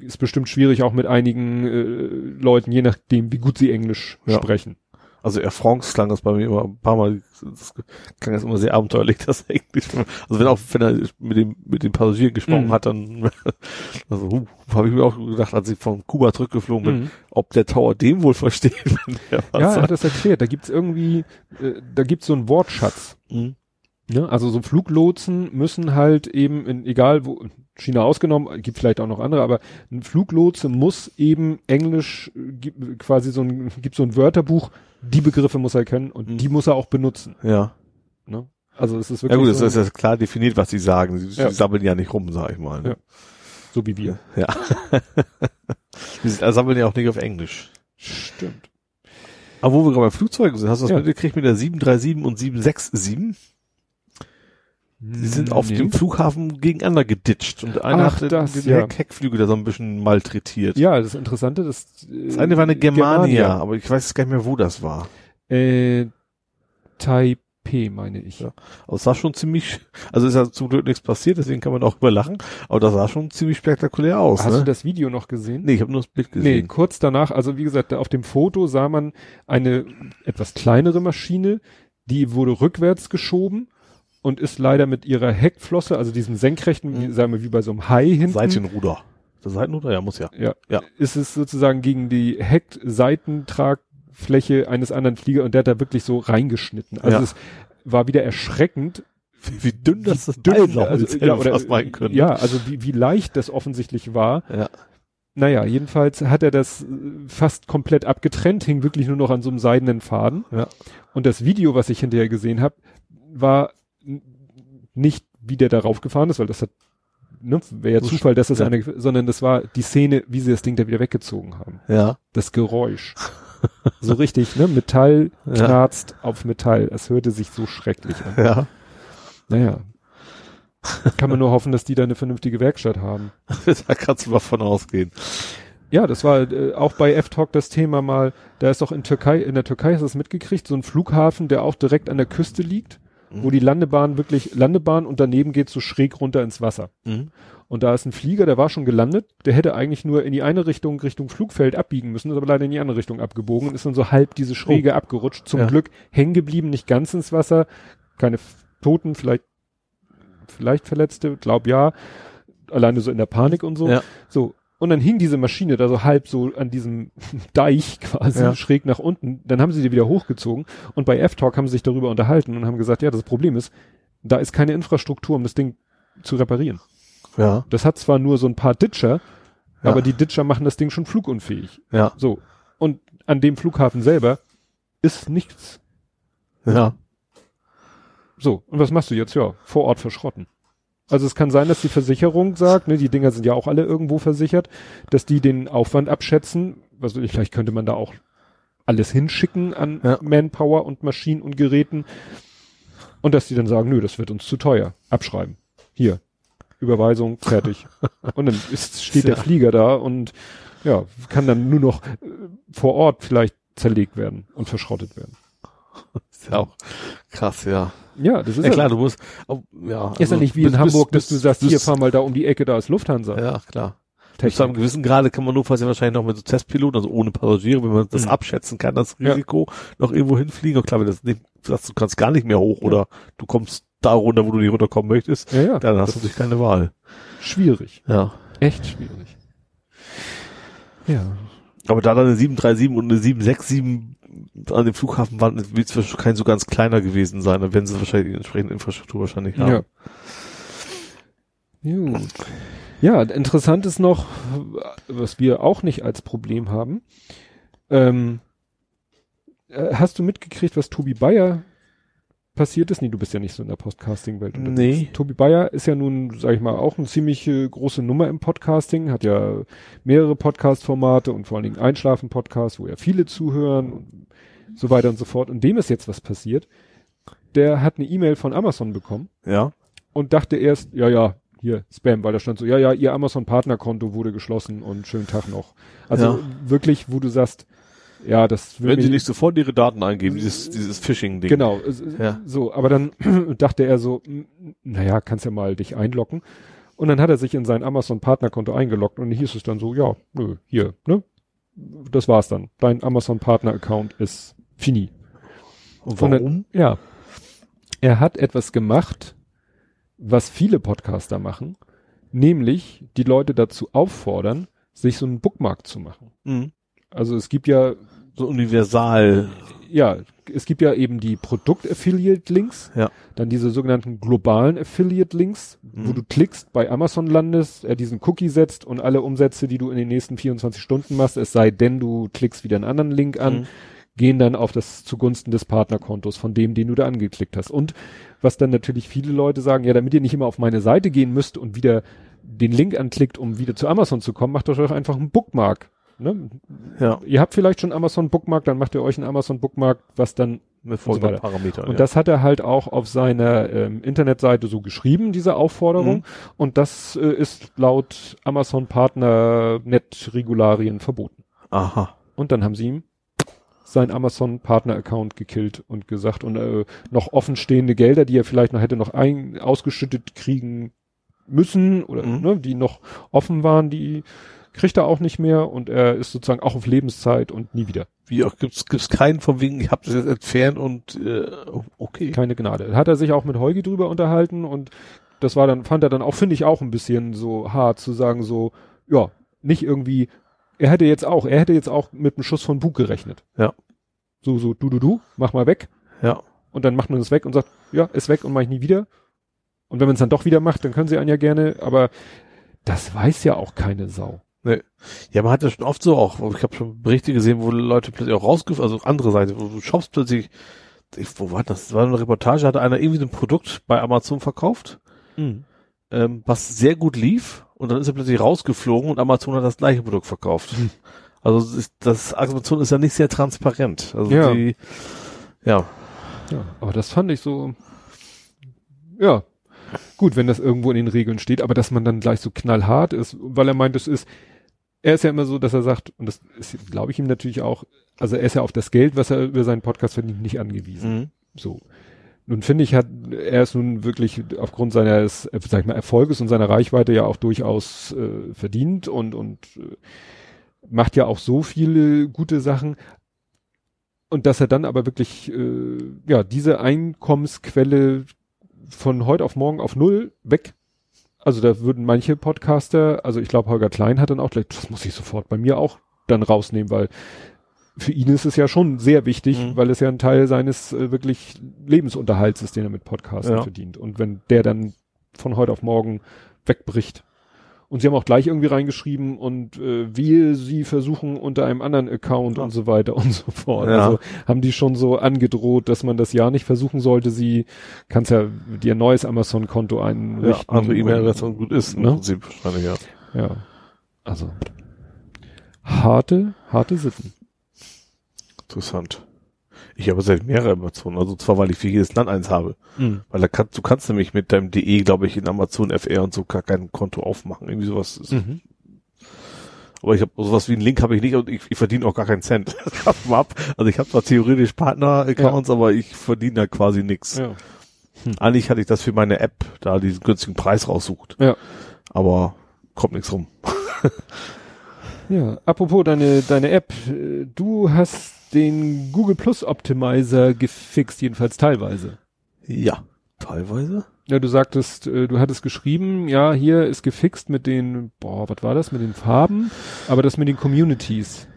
ist bestimmt schwierig auch mit einigen äh, Leuten, je nachdem, wie gut sie Englisch Ja. sprechen. Also Air France klang das bei mir immer ein paar Mal, das klang das immer sehr abenteuerlich, das Englisch. Also wenn auch, wenn er mit dem, mit dem Passagier gesprochen Mhm. hat, dann, also, uh, habe ich mir auch gedacht, als ich von Kuba zurückgeflogen bin, Mhm. ob der Tower dem wohl versteht, wenn der was Ja, er hat das erklärt. Da gibt's irgendwie, äh, da gibt's so einen Wortschatz. Mhm. Ne? Also so Fluglotsen müssen halt eben, in, egal wo, China ausgenommen, gibt vielleicht auch noch andere, aber ein Fluglotse muss eben Englisch, äh, quasi so ein, gibt so ein Wörterbuch, die Begriffe muss er kennen und Mhm. die muss er auch benutzen. Ja. Ne? Also es ist Ja wirklich gut, es so, ist ja klar definiert, was sie sagen. Sie, sie Ja. sammeln ja nicht rum, sag ich mal. Ne? Ja. so wie wir. Ja. sind- sammeln ja auch nicht auf Englisch. Stimmt. Aber wo wir gerade bei Flugzeugen sind, hast du das Ja. mitgekriegt mit der 737 und 767? Die sind auf Nee. dem Flughafen gegeneinander geditscht und einer Ach, hat das, den ja. Heck Heckflügel da so ein bisschen malträtiert. Ja, das Interessante, das, äh, Das eine war eine Germania, aber ich weiß gar nicht mehr, wo das war. Äh, Taipei, meine ich. Ja. Aber es sah schon ziemlich, also ist ja zum Glück nichts passiert, deswegen kann man auch überlachen, aber das sah schon ziemlich spektakulär aus. Hast du ne? das Video noch gesehen? Nee, ich habe nur das Bild Nee, gesehen. kurz danach, also wie gesagt, auf dem Foto sah man eine etwas kleinere Maschine, die wurde rückwärts geschoben und ist leider mit ihrer Heckflosse, also diesem senkrechten, Mhm. wie, sagen wir, wie bei so einem Hai hinten. Seitenruder. Das Seitenruder? Ja, muss ja. Ja, Ja. Ist es sozusagen gegen die Heckseitentrag Fläche eines anderen Flieger und der hat da wirklich so reingeschnitten. Also Ja. es war wieder erschreckend, Wie, wie dünn das das dünn, also, ja, hätte oder, fast meinen können. ja, also wie, wie leicht das offensichtlich war. Ja. Naja, jedenfalls hat er das äh, fast komplett abgetrennt, hing wirklich nur noch an so einem seidenen Faden. Ja. Und das Video, was ich hinterher gesehen habe, war nicht, wie der darauf gefahren ist, weil das hat, ne, wäre ja Zufall, dass das ja. eine, sondern das war die Szene, wie sie das Ding da wieder weggezogen haben. Ja. Das Geräusch. so richtig, ne, Metall Ja. knarzt auf Metall. Es hörte sich so schrecklich an. Ja. Naja. Kann man nur hoffen, dass die da eine vernünftige Werkstatt haben. da kannst du mal von ausgehen. Ja, das war äh, auch bei F-Talk das Thema mal, da ist doch in Türkei, in der Türkei hast du das mitgekriegt, so ein Flughafen, der auch direkt an der Küste liegt, wo die Landebahn wirklich, Landebahn und daneben geht so schräg runter ins Wasser. Mhm. Und da ist ein Flieger, der war schon gelandet, der hätte eigentlich nur in die eine Richtung, Richtung Flugfeld abbiegen müssen, ist aber leider in die andere Richtung abgebogen und ist dann so halb diese Schräge abgerutscht. Zum Ja. Glück hängen geblieben, nicht ganz ins Wasser, keine Toten, vielleicht, vielleicht Verletzte, glaub ja, alleine so in der Panik und so. Ja. So. Und dann hing diese Maschine da so halb so an diesem Deich quasi Ja. schräg nach unten. Dann haben sie die wieder hochgezogen und bei F-Talk haben sie sich darüber unterhalten und haben gesagt, ja, das Problem ist, da ist keine Infrastruktur, um das Ding zu reparieren. Ja. Das hat zwar nur so ein paar Ditcher, Ja. aber die Ditcher machen das Ding schon flugunfähig. Ja. So. Und an dem Flughafen selber ist nichts. Ja. So. Und was machst du jetzt? Ja, vor Ort verschrotten. Also es kann sein, dass die Versicherung sagt, ne, die Dinger sind ja auch alle irgendwo versichert, dass die den Aufwand abschätzen. Ich, vielleicht könnte man da auch alles hinschicken an Ja. Manpower und Maschinen und Geräten. Und dass die dann sagen, nö, das wird uns zu teuer. Abschreiben. Hier. Überweisung, fertig. und dann ist, steht der Ja. Flieger da und ja, kann dann nur noch äh, vor Ort vielleicht zerlegt werden und verschrottet werden. Ist ja auch krass, ja. Ja, das ist Ja klar, du musst, ja. Ist ja nicht wie bis- in Hamburg, bis- dass du sagst, bis- hier fahr mal da um die Ecke, da ist Lufthansa. Ja, klar. Bis zu einem Technik. gewissen Grade kann man notfalls ja wahrscheinlich noch mit so Testpiloten, also ohne Passagiere, wenn man das Mhm. abschätzen kann, das Ja. Risiko, noch irgendwo hinfliegen. Und klar, wenn das nicht, sagst, du kannst gar nicht mehr hoch oder du kommst da runter, wo du nicht runterkommen möchtest, Ja, ja. dann hast das du natürlich keine Wahl. schwierig. Ja. Echt schwierig. Ja. Aber da dann eine 737 und eine 767 an dem Flughafen waren, wird es wahrscheinlich kein so ganz kleiner gewesen sein, dann werden sie wahrscheinlich die entsprechende Infrastruktur wahrscheinlich haben. Ja. Gut. Ja, interessant ist noch, was wir auch nicht als Problem haben. Ähm, äh, hast du mitgekriegt, was Tobi Bayer passiert ist? Nee, du bist ja nicht so in der Podcasting-Welt. unterwegs. Nee. Tobi Bayer ist ja nun, sag ich mal, auch eine ziemlich äh, große Nummer im Podcasting, hat ja mehrere Podcast-Formate und vor allen Dingen Einschlafen-Podcast, wo ja viele zuhören und so weiter und so fort. Und dem ist jetzt was passiert. Der hat eine E-Mail von Amazon bekommen Ja. und dachte erst, ja, ja, hier, Spam, weil da stand so, ja, ja, ihr Amazon-Partnerkonto wurde geschlossen und schönen Tag noch. Also Ja. wirklich, wo du sagst, ja, das Wenn sie nicht sofort ihre Daten eingeben, dieses, dieses Phishing-Ding. Genau, Ja. so, aber dann dachte er so, m, naja, kannst ja mal dich einloggen. Und dann hat er sich in sein Amazon-Partnerkonto eingeloggt und hieß es dann so, ja, nö, hier, ne? Das war's dann. Dein Amazon-Partner-Account ist fini. Und Und warum? dann, ja. Er hat etwas gemacht, was viele Podcaster machen, nämlich die Leute dazu auffordern, sich so einen Bookmark zu machen. Mhm. Also es gibt ja, So universal. ja, es gibt ja eben die Produkt-Affiliate-Links, Ja. dann diese sogenannten globalen Affiliate-Links, wo Mhm. du klickst, bei Amazon landest, er diesen Cookie setzt und alle Umsätze, die du in den nächsten 24 Stunden machst, es sei denn, du klickst wieder einen anderen Link an, Mhm. gehen dann auf das zugunsten des Partnerkontos von dem, den du da angeklickt hast. Und was dann natürlich viele Leute sagen, ja, damit ihr nicht immer auf meine Seite gehen müsst und wieder den Link anklickt, um wieder zu Amazon zu kommen, macht euch einfach einen Bookmark. Ne? Ja. Ihr habt vielleicht schon Amazon Bookmark, dann macht ihr euch einen Amazon Bookmark, was dann Mit so folgenden weiter. Parametern. und ja. das hat er halt auch auf seiner ähm, Internetseite so geschrieben, diese Aufforderung. Mhm. Und das äh, ist laut Amazon Partner Net-Regularien verboten. Aha. Und dann haben sie ihm sein Amazon Partner Account gekillt und gesagt und äh, noch offenstehende Gelder, die er vielleicht noch hätte noch ein, ausgeschüttet kriegen müssen oder Mhm. ne, die noch offen waren, die kriegt er auch nicht mehr und er ist sozusagen auch auf Lebenszeit und nie wieder. Wie auch gibt's gibt's keinen von wegen, ich habe das jetzt entfernt und äh, okay. Keine Gnade. Hat er sich auch mit Heugi drüber unterhalten und das war dann, fand er dann auch, finde ich auch ein bisschen so hart zu sagen, so, ja, nicht irgendwie, er hätte jetzt auch, er hätte jetzt auch mit einem Schuss von Bug gerechnet. Ja. So, so, du, du, du, mach mal weg. Ja. Und dann macht man es weg und sagt, ja, ist weg und mach ich nie wieder. Und wenn man es dann doch wieder macht, dann können sie einen ja gerne, aber das weiß ja auch keine Sau. Nee. Ja, man hat ja schon oft so auch, ich habe schon Berichte gesehen, wo Leute plötzlich auch rausgef, also andere Seite, wo du shops plötzlich, ich, wo war das? Das war eine Reportage, hatte einer irgendwie ein Produkt bei Amazon verkauft, Mhm. ähm, was sehr gut lief und dann ist er plötzlich rausgeflogen und Amazon hat das gleiche Produkt verkauft. Hm. Also ist, das Amazon ist ja nicht sehr transparent. Also Ja. die, ja, Ja, aber das fand ich so, ja, gut, wenn das irgendwo in den Regeln steht, aber dass man dann gleich so knallhart ist, weil er meint, es ist, er ist ja immer so, dass er sagt, und das glaube ich ihm natürlich auch, also er ist ja auf das Geld, was er über seinen Podcast verdient, nicht angewiesen. mhm. So. Nun finde ich, hat, er ist nun wirklich aufgrund seines, sag ich mal, Erfolges und seiner Reichweite ja auch durchaus äh, verdient und, und äh, macht ja auch so viele gute Sachen. Und dass er dann aber wirklich, äh, ja, diese Einkommensquelle von heute auf morgen auf null weg. Also da würden manche Podcaster, also ich glaube Holger Klein hat dann auch gleich, das muss ich sofort bei mir auch dann rausnehmen, weil für ihn ist es ja schon sehr wichtig, Mhm. weil es ja ein Teil seines äh, wirklich Lebensunterhalts ist, den er mit Podcasten Ja. verdient. Und wenn der dann von heute auf morgen wegbricht. Und sie haben auch gleich irgendwie reingeschrieben und äh, wir sie versuchen unter einem anderen Account Ja. und so weiter und so fort. Ja. Also haben die schon so angedroht, dass man das ja nicht versuchen sollte. Sie kannst ja dir ein neues Amazon-Konto ja einrichten. andere E-Mail-Adresse und gut ist, im Ne? Prinzip wahrscheinlich, ja. Ja. Also harte, harte Sitten. Interessant. Ich habe seit mehrere Amazon, also zwar, weil ich für jedes Land eins habe. Weil da kannst, du kannst nämlich mit deinem DE, glaube ich, in Amazon FR und so gar kein Konto aufmachen. Irgendwie sowas ist. Mhm. Aber ich habe sowas wie einen Link habe ich nicht und ich, ich verdiene auch gar keinen Cent. Also ich habe zwar theoretisch Partner-Accounts, aber ich verdiene da quasi nichts. Ja. Eigentlich hatte ich das für meine App, da diesen günstigen Preis raussucht. Ja. Aber kommt nichts rum. Ja, apropos deine, deine App. Du hast den Google Plus Optimizer gefixt, jedenfalls teilweise. Ja. Teilweise? Ja, du sagtest, äh, du hattest geschrieben, ja, hier ist gefixt mit den, boah, was war das, mit den Farben, aber das mit den Communities.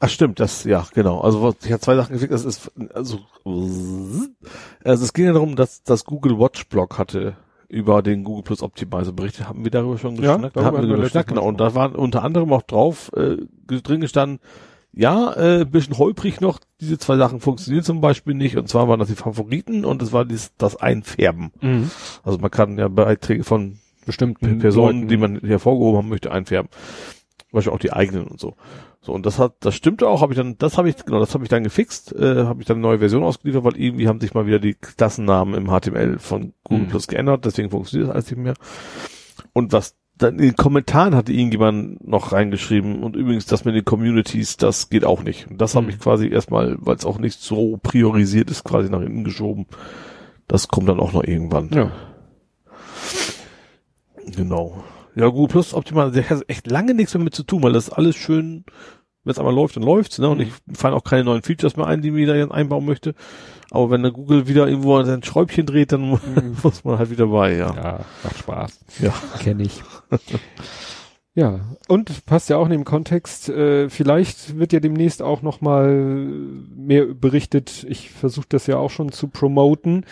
Ach stimmt, das, ja, genau. Also ich habe zwei Sachen gefickt. Das ist, also, also es ging ja darum, dass das Google Watch Blog hatte über den Google Plus Optimizer berichtet. Haben wir darüber schon Ja, geschnackt? darüber haben wir wir geschnackt, genau. Und da waren unter anderem auch drauf äh, drin gestanden, ja, äh, bisschen holprig noch, diese zwei Sachen funktionieren zum Beispiel nicht. Und zwar waren das die Favoriten und es war dies, das Einfärben. Also man kann ja Beiträge von Bestimmten Personen, Leuten. die man hervorgehoben haben möchte, einfärben. Zum Beispiel auch die eigenen und so. So, und das hat, das stimmte auch, habe ich dann, das habe ich, genau, das habe ich dann gefixt, äh, habe ich dann eine neue Version ausgeliefert, weil irgendwie haben sich mal wieder die Klassennamen im HTML von Google Mhm. Plus geändert, deswegen funktioniert das alles nicht mehr. Und was dann in den Kommentaren hatte irgendjemand noch reingeschrieben und übrigens das mit den Communities, das geht auch nicht. Und das habe Mhm. ich quasi erstmal, weil es auch nicht so priorisiert ist, quasi nach hinten geschoben. Das kommt dann auch noch irgendwann. Ja. Genau. Ja, Google Plus optimal, der hat echt lange nichts mehr mit zu tun, weil das alles schön, wenn es einmal läuft, dann läuft's, ne? Und Mhm. ich fallen auch keine neuen Features mehr ein, die mir da jetzt einbauen möchte. Aber wenn der Google wieder irgendwo sein Schräubchen dreht, dann mu- muss man halt wieder bei, ja. Ja, macht Spaß. Ja. Kenne ich. ja, und passt ja auch in dem Kontext, äh, vielleicht wird ja demnächst auch noch mal mehr berichtet. Ich versuche das ja auch schon zu promoten.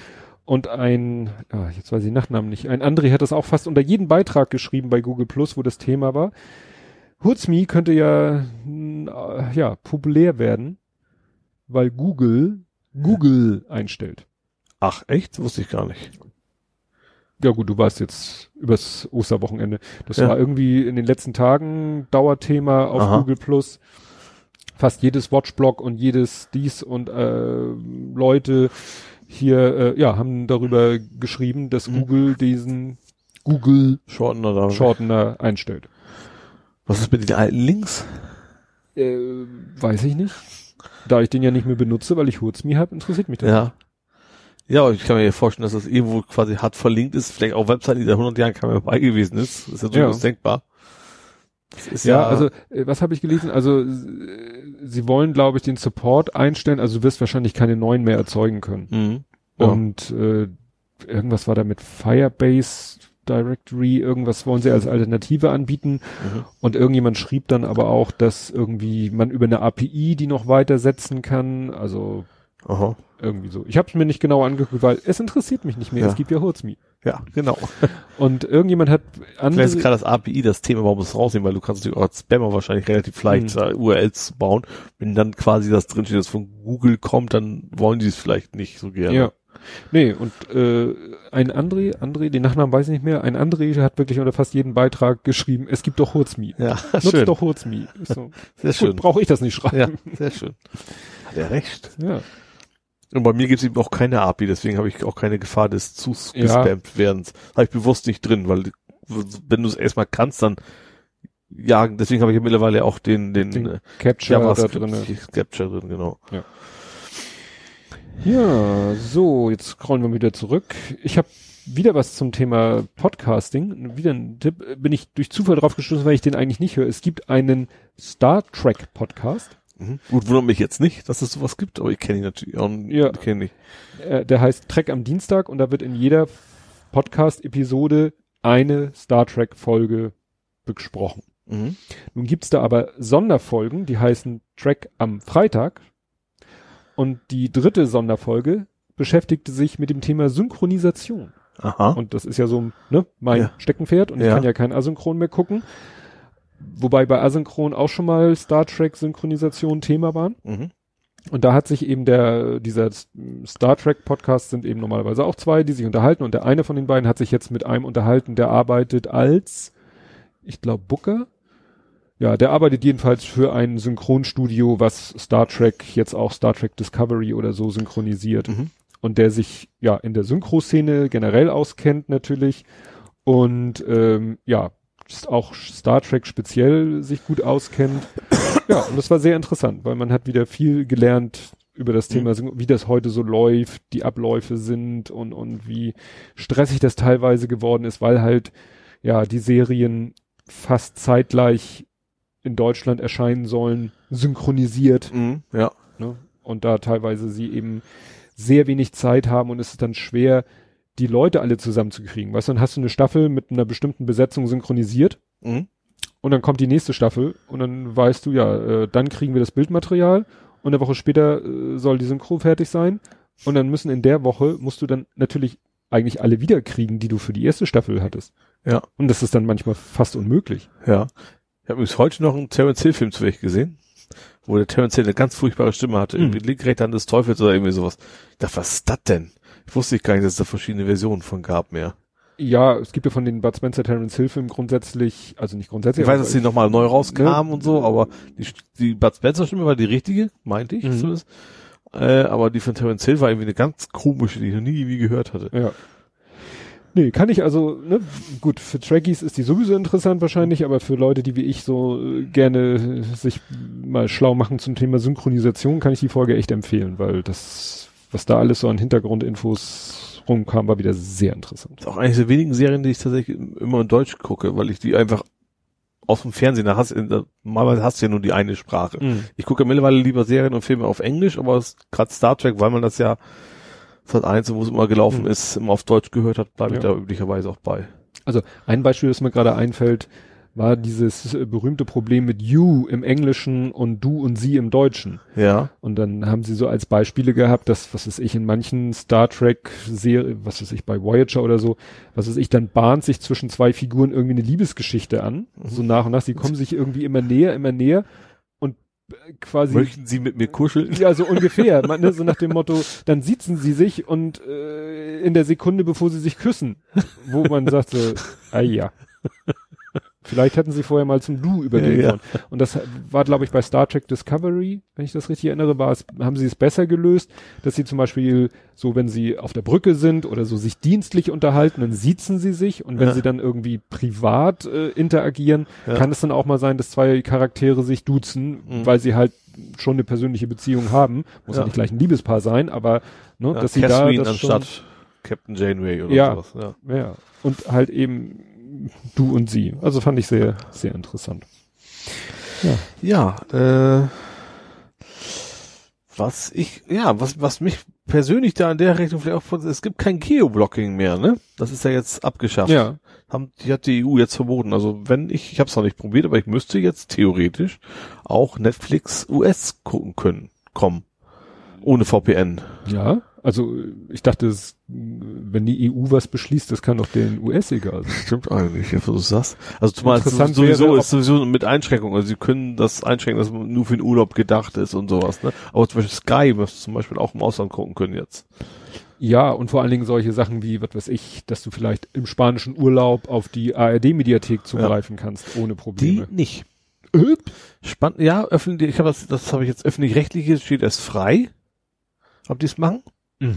Und ein, ah, jetzt weiß ich den Nachnamen nicht, ein André hat das auch fast unter jeden Beitrag geschrieben bei Google Plus, wo das Thema war. Hurzmi könnte ja, äh, ja, populär werden, weil Google Google einstellt. Ach, echt? Das wusste ich gar nicht. Ja gut, du warst jetzt übers Osterwochenende. Das Ja. war irgendwie in den letzten Tagen Dauerthema auf Aha. Google Plus. Fast jedes Watchblog und jedes dies und äh, Leute hier äh, ja haben darüber geschrieben, dass Mhm. Google diesen Google Shortener. Shortener einstellt. Was ist mit den alten Links? Äh, weiß ich nicht. Da ich den ja nicht mehr benutze, weil ich Hurzmi habe, interessiert mich das. Ja. Ja, aber ich kann mir ja vorstellen, dass das irgendwo quasi hart verlinkt ist, vielleicht auch Webseiten, die seit 100 Jahren keiner mehr bei gewesen ist. Das ist ja durchaus Ja. denkbar. Ist Ja, also äh, was habe ich gelesen? Also äh, sie wollen, glaube ich, den Support einstellen. Also du wirst wahrscheinlich keine neuen mehr erzeugen können. Mhm. Ja. Und äh, irgendwas war da mit Firebase. Directory, irgendwas wollen sie als Alternative anbieten. Mhm. Und irgendjemand schrieb dann aber auch, dass irgendwie man über eine API die noch weitersetzen kann. Also Aha. irgendwie so. Ich habe es mir nicht genau angeguckt, weil es interessiert mich nicht mehr. Ja. Es gibt ja Hurzmi. Ja, genau. Und irgendjemand hat andere, Vielleicht ist gerade das API das Thema, warum es rausnehmen, weil du kannst natürlich auch als Spammer wahrscheinlich relativ leicht Mhm. äh, URLs bauen. Wenn dann quasi das drinsteht, das von Google kommt, dann wollen die es vielleicht nicht so gerne. Ja. Nee, und äh, ein André, André, den Nachnamen weiß ich nicht mehr, ein André hat wirklich unter fast jeden Beitrag geschrieben, es gibt doch Hurzmi. Ja, Nutzt schön. doch Hurzmi. So, Sehr schön. gut, brauche ich das nicht Ja, schreiben. sehr schön. Hat er recht. Ja. Und bei mir gibt es eben auch keine API, deswegen habe ich auch keine Gefahr des zu Ja. gespammt werdens. Habe ich bewusst nicht drin, weil wenn du es erstmal kannst, dann jagen. Deswegen habe ich ja mittlerweile auch den, den, Den äh, Capture da drinne. Capture drin, genau. Ja, so, jetzt scrollen wir wieder zurück. Ich habe wieder was zum Thema Podcasting. Wieder ein Tipp, bin ich durch Zufall drauf gestoßen, weil ich den eigentlich nicht höre. Es gibt einen Star Trek Podcast. Mhm. Gut, wundert mich jetzt nicht, dass es sowas gibt, aber ich kenne ihn natürlich auch. Ja. Ich kenne ihn. Äh, der heißt Trek am Dienstag und da wird in jeder Podcast-Episode eine Star Trek Folge besprochen. Mhm. Nun gibt's da aber Sonderfolgen, die heißen Trek am Freitag. Und die dritte Sonderfolge beschäftigte sich mit dem Thema Synchronisation. Aha. Und das ist ja so ne, mein Ja. Steckenpferd und ich Ja. kann ja kein Asynchron mehr gucken. Wobei bei Asynchron auch schon mal Star Trek Synchronisation Thema waren. mhm. Und da hat sich eben der, dieser Star Trek Podcast sind eben normalerweise auch zwei, die sich unterhalten und der eine von den beiden hat sich jetzt mit einem unterhalten, der arbeitet als, ich glaube, Booker. Ja, der arbeitet jedenfalls für ein Synchronstudio, was Star Trek, jetzt auch Star Trek Discovery oder so synchronisiert. Mhm. Und der sich ja in der Synchro-Szene generell auskennt natürlich und ähm, ja, auch Star Trek speziell sich gut auskennt. Ja, und das war sehr interessant, weil man hat wieder viel gelernt über das Thema, Syn- wie das heute so läuft, die Abläufe sind und, und wie stressig das teilweise geworden ist, weil halt ja die Serien fast zeitgleich in Deutschland erscheinen sollen, synchronisiert Mhm. Ja. ne? Und da teilweise sie eben sehr wenig Zeit haben und es ist dann schwer, die Leute alle zusammenzukriegen. Weißt du, dann hast du eine Staffel mit einer bestimmten Besetzung synchronisiert Mhm. und dann kommt die nächste Staffel und dann weißt du, ja, äh, dann kriegen wir das Bildmaterial und eine Woche später äh, soll die Synchro fertig sein und dann müssen in der Woche, musst du dann natürlich eigentlich alle wiederkriegen, die du für die erste Staffel hattest. Ja. Und das ist dann manchmal fast unmöglich. Ja. Ich habe übrigens heute noch einen Terence Hill Film zu euch gesehen, wo der Terence Hill eine ganz furchtbare Stimme hatte, Mhm. irgendwie links, rechts Hand des Teufels oder irgendwie sowas. Ich dachte, was ist das denn? Ich wusste gar nicht, dass es da verschiedene Versionen von gab mehr. Ja, es gibt ja von den Bud Spencer Terence Hill Filmen grundsätzlich, also nicht grundsätzlich. Ich weiß, dass die nochmal neu rauskamen Ne? und so, aber die, die Bud Spencer Stimme war die richtige, meinte ich Mhm. zumindest. Äh, aber die von Terence Hill war irgendwie eine ganz komische, die ich noch nie irgendwie gehört hatte. Ja. Nee, kann ich also, ne, gut, für Trekkies ist die sowieso interessant wahrscheinlich, aber für Leute, die wie ich so äh, gerne äh, sich mal schlau machen zum Thema Synchronisation, kann ich die Folge echt empfehlen, weil das, was da alles so an Hintergrundinfos rumkam, war wieder sehr interessant. ist auch eine der wenigen Serien, die ich tatsächlich immer in Deutsch gucke, weil ich die einfach aus dem Fernsehen, da hast, da, normalerweise hast du ja nur die eine Sprache. Ich gucke mittlerweile lieber Serien und Filme auf Englisch, aber gerade Star Trek, weil man das ja Sat 1, wo es immer gelaufen Mhm. ist, immer auf Deutsch gehört hat, bleibe ich Ja. da üblicherweise auch bei. Also ein Beispiel, das mir gerade einfällt, war dieses äh, berühmte Problem mit you im Englischen und du und sie im Deutschen. Ja. Und dann haben sie so als Beispiele gehabt, dass, was weiß ich, in manchen Star Trek Serien, was weiß ich, bei Voyager oder so, was weiß ich, dann bahnt sich zwischen zwei Figuren irgendwie eine Liebesgeschichte an. So nach und nach, sie kommen sich irgendwie immer näher, immer näher äh, quasi. Möchten Sie mit mir kuscheln? Ja, so ungefähr. Man, ne, so nach dem Motto, dann siezen sie sich und äh, in der Sekunde, bevor sie sich küssen, wo man sagt so, ah ja. Vielleicht hätten sie vorher mal zum Du übergehen Ja, ja. sollen. Und das war, glaube ich, bei Star Trek Discovery, wenn ich das richtig erinnere, war es, haben sie es besser gelöst, dass sie zum Beispiel so, wenn sie auf der Brücke sind oder so sich dienstlich unterhalten, dann siezen sie sich und wenn Ja. sie dann irgendwie privat äh, interagieren, Ja. kann es dann auch mal sein, dass zwei Charaktere sich duzen, Mhm. weil sie halt schon eine persönliche Beziehung haben. Muss ja, Ja. nicht gleich ein Liebespaar sein, aber ne, Ja, dass sie Catherine da das anstatt Captain Janeway oder Ja. sowas. Ja. schon, ja und halt eben du und sie. Also fand ich sehr sehr interessant. Ja, äh, was ich, ja, was, was mich persönlich da in der Richtung vielleicht auch, es gibt kein Geoblocking mehr, ne? Das ist ja jetzt abgeschafft. Ja, haben, die hat die EU jetzt verboten. Also wenn ich, ich habe es noch nicht probiert, aber ich müsste jetzt theoretisch auch Netflix US gucken können, kommen. Ohne VPN. Ja, also ich dachte, es, wenn die EU was beschließt, das kann doch den US egal sein. Stimmt eigentlich, wenn du sagst. Also zumal es Interessant sowieso wäre, ist sowieso mit Einschränkungen. Also sie können das einschränken, dass man nur für den Urlaub gedacht ist und sowas. Ne? Aber zum Beispiel Sky wirst du zum Beispiel auch im Ausland gucken können jetzt. Ja, und vor allen Dingen solche Sachen wie, was weiß ich, dass du vielleicht im spanischen Urlaub auf die ARD-Mediathek zugreifen kannst, ohne Die Probleme. nicht. Spannend, ja, öffentlich, ich habe das, das habe ich jetzt öffentlich-rechtliches steht erst frei. Ob die es machen? Mhm.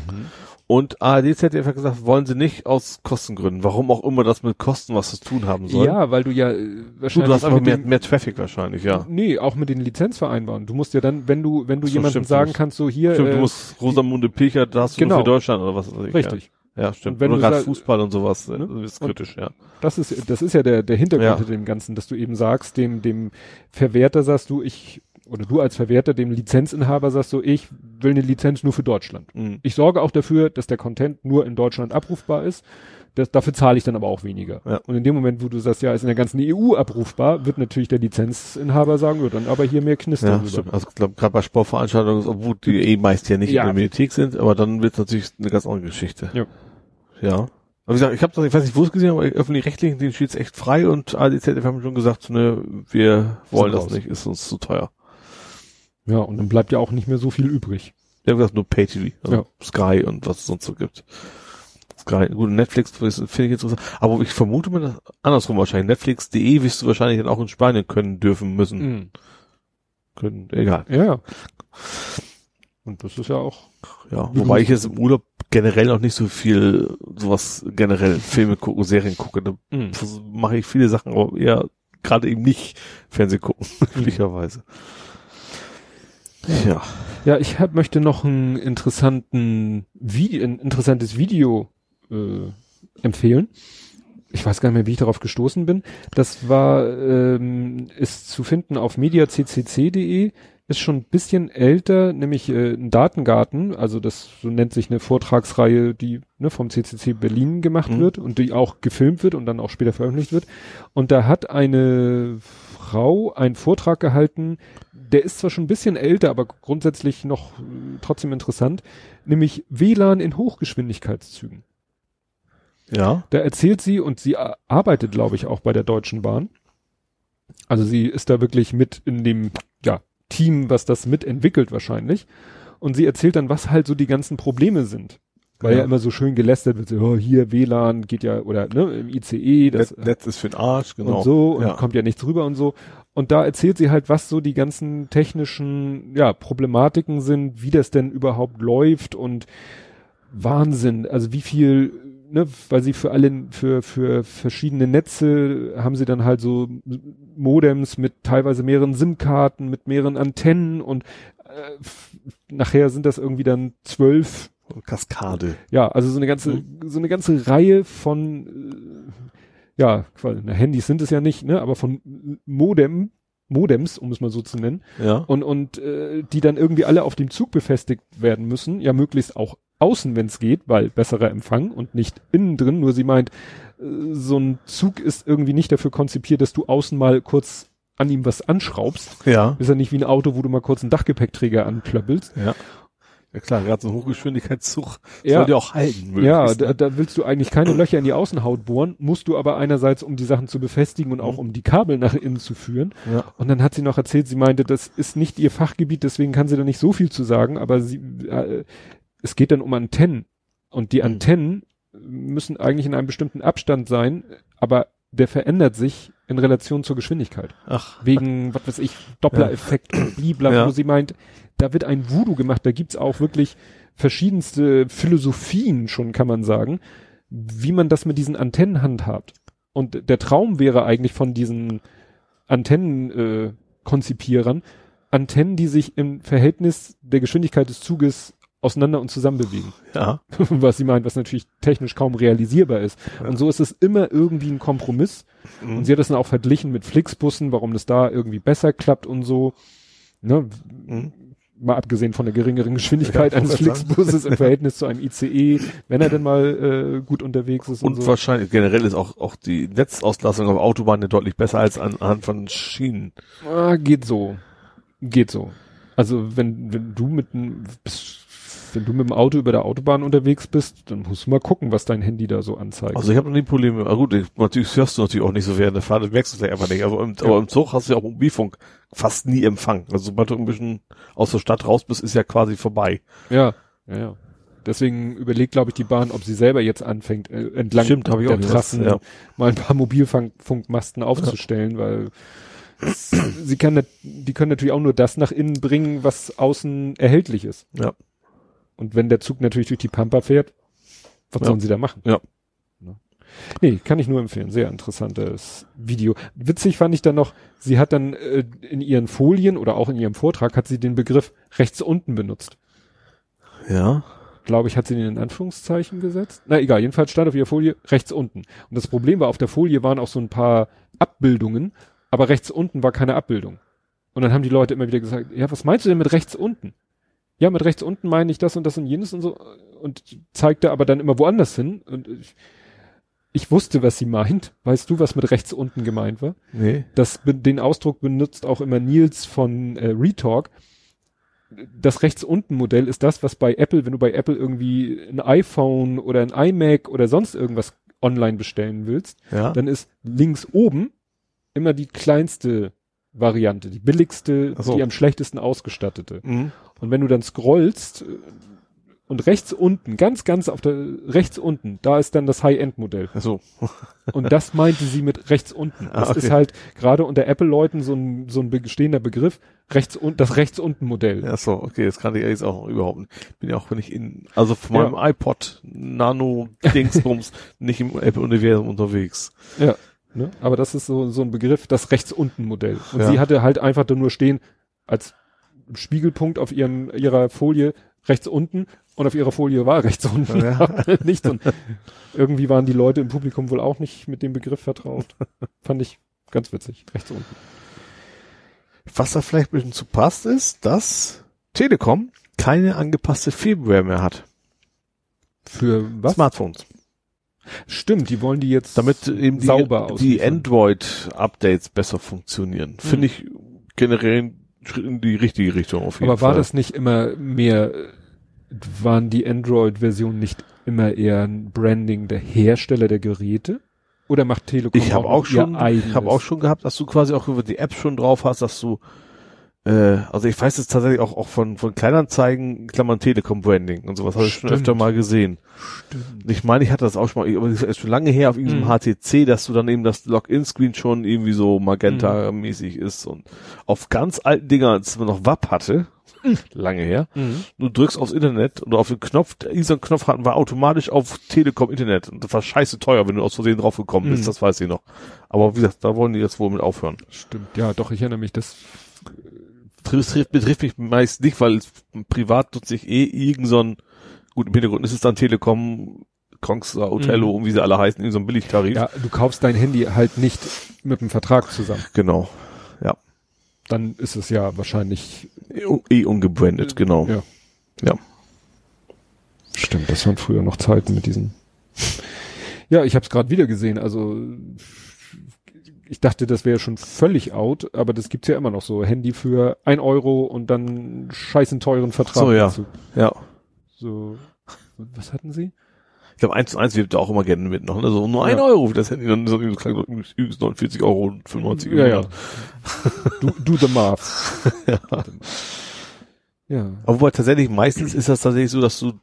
Und ARD, ZDF hat gesagt, wollen sie nicht aus Kostengründen. Warum auch immer das mit Kosten was zu tun haben soll. Ja, weil du ja äh, du, wahrscheinlich du hast einfach mehr, dem- mehr Traffic wahrscheinlich, ja. Nee, auch mit den Lizenzvereinbarungen. Du musst ja dann, wenn du, wenn du So, jemandem stimmt, sagen musst- kannst, so hier, Stimmt, äh, du musst Rosamunde Pilcher, da hast du genau. nur für Deutschland oder was weiß ich. richtig. Ja, ja stimmt. Und wenn oder du gerade Fußball und sowas, Ne? ne? ist Und- kritisch, ja. Das ist, das ist ja der, der Hintergrund Ja. hinter dem Ganzen, dass du eben sagst, dem, dem Verwerter sagst du, ich, oder du als Verwerter, dem Lizenzinhaber sagst so, ich will eine Lizenz nur für Deutschland. Mhm. Ich sorge auch dafür, dass der Content nur in Deutschland abrufbar ist. Das, dafür zahle ich dann aber auch weniger. Ja. Und in dem Moment, wo du sagst, ja, ist in der ganzen EU abrufbar, wird natürlich der Lizenzinhaber sagen, ja, dann aber hier mehr Knister Ja, stimmt. Also ich glaube, gerade bei Sportveranstaltungen, obwohl die eh meist ja nicht Ja. in der Mediathek sind, aber dann wird natürlich eine ganz andere Geschichte. Ja. Ja. Aber wie gesagt, ich habe das, ich weiß nicht, wo es gesehen, aber öffentlich-rechtlichen, den steht echt frei und ADZF haben schon gesagt, ne, wir wollen das raus. nicht, ist uns zu teuer. Ja, und dann bleibt ja auch nicht mehr so viel übrig. Die haben gesagt, nur Pay-TV, also Ja. Sky und was es sonst so gibt. Sky, gut, Netflix das finde ich interessant. Aber ich vermute mal, dass andersrum wahrscheinlich. Netflix.de wirst du wahrscheinlich dann auch in Spanien können, dürfen, müssen, Mhm. können, egal. Ja, ja. Und das ist ja auch. Ja, Wie wobei ich jetzt im Urlaub generell noch nicht so viel sowas generell Filme gucke, Serien gucke. Da Mhm. mache ich viele Sachen, aber eher gerade eben nicht Fernseh gucken, üblicherweise. Ja. Ja, ich hab, möchte noch einen interessanten Video, ein interessantes Video äh, empfehlen. Ich weiß gar nicht mehr, wie ich darauf gestoßen bin. Das war, ähm, ist zu finden auf mediaccc.de, ist schon ein bisschen älter, nämlich äh, ein Datengarten, also das so nennt sich eine Vortragsreihe, die ne, vom CCC Berlin gemacht Mhm. wird und die auch gefilmt wird und dann auch später veröffentlicht wird. Und da hat eine Frau einen Vortrag gehalten, der ist zwar schon ein bisschen älter, aber grundsätzlich noch äh, trotzdem interessant, nämlich WLAN in Hochgeschwindigkeitszügen. Ja. Da erzählt sie und sie arbeitet, glaube ich, auch bei der Deutschen Bahn. Also sie ist da wirklich mit in dem ja, Team, was das mitentwickelt wahrscheinlich. Und sie erzählt dann, was halt so die ganzen Probleme sind. Weil ja, Ja. immer so schön gelästert wird, so, oh, hier WLAN geht ja, oder ne, im ICE, das Net, Netz ist für den Arsch, genau. und so und ja. kommt ja nichts rüber und so. Und da erzählt sie halt, was so die ganzen technischen ja, Problematiken sind, wie das denn überhaupt läuft und Wahnsinn. Also wie viel, ne, weil sie für alle, für, für verschiedene Netze haben sie dann halt so Modems mit teilweise mehreren SIM-Karten, mit mehreren Antennen und äh, nachher sind das irgendwie dann zwölf Kaskade. ja, also so eine ganze, so eine ganze Reihe von, äh, ja, Handys sind es ja nicht, ne, aber von Modem, Modems, um es mal so zu nennen, Ja. und, und äh, die dann irgendwie alle auf dem Zug befestigt werden müssen, ja möglichst auch außen, wenn es geht, weil besserer Empfang und nicht innen drin, nur sie meint, äh, so ein Zug ist irgendwie nicht dafür konzipiert, dass du außen mal kurz an ihm was anschraubst. Ja. Ist ja nicht wie ein Auto, wo du mal kurz einen Dachgepäckträger anklöppelst. Ja. Ja klar, gerade so ein Hochgeschwindigkeitszug Ja. soll ja auch halten. Ja, möglichst, da, ne? da willst du eigentlich keine Löcher in die Außenhaut bohren, musst du aber einerseits, um die Sachen zu befestigen und auch Mhm. um die Kabel nach innen zu führen. ja. Und dann hat sie noch erzählt, sie meinte, das ist nicht ihr Fachgebiet, deswegen kann sie da nicht so viel zu sagen, aber sie, äh, es geht dann um Antennen. Und die Mhm. Antennen müssen eigentlich in einem bestimmten Abstand sein, aber der verändert sich in Relation zur Geschwindigkeit. Ach, Wegen, was weiß ich, Doppler-Effekt und blibla, Ja. wo sie meint, da wird ein Voodoo gemacht, da gibt's auch wirklich verschiedenste Philosophien schon, kann man sagen, wie man das mit diesen Antennen handhabt. Und der Traum wäre eigentlich von diesen Antennen äh, Antennen, die sich im Verhältnis der Geschwindigkeit des Zuges auseinander und zusammen bewegen. ja. was sie meint, was natürlich technisch kaum realisierbar ist. Ja. Und so ist es immer irgendwie ein Kompromiss. Mhm. Und sie hat das dann auch verglichen mit Flixbussen, warum das da irgendwie besser klappt und so. Ne? Mhm. Mal abgesehen von der geringeren Geschwindigkeit Ja, eines. Flixbuses im Verhältnis zu einem ICE, wenn er denn mal äh, gut unterwegs ist und, Und so. wahrscheinlich generell ist auch, auch die Netzauslastung auf Autobahnen deutlich besser als an- anhand von Schienen. Ah, geht so. Geht so. Also wenn, wenn du mit einem wenn du mit dem Auto über der Autobahn unterwegs bist, dann musst du mal gucken, was dein Handy da so anzeigt. Also ich habe noch nie Probleme. Aber gut, ich, natürlich hörst du natürlich auch nicht so während der Fahrt, das merkst du vielleicht einfach nicht. Aber im, aber im Zug hast du ja auch Mobilfunk fast nie Empfang. Also sobald du ein bisschen aus der Stadt raus bist, ist ja quasi vorbei. ja, ja, ja. Deswegen überlegt, glaube ich, die Bahn, ob sie selber jetzt anfängt, äh, entlang Stimmt, der auch Trassen ja. mal ein paar Mobilfunkmasten aufzustellen, weil es- sie kann, die können natürlich auch nur das nach innen bringen, was außen erhältlich ist. Ja. Und wenn der Zug natürlich durch die Pampa fährt, was Ja. sollen sie da machen? Ja. Ne? Nee, kann ich nur empfehlen. Sehr interessantes Video. Witzig fand ich dann noch, sie hat dann äh, in ihren Folien oder auch in ihrem Vortrag hat sie den Begriff rechts unten benutzt. Ja. Glaube ich, hat sie den in Anführungszeichen gesetzt. Na egal, jedenfalls stand auf ihrer Folie rechts unten. Und das Problem war, auf der Folie waren auch so ein paar Abbildungen, aber rechts unten war keine Abbildung. Und dann haben die Leute immer wieder gesagt, ja, was meinst du denn mit rechts unten? Ja, mit rechts unten meine ich das und das und jenes und so. Und zeigte aber dann immer woanders hin. Und ich, ich wusste, was sie meint. Weißt du, was mit rechts unten gemeint war? Nee. Das, den Ausdruck benutzt auch immer Nils von äh, Retalk. Das rechts unten Modell ist das, was bei Apple, wenn du bei Apple irgendwie ein iPhone oder ein iMac oder sonst irgendwas online bestellen willst, Ja. dann ist links oben immer die kleinste Variante, die billigste, so. die am schlechtesten ausgestattete. Mhm. Und wenn du dann scrollst äh, und rechts unten, ganz, ganz auf der, rechts unten, da ist dann das High-End-Modell. So. Und das meinte sie mit rechts unten. Ah, Das okay. ist halt gerade unter Apple-Leuten so ein, so ein bestehender Begriff, rechts und, das rechts unten Modell. Ja, so, okay, das kann ich jetzt auch überhaupt nicht. Bin ja auch, wenn ich in, also von Ja. meinem iPod Nano Dingsbums nicht im Apple-Universum unterwegs. Ja. Ne? Aber das ist so, so ein Begriff, das rechts unten Modell. Und Ja. sie hatte halt einfach da nur stehen, als Spiegelpunkt auf ihrem, ihrer Folie rechts unten und auf ihrer Folie war rechts unten. Ja. nicht und irgendwie waren die Leute im Publikum wohl auch nicht mit dem Begriff vertraut. Fand ich ganz witzig. Rechts unten. Was da vielleicht ein bisschen zu passt, ist, dass Telekom keine angepasste Firmware mehr hat. Für was? Smartphones. Stimmt, die wollen die jetzt Damit eben die, sauber die ausliefern. Android-Updates besser funktionieren. Finde ich generell in die richtige Richtung auf jeden Aber Fall. war das nicht immer mehr, waren die Android-Versionen nicht immer eher ein Branding der Hersteller der Geräte? Oder macht Telekom Ich habe noch auch ihr schon, ich habe auch schon gehabt, dass du quasi auch über die App schon drauf hast, dass du, äh, also ich weiß es tatsächlich auch, auch von, von Kleinanzeigen, Klammern Telekom Branding und sowas habe ich schon öfter mal gesehen. Stimmt. Ich meine, ich hatte das auch schon mal, aber das ist schon lange her auf irgendeinem Mhm. HTC, dass du dann eben das Login-Screen schon irgendwie so Magenta-mäßig ist und auf ganz alten Dinger, als man noch WAP hatte, lange her, Mhm. du drückst aufs Internet und auf den Knopf, diesen Knopf hatten wir automatisch auf Telekom Internet und das war scheiße teuer, wenn du aus Versehen draufgekommen bist, Mhm. das weiß ich noch. Aber wie gesagt, da wollen die jetzt wohl mit aufhören. Stimmt, ja, doch, ich erinnere mich, Das trifft, betrifft mich meist nicht, weil privat nutze ich eh irgend so ein, gut, im Hintergrund ist es dann Telekom, Konxa, Otello Mhm. und wie sie alle heißen, so ein Billigtarif. ja, du kaufst dein Handy halt nicht mit einem Vertrag zusammen. Genau. Dann ist es ja wahrscheinlich, Eh, eh ungebrandet, genau. ja. Ja. Stimmt, das waren früher noch Zeiten mit diesen. Ja, ich habe es gerade wieder gesehen. Also ich dachte, das wäre schon völlig out, aber das gibt's ja immer noch so. Handy für ein Euro und dann scheißen teuren Vertrag. So, ja. dazu. Ja. So, was hatten sie? Ich glaube, eins zu eins wirbt da auch immer gerne mit noch. ne? Also nur ein Ja. Euro für das Handy, dann so übrigens 49 Euro und 95 Ja, ja. Euro. Do, do the math. Ja. Ja. Aber wobei tatsächlich meistens ist das tatsächlich so, dass du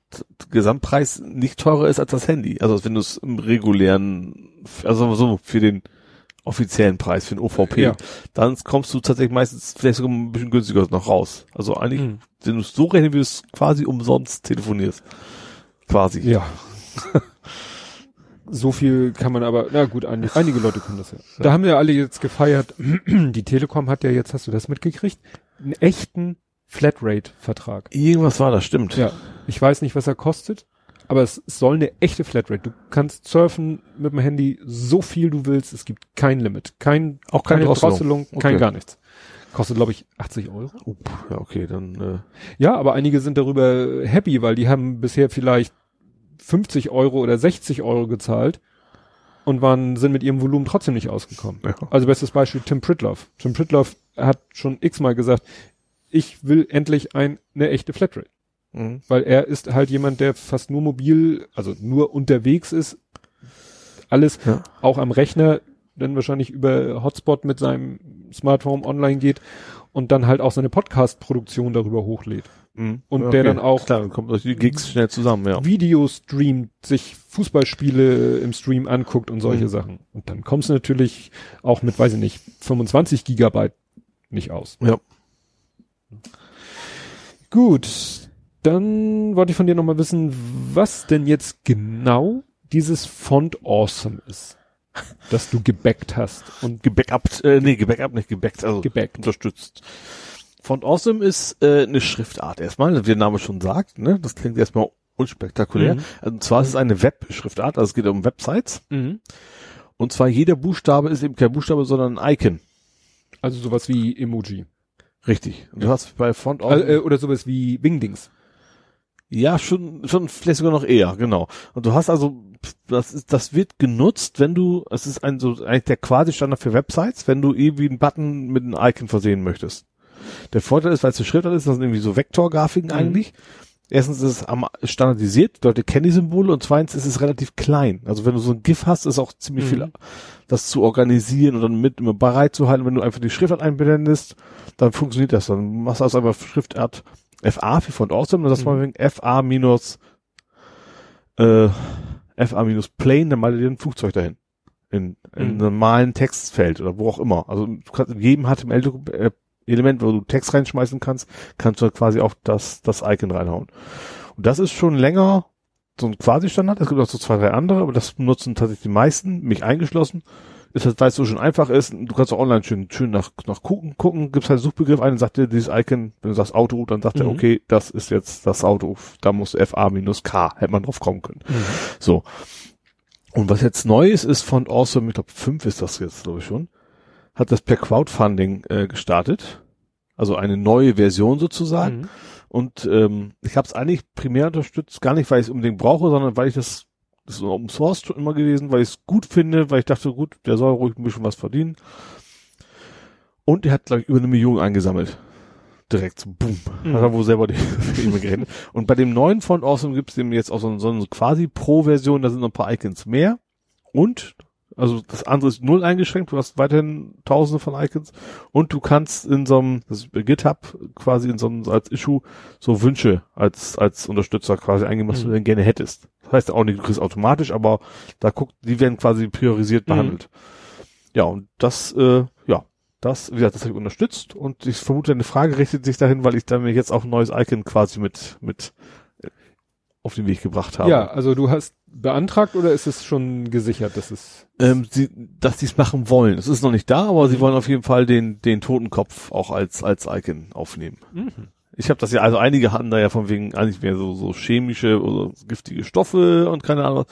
Gesamtpreis nicht teurer ist als das Handy. Also als wenn du es im regulären, also so für den offiziellen Preis, für den OVP, Ja. dann kommst du tatsächlich meistens vielleicht sogar ein bisschen günstiger noch raus. Also eigentlich, Mhm. wenn du es so rechnest, wie du es quasi umsonst telefonierst. Quasi. Ja. so viel kann man aber, na gut, einige, einige Leute können das ja. Da haben ja alle jetzt gefeiert. Die Telekom hat ja jetzt, hast du das mitgekriegt? Einen echten Flatrate-Vertrag. Irgendwas war das, stimmt. Ja. Ich weiß nicht, was er kostet, aber es, es soll eine echte Flatrate. Du kannst surfen mit dem Handy so viel du willst. Es gibt kein Limit. Kein, Auch keine Drosselung. kein Okay. gar nichts. Kostet, glaube ich, 80 Euro. Oh, ja, okay, dann äh, Ja, aber einige sind darüber happy, weil die haben bisher vielleicht 50 Euro oder 60 Euro gezahlt und waren, sind mit ihrem Volumen trotzdem nicht ausgekommen. ja. Also bestes Beispiel Tim Pritloff. Tim Pritloff hat schon x-mal gesagt, ich will endlich ein, eine echte Flatrate. Mhm. Weil er ist halt jemand, der fast nur mobil, also nur unterwegs ist. Alles Ja. auch am Rechner, dann wahrscheinlich über Hotspot mit seinem Smartphone online geht und dann halt auch seine Podcast-Produktion darüber hochlädt. Mhm. Und Ja, der dann auch- Klar, kommt die Gigs schnell zusammen, ja. Video streamt, sich Fußballspiele im Stream anguckt und solche Mhm. Sachen. Und dann kommst du natürlich auch mit, weiß ich nicht, 25 Gigabyte nicht aus. Ja. Gut, dann wollte ich von dir nochmal wissen, was denn jetzt genau dieses Font Awesome ist, das du gebackt hast und Gebackupt, äh, nee, gebackupt, nicht gebackt, also gebackt. unterstützt. Font Awesome ist äh, eine Schriftart erstmal, wie der Name schon sagt, ne? Das klingt erstmal unspektakulär. Mhm. Also, und zwar ist es eine Web-Schriftart, also es geht um Websites. Mhm. Und zwar jeder Buchstabe ist eben kein Buchstabe, sondern ein Icon. Also sowas wie Emoji. Richtig. Und du hast bei Font Also, äh, oder sowas wie Wingdings. Ja, schon, schon vielleicht sogar noch eher, genau. Und du hast also, das ist, das wird genutzt, wenn du, es ist ein so eigentlich der quasi Standard für Websites, wenn du irgendwie einen Button mit einem Icon versehen möchtest. Der Vorteil ist, weil es eine Schriftart ist, das sind irgendwie so Vektorgrafiken Mhm. eigentlich. Erstens ist es am standardisiert, Leute kennen die Symbole und zweitens ist es relativ klein. Also wenn du so ein GIF hast, ist auch ziemlich Mhm. viel, das zu organisieren und dann mit immer bereit zu halten. Wenn du einfach die Schriftart einblendest, dann funktioniert das. Dann machst du also einfach Schriftart FA für Font Awesome, dann sagst du Mhm. mal wegen FA minus, äh, FA minus Plane, dann mal dir ein Flugzeug dahin. In, in Mhm. einem normalen Textfeld oder wo auch immer. Also du kannst in jedem HTML-Element, wo du Text reinschmeißen kannst, kannst du quasi auch das, das Icon reinhauen. Und das ist schon länger so ein Quasi-Standard. Es gibt auch so zwei, drei andere, aber das nutzen tatsächlich die meisten, mich eingeschlossen. Ist halt, weil es so schön einfach ist. Du kannst auch online schön, schön nach, nach gucken, gucken, gibst halt einen Suchbegriff ein und sagt dir dieses Icon, wenn du sagst Auto, dann sagt er, Mhm. okay, das ist jetzt das Auto, da muss FA minus K, hätte man drauf kommen können. So. Und was jetzt neu ist, ist von Awesome, ich glaube fünf ist das jetzt, glaube ich schon, hat das per Crowdfunding äh, gestartet. Also eine neue Version sozusagen. Mhm. Und ähm, ich habe es eigentlich primär unterstützt, gar nicht, weil ich es unbedingt brauche, sondern weil ich das, das ist ein Open Source schon immer gewesen, weil ich es gut finde, weil ich dachte, gut, der soll ruhig ein bisschen was verdienen. Und er hat, glaube ich, über eine Million eingesammelt. Direkt so, boom. Mhm. Hat er wohl selber die E-Mail gerechnet. Und bei dem neuen Font Awesome gibt es dem jetzt auch so, so eine quasi Pro-Version, da sind noch ein paar Icons mehr. Und, also das andere ist null eingeschränkt, du hast weiterhin tausende von Icons. Und du kannst in so einem, das ist bei GitHub quasi in so einem, als Issue, so Wünsche als, als Unterstützer quasi eingeben, was Mhm. du denn gerne hättest. Das heißt auch nicht, du kriegst automatisch, aber da guckt, die werden quasi priorisiert Mhm. behandelt. Ja, und das, äh, ja, das, wie gesagt, das habe ich unterstützt und ich vermute, eine Frage richtet sich dahin, weil ich dann mir jetzt auch ein neues Icon quasi mit, mit auf den Weg gebracht habe. Ja, also du hast beantragt oder ist es schon gesichert, dass es Ähm, sie, dass die es machen wollen. Es ist noch nicht da, aber sie wollen auf jeden Fall den, den Totenkopf auch als, als Icon aufnehmen. Ich habe das ja, also einige hatten da ja von wegen eigentlich mehr so, so chemische oder giftige Stoffe und keine Ahnung.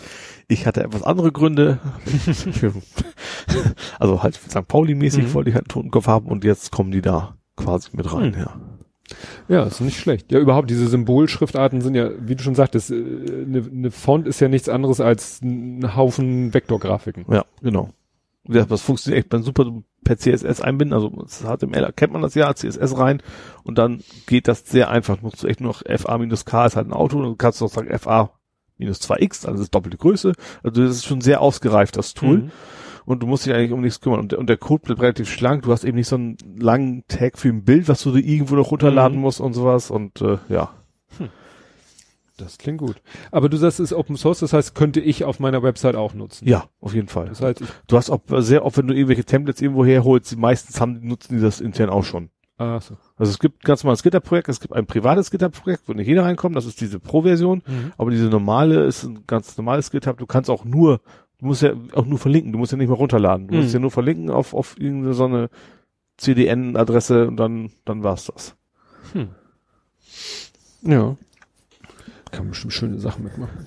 Ich hatte etwas andere Gründe. also halt St. Pauli-mäßig Mhm. wollte ich halt einen Totenkopf haben und jetzt kommen die da quasi mit rein, Mhm. ja. Ja, ist nicht schlecht. Ja, überhaupt diese Symbolschriftarten sind ja, wie du schon sagtest, äh, eine ne Font ist ja nichts anderes als ein Haufen Vektorgrafiken. Ja, genau. Ja, das funktioniert echt dann super du per CSS einbinden, also das HTML kennt man das ja, CSS rein und dann geht das sehr einfach. Du musst echt nur noch FA-K ist halt ein Auto und du kannst auch sagen FA minus 2x, also das ist doppelte Größe. Also das ist schon sehr ausgereift, das Tool. Mhm. Und du musst dich eigentlich um nichts kümmern. Und, der- und der Code bleibt relativ schlank. Du hast eben nicht so einen langen Tag für ein Bild, was du dir irgendwo noch runterladen Mhm. musst und sowas. Und äh, ja. Das klingt gut. Aber du sagst, es ist Open Source, das heißt, könnte ich auf meiner Website auch nutzen. Ja, auf jeden Fall. Das heißt, Du hast auch sehr oft, wenn du irgendwelche Templates irgendwo herholst, die meistens haben, nutzen die das intern auch schon. ah, so. Also es gibt ganz normales GitHub-Projekt, es gibt ein privates GitHub-Projekt, wo nicht jeder reinkommt, das ist diese Pro-Version, Mhm. aber diese normale ist ein ganz normales GitHub, du kannst auch nur, du musst ja auch nur verlinken, du musst ja nicht mehr runterladen, du musst Mhm. ja nur verlinken auf, auf irgendeine so eine CDN-Adresse und dann, dann war's das. Hm. Ja. Kann man bestimmt schöne Sachen mitmachen.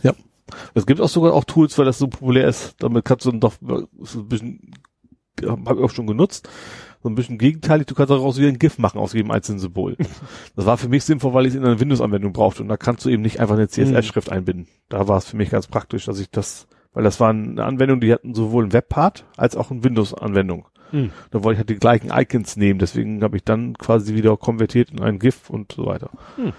Es gibt auch sogar auch Tools, weil das so populär ist, damit kannst du dann doch so ein bisschen habe ich auch schon genutzt. So ein bisschen gegenteilig, du kannst daraus wieder ein GIF machen aus jedem einzelnen Symbol. das war für mich sinnvoll, weil ich es in einer Windows-Anwendung brauchte und da kannst du eben nicht einfach eine CSS-Schrift einbinden. Da war es für mich ganz praktisch, dass ich das, weil das war eine Anwendung, die hatten sowohl einen Webpart als auch eine Windows-Anwendung. Hm. Da wollte ich halt die gleichen Icons nehmen, deswegen habe ich dann quasi wieder konvertiert in ein GIF und so weiter. Hm.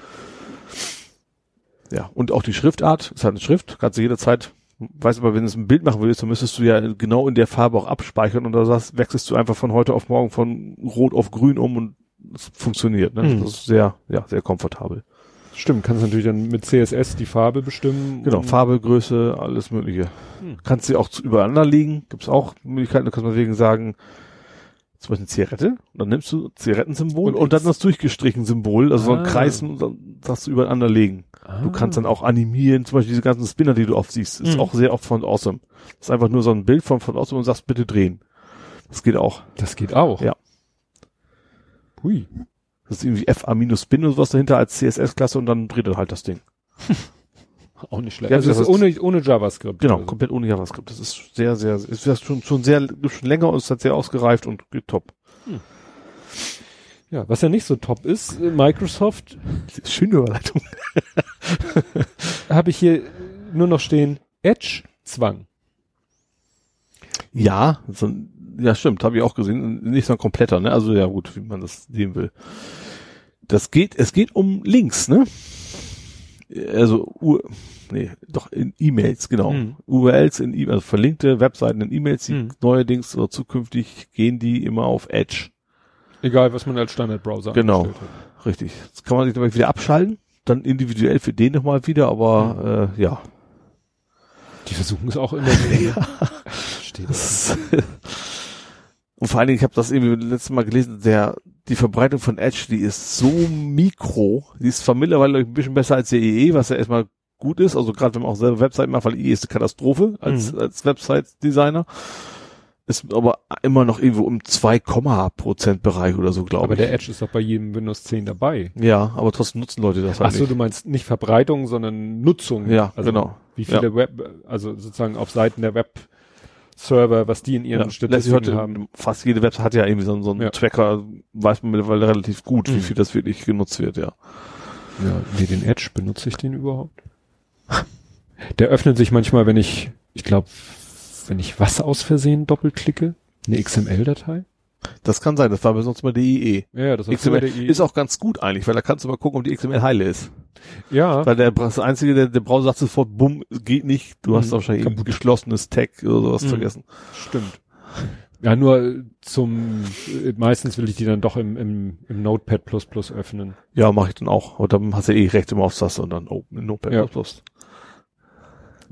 Ja, und auch die Schriftart, ist halt eine Schrift, kannst du jederzeit, weißt aber, wenn du es ein Bild machen willst, dann müsstest du ja genau in der Farbe auch abspeichern und da sagst, wechselst du einfach von heute auf morgen von rot auf grün um und es funktioniert. Ne? Hm. Das ist sehr, ja, sehr komfortabel. Stimmt, kannst natürlich dann mit CSS die Farbe bestimmen. Genau, Farbe, Größe, alles mögliche. Hm. Kannst sie auch zu- übereinander legen, gibt's auch Möglichkeiten, da kannst du wegen sagen, zum Beispiel eine Zigarette, und dann nimmst du Zigarettensymbol Und und, dann das durchgestrichen Symbol, also so Ah. ein Kreis und dann sagst du übereinander legen. Du kannst dann auch animieren, zum Beispiel diese ganzen Spinner, die du oft siehst, ist Mhm. auch sehr oft von Awesome. Das ist einfach nur so ein Bild von von Awesome und sagst bitte drehen. Das geht auch. Das geht auch. Ja. Hui. Das ist irgendwie FA-Spin oder sowas dahinter als CSS-Klasse und dann dreht er halt das Ding. Auch nicht schlecht. Ja, also das ist ohne, ohne JavaScript. Genau, Also. komplett ohne JavaScript. Das ist sehr, sehr, ist das schon, schon sehr, schon länger und ist halt sehr ausgereift und geht top. Ja, was ja nicht so top ist, äh, Microsoft Schöne Überleitung. habe ich hier nur noch stehen, Edge-Zwang. Ja, so, ja stimmt, habe ich auch gesehen. Nicht so ein kompletter, ne? Also ja gut, wie man das sehen will. Das geht, es geht um Links, ne? Also U nee, doch in E-Mails, genau. Hm. URLs in E-Mails, also verlinkte Webseiten in E-Mails, die Hm. neuerdings oder zukünftig gehen die immer auf Edge. Egal, was man als Standardbrowser Genau. Richtig. Das kann man sich dabei wieder abschalten, dann individuell für den nochmal wieder, aber äh, ja. Die versuchen es auch immer wieder. ne? Steht das. Und vor allen Dingen, ich habe das irgendwie letztes Mal gelesen, der die Verbreitung von Edge, die ist so mikro, die ist zwar mittlerweile ein bisschen besser als der IE, was ja erstmal gut ist, also gerade wenn man auch selber Webseiten macht, weil IE ist eine Katastrophe als, Mhm. als Website-Designer. Ist aber immer noch irgendwo im 2, Prozent Bereich oder so, glaube Aber ich. der Edge ist doch bei jedem Windows 10 dabei. ja, aber trotzdem nutzen Leute das halt Ach so, du meinst nicht Verbreitung, sondern Nutzung. Ja, also genau. Wie viele Web, also sozusagen auf Seiten der Web-Server, was die in ihren Ja, Statistiken heute, haben. fast jede Website hat ja irgendwie so, so einen Ja. Tracker, weiß man mittlerweile relativ gut, wie Mhm. viel das wirklich genutzt wird, ja. Ja, nee, den Edge, benutze ich den überhaupt? Der öffnet sich manchmal, wenn ich, ich glaube, wenn ich was aus Versehen doppelklicke, eine XML-Datei. Das kann sein, das war bei sonst mal die IE. Ja, das war XML der I- ist auch ganz gut eigentlich, weil da kannst du mal gucken, ob die XML heile ist. ja, Weil der das einzige, der, der Browser sagt sofort, bumm, geht nicht, du hast Mhm. wahrscheinlich ein Kaputt. geschlossenes Tag oder sowas Mhm. vergessen. stimmt. Ja, nur zum, äh, meistens will ich die dann doch im, im, im Notepad plus plus öffnen. Ja, mache ich dann auch. Und dann hast du eh rechts immer aufs Taste und dann Open in Notepad++. Ja.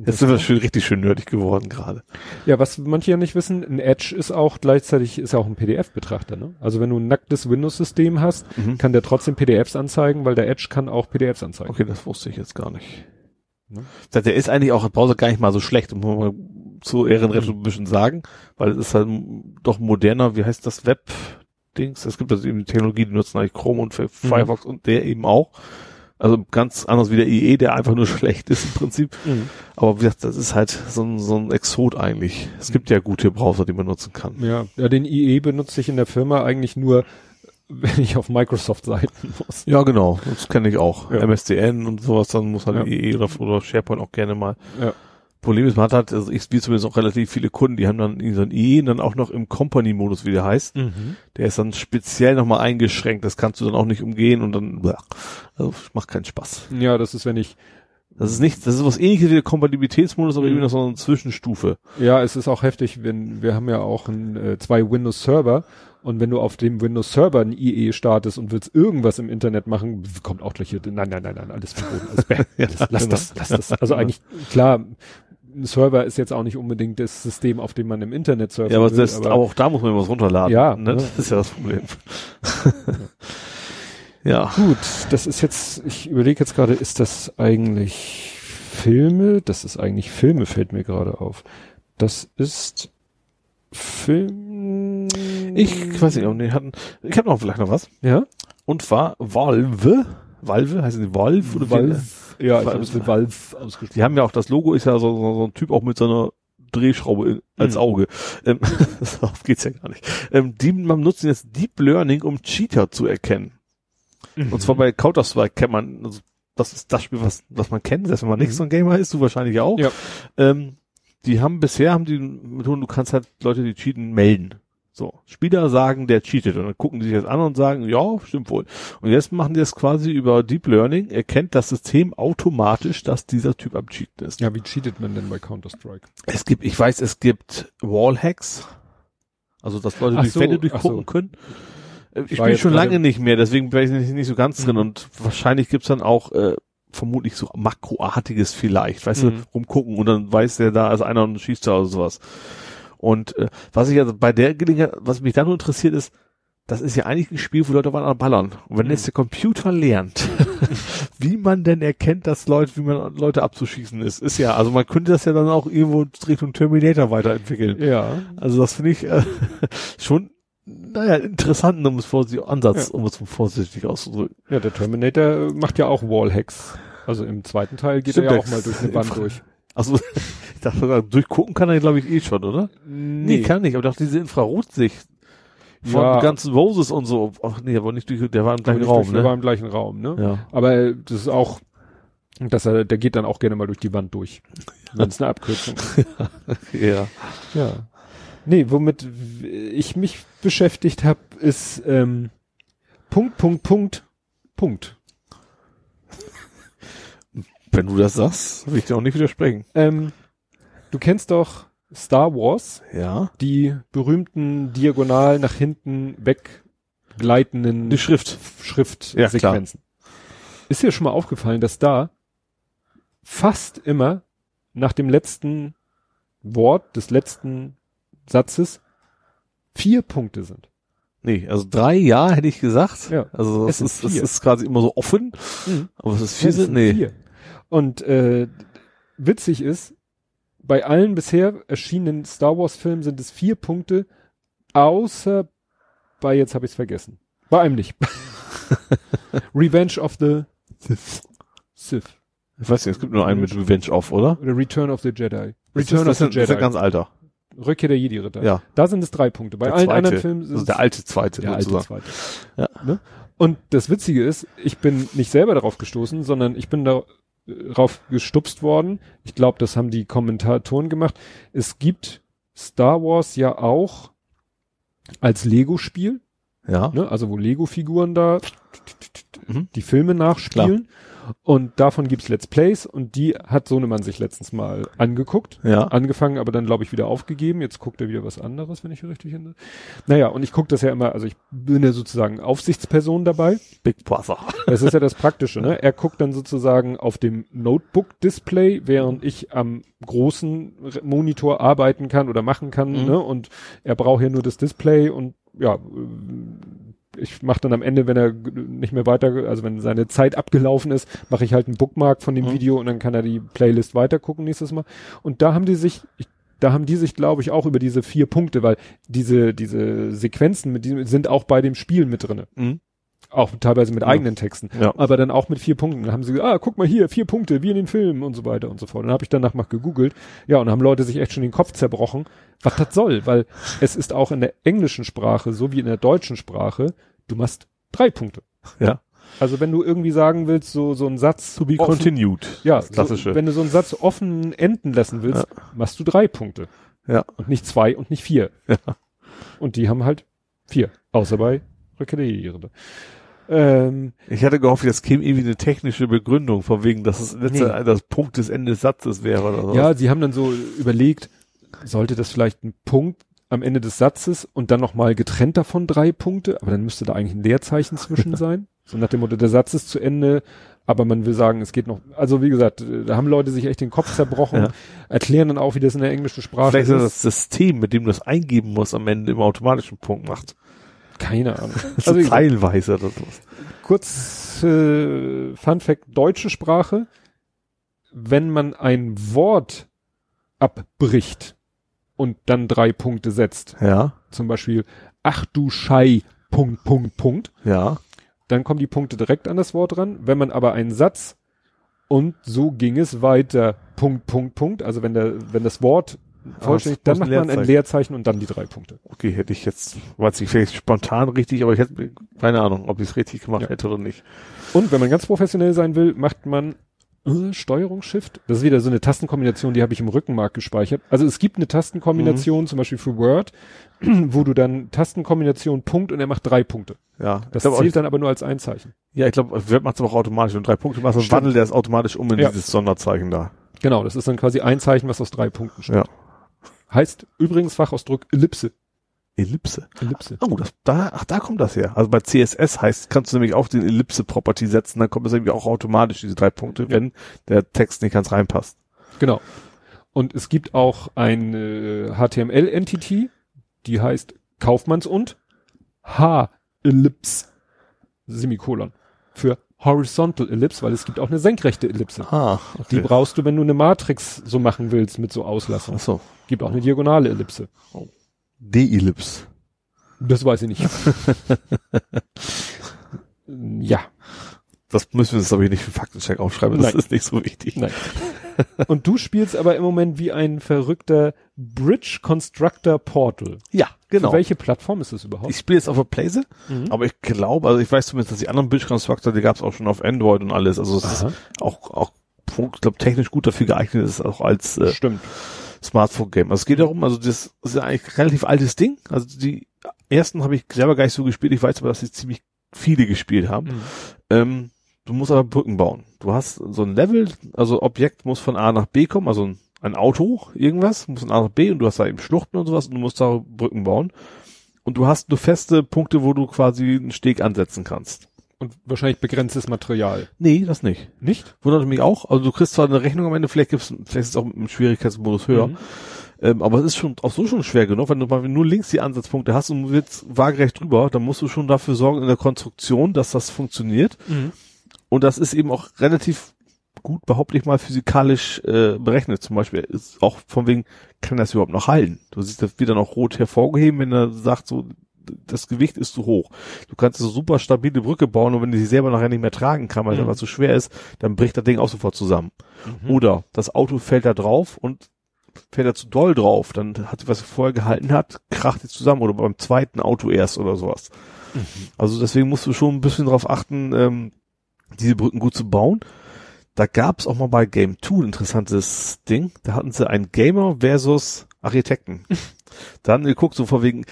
Jetzt sind wir schön, richtig schön nerdig geworden gerade. Ja, was manche ja nicht wissen, ein Edge ist auch gleichzeitig, ist ja auch ein PDF-Betrachter, ne? Also wenn du ein nacktes Windows-System hast, Mhm. kann der trotzdem PDFs anzeigen, weil der Edge kann auch PDFs anzeigen. Okay, das wusste ich jetzt gar nicht. Ne? Das heißt, Der ist eigentlich auch als Browser gar nicht mal so schlecht, muss man mal zu Ehrenrettung ein bisschen sagen, weil es ist halt doch moderner, wie heißt das Web-Dings? Es gibt also eben Technologie, die nutzen eigentlich Chrome und Firefox und der eben auch. Also ganz anders wie der IE, der einfach nur schlecht ist im Prinzip. Mhm. Aber wie gesagt, das ist halt so ein, so ein Exot eigentlich. Es gibt ja gute Browser, die man nutzen kann. Ja, ja, den IE benutze ich in der Firma eigentlich nur, wenn ich auf Microsoft-Seiten muss. Ja, genau. Das kenne ich auch. Ja. MSDN und sowas, dann muss halt Ja. IE oder, oder SharePoint auch gerne mal. Ja. Problem ist, man hat halt, also ich wie zumindest auch relativ viele Kunden, die haben dann so ein IE dann auch noch im Company-Modus, wie der heißt. Mhm. Der ist dann speziell nochmal eingeschränkt. Das kannst du dann auch nicht umgehen und dann, also macht keinen Spaß. Ja, das ist, wenn ich, Das ist nicht, das ist was ähnliches wie der Kompatibilitätsmodus, aber Mhm. irgendwie noch so eine Zwischenstufe. ja, es ist auch heftig, wenn, wir haben ja auch ein, äh, zwei Windows-Server und wenn du auf dem Windows-Server ein IE startest und willst irgendwas im Internet machen, kommt auch gleich hier, nein, nein, nein, nein, alles verboten, alles alles, lass genau. das, lass das. Also eigentlich, klar, ein Server ist jetzt auch nicht unbedingt das System, auf dem man im Internet surfen Ja, aber, will, das, aber auch da muss man was runterladen. Ja, ne? ne? Das ist ja das Problem. ja. Gut, das ist jetzt, ich überlege jetzt gerade, ist das eigentlich Filme? Das ist eigentlich Filme, fällt mir gerade auf. Das ist Film. Ich weiß nicht, ob die hatten, ich habe noch vielleicht noch was. Ja? Und zwar Valve. Valve, heißen die Valve? Oder Valve. Ja, ich habe es mit Valve ausgesprochen. Die haben ja auch, das Logo ist ja so, so, so ein Typ auch mit so einer Drehschraube in, als Mhm. Auge. Ähm, darauf geht's ja gar nicht. Ähm, die man nutzen jetzt Deep Learning, um Cheater zu erkennen. Und zwar bei Counter-Strike kennt man, also das ist das Spiel, was, was man kennt, selbst wenn man nicht Mhm. so ein Gamer ist, du wahrscheinlich auch. Ja. Ähm, die haben bisher, haben die Methoden, du kannst halt Leute, die cheaten, melden. So. Spieler sagen, der cheatet. Und dann gucken die sich das an und sagen, ja, stimmt wohl. Und jetzt machen die das quasi über Deep Learning, erkennt das System automatisch, dass dieser Typ am Cheaten ist. Ja, wie cheatet man denn bei Counter-Strike? Es gibt, ich weiß, es gibt Wallhacks. Also, dass Leute Ach durch so, Wände durchgucken so. können. Äh, Ich war bin schon lange nicht mehr, deswegen bin ich nicht, nicht so ganz drin und wahrscheinlich gibt's dann auch, äh, vermutlich so makroartiges vielleicht, weißt Mhm. du, rumgucken und dann weiß der da ist einer und schießt da oder sowas. Und äh, was ich also bei der Gelegenheit, was mich dann nur interessiert ist, das ist ja eigentlich ein Spiel, wo Leute waren ballern. Und wenn Mhm. jetzt der Computer lernt, wie man denn erkennt, dass Leute, wie man Leute abzuschießen ist, ist ja, also man könnte das ja dann auch irgendwo Richtung Terminator weiterentwickeln. Ja. Also das finde ich äh, schon, naja, interessant, um es vorsichtig, Ansatz, Ja. um es vorsichtig auszudrücken. Ja, der Terminator macht ja auch Wallhacks. Also im zweiten Teil geht Stimmt, er ja auch mal durch eine Wand durch. Also ich dachte, durchgucken kann er, glaube ich, eh schon, oder? Nee, kann nicht, aber doch diese Infrarotsicht von Ja. ganzen Roses und so. Ach nee, aber nicht durch, der war im gleichen Raum, durch, der war ne? im gleichen Raum, ne? Ja. Aber äh, das ist auch, dass er, der geht dann auch gerne mal durch die Wand durch. Wenn es eine Abkürzung ist. Ja. Ja. Nee, womit ich mich beschäftigt habe, ist ähm, Punkt, Punkt, Punkt, Punkt. Wenn du das sagst, will ich dir auch nicht widersprechen. Ähm, du kennst doch Star Wars, Ja. die berühmten diagonal nach hinten weggleitenden Die Schrift. Schriftsequenzen. ist dir schon mal aufgefallen, dass da fast immer nach dem letzten Wort des letzten Satzes vier Punkte sind? Nee, also drei ja, hätte ich gesagt. Ja. Also Es es, ist, es ist quasi immer so offen, aber es ist vier Ja, es sind, sind nee. vier. Und äh, witzig ist, bei allen bisher erschienenen Star Wars Filmen sind es vier Punkte, außer bei jetzt habe ich es vergessen. Bei einem nicht. Revenge of the Sith Ich weiß nicht, es gibt nur einen mit Revenge of, oder? oder Return of the Jedi. Das Return ist, das, of the das ist Jedi. ganz alter. Rückkehr der Jedi-Ritter. Ja. Da sind es drei Punkte. Bei Der allen zweite. anderen Filmen sind Also es der alte zweite der alte sozusagen. zweite. Ja. Ne? Und das Witzige ist, ich bin nicht selber darauf gestoßen, sondern ich bin da darauf gestupst worden. Ich glaube, das haben die Kommentatoren gemacht. Es gibt Star Wars ja auch als Lego-Spiel, Ja. ne? also wo Lego-Figuren da Mhm. die Filme nachspielen. Und davon gibt's Let's Plays und die hat Sohnemann sich letztens mal angeguckt Ja. angefangen, aber dann glaube ich wieder aufgegeben. Jetzt guckt er wieder was anderes, wenn ich richtig erinnere. Naja, und ich gucke das ja immer, also ich bin ja sozusagen Aufsichtsperson dabei. Big Brother. Das ist ja das Praktische, ne? Er guckt dann sozusagen auf dem Notebook-Display, während ich am großen Monitor arbeiten kann oder machen kann, Mhm. ne? Und er braucht ja nur das Display und ja, ich mache dann am Ende, wenn er nicht mehr weiter, also wenn seine Zeit abgelaufen ist, mache ich halt einen Bookmark von dem Mhm. Video und dann kann er die Playlist weitergucken nächstes Mal. Und da haben die sich, ich, da haben die sich, glaube ich, auch über diese vier Punkte, weil diese, diese Sequenzen mit diesem sind auch bei dem Spiel mit drinne. Mhm. Auch teilweise mit Ja. eigenen Texten. Ja. Aber dann auch mit vier Punkten. Dann haben sie gesagt, ah, guck mal hier, vier Punkte, wie in den Filmen und so weiter und so fort. Dann habe ich danach mal gegoogelt. Ja, und haben Leute sich echt schon den Kopf zerbrochen, was das soll. Weil es ist auch in der englischen Sprache, so wie in der deutschen Sprache, du machst drei Punkte. Ja. Also wenn du irgendwie sagen willst, so, so ein Satz. To be offen- continued. Ja, Das klassische. So, wenn du so einen Satz offen enden lassen willst, machst du drei Punkte. Ja. Und nicht zwei und nicht vier. Ja. Und die haben halt vier. Außer bei Rückkehr. Ähm, Ich hatte gehofft, jetzt käme irgendwie eine technische Begründung, von wegen, dass es letzte, Nee. das Punkt des Ende des Satzes wäre oder so. Ja, sie haben dann so überlegt, sollte das vielleicht ein Punkt am Ende des Satzes und dann nochmal getrennt davon drei Punkte, aber dann müsste da eigentlich ein Leerzeichen zwischen sein. So nach dem Motto, der Satz ist zu Ende, aber man will sagen, es geht noch, also wie gesagt, da haben Leute sich echt den Kopf zerbrochen, Ja. erklären dann auch, wie das in der englischen Sprache Vielleicht ist ist. das System, mit dem du das eingeben musst, am Ende im automatischen Punkt macht. Keine Ahnung. So Also teilweise oder sowas. kurz äh, Fun Fact, deutsche Sprache, wenn man ein Wort abbricht und dann drei Punkte setzt, Ja, zum Beispiel, ach du Schei, Punkt, Punkt, Punkt, ja, dann kommen die Punkte direkt an das Wort ran. Wenn man aber einen Satz und so ging es weiter, Punkt, Punkt, Punkt, also wenn der, wenn das Wort vollständig, dann macht man ein Leerzeichen. Und dann die drei Punkte. Okay, hätte ich jetzt, weiß ich, vielleicht spontan richtig, aber ich hätte keine Ahnung, ob ich es richtig gemacht Ja. hätte oder nicht. Und wenn man ganz professionell sein will, macht man äh, Steuerung Shift. Das ist wieder so eine Tastenkombination, die habe ich im Rückenmark gespeichert. Also es gibt eine Tastenkombination, zum Beispiel für Word, wo du dann Tastenkombination Punkt und er macht drei Punkte. Ja, Das glaub, zählt dann aber nur als ein Zeichen. ja, ich glaube, Word macht es aber auch automatisch. Und drei Punkte machst, dann wandelt er es automatisch um in Ja. dieses Sonderzeichen da. Genau, das ist dann quasi ein Zeichen, was aus drei Punkten steht. Ja. Heißt übrigens Fachausdruck Ellipse. Ellipse. Ellipse. Oh, das, da, ach, da kommt das her. Also bei CSS heißt, kannst du nämlich auch den Ellipse-Property setzen, dann kommt es nämlich auch automatisch, diese drei Punkte, wenn der Text nicht ganz reinpasst. Genau. Und es gibt auch eine HTML-Entity, die heißt Kaufmanns und H-Ellipse, Semikolon, für Horizontal Ellipse, weil es gibt auch eine senkrechte Ellipse. Ah, Die brauchst du, wenn du eine Matrix so machen willst mit so Auslassung. Ach so. Gibt auch eine diagonale Ellipse. D-Ellipse. Das weiß ich nicht. ja. Das müssen wir uns, glaube ich, nicht für Faktencheck aufschreiben. Das Nein. ist nicht so wichtig. Nein. Und du spielst aber im Moment wie ein verrückter Bridge Constructor Portal. Ja, genau. Für welche Plattform ist das überhaupt? Ich spiele jetzt auf der Playse, Mhm. aber ich glaube, also ich weiß zumindest, dass die anderen Bridge Constructor, die gab es auch schon auf Android und alles. Also es Aha. ist auch, auch ich glaube, technisch gut dafür geeignet ist, auch als äh, Stimmt. Smartphone-Game. Also es geht darum, also das ist ja eigentlich ein relativ altes Ding. Also die ersten habe ich selber gar nicht so gespielt. Ich weiß aber, dass sie ziemlich viele gespielt haben. Mhm. Ähm, du musst aber Brücken bauen. Du hast so ein Level, also Objekt muss von A nach B kommen, also ein, ein Auto, irgendwas, muss von A nach B und du hast da eben Schluchten und sowas und du musst da Brücken bauen. Und du hast nur feste Punkte, wo du quasi einen Steg ansetzen kannst. Und wahrscheinlich begrenztes Material. Nee, das nicht. Nicht? Wundert mich auch. Also du kriegst zwar eine Rechnung am Ende, vielleicht gibt's, vielleicht ist es auch im Schwierigkeitsmodus höher. Mhm. Ähm, aber es ist schon auch so schon schwer genug, wenn du mal nur links die Ansatzpunkte hast und du willst waagerecht drüber, dann musst du schon dafür sorgen in der Konstruktion, dass das funktioniert. Mhm. Und das ist eben auch relativ gut, behaupte ich mal, physikalisch äh, berechnet. Zum Beispiel ist auch von wegen, kann das überhaupt noch halten? Du siehst das wieder noch rot hervorgeheben, wenn er sagt, so das Gewicht ist zu hoch. Du kannst so super stabile Brücke bauen und wenn die sich selber nachher nicht mehr tragen kann, weil es Mhm. einfach zu schwer ist, dann bricht das Ding auch sofort zusammen. Mhm. Oder das Auto fällt da drauf und fällt da zu doll drauf, dann hat was er vorher gehalten hat, kracht es zusammen oder beim zweiten Auto erst oder sowas. Mhm. Also deswegen musst du schon ein bisschen darauf achten, ähm, diese Brücken gut zu bauen. Da gab es auch mal bei Game 2 ein interessantes Ding. Da hatten sie einen Gamer versus Architekten. da hatten sie geguckt, so vor wegen,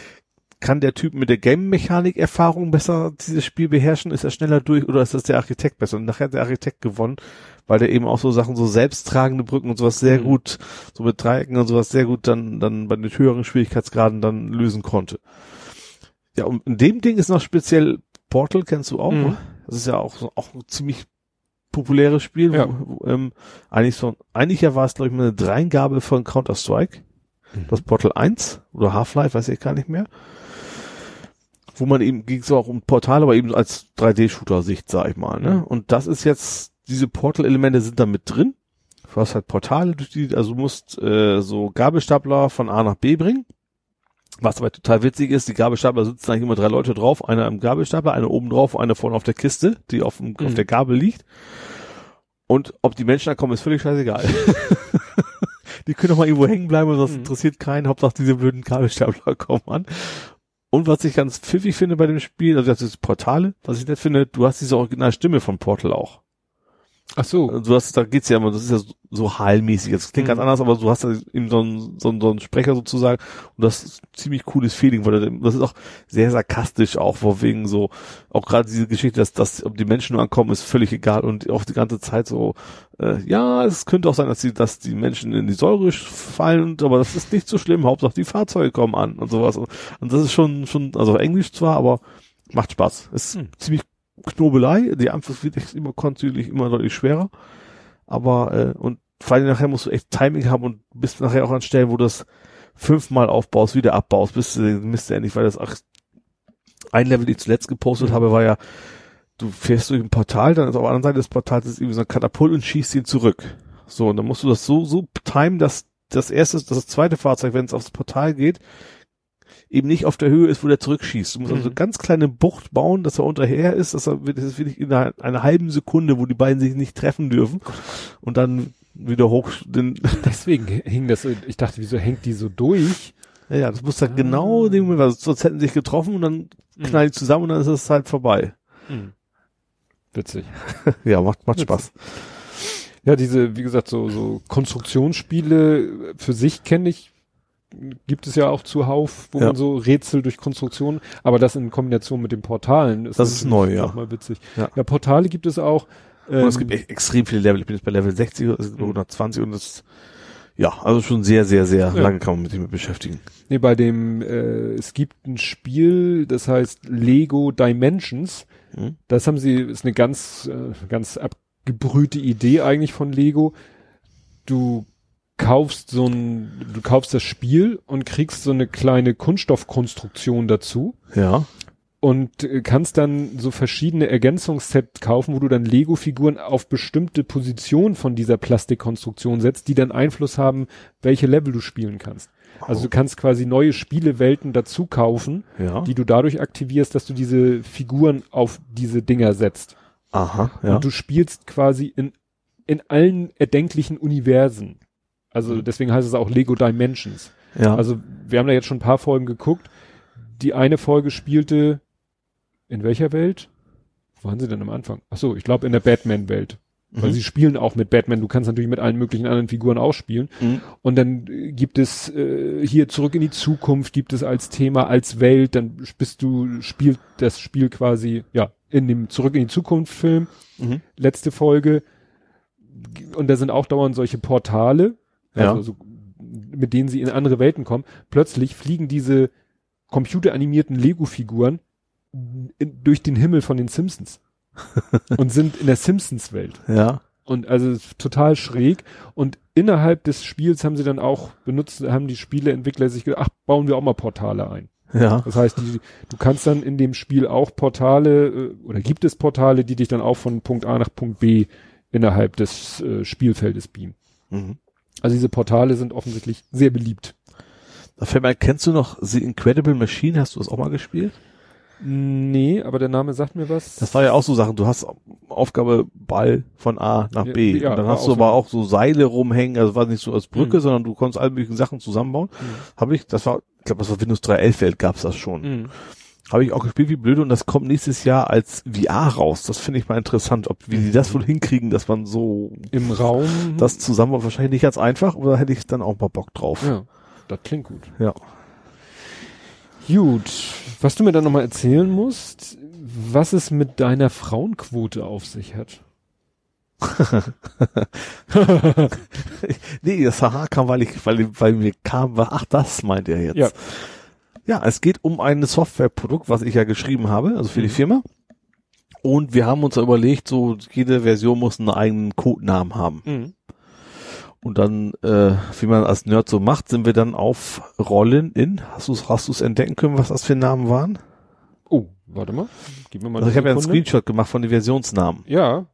kann der Typ mit der Game-Mechanik-Erfahrung besser dieses Spiel beherrschen? Ist er schneller durch oder ist das der Architekt besser? Und nachher hat der Architekt gewonnen, weil der eben auch so Sachen, so selbsttragende Brücken und sowas sehr Mhm. gut, so mit Dreiecken und sowas sehr gut dann, dann bei den höheren Schwierigkeitsgraden dann lösen konnte. Ja, und in dem Ding ist noch speziell Portal, kennst du auch? Mhm. Das ist ja auch, so, auch ein ziemlich populäres Spiel. Ja. Wo, wo, ähm, eigentlich so, eigentlich ja war es, glaube ich, mal eine Dreingabe von Counter-Strike. Das Portal 1 oder Half-Life, weiß ich gar nicht mehr. Wo man eben, ging so auch um Portal, aber eben als 3D-Shooter-Sicht, sag ich mal, ne? Und das ist jetzt, diese Portal-Elemente sind da mit drin. Du hast halt Portale, durch die, also du musst äh, so Gabelstapler von A nach B bringen. Was aber total witzig ist, die Gabelstapler sitzen eigentlich immer drei Leute drauf, einer im Gabelstapler, einer oben drauf, einer vorne auf der Kiste, die auf, dem, auf Mhm. der Gabel liegt. Und ob die Menschen da kommen, ist völlig scheißegal. die können doch mal irgendwo hängen bleiben, und das Mhm. interessiert keinen. Hauptsache diese blöden Kabelstapler kommen an. Und was ich ganz pfiffig finde bei dem Spiel, also das ist Portale, was ich nett finde, du hast diese Originalstimme von Portal auch. Ach so. Also Du hast, da geht's ja immer, das ist ja so, so hallmäßig. Das klingt Mhm. ganz anders, aber du hast da eben so einen, so einen, so einen Sprecher sozusagen. Und das ist ein ziemlich cooles Feeling, weil das ist auch sehr sarkastisch auch, vor wegen so, auch gerade diese Geschichte, dass, dass, ob die Menschen nur ankommen, ist völlig egal und auch die ganze Zeit so, äh, ja, es könnte auch sein, dass die, dass die Menschen in die Säure fallen, aber das ist nicht so schlimm, Hauptsache die Fahrzeuge kommen an und sowas. Und, und das ist schon, schon, also Englisch zwar, aber macht Spaß. Ist Hm. ziemlich Knobelei, die Antwort wird echt immer kontinuierlich immer deutlich schwerer. Aber, äh, und vor allem nachher musst du echt Timing haben und bist nachher auch an Stellen, wo du das fünfmal aufbaust, wieder abbaust, bis du den Mist endlich, weil das auch ein Level, die ich zuletzt gepostet Mhm. habe, war ja, du fährst durch ein Portal, dann ist auf der anderen Seite des Portals ist irgendwie so ein Katapult und schießt ihn zurück. So, und dann musst du das so, so timen, dass das erste, das zweite Fahrzeug, wenn es aufs Portal geht, eben nicht auf der Höhe ist, wo der zurückschießt. Du musst also Mhm. eine ganz kleine Bucht bauen, dass er unterher ist, dass er das ist wirklich in einer, einer halben Sekunde, wo die beiden sich nicht treffen dürfen und dann wieder hoch den, Deswegen hing das, so- ich dachte, wieso hängt die so durch? ja, ja, das muss dann genau in dem Moment, weil sonst hätten sie sich getroffen und dann knallen die zusammen und dann ist es halt vorbei. Mhm. Witzig. Ja, macht, macht Witzig. Spaß. Ja, diese, wie gesagt, so, so Konstruktionsspiele für sich kenne ich, gibt es ja auch zuhauf, wo Ja. man so Rätsel durch Konstruktion, aber das in Kombination mit den Portalen ist Das ist neu, ja. mal witzig. Ja. Ja. Portale gibt es auch. Und es ähm, gibt echt extrem viele Level. Ich bin jetzt bei Level 60 oder Mhm. 120 und das, ja, also schon sehr, sehr, sehr Ja. lange kann man mit dem beschäftigen. Nee, bei dem, äh, es gibt ein Spiel, das heißt Lego Dimensions. Mhm. Das haben sie, ist eine ganz, äh, ganz abgebrühte Idee eigentlich von Lego. Du kaufst so ein, du kaufst das Spiel und kriegst so eine kleine Kunststoffkonstruktion dazu Ja. und äh, kannst dann so verschiedene Ergänzungssets kaufen, wo du dann Lego-Figuren auf bestimmte Positionen von dieser Plastikkonstruktion setzt, die dann Einfluss haben, welche Level du spielen kannst. Also du kannst quasi neue Spielewelten dazu kaufen, Ja. die du dadurch aktivierst, dass du diese Figuren auf diese Dinger setzt. Aha, ja. Und du spielst quasi in, in allen erdenklichen Universen. Also Mhm. deswegen heißt es auch Lego Dimensions. ja. Also wir haben da jetzt schon ein paar Folgen geguckt. Die eine Folge spielte in welcher Welt? Wo waren sie denn am Anfang? Ach so, ich glaube in der Batman-Welt. Weil Mhm. sie spielen auch mit Batman. Du kannst natürlich mit allen möglichen anderen Figuren auch spielen. Mhm. Und dann äh, gibt es äh, hier zurück in die Zukunft, gibt es als Thema, als Welt, dann bist du, spielt das Spiel quasi, ja, in dem Zurück in die Zukunft Film, Mhm. letzte Folge. Und da sind auch dauernd solche Portale, Ja. also so, mit denen sie in andere Welten kommen. Plötzlich fliegen diese computeranimierten Lego-Figuren durch den Himmel von den Simpsons und sind in der Simpsons-Welt. Ja. Und also total schräg. Und innerhalb des Spiels haben sie dann auch benutzt, haben die Spieleentwickler sich gedacht, ach, bauen wir auch mal Portale ein. Ja. Das heißt, die, du kannst dann in dem Spiel auch Portale, äh, oder gibt es Portale, die dich dann auch von Punkt A nach Punkt B innerhalb des äh, Spielfeldes beamen. Mhm. Also diese Portale sind offensichtlich sehr beliebt. Da fällt mir, kennst du noch The Incredible Machine? Hast du das auch mal gespielt? Nee, aber der Name sagt mir was. Das war ja auch so Sachen. Du hast Aufgabe Ball von A nach Ja, B. ja, und dann hast du so. aber auch so Seile rumhängen. Also war nicht so als Brücke, Mhm. sondern du konntest alle möglichen Sachen zusammenbauen. Mhm. Habe ich, das war, ich glaube, das war Windows 3.11 Welt gab's das schon. Mhm. Habe ich auch gespielt wie blöde und das kommt nächstes Jahr als VR raus. Das finde ich mal interessant, ob wie die das wohl hinkriegen, dass man so Im Raum. das zusammen wahrscheinlich nicht ganz einfach, oder hätte ich dann auch mal Bock drauf. Ja, das klingt gut. Ja. Gut, was du mir dann nochmal erzählen musst, was es mit deiner Frauenquote auf sich hat. Nee, das Haha kam, weil ich, weil, weil mir kam, war, ach, das meint er jetzt. Ja. Ja, es geht um ein Softwareprodukt, was ich ja geschrieben habe, also für die Mhm. Firma. Und wir haben uns da überlegt, so jede Version muss einen eigenen Codenamen haben. Und dann, äh, wie man als Nerd so macht, sind wir dann auf Rollen in. Hast du es hast du's entdecken können, was das für Namen waren? Oh, warte mal. Gib mir mal Also ich habe ja einen. Screenshot gemacht von den Versionsnamen. Ja,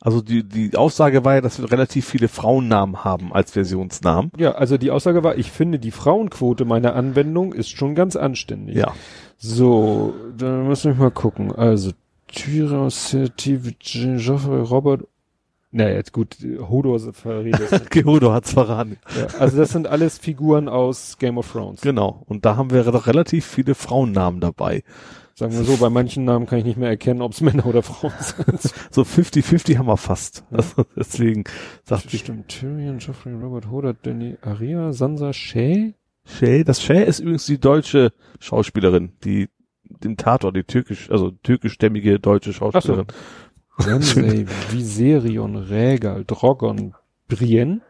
Also die, die Aussage war ja, dass wir relativ viele Frauennamen haben als Versionsnamen. ja, also die Aussage war, ich finde die Frauenquote meiner Anwendung ist schon ganz anständig. Ja. So, dann müssen wir mal gucken. Also, Tyra, Steve, Joffrey, Robert, na jetzt gut, Hodor verredet. Geodo hat's verraten. ja, also das sind alles Figuren aus Game of Thrones. Genau. Und da haben wir doch relativ viele Frauennamen dabei. Sagen wir so, bei manchen Namen kann ich nicht mehr erkennen, ob es Männer oder Frauen sind. So 50-50 haben wir fast. Also deswegen sagte ich, Stimmt, Tyrion, Joffrey, Robert Hoder, Danny Aria, Sansa Shay. Shay, das Shay ist übrigens die deutsche Schauspielerin, die den Tator, die türkisch, also türkischstämmige deutsche Schauspielerin. Ramsay, Viserion, Rhaegal, Drogon, Brienne.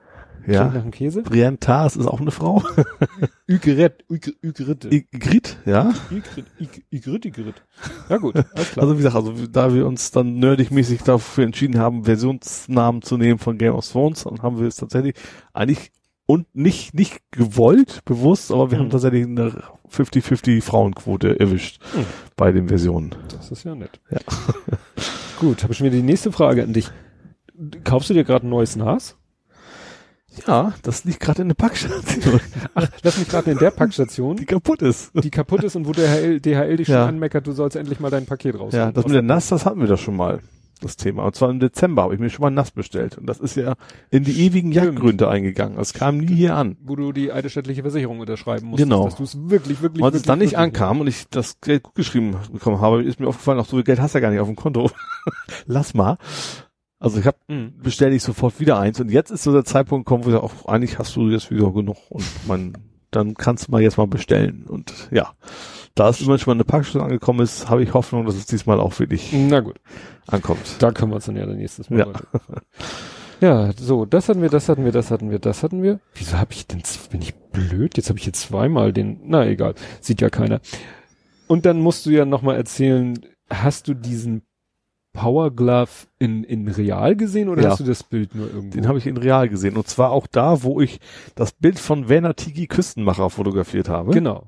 Klingt Ja. nach dem Käse. Brienne Tars ist auch eine Frau. Ygritte, Ygr- Ygritte. Igrit, ja. Ygritte, Ig- Ygritte, Ygritte. Ja gut, alles klar. Also wie gesagt, also da wir uns dann nerdig-mäßig dafür entschieden haben, Versionsnamen zu nehmen von Game of Thrones, dann haben wir es tatsächlich eigentlich und nicht, nicht gewollt, bewusst, aber wir Mhm. haben tatsächlich eine 50-50 Frauenquote erwischt Mhm. bei den Versionen. Das ist ja nett. Ja. Gut, habe ich mir die nächste Frage an dich. Kaufst du dir gerade ein neues NAS? Ja, das liegt gerade in der Packstation, Ach, lass mich gerade in der Packstation, die kaputt ist. die kaputt ist und wo der DHL, DHL dich Ja. schon anmeckert, du sollst endlich mal dein Paket raus. Ja, das mit der Nass, das hatten wir doch schon mal, das Thema. Und zwar im Dezember habe ich mir schon mal Nass bestellt. Und das ist ja in die ewigen. Jagdgründe eingegangen. Das kam nie hier an. Wo du die eidesstattliche Versicherung unterschreiben musstest, Genau. dass du es wirklich, wirklich, Und als es dann nicht ankam und ich das Geld gut geschrieben bekommen habe, ist mir aufgefallen, auch so viel Geld hast du ja gar nicht auf dem Konto. Lass mal. Also ich habe Mhm. bestelle ich sofort wieder eins und jetzt ist so der Zeitpunkt gekommen, wo ich auch eigentlich hast du jetzt wieder genug und man dann kannst du mal jetzt mal bestellen und ja, da es immer schon mal eine Packstation angekommen ist, habe ich Hoffnung, dass es diesmal auch wirklich Na gut, ankommt. da können wir uns dann ja dann nächstes Mal. Ja. Ja, so, das hatten wir, das hatten wir, das hatten wir, das hatten wir. Wieso habe ich denn, bin ich blöd? Jetzt habe ich jetzt zweimal den, na egal, sieht ja keiner. Und dann musst du ja nochmal erzählen, hast du diesen Power Glove in, in real gesehen oder Ja. hast du das Bild nur irgendwo? Den habe ich in real gesehen und zwar auch da, wo ich das Bild von Werner Tigi Küstenmacher fotografiert habe. Genau.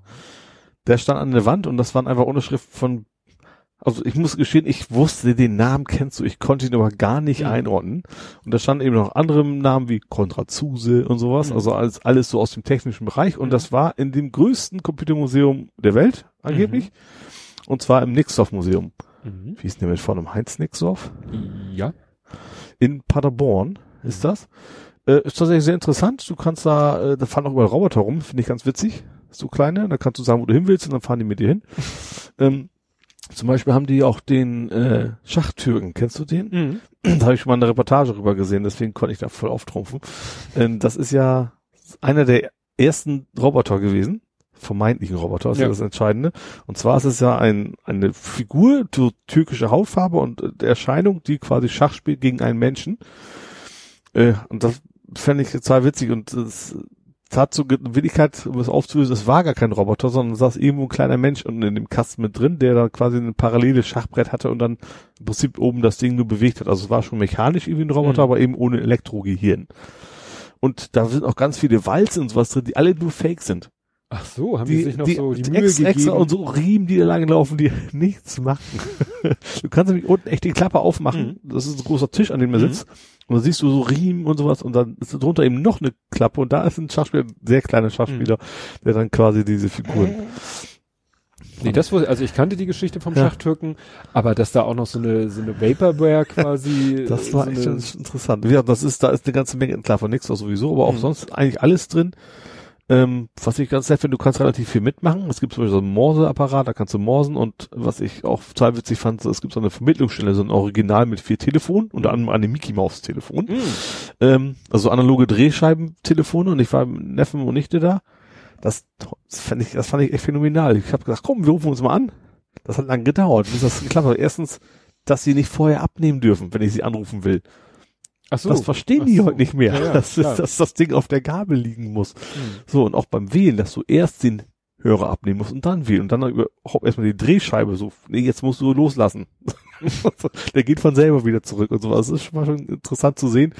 Der stand an der Wand und das waren einfach Unterschriften von, also ich muss gestehen, ich wusste, den Namen kennst du, ich konnte ihn aber gar nicht Mhm. einordnen. Und da standen eben noch andere Namen wie Konrad Zuse und sowas, Mhm. also alles, alles so aus dem technischen Bereich. Und Mhm. das war in dem größten Computermuseum der Welt, angeblich. Und zwar im Nixdorf Museum. Mhm. Wie ist denn der mit vorne? Heinz Nixdorf? Ja. In Paderborn ist das. Äh, ist tatsächlich sehr interessant. Du kannst da, äh, da fahren auch überall Roboter rum, finde ich ganz witzig. So kleine, da kannst du sagen, wo du hin willst und dann fahren die mit dir hin. ähm, zum Beispiel haben die auch den äh, Schachtürken, kennst du den? Mhm. Da habe ich schon mal eine Reportage rüber gesehen, deswegen konnte ich da voll auftrumpfen. Ähm, das ist ja einer der ersten Roboter gewesen, vermeintlichen Roboter, ist ja. Ja. das Entscheidende. Und zwar ist es ja ein, eine Figur, tü- türkische Hautfarbe und äh, Erscheinung, die quasi Schach spielt gegen einen Menschen. Äh, und das fände ich total witzig und es hat so in Wirklichkeit, um es aufzulösen, es war gar kein Roboter, sondern saß irgendwo ein kleiner Mensch unten in dem Kasten mit drin, der da quasi ein paralleles Schachbrett hatte und dann im Prinzip oben das Ding nur bewegt hat. Also es war schon mechanisch irgendwie ein Roboter, Mhm. aber eben ohne Elektrogehirn. Und da sind auch ganz viele Walzen und sowas drin, die alle nur fake sind. Ach so, haben die, Die, sich noch die, so die die Mühe gegeben? extra und so Riemen, die da langlaufen, die nichts machen. du kannst nämlich unten echt die Klappe aufmachen. Das ist ein großer Tisch, an dem er Mhm. sitzt. Und dann siehst du so Riemen und sowas und dann ist drunter eben noch eine Klappe und da ist ein Schachspieler, sehr kleiner Schachspieler, Mhm. der dann quasi diese Figuren. Nee, das wusste, also ich kannte die Geschichte vom Ja. Schachtürken, aber dass da auch noch so eine, so eine Vaporware quasi. Das war so echt interessant. Gesagt, das ist, da ist eine ganze Menge, klar von nichts auch sowieso, aber auch Mhm. sonst eigentlich alles drin. Ähm, was ich ganz nett finde, du kannst relativ viel mitmachen. Es gibt zum Beispiel so einen Morse-Apparat, da kannst du morsen und was ich auch total witzig fand, es gibt so eine Vermittlungsstelle, so ein Original mit vier Telefonen, unter anderem eine Mickey-Maus-Telefon. Mhm. Ähm, also analoge Drehscheibentelefone und ich war mit Neffen und Nichte da. Das, das fand ich, das fand ich echt phänomenal. Ich habe gesagt, komm, wir rufen uns mal an. Das hat lang gedauert, bis das geklappt hat. Erstens, dass sie nicht vorher abnehmen dürfen, wenn ich sie anrufen will. So. Das verstehen die so. heute nicht mehr. Ja, ja, das ist, dass das Ding auf der Gabel liegen muss. Mhm. So, und auch beim Wählen, dass du erst den Hörer abnehmen musst und dann wählen und dann überhaupt erstmal die Drehscheibe so, nee, jetzt musst du loslassen. der geht von selber wieder zurück und sowas. Das ist schon mal schon interessant zu sehen,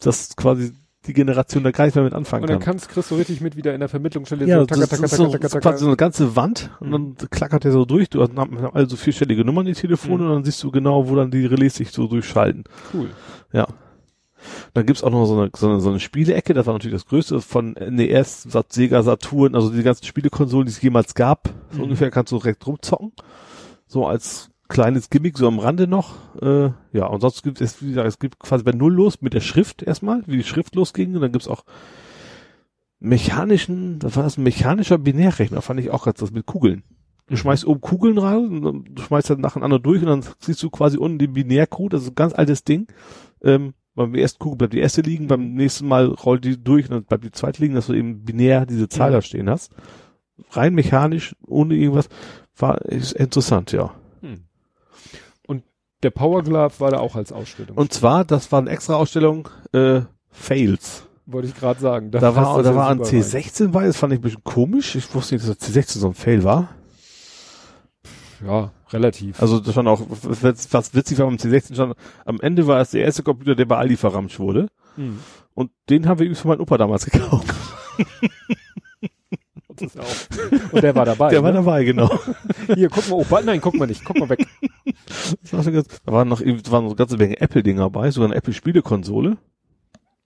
dass quasi die Generation da gar nicht mehr mit anfangen Und dann kann. kannst, kriegst du richtig mit wieder in der Vermittlungsstelle Ja, so taka, taka, ist taka, so, taka, taka. quasi so eine ganze Wand und dann klackert der so durch. Du hast also vierstellige Nummern die Telefone Mhm. und dann siehst du genau, wo dann die Relais sich so durchschalten. Cool. Ja. Dann gibt's auch noch so eine, so eine, so eine Spielecke, das war natürlich das Größte von NES, Sat- Sega, Saturn, also die ganzen Spielekonsolen, die es jemals gab. So Mhm. ungefähr kannst du direkt rumzocken. So als kleines Gimmick, so am Rande noch. Äh, ja, und sonst gibt es, wie gesagt, es gibt quasi bei Null los mit der Schrift erstmal, wie die Schrift losging. Und dann gibt's auch mechanischen, das war das ein mechanischer Binärrechner, fand ich auch ganz das mit Kugeln. Du schmeißt oben Kugeln rein, und dann- du schmeißt dann nacheinander durch und dann siehst du quasi unten den Binärcode, das ist ein ganz altes Ding. Ähm, beim ersten Kugel bleibt die erste liegen, beim nächsten Mal rollt die durch und dann bleibt die zweite liegen, dass du eben binär diese Zahl Ja. da stehen hast. Rein mechanisch, ohne irgendwas, war ist interessant, ja. Hm. Und der Power Glove war da auch als Ausstellung. Und zwar, das war eine extra Ausstellung, äh, Fails. wollte ich gerade sagen. Da passt war, da war ein super C16 bei, das fand ich ein bisschen komisch. Ich wusste nicht, dass der C16 so ein Fail war. Ja, relativ. Also das stand auch, was witzig war beim C16 stand, am Ende war es der erste Computer, der bei Aldi verramscht wurde. Hm. Und den haben wir übrigens für meinen Opa damals gekauft. Das ist auch. Und der war dabei. Der war ne? dabei, genau. Hier, guck mal, Opa. Nein, guck mal nicht. Guck mal weg. War schon da waren noch, da waren eine ganze Menge Apple-Dinger bei, sogar eine Apple-Spielekonsole.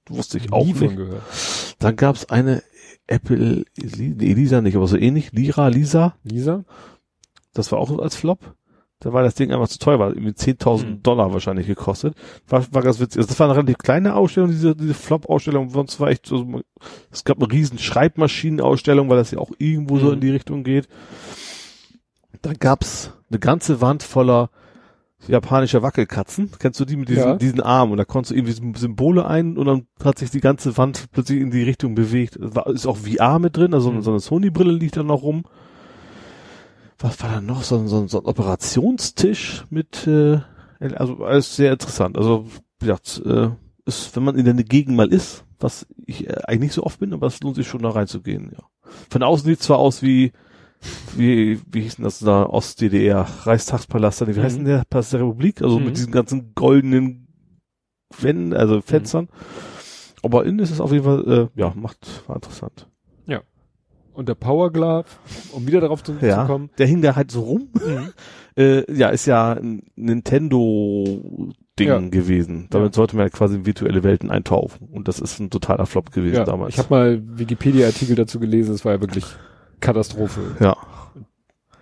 wusste ich auch Nie von nicht. gehört. Dann gab's eine Apple, Elisa nicht, aber so ähnlich, Lira, Lisa, Lisa? Das war auch als Flop. Da war das Ding einfach zu teuer, war irgendwie 10.000 Hm. Dollar wahrscheinlich gekostet. War, war ganz witzig. Also das war eine relativ kleine Ausstellung, diese, diese Flop-Ausstellung. Sonst war echt so, es gab eine riesen Schreibmaschinenausstellung, weil das ja auch irgendwo so Mhm. in die Richtung geht. Da gab's eine ganze Wand voller japanischer Wackelkatzen. Kennst du die mit diesen, Ja. diesen Armen? Und da konntest du irgendwie Symbole ein und dann hat sich die ganze Wand plötzlich in die Richtung bewegt. War, ist auch VR mit drin, also Mhm. so eine Sony-Brille liegt da noch rum. Was war da noch? So, ein- so, ein- so ein Operationstisch mit, äh, also alles sehr interessant. Also, wie gesagt, äh, ist, wenn man in der Gegend mal ist, was ich äh, eigentlich nicht so oft bin, aber es lohnt sich schon da reinzugehen, ja. Von außen sieht zwar aus wie, wie, wie hieß denn das da, Ost-DDR, Reichstagspalast, wie Mhm. heißt denn der Palast der Republik? Also Mhm. mit diesen ganzen goldenen Wänden, also Fenstern. Aber innen ist es auf jeden Fall, äh, ja, macht, war interessant. Und der Power Glove, um wieder darauf zu, Ja, zu kommen. der hing da halt so rum. äh, ja, ist ja ein Nintendo-Ding Ja. gewesen. Damit Ja. sollte man ja quasi in virtuelle Welten eintauchen. Und das ist ein totaler Flop gewesen Ja, damals. ich habe mal Wikipedia-Artikel dazu gelesen, es war ja wirklich Katastrophe. ja.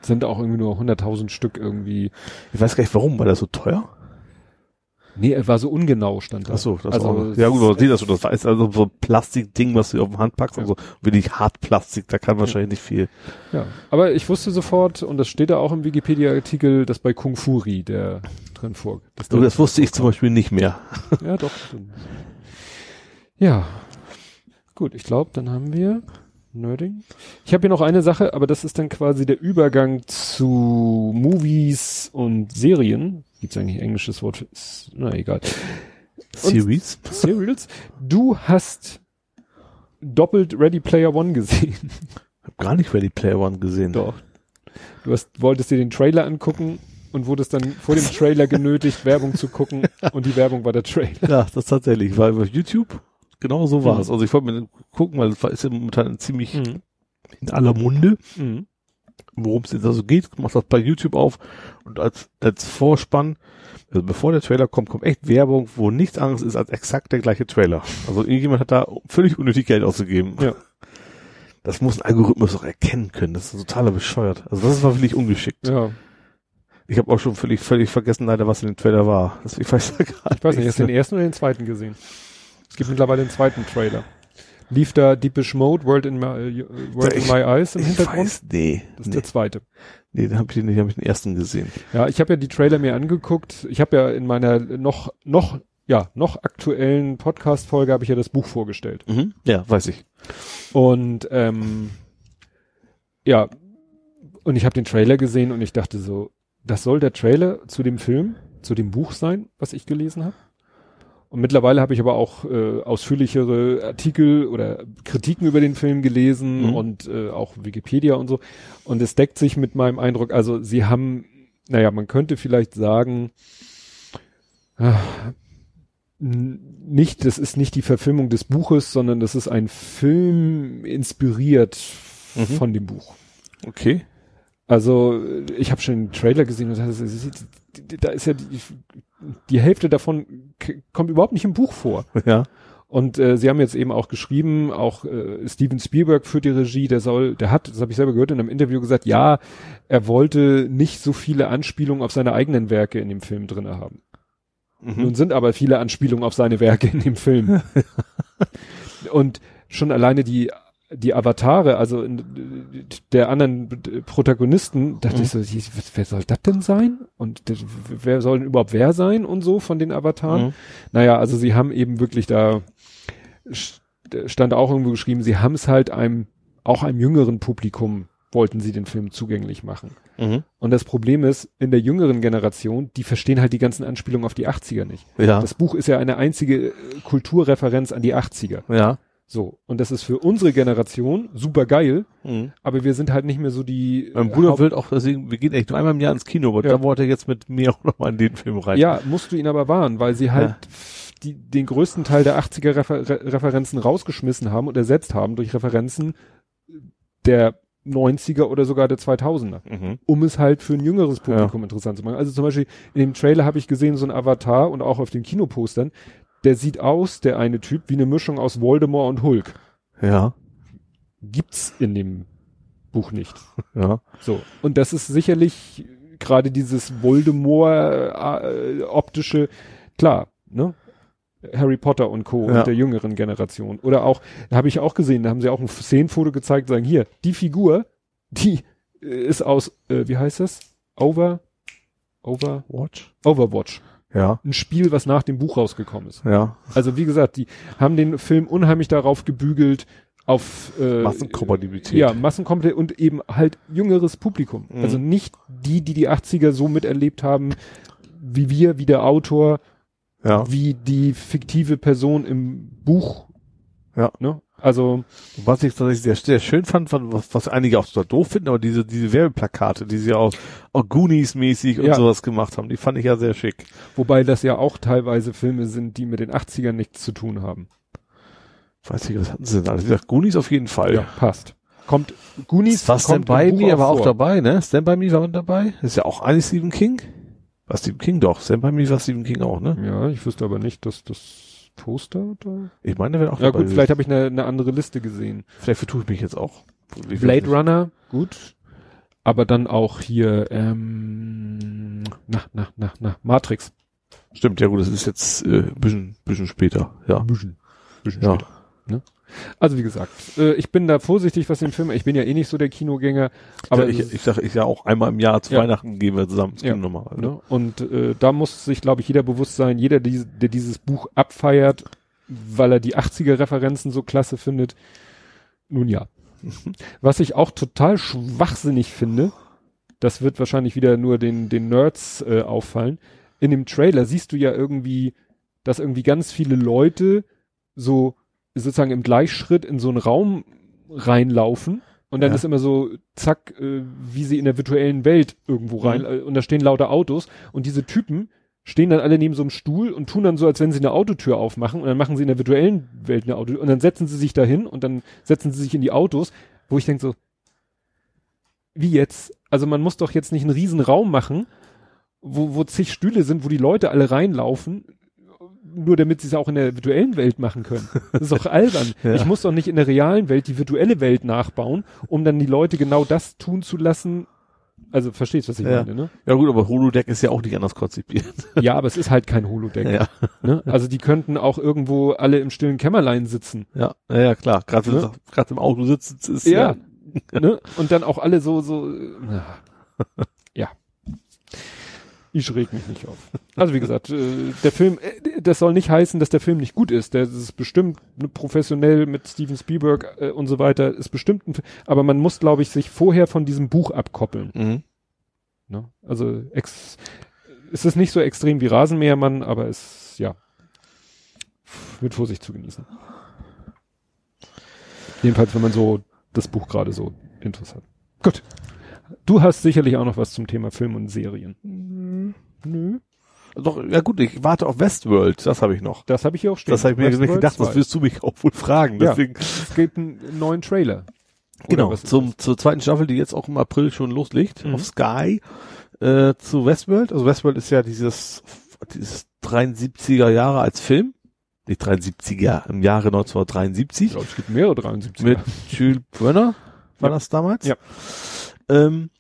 Sind auch irgendwie nur 100.000 Stück irgendwie. Ich weiß gar nicht warum, war das so teuer? Nee, er war so ungenau, stand da. Ach so, das also, auch. Ja gut, aber sieh das schon, das war ist also so ein Plastikding, was du auf die Hand packst, Ja. also wirklich Hartplastik, da kann wahrscheinlich nicht viel. Ja, aber ich wusste sofort, und das steht da auch im Wikipedia-Artikel, dass bei Kung Furi der drin vor. der- das wusste ich zum Beispiel nicht mehr. Ja, doch. Ja. Gut, ich glaube, dann haben wir Nerding. Ich habe hier noch eine Sache, aber das ist dann quasi der Übergang zu Movies und Serien. Gibt's eigentlich ein englisches Wort für? Na, egal. Series? Serials. Du hast doppelt Ready Player One gesehen. Hab gar nicht Ready Player One gesehen. Doch. Du hast, wolltest dir den Trailer angucken und wurdest dann vor dem Trailer genötigt, Werbung zu gucken und die Werbung war der Trailer. Ja, das tatsächlich. War über YouTube. Genau so war Mhm. es. Also ich wollte mir gucken, weil es ist ja momentan ziemlich Mhm. in aller Munde, Mhm. worum es jetzt also geht. Mach das bei YouTube auf und als, als Vorspann, also bevor der Trailer kommt, kommt echt Werbung, wo nichts anderes ist als exakt der gleiche Trailer. Also irgendjemand hat da völlig unnötig Geld ausgegeben. Ja. Das muss ein Algorithmus auch erkennen können. Das ist totaler bescheuert. Also das war wirklich ungeschickt. Ja, Ich habe auch schon völlig, völlig vergessen leider, was in dem Trailer war. Das, ich weiß gar ich weiß nicht, hast du den ersten oder den zweiten gesehen? Es gibt mittlerweile den zweiten Trailer. Lief da Deepish Mode, World in My, äh, World in Ich- My Eyes im Ich Hintergrund? weiß, nee. Das ist nee. der zweite. Nee, den habe ich nicht, habe ich den ersten gesehen. Ja, ich habe ja die Trailer mir angeguckt. Ich habe ja in meiner noch, noch, ja, noch aktuellen Podcast-Folge habe ich ja das Buch vorgestellt. Mhm. Ja, weiß ich. Und ähm, ja, und ich habe den Trailer gesehen und ich dachte so, das soll der Trailer zu dem Film, zu dem Buch sein, was ich gelesen habe. Und mittlerweile habe ich aber auch äh, ausführlichere Artikel oder Kritiken über den Film gelesen Mhm. und äh, auch Wikipedia und so. Und es deckt sich mit meinem Eindruck. Also sie haben, naja, man könnte vielleicht sagen, n- nicht, das ist nicht die Verfilmung des Buches, sondern das ist ein Film inspiriert Mhm. von dem Buch. Okay. Also ich habe schon den Trailer gesehen und dachte, das ist- da ist ja die, die Hälfte davon kommt überhaupt nicht im Buch vor. Ja. Und äh, sie haben jetzt eben auch geschrieben, auch äh, Steven Spielberg führt die Regie, der soll, der hat, das habe ich selber gehört in einem Interview gesagt, ja, er wollte nicht so viele Anspielungen auf seine eigenen Werke in dem Film drinne haben. Nun Mhm. sind aber viele Anspielungen auf seine Werke in dem Film. und schon alleine die die Avatare, also in, der anderen Protagonisten, dachte Mhm. ich so, wer soll das denn sein? Und wer soll denn überhaupt wer sein und so von den Avataren? Mhm. Naja, also sie haben eben wirklich da stand auch irgendwo geschrieben, sie haben es halt einem auch einem jüngeren Publikum wollten sie den Film zugänglich machen. Mhm. Und das Problem ist, in der jüngeren Generation, die verstehen halt die ganzen Anspielungen auf die 80er nicht. Ja. Das Buch ist ja eine einzige Kulturreferenz an die 80er. ja. So. Und das ist für unsere Generation super geil, Mhm. aber wir sind halt nicht mehr so die. Mein äh, Bruder Haupt- will auch, deswegen, wir gehen echt nur einmal im Jahr ins Kino, aber Ja. da wollte er jetzt mit mir auch nochmal in den Film rein. Ja, musst du ihn aber warnen, weil sie halt Ja. die, den größten Teil der 80er Refer Re Referenzen rausgeschmissen haben und ersetzt haben durch Referenzen der 90er oder sogar der 2000er. Mhm. um es halt für ein jüngeres Publikum interessant zu machen. Also zum Beispiel in dem Trailer habe ich gesehen, so ein Avatar und auch auf den Kinopostern, der sieht aus, der eine Typ, wie eine Mischung aus Voldemort und Hulk. Ja. Gibt's in dem Buch nicht. Ja. So. Und das ist sicherlich gerade dieses Voldemort äh, optische, klar, ne? Harry Potter und Co. Ja. und der jüngeren Generation. Oder auch, da habe ich auch gesehen, da haben sie auch ein Szenenfoto gezeigt, sagen, hier, die Figur, die äh, ist aus, äh, wie heißt das? Over, Over, Watch? Overwatch. Ja. Ein Spiel, was nach dem Buch rausgekommen ist. Ja. Also wie gesagt, die haben den Film unheimlich darauf gebügelt, auf äh, Massenkompatibilität. Ja, Massenkompatibilität und eben halt jüngeres Publikum. Mhm. Also nicht die, die die 80er so miterlebt haben, wie wir, wie der Autor, Ja. wie die fiktive Person im Buch. Ja. Ne? Also, Was ich tatsächlich sehr, sehr schön fand, was, was einige auch so doof finden, aber diese, diese Werbeplakate, die sie auch, auch Goonies-mäßig und Ja. sowas gemacht haben, die fand ich ja sehr schick. wobei das ja auch teilweise Filme sind, die mit den 80ern nichts zu tun haben. Weiß nicht, was hatten sie denn alles? Wie gesagt, Goonies auf jeden Fall. Ja, passt. Kommt Goonies Was denn kommt bei im Buch mir war auch dabei, ne? Stand by Me war mit dabei. Ist ja auch eigentlich Stephen King. War Stephen King doch. Stand by Me war Stephen King auch, ne? Ja, ich wüsste aber nicht, dass das Poster da. Ich meine, wäre auch Ja dabei. gut, vielleicht habe ich eine, eine andere Liste gesehen. vielleicht vertue ich mich jetzt auch. Ich Blade. Runner, gut. Aber dann auch hier, ähm, na, na, na, na, Matrix. Stimmt, ja gut, das ist jetzt äh, ein bisschen, bisschen später. Ja. Bisschen. Bisschen Ja. später. Ne? Also wie gesagt, äh, ich bin da vorsichtig, was den Film, ich bin ja eh nicht so der Kinogänger, aber ich, ist- ich sage, ich ja auch einmal im Jahr zu Ja. Weihnachten gehen wir zusammen ins Ja. Kino nochmal. ne? und äh, da muss sich, glaube ich, jeder bewusst sein, jeder, die, der dieses Buch abfeiert, weil er die 80er-Referenzen so klasse findet, nun ja. Was ich auch total schwachsinnig finde, das wird wahrscheinlich wieder nur den, den Nerds äh, auffallen. In dem Trailer siehst du ja irgendwie, dass irgendwie ganz viele Leute so sozusagen im Gleichschritt in so einen Raum reinlaufen und dann Ja. ist immer so, zack, äh, wie sie in der virtuellen Welt irgendwo rein Mhm. äh, und da stehen lauter Autos und diese Typen stehen dann alle neben so einem Stuhl und tun dann so, als wenn sie eine Autotür aufmachen und dann machen sie in der virtuellen Welt eine Autotür und dann setzen sie sich dahin und dann setzen sie sich in die Autos, wo ich denke so, wie jetzt? Also man muss doch jetzt nicht einen riesen Raum machen, wo, wo zig Stühle sind, wo die Leute alle reinlaufen, nur damit sie es auch in der virtuellen Welt machen können. Das ist doch albern. Ja. Ich muss doch nicht in der realen Welt die virtuelle Welt nachbauen, um dann die Leute genau das tun zu lassen. Also verstehst, was ich Ja. meine, ne? Ja gut, aber Holodeck ist ja auch nicht anders konzipiert. Ja, aber es ist halt kein Holodeck. Ja, Ne? Also die könnten auch irgendwo alle im stillen Kämmerlein sitzen. ja, ja, ja klar. Gerade Ne? im Auto sitzt, ist Ja. ja. ne? Und dann auch alle so, so, ja. Ich reg mich nicht auf. Also wie gesagt, äh, der Film, äh, das soll nicht heißen, dass der Film nicht gut ist. Der ist bestimmt ne, professionell mit Steven Spielberg äh, und so weiter, ist bestimmt ein, aber man muss, glaube ich, sich vorher von diesem Buch abkoppeln. Mhm. Ne? Also ex, es ist nicht so extrem wie Rasenmähermann, aber es, ja, mit Vorsicht zu genießen. Jedenfalls, wenn man so das Buch gerade so interessant. Gut. Du hast sicherlich auch noch was zum Thema Film und Serien. Nö. Doch, ja gut, ich warte auf Westworld, das habe ich noch. Das habe ich hier auch stehen. Das habe ich mir Westworld gedacht, das 2. wirst du mich auch wohl fragen. Ja. Deswegen, Es gibt einen neuen Trailer. Genau, zum, zur zweiten Staffel, die jetzt auch im April schon loslegt, Mhm. auf Sky, äh, zu Westworld. Also Westworld ist ja dieses, dieses 73er Jahre als Film. Nicht 73er, im Jahre Ich 1973. glaube, es gibt mehrere 73. Mit Jules Brenner war Ja. das damals. Ja. Ähm,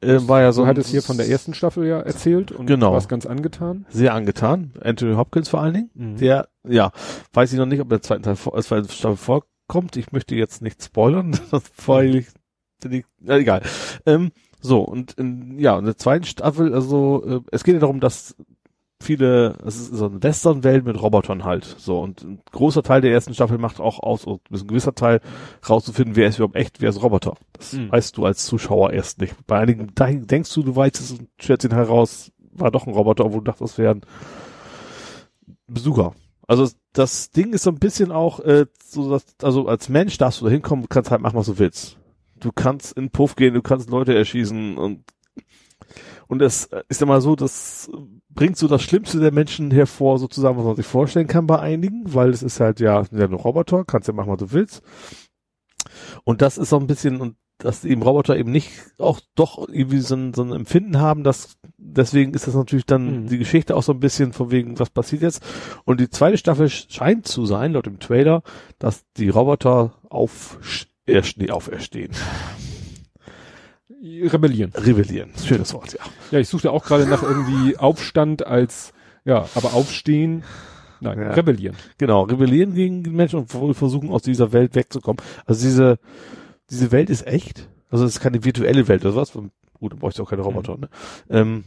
äh, war ja so so ein- hat es hier von der ersten Staffel ja erzählt und Genau. war es ganz angetan. sehr angetan. Anthony Hopkins vor allen Dingen. Mhm. Der, ja, weiß ich noch nicht, ob der zweiten Teil, vor- äh, zweite Staffel vorkommt. Ich möchte jetzt nicht spoilern, weil ich, die, na, egal. Ähm, so, und in, ja, in der zweiten Staffel, also, äh, es geht ja darum, dass viele, es ist so eine Western-Welt mit Robotern halt, so, und ein großer Teil der ersten Staffel macht auch aus, und ein gewisser Teil rauszufinden, wer ist überhaupt echt, wer ist Roboter. Das Mhm. weißt du als Zuschauer erst nicht. Bei einigen da- denkst du, du weißt es und stellst ihn heraus, war doch ein Roboter, obwohl du dachtest, es wären Besucher. Also das Ding ist so ein bisschen auch äh, so, dass, also als Mensch darfst du da hinkommen, kannst halt machen, was du willst. Du kannst in den Puff gehen, du kannst Leute erschießen und und es ist ja mal so, das bringt so das Schlimmste der Menschen hervor, sozusagen, was man sich vorstellen kann bei einigen, weil es ist halt ja, ja nur Roboter, kannst ja machen, was du willst. Und das ist so ein bisschen, und dass eben Roboter eben nicht auch doch irgendwie so ein, so ein Empfinden haben, dass deswegen ist das natürlich dann Mhm. die Geschichte auch so ein bisschen von wegen, was passiert jetzt. Und die zweite Staffel scheint zu sein, laut dem Trailer, dass die Roboter auf, erst, nee, auferstehen. Rebellieren. Rebellieren. Schönes Wort, ja. Ja, ich suchte auch gerade nach irgendwie Aufstand als, ja, aber aufstehen. Nein, Ja. rebellieren. Genau, rebellieren gegen die Menschen und versuchen aus dieser Welt wegzukommen. Also diese, diese Welt ist echt. Also es ist keine virtuelle Welt oder was. Gut, da brauchst du auch keine Roboter, ne? Ähm,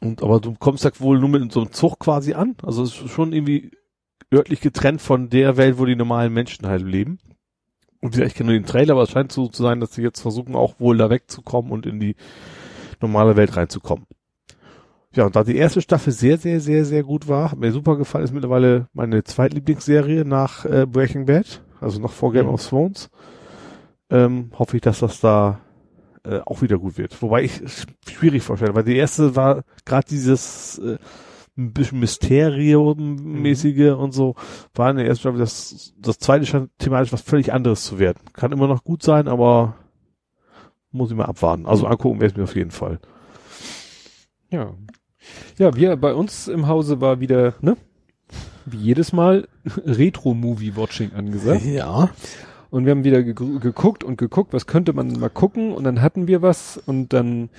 und, aber du kommst da wohl nur mit so einem Zug quasi an. Also es ist schon irgendwie örtlich getrennt von der Welt, wo die normalen Menschen halt leben. Und wie gesagt, ich kenne nur den Trailer, aber es scheint so zu sein, dass sie jetzt versuchen, auch wohl da wegzukommen und in die normale Welt reinzukommen. Ja, und da die erste Staffel sehr, sehr, sehr, sehr gut war, hat mir super gefallen, ist mittlerweile meine zweitlieblingsserie nach äh, Breaking Bad, also noch vor Game Mhm. of Thrones. Ähm, hoffe ich, dass das da äh, auch wieder gut wird. Wobei ich es schwierig vorstelle, weil die erste war gerade dieses äh, ein bisschen Mysterium-mäßige und so, war in der ersten Staffel, das, das zweite scheint thematisch was völlig anderes zu werden. Kann immer noch gut sein, aber muss ich mal abwarten. Also angucken wäre es mir auf jeden Fall. Ja. Ja, wir bei uns im Hause war wieder, ne? Wie jedes Mal Retro-Movie-Watching angesagt. Ja. Und wir haben wieder ge geguckt und geguckt, was könnte man mal gucken und dann hatten wir was und dann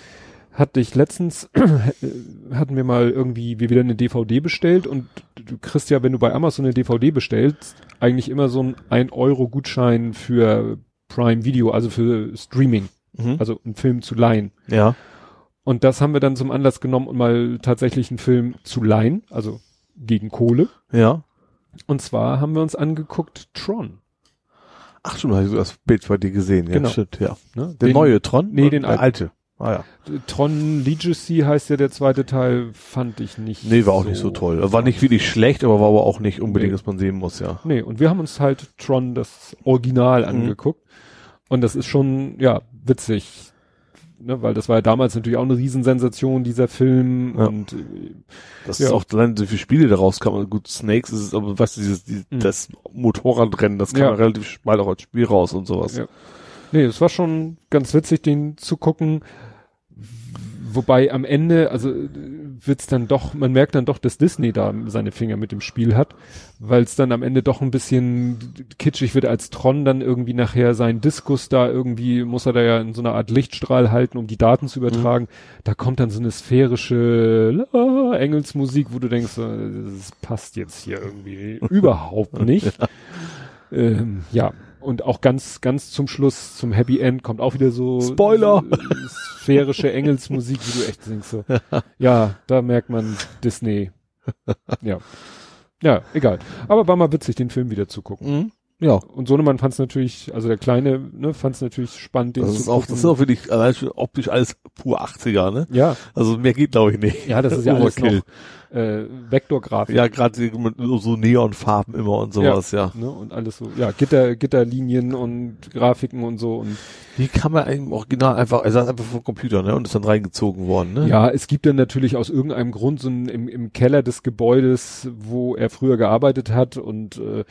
hatte ich letztens, hatten wir mal irgendwie wie wieder eine DVD bestellt und du kriegst ja, wenn du bei Amazon eine DVD bestellst, eigentlich immer so ein 1 Euro Gutschein für Prime Video, also für Streaming, Mhm. also einen Film zu leihen. ja. Und das haben wir dann zum Anlass genommen, um mal tatsächlich einen Film zu leihen, also gegen Kohle. Ja. Und zwar haben wir uns angeguckt Tron. Ach schon, ich so das Bild bei dir gesehen. Ja, Genau. stimmt, ja. Ne? Der Den- neue Tron? Nee, den der alte. Ah ja. Tron Legacy heißt ja der zweite Teil, fand ich nicht. Nee, war auch nicht so toll. War nicht wirklich schlecht, aber war aber auch nicht unbedingt, Nee. dass man sehen muss, ja. Nee, und wir haben uns halt Tron das Original Mhm. angeguckt. Und das ist schon, ja, witzig. Ne, weil das war ja damals natürlich auch eine Riesensensation, dieser Film. Ja. Und äh, Das Ja. ist auch allein so viele Spiele daraus kann gut, Snakes ist es, aber weißt du, dieses, die, Mhm. das Motorradrennen, das kam Ja. ja. relativ bald auch als Spiel raus und sowas. Ja. nee, es war schon ganz witzig, den zu gucken. Wobei am Ende, also äh, wird's dann doch, man merkt dann doch, dass Disney da seine Finger mit dem Spiel hat, weil es dann am Ende doch ein bisschen kitschig wird, als Tron dann irgendwie nachher seinen Diskus da irgendwie, muss er da ja in so einer Art Lichtstrahl halten, um die Daten zu übertragen. Da kommt dann so eine sphärische La Engelsmusik, wo du denkst, äh, das passt jetzt hier irgendwie überhaupt nicht. Ähm, ja, und auch ganz, ganz zum Schluss, zum Happy End, kommt auch wieder so Spoiler! sphärische Engelsmusik, wie du echt denkst so. Ja, da merkt man Disney. Ja. Ja, egal. Aber war mal witzig, den Film wieder zu gucken. Mhm. Ja. Und Sohnemann fand es natürlich, also der Kleine, ne, fand es natürlich spannend, den Das zu ist auch, das ist auch wirklich allein schon optisch alles pur 80er, ne? ja, Also mehr geht glaube ich nicht. ja, das ist ja alles noch äh, Vektorgrafik. Ja, gerade mit so Neonfarben immer und sowas, ja. Ne, und alles so, ja, Gitter, Gitterlinien und Grafiken und so und Wie kann man im Original einfach, er saß einfach vom Computer, ne? Und ist dann reingezogen worden, ne? Ja, es gibt dann natürlich aus irgendeinem Grund so ein, im, im Keller des Gebäudes, wo er früher gearbeitet hat und äh,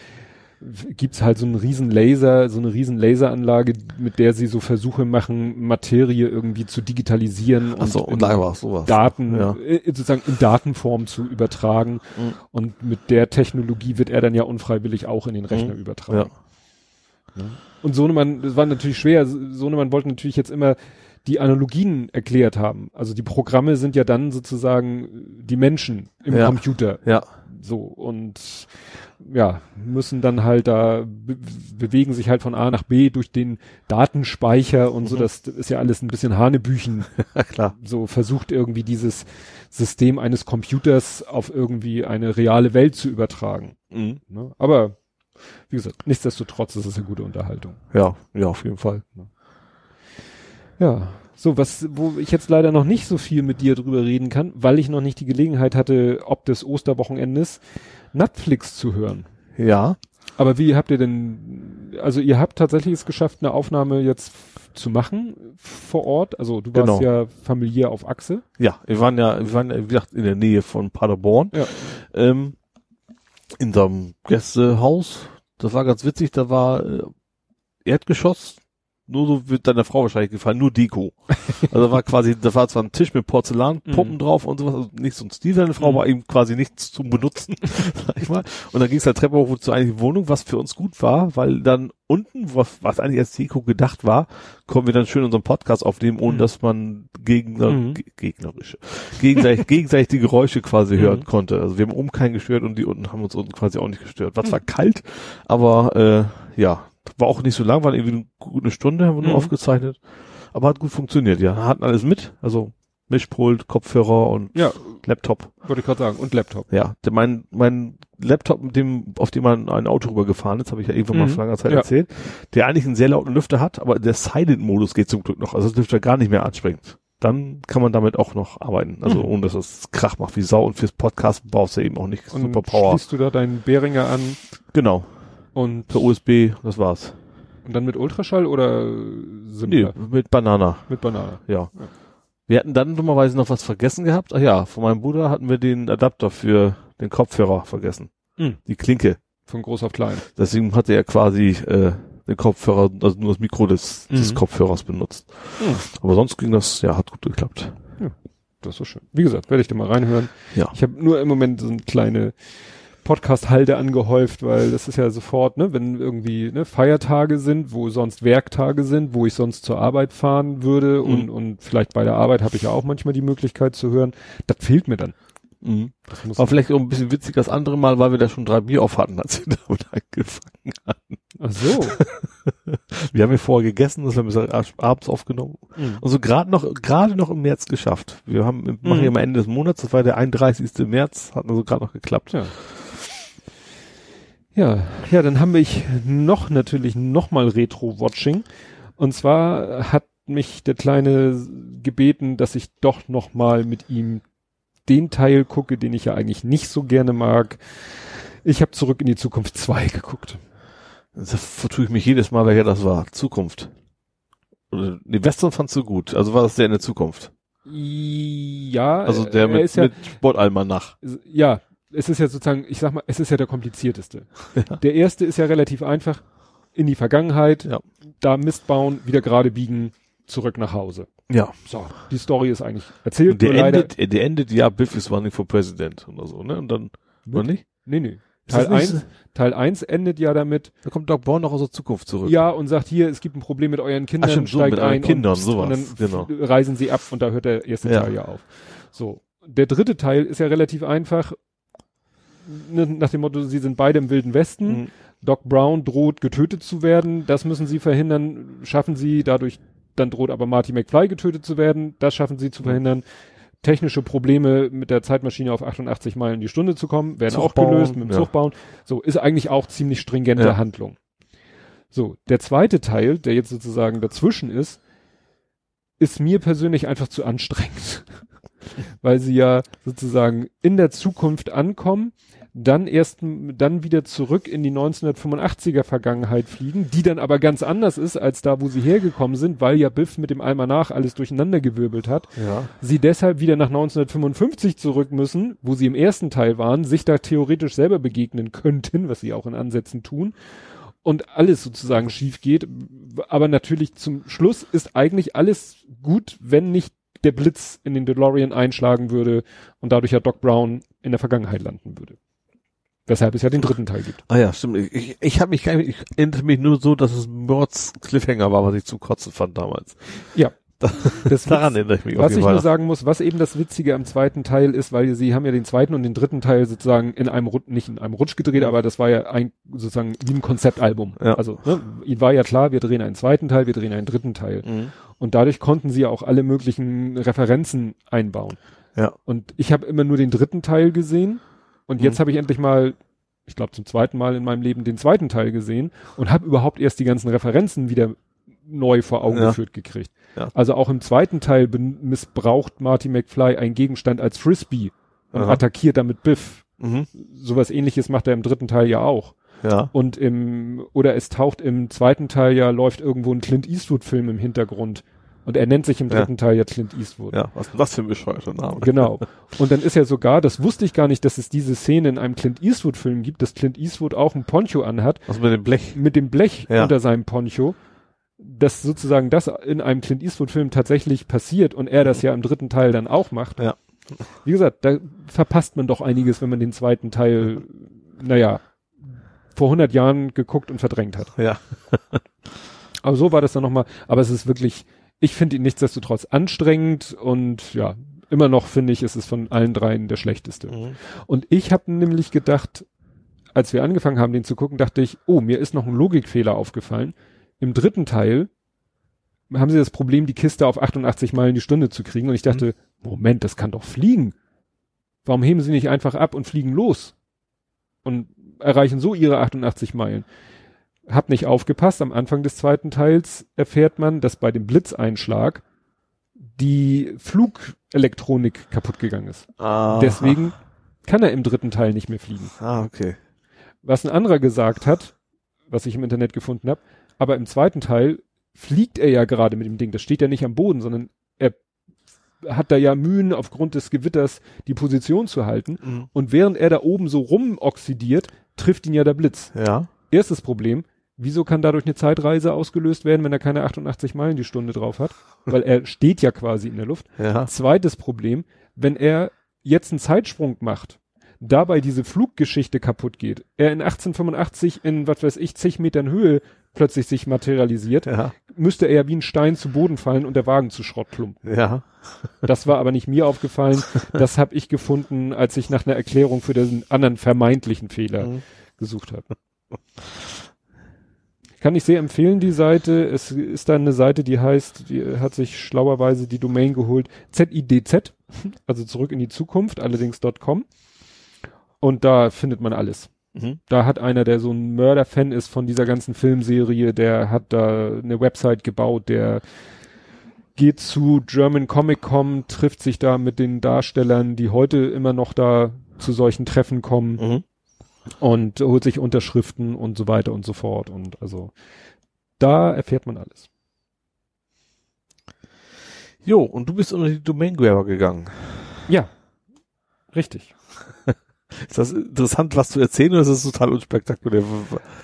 gibt's halt so einen riesen Laser, so eine riesen Laseranlage, mit der sie so Versuche machen, Materie irgendwie zu digitalisieren Ach so, und, und sowas. Daten, Ja. äh, sozusagen in Datenform zu übertragen. Mhm. Und mit der Technologie wird er dann ja unfreiwillig auch in den Rechner Mhm. übertragen. Ja. Und Sohnemann, das war natürlich schwer. Sohnemann wollte natürlich jetzt immer die Analogien erklärt haben. Also die Programme sind ja dann sozusagen die Menschen im Ja. Computer. Ja. So. Und ja, müssen dann halt da, be bewegen sich halt von A nach B durch den Datenspeicher und so. Mhm. Das ist ja alles ein bisschen Hanebüchen. Klar. So versucht irgendwie dieses System eines Computers auf irgendwie eine reale Welt zu übertragen. Mhm. Ne? Aber wie gesagt, nichtsdestotrotz ist es eine gute Unterhaltung. Ja, ja, auf jeden Fall. Ja, so was, wo ich jetzt leider noch nicht so viel mit dir drüber reden kann, weil ich noch nicht die Gelegenheit hatte, ob des Osterwochenendes Netflix zu hören. Ja. Aber wie habt ihr denn, also ihr habt tatsächlich es geschafft, eine Aufnahme jetzt zu machen vor Ort? Also du warst Genau. ja familiär auf Achse. Ja, wir waren ja, wir waren ja, wie gesagt, in der Nähe von Paderborn. Ja. Ähm, in so einem Gästehaus. Das war ganz witzig, da war äh, Erdgeschoss, nur so wird deiner Frau wahrscheinlich gefallen, nur Deko. Also war quasi, da war zwar ein Tisch mit Porzellanpuppen Mhm. drauf und sowas, also nicht so ein Stil seine Frau, Mhm. war eben quasi nichts zum Benutzen, sag ich mal. Und dann ging es halt Treppe hoch zur eigentlichen Wohnung, was für uns gut war, weil dann unten, was, was eigentlich als Deko gedacht war, konnten wir dann schön unseren Podcast aufnehmen, ohne Mhm. dass man Gegner, Mhm. ge- gegnerische, gegenseitig, gegenseitig die Geräusche quasi Mhm. hören konnte. Also wir haben oben keinen gestört und die unten haben uns unten quasi auch nicht gestört. War zwar kalt, aber äh, ja, war auch nicht so lang, war irgendwie eine gute Stunde, haben wir nur Mhm. aufgezeichnet. Aber hat gut funktioniert, ja. Hatten alles mit, also Mischpult, Kopfhörer und Ja, Laptop. wollte ich gerade sagen. Und Laptop. Ja, der, mein, mein Laptop, mit dem, auf dem man ein Auto rübergefahren ist, habe ich ja irgendwann mal Mhm. vor langer Zeit Ja. erzählt, der eigentlich einen sehr lauten Lüfter hat, aber der Silent-Modus geht zum Glück noch, also das Lüfter gar nicht mehr anspringt. Dann kann man damit auch noch arbeiten, also Mhm. ohne dass es Krach macht wie Sau und fürs Podcast brauchst du eben auch nicht Und super Power. schließt du da deinen Behringer an Genau, und, per USB, das war's. und dann mit Ultraschall oder Nee, simpler? mit Banana, Mit Banane. ja. Wir hatten dann dummerweise noch was vergessen gehabt. Ach ja, von meinem Bruder hatten wir den Adapter für den Kopfhörer vergessen. Mhm. Die Klinke. Von groß auf klein. Deswegen hatte er quasi äh, den Kopfhörer, also nur das Mikro des, des Mhm. Kopfhörers benutzt. Mhm. Aber sonst ging das, ja, hat gut geklappt. Das ist so schön. Wie gesagt, werde ich da mal reinhören. Ja. Ich habe nur im Moment so eine kleine Podcast-Halde angehäuft, weil das ist ja sofort, ne, wenn irgendwie ne, Feiertage sind, wo sonst Werktage sind, wo ich sonst zur Arbeit fahren würde und, Mhm. und vielleicht bei der Arbeit habe ich ja auch manchmal die Möglichkeit zu hören. Das fehlt mir dann. Das muss War vielleicht auch ein bisschen witzig das andere Mal, weil wir da schon drei Bier auf hatten, als wir damit angefangen haben. Ach so. Wir haben ja vorher gegessen, das haben wir ab- abends aufgenommen. Mhm. Also gerade noch, gerade noch im März geschafft. Wir haben, machen Mhm. ja am Ende des Monats, das war der 31. März, hat also gerade noch geklappt. Ja. Ja, ja, dann haben wir ich noch natürlich noch mal Retro-Watching. Und zwar hat mich der Kleine gebeten, dass ich doch noch mal mit ihm den Teil gucke, den ich ja eigentlich nicht so gerne mag. Ich habe zurück in die Zukunft 2 geguckt. Da vertue ich mich jedes Mal, welcher das war. Zukunft. Oder, nee, Western fandst du gut. Also war das der in der Zukunft. Ja, Also der er mit, ja, mit Sportalmanach. ja, es ist ja sozusagen, ich sag mal, es ist ja der komplizierteste. Ja. Der erste ist ja relativ einfach. In die Vergangenheit, Ja. da Mist bauen, wieder gerade biegen, zurück nach Hause. Ja. So, die Story ist eigentlich erzählt. Und der leider, endet, der endet, ja, Biff is running for president oder so, ne? Und dann, oder nicht? nee, nee. Teil nicht 1, Teil 1 endet ja damit, Da kommt Doc Brown noch aus der Zukunft zurück. ja, und sagt hier, es gibt ein Problem mit euren Kindern, stimmt, so, steigt mit euren ein Kindern, und, sowas, und dann genau. reisen sie ab und da hört der erste Ja. Teil ja auf. So. Der dritte Teil ist ja relativ einfach, ne, nach dem Motto, sie sind beide im Wilden Westen. Mhm. Doc Brown droht getötet zu werden, das müssen sie verhindern, schaffen sie, dadurch dann droht aber Marty McFly getötet zu werden, das schaffen sie Mhm. zu verhindern. Technische Probleme mit der Zeitmaschine auf 88 Meilen die Stunde zu kommen, werden Zug auch bauen, gelöst mit dem ja. Zug bauen. So, ist eigentlich auch ziemlich stringente Ja. Handlung. So, der zweite Teil, der jetzt sozusagen dazwischen ist, ist mir persönlich einfach zu anstrengend. Weil sie ja sozusagen in der Zukunft ankommen, dann erst, dann wieder zurück in die 1985er Vergangenheit fliegen, die dann aber ganz anders ist als da, wo sie hergekommen sind, weil ja Biff mit dem Almanach alles durcheinandergewirbelt hat. Ja. Sie deshalb wieder nach 1955 zurück müssen, wo sie im ersten Teil waren, sich da theoretisch selber begegnen könnten, was sie auch in Ansätzen tun. Und alles sozusagen schief geht. Aber natürlich zum Schluss ist eigentlich alles gut, wenn nicht der Blitz in den DeLorean einschlagen würde und dadurch ja Doc Brown in der Vergangenheit landen würde. Weshalb es ja den dritten Teil gibt. Ah ja, stimmt. Ich, ich, ich habe mich gar nicht, ich erinnere mich nur so, dass es Mords Cliffhanger war, was ich zum Kotzen fand damals. Ja. Das Daran erinnere ich mich Was ich nur sagen muss, was eben das Witzige am zweiten Teil ist, weil sie haben ja den zweiten und den dritten Teil sozusagen in einem Rutsch, nicht in einem Rutsch gedreht, aber das war ja ein sozusagen wie ein Konzeptalbum. Ja. Also ne, ihnen war ja klar, wir drehen einen zweiten Teil, wir drehen einen dritten Teil. Mhm. Und dadurch konnten sie ja auch alle möglichen Referenzen einbauen. Ja. Und ich habe immer nur den dritten Teil gesehen und jetzt Mhm. habe ich endlich mal, ich glaube zum zweiten Mal in meinem Leben den zweiten Teil gesehen und habe überhaupt erst die ganzen Referenzen wieder neu vor Augen Ja. geführt gekriegt. Ja. Also auch im zweiten Teil missbraucht Marty McFly einen Gegenstand als Frisbee und Aha. attackiert damit Biff. Mhm. Sowas ähnliches macht er im dritten Teil ja auch. Ja. Und im, oder es taucht im zweiten Teil ja, läuft irgendwo ein Clint Eastwood-Film im Hintergrund. Und er nennt sich im Ja. dritten Teil ja Clint Eastwood. Ja, was ist das für ein bescheuerter Name? Genau. Und dann ist ja sogar, das wusste ich gar nicht, dass es diese Szene in einem Clint Eastwood-Film gibt, dass Clint Eastwood auch ein Poncho anhat, Was mit dem Blech? mit dem Blech Ja. unter seinem Poncho. dass sozusagen das in einem Clint Eastwood-Film tatsächlich passiert und er das ja im dritten Teil dann auch macht. Ja. Wie gesagt, da verpasst man doch einiges, wenn man den zweiten Teil, naja, vor 100 Jahren geguckt und verdrängt hat. Ja. Aber so war das dann nochmal. Aber es ist wirklich, ich finde ihn nichtsdestotrotz anstrengend und ja, immer noch finde ich, ist es von allen dreien der schlechteste. Mhm. Und ich habe nämlich gedacht, als wir angefangen haben, den zu gucken, dachte ich, oh, mir ist noch ein Logikfehler aufgefallen. Im dritten Teil haben sie das Problem, die Kiste auf 88 Meilen die Stunde zu kriegen. Und ich dachte, Moment, das kann doch fliegen. Warum heben sie nicht einfach ab und fliegen los? Und erreichen so ihre 88 Meilen. Hab nicht aufgepasst. Am Anfang des zweiten Teils erfährt man, dass bei dem Blitzeinschlag die Flugelektronik kaputt gegangen ist. Aha. Deswegen kann er im dritten Teil nicht mehr fliegen. Ah, okay. Was ein anderer gesagt hat, was ich im Internet gefunden habe, aber im zweiten Teil fliegt er ja gerade mit dem Ding. Das steht ja nicht am Boden, sondern er hat da ja Mühen aufgrund des Gewitters die Position zu halten. Mhm. Und während er da oben so rumoxidiert, trifft ihn ja der Blitz. Ja. Erstes Problem, wieso kann dadurch eine Zeitreise ausgelöst werden, wenn er keine 88 Meilen die Stunde drauf hat? Weil er steht ja quasi in der Luft. Ja. Zweites Problem, wenn er jetzt einen Zeitsprung macht, dabei diese Fluggeschichte kaputt geht, er in 1885 in, was weiß ich, zig Metern Höhe plötzlich sich materialisiert, Ja. müsste er ja wie ein Stein zu Boden fallen und der Wagen zu Schrott klumpen. Ja. Das war aber nicht mir aufgefallen. Das habe ich gefunden, als ich nach einer Erklärung für den anderen vermeintlichen Fehler Mhm. gesucht habe. Kann ich sehr empfehlen, die Seite. Es ist da eine Seite, die heißt, die hat sich schlauerweise die Domain geholt, ZIDZ, also zurück in die Zukunft, allerdings .com. Und da findet man alles. Mhm. Da hat einer, der so ein Mörder-Fan ist von dieser ganzen Filmserie, der hat da eine Website gebaut, der geht zu German Comic Con, trifft sich da mit den Darstellern, die heute immer noch da zu solchen Treffen kommen Mhm. Und holt sich Unterschriften und so weiter und so fort. Und also da erfährt man alles. Jo, und du bist unter die Domain Grabber gegangen. Ja, richtig. Ist das interessant, was zu erzählen, oder ist das total unspektakulär?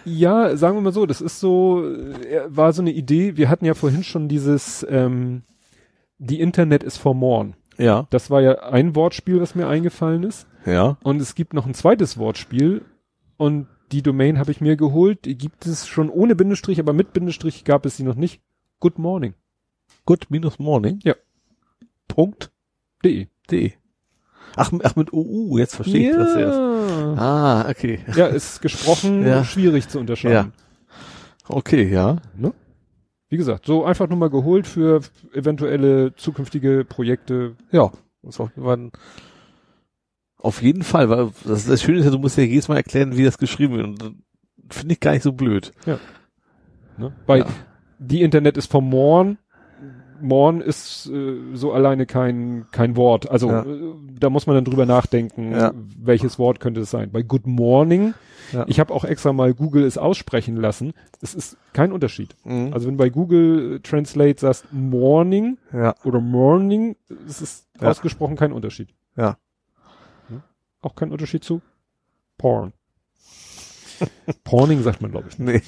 Ja, sagen wir mal so, das ist so, äh, war so eine Idee. Wir hatten ja vorhin schon dieses, ähm, die Internet ist for morn. Ja. Das war ja ein Wortspiel, was mir eingefallen ist. Ja. Und es gibt noch ein zweites Wortspiel und die Domain habe ich mir geholt. Die gibt es schon ohne Bindestrich, aber mit Bindestrich gab es sie noch nicht. Good morning. Good minus morning. Ja. Punkt. De. De. Ach, ach mit OU, jetzt verstehe ich das erst. Ah, okay. Ja, ist gesprochen Ja. schwierig zu unterscheiden. Okay, ja. Ne? Wie gesagt, so einfach nur mal geholt für eventuelle zukünftige Projekte. Ja. Das war, war ein, auf jeden Fall, weil das, das Schöne ist ja, du musst ja jedes Mal erklären, wie das geschrieben wird. Und das finde ich gar nicht so blöd. Ne? Bei Ja. die Internet ist vom Morn. Morn ist äh, so alleine kein kein Wort. Also Ja. äh, da muss man dann drüber nachdenken, Ja. welches Wort könnte es sein. Bei Good Morning, Ja. ich habe auch extra mal Google es aussprechen lassen. Es ist kein Unterschied. Mhm. Also wenn du bei Google äh, Translate sagst Morning ja. oder Morning, es ist Ja. ausgesprochen kein Unterschied. Ja. Ne? Auch kein Unterschied zu Porn. Porning sagt man, glaube ich. Nee.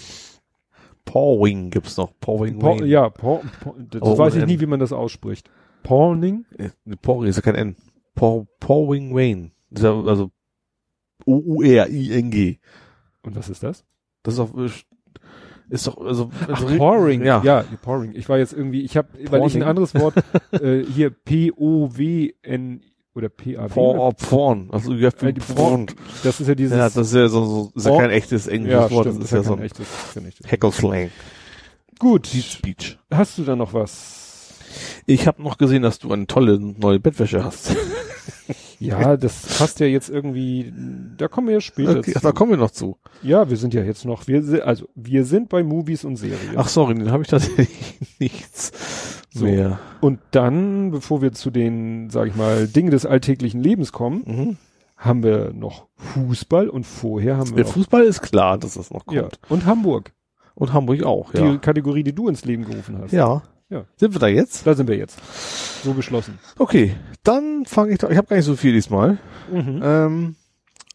Pawing gibt's noch. Pawing Wayne. ja, por por das Oh, weiß ich nie, wie man das ausspricht. Porning? Äh, Pawing ist ja kein N. Paw, Pawing Wayne. Ja, also O-U-R-I-N-G. Und was ist das? Das ist doch, äh, ist doch, also, Ach, also Pouring. Ja. ja, Pouring. Ich war jetzt irgendwie, ich habe, weil ich ein anderes Wort, äh, hier P-O-W-N oder P-A-W. Porn. Also, you have Äh, to die porn. Das ist ja dieses, Ja, das ist ja so, so ist ja Porn. kein echtes englisches ja, Wort. stimmt, das ist ja so ein echtes. Hackle-Slang. Gut. Deep Speech. Hast du da noch was? Ich habe noch gesehen, dass du eine tolle neue Bettwäsche hast. Ja, das passt ja jetzt irgendwie, da kommen wir ja später Okay, zu. da kommen wir noch zu. Ja, wir sind ja jetzt noch, wir sind, also wir sind bei Movies und Serien. Ach sorry, den habe ich tatsächlich nichts So. mehr. Und dann, bevor wir zu den, sag ich mal, Dingen des alltäglichen Lebens kommen, Mhm. haben wir noch Fußball und vorher haben wir Der Fußball ist klar, dass das noch kommt. ja, und Hamburg. Und Hamburg auch, Die ja. Kategorie, die du ins Leben gerufen hast. Ja. Ja. Sind wir da jetzt? Da sind wir jetzt. So beschlossen. Okay, dann fange ich doch. Ich habe gar nicht so viel diesmal. Mhm. Ähm,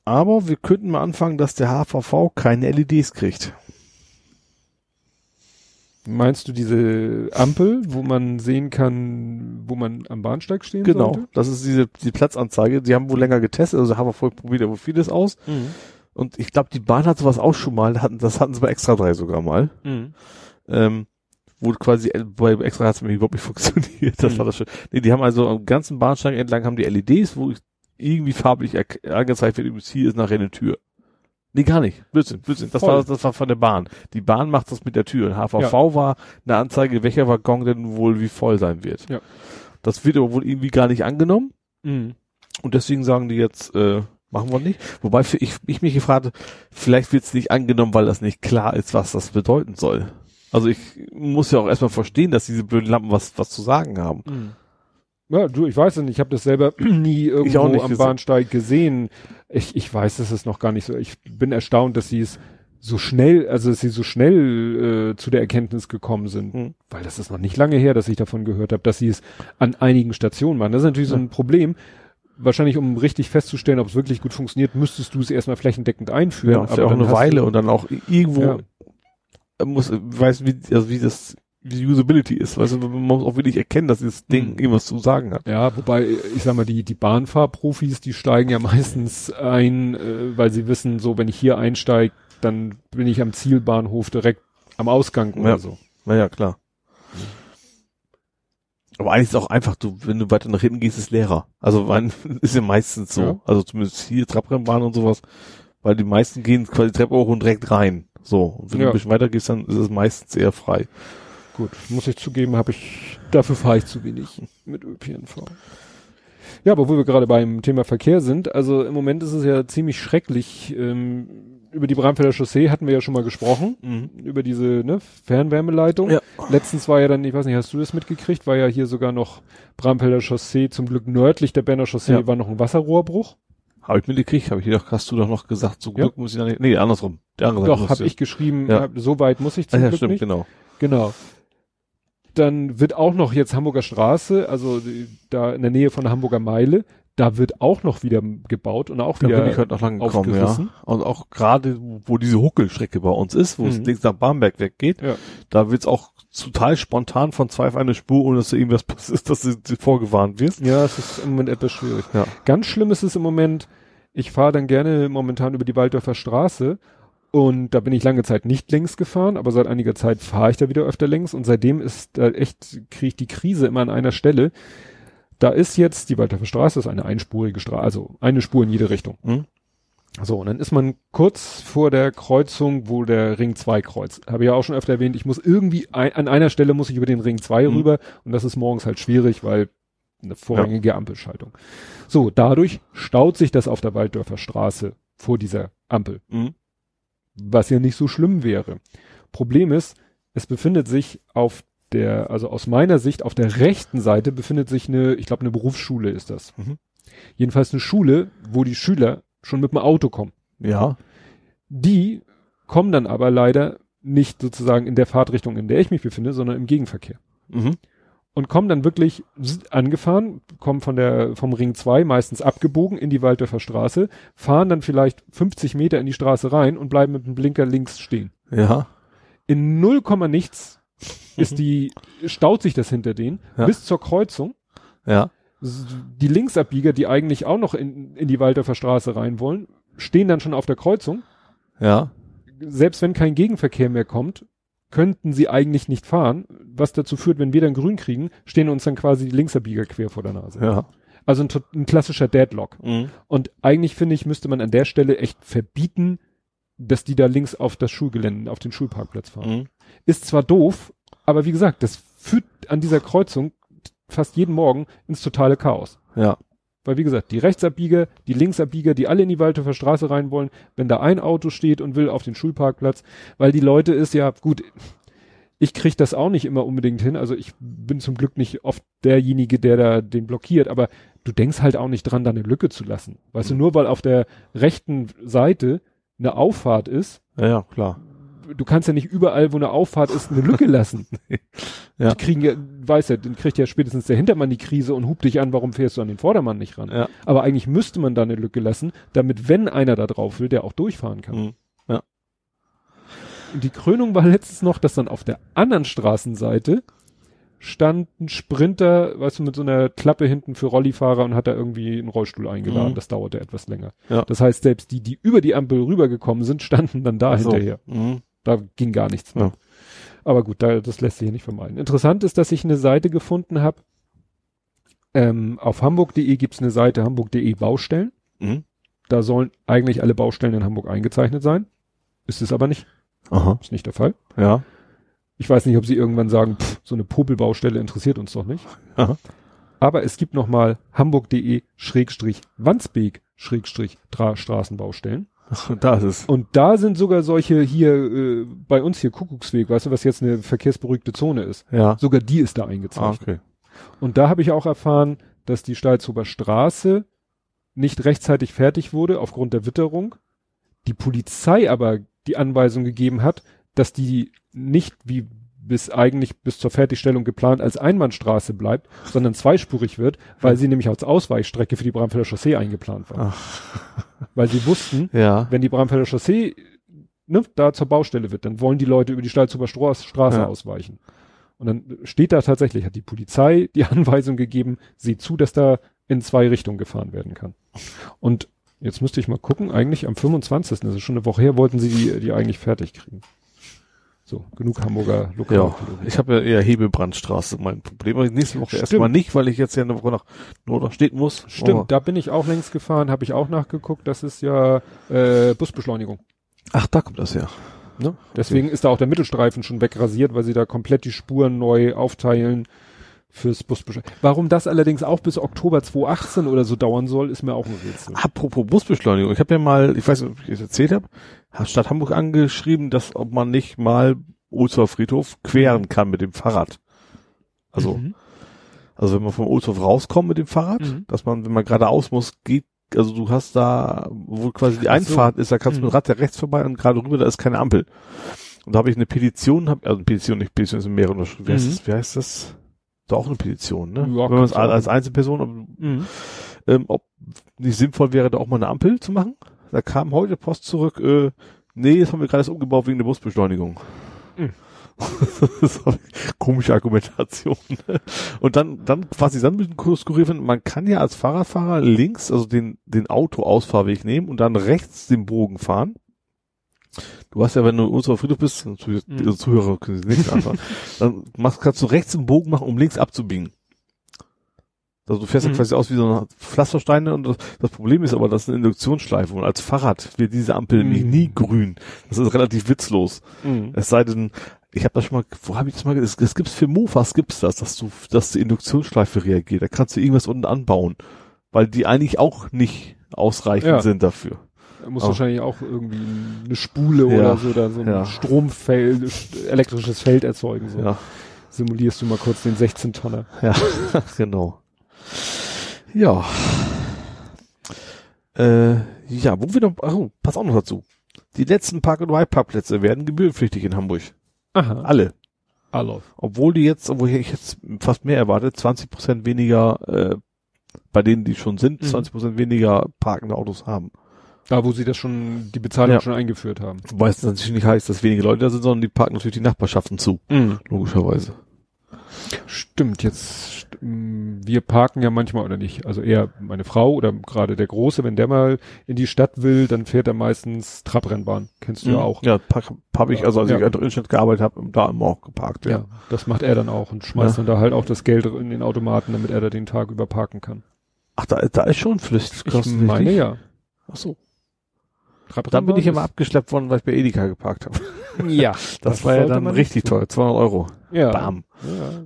aber wir könnten mal anfangen, dass der HVV keine LEDs kriegt. Meinst du diese Ampel, wo man sehen kann, wo man am Bahnsteig stehen Genau, sollte? das ist diese die Platzanzeige. Die haben wohl länger getestet, also haben wir vorher probiert, aber vieles aus. Mhm. Und ich glaube, die Bahn hat sowas auch schon mal, hatten, das hatten sie bei Extra 3 sogar mal. Mhm. Ähm, wo quasi, äh, bei Extra hat es mir überhaupt nicht funktioniert. Das Mhm. war das schön. Nee, die haben also am ganzen Bahnsteig entlang haben die LEDs, wo irgendwie farblich angezeigt wird, übrigens hier ist nachher eine Tür. Nee, gar nicht. Blödsinn, Blödsinn. Das Voll. war, das war von der Bahn. Die Bahn macht das mit der Tür. Und HVV war eine Anzeige, welcher Waggon denn wohl wie voll sein wird. Ja. Das wird aber wohl irgendwie gar nicht angenommen. Mhm. Und deswegen sagen die jetzt, äh, machen wir nicht. Wobei für ich, ich mich gefragt habe, vielleicht wird es nicht angenommen, weil das nicht klar ist, was das bedeuten soll. Also ich muss ja auch erstmal verstehen, dass diese blöden Lampen was, was zu sagen haben. Mhm. Ja, du, ich weiß es nicht, ich habe das selber nie irgendwo auch am gesehen. Bahnsteig gesehen. Ich, ich weiß, das ist noch gar nicht so. Ich bin erstaunt, dass sie es so schnell, also dass sie so schnell äh, zu der Erkenntnis gekommen sind. Hm. Weil das ist noch nicht lange her, dass ich davon gehört habe, dass sie es an einigen Stationen machen. Das ist natürlich so ein Problem. Wahrscheinlich, um richtig festzustellen, ob es wirklich gut funktioniert, müsstest du es erstmal flächendeckend einführen. Ja, für auch dann eine Weile und dann auch irgendwo Ja. Muss, weiß wie, also wie das, wie die Usability ist. Weißt du, man muss auch wirklich erkennen, dass dieses Ding Mhm. irgendwas zu sagen hat. Ja, wobei, ich sag mal, die, die Bahnfahrprofis, die steigen ja meistens ein, äh, weil sie wissen, so, wenn ich hier einsteige, dann bin ich am Zielbahnhof direkt am Ausgang oder Ja. so. Naja, klar. Aber eigentlich ist es auch einfach, du, wenn du weiter nach hinten gehst, ist leerer. Also man, ist ja meistens so. Ja. Also zumindest hier Trabrennbahn und sowas. Weil die meisten gehen quasi Treppe hoch und direkt rein. So. Und wenn Ja. du ein bisschen weiter gehst, dann ist es meistens eher frei. Gut, muss ich zugeben, habe ich, dafür fahre ich zu wenig mit ÖPNV. Ja, aber wo wir gerade beim Thema Verkehr sind, also im Moment ist es ja ziemlich schrecklich. Ähm, über die Bramfelder Chaussee hatten wir ja schon mal gesprochen, über diese ne, Fernwärmeleitung. Ja. Letztens war ja dann, ich weiß nicht, hast du das mitgekriegt, war ja hier sogar noch Bramfelder Chaussee, zum Glück nördlich der Berner Chaussee Ja. war noch ein Wasserrohrbruch. Habe ich mitgekriegt, habe ich doch, hast du doch noch gesagt, zum Ja. Glück muss ich da nicht, nee, andersrum. Der andere Doch, habe ich geschrieben, Ja. hab, so weit muss ich Ah, zum ja, Glück stimmt, nicht. genau. Genau. Dann wird auch noch jetzt Hamburger Straße, also da in der Nähe von der Hamburger Meile, da wird auch noch wieder gebaut und auch Da bin ich wieder heute noch lang gekommen, ja. Und auch gerade, wo diese Huckelstrecke bei uns ist, wo es Mhm. links nach Bamberg weggeht, Ja. da wird's auch total spontan von zwei auf eine Spur, ohne dass da irgendwas passiert, dass du du vorgewarnt wirst. Ja, es ist im Moment etwas schwierig. Ja. Ganz schlimm ist es im Moment, ich fahre dann gerne momentan über die Waldorfer Straße und da bin ich lange Zeit nicht längs gefahren, aber seit einiger Zeit fahre ich da wieder öfter längs und seitdem ist da echt, kriege ich die Krise immer an einer Stelle. Da ist jetzt, die Waldorfer Straße ist eine einspurige Straße, also eine Spur in jede Richtung. Hm? So, und dann ist man kurz vor der Kreuzung, wo der Ring 2 kreuzt. Habe ich ja auch schon öfter erwähnt, ich muss irgendwie, ein, an einer Stelle muss ich über den Ring 2 Mhm. rüber und das ist morgens halt schwierig, weil eine vorrangige Ampelschaltung. So, dadurch staut sich das auf der Walddörfer Straße vor dieser Ampel, Mhm. was ja nicht so schlimm wäre. Problem ist, es befindet sich auf der, also aus meiner Sicht, auf der rechten Seite befindet sich eine, ich glaube, eine Berufsschule ist das. Mhm. Jedenfalls eine Schule, wo die Schüler schon mit dem Auto kommen. Ja. Die kommen dann aber leider nicht sozusagen in der Fahrtrichtung, in der ich mich befinde, sondern im Gegenverkehr. Mhm. Und kommen dann wirklich angefahren, kommen von der, vom Ring 2 meistens abgebogen in die Waldorfer Straße, fahren dann vielleicht 50 Meter in die Straße rein und bleiben mit dem Blinker links stehen. Ja. In 0, Komma nichts ist die, staut sich das hinter denen Ja. bis zur Kreuzung. Ja. Die Linksabbieger, die eigentlich auch noch in, in die Waldorfer Straße rein wollen, stehen dann schon auf der Kreuzung. Ja. selbst wenn kein Gegenverkehr mehr kommt, könnten sie eigentlich nicht fahren, was dazu führt, wenn wir dann grün kriegen, stehen uns dann quasi die Linksabbieger quer vor der Nase. Ja. Also ein, ein klassischer Deadlock. Mhm. Und eigentlich finde ich, müsste man an der Stelle echt verbieten, dass die da links auf das Schulgelände, auf den Schulparkplatz fahren. Mhm. Ist zwar doof, aber wie gesagt, das führt an dieser Kreuzung fast jeden Morgen ins totale Chaos. Ja. Weil wie gesagt, die Rechtsabbieger, die Linksabbieger, die alle in die Waldhofer Straße rein wollen, wenn da ein Auto steht und will auf den Schulparkplatz, weil die Leute ist ja, gut, ich krieg das auch nicht immer unbedingt hin, also ich bin zum Glück nicht oft derjenige, der da den blockiert, aber du denkst halt auch nicht dran, da eine Lücke zu lassen. Weißt du, nur weil auf der rechten Seite eine Auffahrt ist, Ja, ja, klar. Du kannst ja nicht überall, wo eine Auffahrt ist, eine Lücke lassen. Ja. Die kriegen ja, weiß ja, dann kriegt ja spätestens der Hintermann die Krise und hupt dich an, warum fährst du an den Vordermann nicht ran? Ja. Aber eigentlich müsste man da eine Lücke lassen, damit, wenn einer da drauf will, der auch durchfahren kann. Mhm. Ja. Und die Krönung war letztens noch, dass dann auf der anderen Straßenseite stand ein Sprinter, weißt du, mit so einer Klappe hinten für Rollifahrer und hat da irgendwie einen Rollstuhl eingeladen. Mhm. Das dauerte etwas länger. Ja. Das heißt, selbst die, die über die Ampel rübergekommen sind, standen dann da so. hinterher. Mhm. Da ging gar nichts mehr. Ja. Aber gut, da, das lässt sich nicht vermeiden. Interessant ist, dass ich eine Seite gefunden habe. Ähm, auf hamburg.de gibt's eine Seite hamburg.de Baustellen. Mhm. Da sollen eigentlich alle Baustellen in Hamburg eingezeichnet sein. Ist es aber nicht. Aha. Ist nicht der Fall. Ja. Ich weiß nicht, ob sie irgendwann sagen, pff, so eine Popelbaustelle interessiert uns doch nicht. Aha. Aber es gibt noch mal hamburg.de Schrägstrich Wandsbek Schrägstrich Straßenbaustellen. Da ist es. Und da sind sogar solche hier, äh, bei uns hier Kuckucksweg, weißt du, was jetzt eine verkehrsberuhigte Zone ist. Ja. Sogar die ist da Ah, eingezeichnet. okay. Und da habe ich auch erfahren, dass die Stalzhuber Straße nicht rechtzeitig fertig wurde aufgrund der Witterung. Die Polizei aber die Anweisung gegeben hat, dass die nicht wie bis eigentlich bis zur Fertigstellung geplant als Einbahnstraße bleibt, sondern zweispurig wird, weil sie nämlich als Ausweichstrecke für die Bramfelder Chaussee eingeplant war. Weil sie wussten, Ja. wenn die Bramfelder Chaussee ne, da zur Baustelle wird, dann wollen die Leute über die Stalzhuber Straße, Ja. ausweichen. Und dann steht da tatsächlich, hat die Polizei die Anweisung gegeben, seht zu, dass da in zwei Richtungen gefahren werden kann. Und jetzt müsste ich mal gucken, eigentlich am 25., das ist schon eine Woche her, wollten sie die, die eigentlich fertig kriegen. So, genug Hamburger Ja, Lokalpathologie. ich habe ja eher Hebebrandstraße mein Problem. Aber nächste Woche erstmal nicht, weil ich jetzt ja eine Woche nach Norderstedt muss. Stimmt, Aber- da bin ich auch längst gefahren, habe ich auch nachgeguckt, das ist ja äh, Busbeschleunigung. Ach, da kommt das her. Ne? Deswegen ist da auch der Mittelstreifen schon wegrasiert, weil sie da komplett die Spuren neu aufteilen fürs Busbeschleunigung. Warum das allerdings auch bis Oktober 2018 oder so dauern soll, ist mir auch ein Rätsel. Apropos Busbeschleunigung, ich habe ja mal, ich weiß nicht, ob ich es erzählt habe, hat Stadt Hamburg angeschrieben, dass ob man nicht mal Ohlsdorf Friedhof queren kann mit dem Fahrrad. Also, Mhm. also wenn man vom Ohlsdorf rauskommt mit dem Fahrrad, Mhm. dass man, wenn man geradeaus muss, geht, also du hast da, wo quasi die Ach so. Einfahrt ist, da kannst du Mhm. mit dem Rad ja rechts vorbei und gerade rüber, da ist keine Ampel. Und da habe ich eine Petition, hab, also eine Petition, nicht Petition, ist mehrere. Wie, heißt Mhm. das, wie heißt das? Doch auch eine Petition, ne? Ja, wenn man es als Einzelperson, ob, Mhm. ähm, ob nicht sinnvoll wäre, da auch mal eine Ampel zu machen. Da kam heute Post zurück, äh, nee, das haben wir gerade erst umgebaut wegen der Busbeschleunigung. Mhm. komische Argumentation. Und dann, dann, was ich dann ein bisschen skurril finde, man kann ja als Fahrradfahrer links, also den, den Autoausfahrweg nehmen und dann rechts den Bogen fahren. Du hast ja, wenn du unserer Friedhof bist, natürlich, Mhm. die Zuhörer können sich nichts anfangen, dann machst, kannst du rechts einen Bogen machen, um links abzubiegen. Also du fährst ja Mhm. quasi aus wie so eine Pflastersteine und das, das Problem ist aber, das ist eine Induktionsschleife und als Fahrrad wird diese Ampel Mhm. nie, nie grün. Das ist relativ witzlos. Mhm. Es sei denn, ich habe das schon mal, wo habe ich das mal gesehen? Das gibt's für Mofas gibt's das, dass du, dass die Induktionsschleife reagiert. Da kannst du irgendwas unten anbauen, weil die eigentlich auch nicht ausreichend Ja. sind dafür. Da muss Aber- wahrscheinlich auch irgendwie eine Spule Ja, oder so, oder so ein ja. Stromfeld, elektrisches Feld erzeugen. So. Ja, Simulierst du mal kurz den 16-Tonner. ja, genau. Ja. Äh, ja, wo wir noch, oh, pass auch noch dazu. Die letzten Park- und Ride-Parkplätze werden gebührenpflichtig in Hamburg. Aha. Alle. Alof. Obwohl die jetzt, obwohl ich jetzt fast mehr erwartet, 20 Prozent weniger, äh, bei denen die schon sind, Mhm. 20 Prozent weniger parkende Autos haben. Da, wo sie das schon, die Bezahlung Ja. schon eingeführt haben. Wobei es natürlich nicht heißt, dass wenige Leute da sind, sondern die parken natürlich die Nachbarschaften zu, logischerweise. Stimmt, jetzt, wir parken ja manchmal oder nicht, also eher meine Frau oder gerade der Große, wenn der mal in die Stadt will, dann fährt er meistens Trabrennbahn. Kennst du ja auch. Ja, habe ich, also als Ja. ich in der Innenstadt gearbeitet habe, da immer auch geparkt, Ja, ja. das macht er dann auch und schmeißt Ja. dann da halt auch das Geld in den Automaten, damit er da den Tag über parken kann. Ach, da, da ist schon Flüssig. Ich meine ja. Ach so. Dann bin ich immer abgeschleppt worden, weil ich bei Edeka geparkt habe. Ja. Das, war ja dann richtig tun. teuer, 200 Euro. Ja. Bam.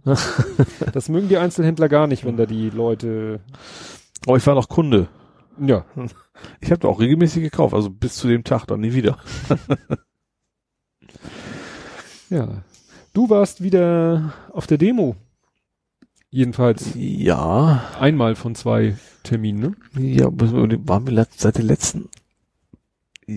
ja. Das mögen die Einzelhändler gar nicht, wenn da die Leute, Aber ich war noch Kunde. ja. Ich habe auch regelmäßig gekauft, also bis zu dem Tag dann nie wieder. Ja. Du warst wieder auf der Demo. Jedenfalls Ja, einmal von zwei Terminen. Ne? ja, waren wir seit den letzten,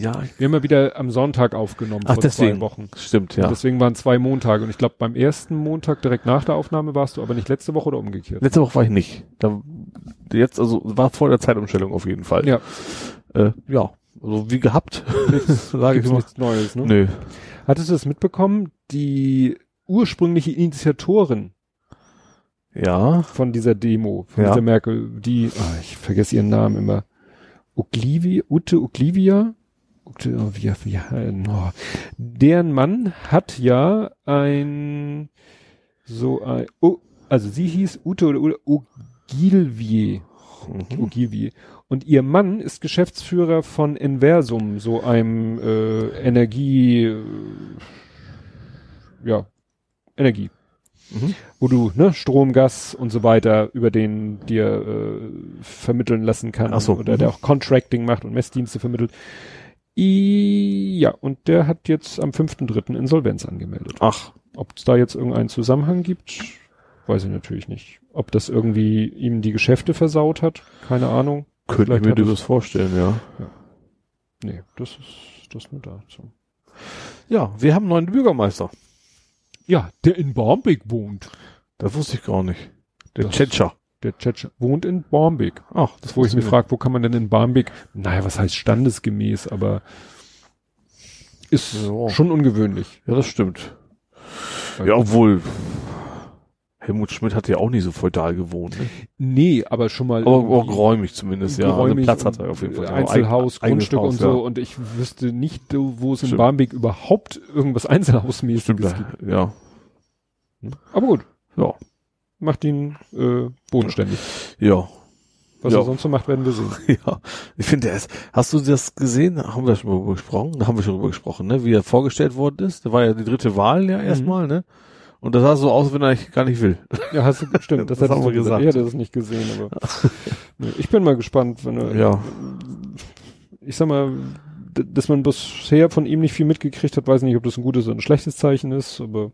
ja, Wir haben ja wieder am Sonntag aufgenommen Ach, vor deswegen. zwei Wochen. stimmt, Und ja. deswegen waren zwei Montage. Und ich glaube, beim ersten Montag direkt nach der Aufnahme warst du aber nicht letzte Woche oder umgekehrt. Letzte Woche war ich nicht. Da, jetzt, also, war vor der Zeitumstellung auf jeden Fall. Ja. Äh, ja, Also wie gehabt, sage ich mal. nichts Neues, ne? Nö. Hattest du das mitbekommen? Die ursprüngliche Initiatorin Ja. von dieser Demo, von Ja. dieser Merkel, die, ah, ich vergesse ihren Namen immer, Uglivia, Ute oh, wie, wie, oh. deren Mann hat ja ein, so ein, oh, also sie hieß Ute oder Ute Ogilvie, Mhm. Ogilvie. Und ihr Mann ist Geschäftsführer von Inversum, so einem äh, Energie, äh, ja, Energie Mhm. wo du ne, Strom, Gas und so weiter über den dir äh, vermitteln lassen kann Ach so, oder mhm. der auch Contracting macht und Messdienste vermittelt. I, ja, und der hat jetzt am 5.3. Insolvenz angemeldet. Ach, Ob es da jetzt irgendeinen Zusammenhang gibt, weiß ich natürlich nicht. Ob das irgendwie ihm die Geschäfte versaut hat, keine Ahnung. könnte ich mir durchaus vorstellen, ja. Nee, das ist das nur dazu. Ja, wir haben einen neuen Bürgermeister. Ja, der in Barmbek wohnt. Das wusste ich gar nicht. Der Das- Tschetscher. Der Tschetscher wohnt in Barmbek. Ach, das wo ich mich frage, wo kann man denn in Barmbek, naja, was heißt standesgemäß, aber ist Ja. schon ungewöhnlich. Ja, das stimmt. Ja, obwohl Helmut Schmidt hat ja auch nicht so feudal gewohnt. Ne? Nee, aber schon mal Aber auch geräumig zumindest, ja. Also geräumig Platz hat er auf jeden Fall. Einzelhaus, eigenes Grundstück Haus, und so ja. und ich wüsste nicht, wo es in. Barmbek überhaupt irgendwas Einzelhausmäßiges Stimmt, gibt. ja. Aber gut, Ja. Macht ihn äh, bodenständig. Ja. Was Ja. er sonst so macht, werden wir sehen. Ja, ich finde er ist. Hast du das gesehen? Haben wir schon mal drüber gesprochen? Da haben wir schon drüber gesprochen, ne? Wie er vorgestellt worden ist. Da war ja die dritte Wahl Mhm. ja erstmal, ne? Und das sah so aus, als wenn er gar nicht will. Ja, hast du, stimmt, das, Das haben wir gesagt. Ich hatte das nicht gesehen, aber ich bin mal gespannt, wenn er, Ja. ich sag mal, dass man bisher von ihm nicht viel mitgekriegt hat, weiß nicht, ob das ein gutes oder ein schlechtes Zeichen ist, aber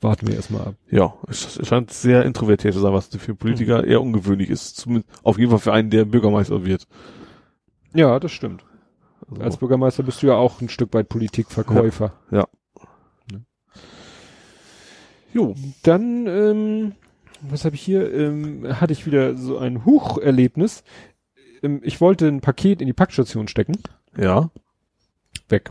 warten wir erstmal ab. Ja, es, es scheint sehr introvertiert zu sein, was für Politiker Mhm. eher ungewöhnlich ist. Zumindest auf jeden Fall für einen, der Bürgermeister wird. Ja, das stimmt. Also, Als Bürgermeister bist du ja auch ein Stück weit Politikverkäufer. jo. Dann, ähm, was habe ich hier? Ähm, hatte ich wieder so ein Hucherlebnis. Ähm, ich wollte ein Paket in die Packstation stecken. Ja. Weg.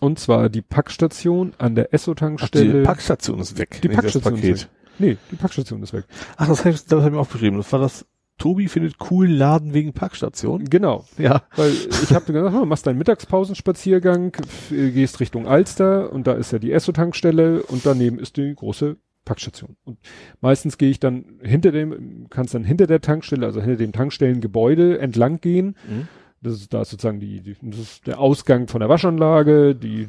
Und zwar die Packstation an der Ach, die Esso-Tankstelle. Packstation ist weg. Die das Packstation ist Paket. nee, die Packstation ist weg. Ach, das habe ich, das hab ich mir aufgeschrieben. Das war das, Tobi findet coolen Laden wegen Packstation. Genau. Ja. Weil ich habe gesagt, oh, machst deinen Mittagspausenspaziergang, äh, gehst Richtung Alster und da ist ja die Esso-Tankstelle und daneben ist die große Packstation. Und meistens gehe ich dann hinter dem, kannst dann hinter der Tankstelle, also hinter dem Tankstellengebäude entlang gehen. Mhm. Das ist, da ist sozusagen die, die das ist der Ausgang von der Waschanlage, die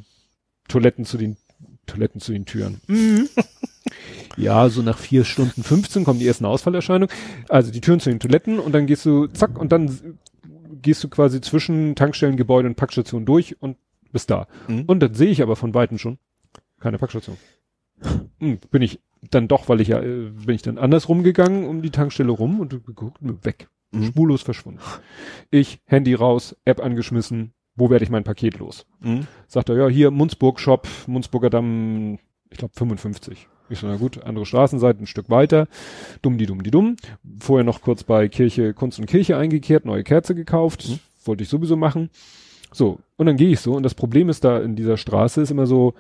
Toiletten zu den Toiletten zu den Türen. Ja, so nach vier Stunden 15 kommen die ersten Ausfallerscheinungen. Also die Türen zu den Toiletten und dann gehst du, zack, und dann gehst du quasi zwischen Tankstellengebäude und Packstation durch und bist da. Mhm. Und dann sehe ich aber von Weitem schon keine Packstation. Hm, bin ich dann doch, weil ich ja, äh, bin ich dann andersrum gegangen um die Tankstelle rum und geguckt, weg. Mhm. Spurlos verschwunden. Ich, Handy raus, App angeschmissen, wo werde ich mein Paket los? Mhm. Sagt er, ja, hier Munzburg Shop, Munzburger Damm, ich glaube 55. Ich so, na gut, andere Straßenseite, ein Stück weiter. Dumm die dumm die dumm. Vorher noch kurz bei Kirche, Kunst und Kirche eingekehrt, neue Kerze gekauft. Mhm. Wollte ich sowieso machen. So, und dann gehe ich so. Und das Problem ist da in dieser Straße ist immer so,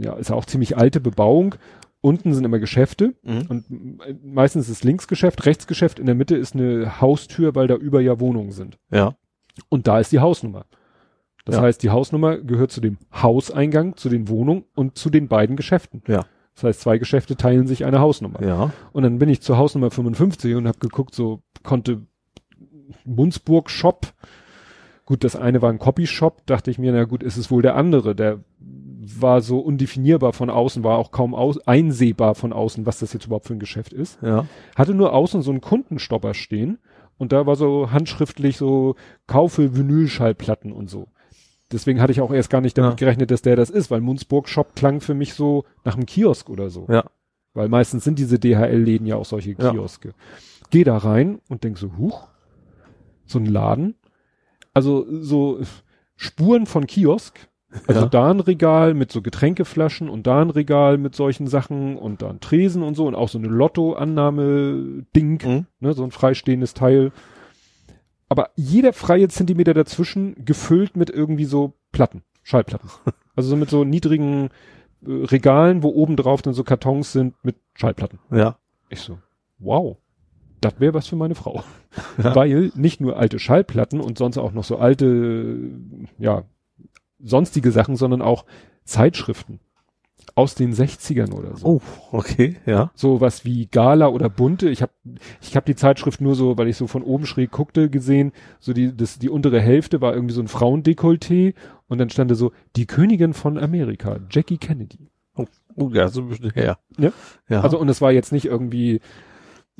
ja, ist ja auch ziemlich alte Bebauung. Unten sind immer Geschäfte Mhm. und meistens ist Linksgeschäft, Rechtsgeschäft, in der Mitte ist eine Haustür, weil da über ja Wohnungen sind. Ja. Und da ist die Hausnummer. Das Ja. heißt, die Hausnummer gehört zu dem Hauseingang, zu den Wohnungen und zu den beiden Geschäften. Ja. Das heißt, zwei Geschäfte teilen sich eine Hausnummer. Ja. Und dann bin ich zur Hausnummer 55 und habe geguckt, so konnte Munzburg Shop. Gut, das eine war ein Copy Shop, dachte ich mir, na gut, ist es wohl der andere. Der war so undefinierbar von außen, war auch kaum aus, einsehbar von außen, was das jetzt überhaupt für ein Geschäft ist. Ja. Hatte nur außen so einen Kundenstopper stehen und da war so handschriftlich so Kaufe Vinylschallplatten und so. Deswegen hatte ich auch erst gar nicht damit Ja. gerechnet, dass der das ist, weil Munzburg Shop klang für mich so nach einem Kiosk oder so. Ja. Weil meistens sind diese DHL-Läden ja auch solche Ja. Kioske. Geh da rein und denk so, huch, so ein Laden. Also so Spuren von Kiosk. Also Ja. da ein Regal mit so Getränkeflaschen und da ein Regal mit solchen Sachen und da ein Tresen und so und auch so eine Lotto-Annahme-Ding, Mhm. ne, so ein freistehendes Teil. aber jeder freie Zentimeter dazwischen gefüllt mit irgendwie so Platten, Schallplatten. also so mit so niedrigen äh, Regalen, wo oben drauf dann so Kartons sind mit Schallplatten. Ja. Ich so, wow, das wäre was für meine Frau. Ja. Weil nicht nur alte Schallplatten und sonst auch noch so alte, ja, sonstige Sachen, sondern auch Zeitschriften aus den 60ern oder so. Oh, okay, ja. So was wie Gala oder Bunte. Ich habe ich hab die Zeitschrift nur so, weil ich so von oben schräg guckte, gesehen. So die, das, die untere Hälfte war irgendwie so ein Frauendekolleté und dann stand da so, die Königin von Amerika, Jackie Kennedy. Oh, ja, so ein bisschen her. Ja. Ja. Also und es war jetzt nicht irgendwie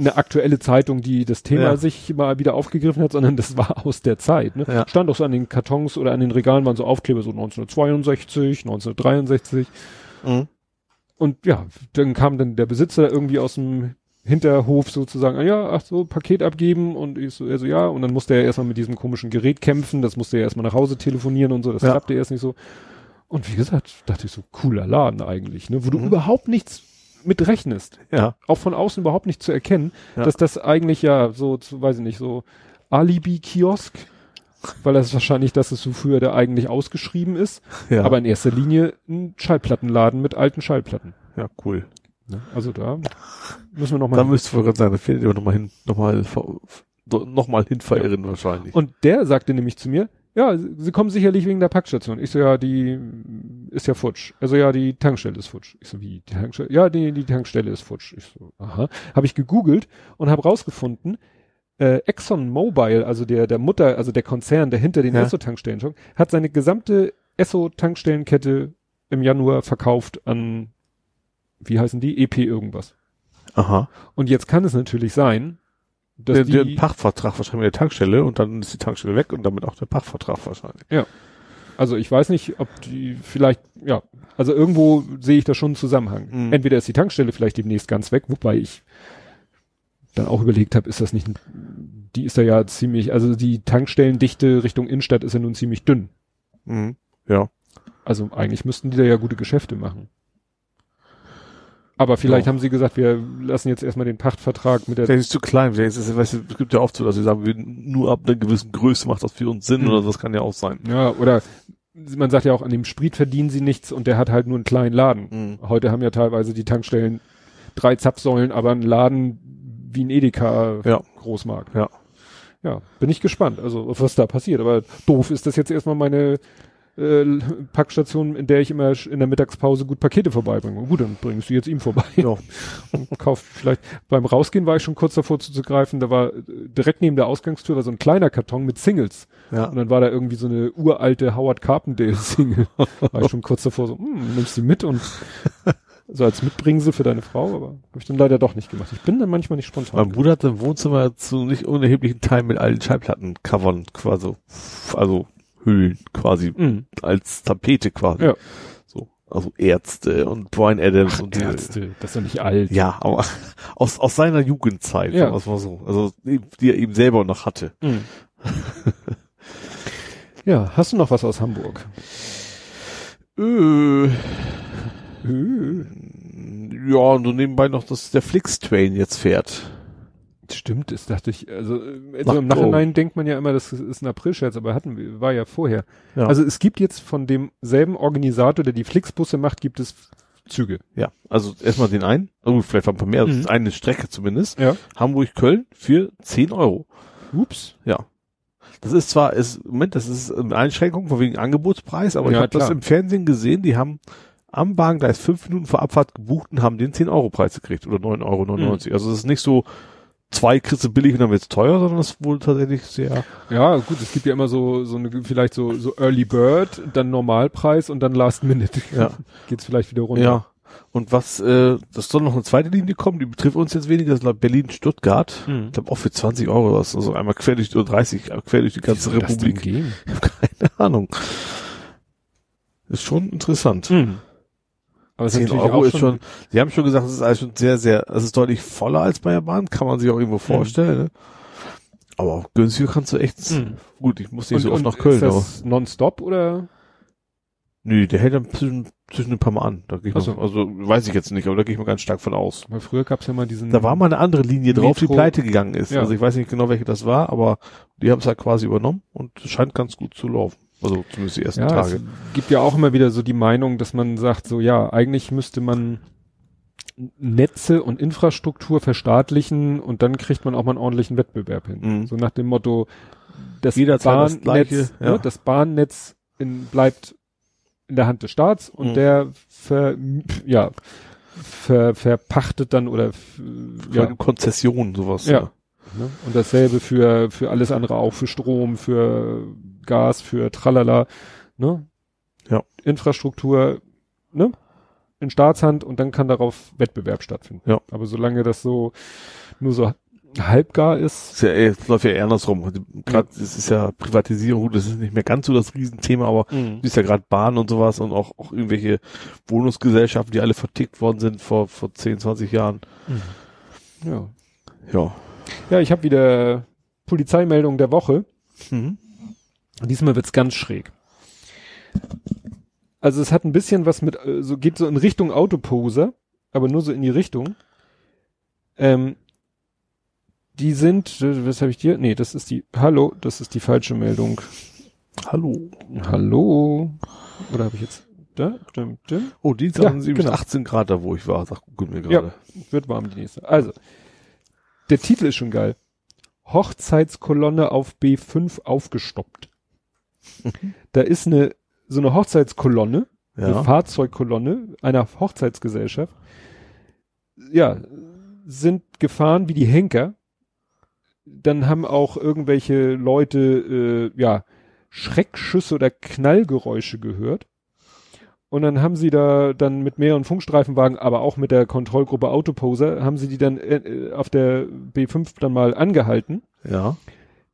eine aktuelle Zeitung, die das Thema Ja. sich mal wieder aufgegriffen hat, sondern das war aus der Zeit. Ne? Ja. Stand auch so an den Kartons oder an den Regalen waren so Aufkleber so 1962, 1963 Mhm. und ja, dann kam dann der Besitzer irgendwie aus dem Hinterhof sozusagen, ah ja, ach so, Paket abgeben und ich so, er so, ja, und dann musste er erstmal mit diesem komischen Gerät kämpfen, das musste er erstmal nach Hause telefonieren und so, das Ja. klappte erst nicht so. Und wie gesagt, dachte ich so, cooler Laden eigentlich, ne, wo du Mhm. überhaupt nichts mit rechnest Ja. auch von außen überhaupt nicht zu erkennen, Ja. dass das eigentlich ja so, zu, weiß ich nicht, so Alibi-Kiosk, weil das wahrscheinlich, dass es so früher da eigentlich ausgeschrieben ist, Ja. aber in erster Linie ein Schallplattenladen mit alten Schallplatten. ja, cool. Ne? Also da müssen wir Da nochmal. müsste ich gerade sagen, da fehlt ihr nochmal hin, nochmal, nochmal hin verirren wahrscheinlich. Und der sagte nämlich zu mir, ja, Sie kommen sicherlich wegen der Packstation. Ich so, ja, die ist ja futsch. Also ja, die Tankstelle ist futsch. Ich so, wie, die Tankstelle? Ja, die, die Tankstelle ist futsch. Ich so, aha. Habe ich gegoogelt und habe rausgefunden, äh, Exxon Mobil, also der, der Mutter, also der Konzern, der hinter den Ja. Esso-Tankstellen steht, hat seine gesamte Esso-Tankstellenkette im Januar verkauft an, wie heißen die? EP irgendwas. Aha. Und jetzt kann es natürlich sein, dass Der, die, der Pachtvertrag wahrscheinlich mit der Tankstelle und dann ist die Tankstelle weg und damit auch der Pachtvertrag wahrscheinlich. Also ich weiß nicht, ob die vielleicht, ja, also irgendwo sehe ich da schon einen Zusammenhang. Mhm. Entweder ist die Tankstelle vielleicht demnächst ganz weg, wobei ich dann auch überlegt habe, ist das nicht, die ist da ja ziemlich, also die Tankstellendichte Richtung Innenstadt ist ja nun ziemlich dünn. Mhm. Ja. Also eigentlich müssten die da ja gute Geschäfte machen. Aber vielleicht Ja. haben sie gesagt, wir lassen jetzt erstmal den Pachtvertrag mit der, Vielleicht ist es zu klein, vielleicht ist es, weißt du, es gibt ja oft so, dass sie sagen, wir nur ab einer gewissen Größe macht das für uns Sinn Mhm. oder so, das kann ja auch sein. ja, oder man sagt ja auch, an dem Sprit verdienen sie nichts und der hat halt nur einen kleinen Laden. Mhm. Heute haben ja teilweise die Tankstellen drei Zapfsäulen, aber ein Laden wie ein Edeka Ja. Großmarkt. Ja. Ja, bin ich gespannt, also was da passiert. Aber doof ist das jetzt erstmal meine äh, Packstation, in der ich immer in der Mittagspause gut Pakete vorbeibringe. Gut, dann bringst du jetzt ihm vorbei. Ja. Und kauf vielleicht. Beim Rausgehen war ich schon kurz davor zuzugreifen. Da war äh, direkt neben der Ausgangstür war so ein kleiner Karton mit Singles. Ja. Und dann war da irgendwie so eine uralte Howard Carpendale Single. war ich schon kurz davor so, hm, nimmst du mit und so als Mitbringsel für deine Frau, aber habe ich dann leider doch nicht gemacht. Ich bin dann manchmal nicht Mein spontan. Bruder hat im Wohnzimmer zu nicht unerheblichen Teil mit alten Schallplatten-Covern quasi, also Hüllen quasi, Mhm. als Tapete quasi. Ja. So, also Ärzte und Brian Adams und die, Ärzte, das ist doch nicht alt. ja, aber aus, aus seiner Jugendzeit, Ja. mal so. Also, die, er eben selber noch hatte. Mhm. ja, hast du noch was aus Hamburg? Äh, Äh, ja, und so nebenbei noch, dass der Flix-Train jetzt fährt. Stimmt, das dachte ich, also, Ach, also im Nachhinein denkt man ja immer, das ist ein April-Scherz, aber hatten wir, war ja vorher. Ja. Also es gibt jetzt von demselben Organisator, der die Flixbusse macht, gibt es Züge. Ja, also erstmal den einen, also vielleicht ein paar mehr, Mhm. eine Strecke zumindest. Ja. Hamburg-Köln für 10 Euro. Ups. Ja. Das ist zwar, ist, Moment, das ist eine Einschränkung von wegen Angebotspreis, aber ich Ja, habe das im Fernsehen gesehen, die haben am Bahngleis fünf Minuten vor Abfahrt gebucht und haben den 10 Euro Preis gekriegt oder 9,99 Mhm. Euro. Also es ist nicht so, zwei kriegst du billig und dann wird's teuer, sondern es ist wohl tatsächlich sehr, Ja, gut, es gibt ja immer so, so eine, vielleicht so, so Early Bird, dann Normalpreis und dann Last Minute. Ja. Geht's vielleicht wieder runter. ja. Und was, äh, das soll noch eine zweite Linie kommen, die betrifft uns jetzt weniger, das ist Berlin-Stuttgart. Mhm. Ich glaube auch für 20 Euro was, also einmal quer durch, oder 30, quer durch die ganze Wie soll das denn Republik. gehen? Ich habe keine Ahnung. Ist schon interessant. Mhm. Aber es 10 natürlich Euro ist schon, Sie haben schon gesagt, es ist alles schon sehr, sehr, es ist deutlich voller als bei der Bahn, kann man sich auch irgendwo vorstellen. Ne? Aber auch günstiger kannst du echt, Mhm. gut, ich muss nicht Und- so oft nach Köln, Ist das nonstop oder? Nö, der hält dann zwischen, zwischen ein paar Mal an. Da gehe ich Ach so. mal, also weiß ich jetzt nicht, aber da gehe ich mal ganz stark von aus. Weil früher gab's ja mal diesen. Da war mal eine andere Linie drauf, die Metro- pleite gegangen ist. Ja. Also ich weiß nicht genau, welche das war, aber die haben es halt quasi übernommen und es scheint ganz gut zu laufen. Also zumindest die ersten ja, Tage. es gibt ja auch immer wieder so die Meinung, dass man sagt, so ja, eigentlich müsste man Netze und Infrastruktur verstaatlichen und dann kriegt man auch mal einen ordentlichen Wettbewerb hin. Mhm. So nach dem Motto, das Jederzeit das Bahnnetz, Gleiche, ja. ne, das Bahnnetz in, bleibt in der Hand des Staats und Mhm. der ver, ja, ver, verpachtet dann oder Ja. ja, Konzession, sowas. Ja. Ne? Und dasselbe für, für alles andere auch, für Strom, für Gas, für Tralala, ne? Ja. Infrastruktur, ne? In Staatshand und dann kann darauf Wettbewerb stattfinden. Ja. Aber solange das so nur so halbgar ist, Ist ja, es läuft ja eher andersrum. Also Gerade es ist ja Privatisierung, gut, das ist nicht mehr ganz so das Riesenthema, aber du siehst ja gerade Bahn und sowas und auch, auch irgendwelche Wohnungsgesellschaften, die alle vertickt worden sind vor, vor 10, 20 Jahren. ja. Ja. Ja, ich habe wieder Polizeimeldung der Woche. Mhm. Diesmal wird's ganz schräg. Also es hat ein bisschen was mit, äh, so geht so in Richtung Autoposer, aber nur so in die Richtung. Ähm, die sind, was habe ich dir? Nee, das ist die, hallo, das ist die falsche Meldung. Hallo. Hallo. Oder habe ich jetzt, da, dim, dim. Oh, die Ja, sagen sie genau. 18 Grad da, wo ich war, sagt Google mir gerade. Wird warm die nächste. Also, der Titel ist schon geil. Hochzeitskolonne auf B5 aufgestoppt. Da ist eine, so eine Hochzeitskolonne, eine Ja. Fahrzeugkolonne einer Hochzeitsgesellschaft, ja, sind gefahren wie die Henker. Dann haben auch irgendwelche Leute, äh, ja, Schreckschüsse oder Knallgeräusche gehört. Und dann haben sie da dann mit mehreren Funkstreifenwagen, aber auch mit der Kontrollgruppe Autoposer, haben sie die dann äh, äh, auf der B5 dann mal angehalten. Ja.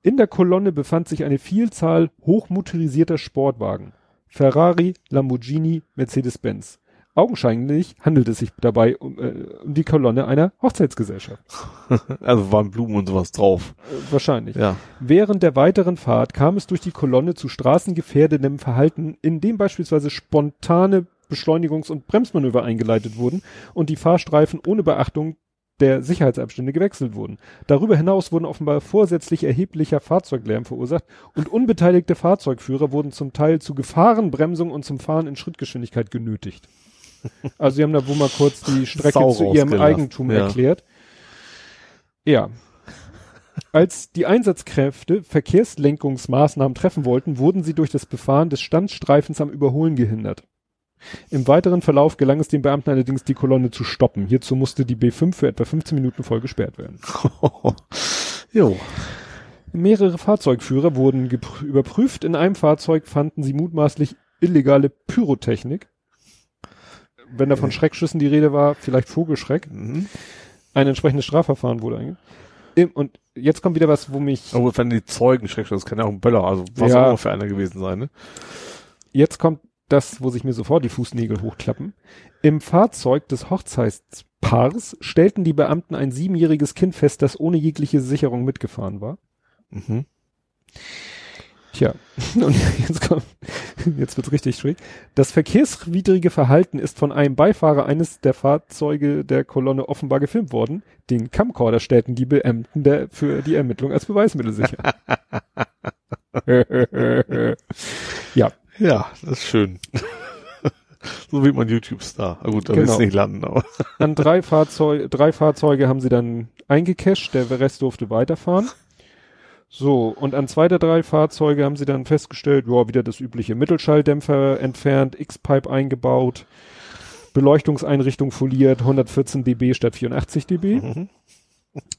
In der Kolonne befand sich eine Vielzahl hochmotorisierter Sportwagen. Ferrari, Lamborghini, Mercedes-Benz. Augenscheinlich handelt es sich dabei um, äh, um die Kolonne einer Hochzeitsgesellschaft. Also waren Blumen und sowas drauf. Äh, wahrscheinlich. Ja. Während der weiteren Fahrt kam es durch die Kolonne zu straßengefährdendem Verhalten, in dem beispielsweise spontane Beschleunigungs- und Bremsmanöver eingeleitet wurden und die Fahrstreifen ohne Beachtung der Sicherheitsabstände gewechselt wurden. Darüber hinaus wurden offenbar vorsätzlich erheblicher Fahrzeuglärm verursacht und unbeteiligte Fahrzeugführer wurden zum Teil zu Gefahrenbremsung und zum Fahren in Schrittgeschwindigkeit genötigt. Also sie haben da wohl mal kurz die Strecke Sau zu ihrem Eigentum ja. erklärt. Ja. Als die Einsatzkräfte Verkehrslenkungsmaßnahmen treffen wollten, wurden sie durch das Befahren des Standstreifens am Überholen gehindert. Im weiteren Verlauf gelang es den Beamten allerdings, die Kolonne zu stoppen. Hierzu musste die B5 für etwa 15 Minuten voll gesperrt werden. jo. Mehrere Fahrzeugführer wurden überprüft. In einem Fahrzeug fanden sie mutmaßlich illegale Pyrotechnik. Wenn da von Schreckschüssen die Rede war, vielleicht Vogelschreck. Mhm. Ein entsprechendes Strafverfahren wurde eingegangen. Und jetzt kommt wieder was, wo mich, Aber wenn die Zeugen schrecklich, das kann ja auch ein Böller, also was Ja. auch immer für einer gewesen sein, ne? jetzt kommt das, wo sich mir sofort die Fußnägel hochklappen. Im Fahrzeug des Hochzeitspaars stellten die Beamten ein siebenjähriges Kind fest, das ohne jegliche Sicherung mitgefahren war. Mhm. Tja, und jetzt kommt, jetzt wird's richtig schräg. Das verkehrswidrige Verhalten ist von einem Beifahrer eines der Fahrzeuge der Kolonne offenbar gefilmt worden. Den Camcorder stellten die Beamten der, für die Ermittlung als Beweismittel sicher. ja, Ja, das ist schön. so wie man YouTube-Star. Ah, gut, da Genau. nicht landen, aber. an drei Fahrzeuge, drei Fahrzeuge haben sie dann eingecasht, der Rest durfte weiterfahren. So, und an zwei der drei Fahrzeuge haben sie dann festgestellt, ja, wieder das übliche Mittelschalldämpfer entfernt, X-Pipe eingebaut, Beleuchtungseinrichtung foliert, 114 dB statt 84 dB. Mhm.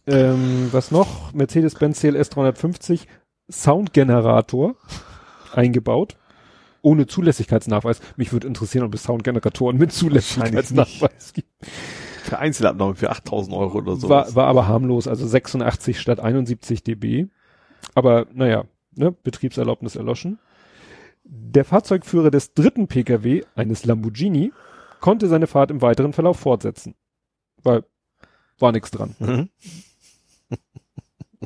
Ähm, was noch? Mercedes-Benz CLS 350 Soundgenerator eingebaut. Ohne Zulässigkeitsnachweis. Mich würde interessieren, ob es Soundgeneratoren mit Zulässigkeitsnachweis gibt. Für Einzelabnahme für 8000 Euro oder so. War, war aber harmlos, also 86 statt 71 dB. Aber naja, ne, Betriebserlaubnis erloschen. Der Fahrzeugführer des dritten Pkw, eines Lamborghini, konnte seine Fahrt im weiteren Verlauf fortsetzen. Weil war nichts dran. Mhm.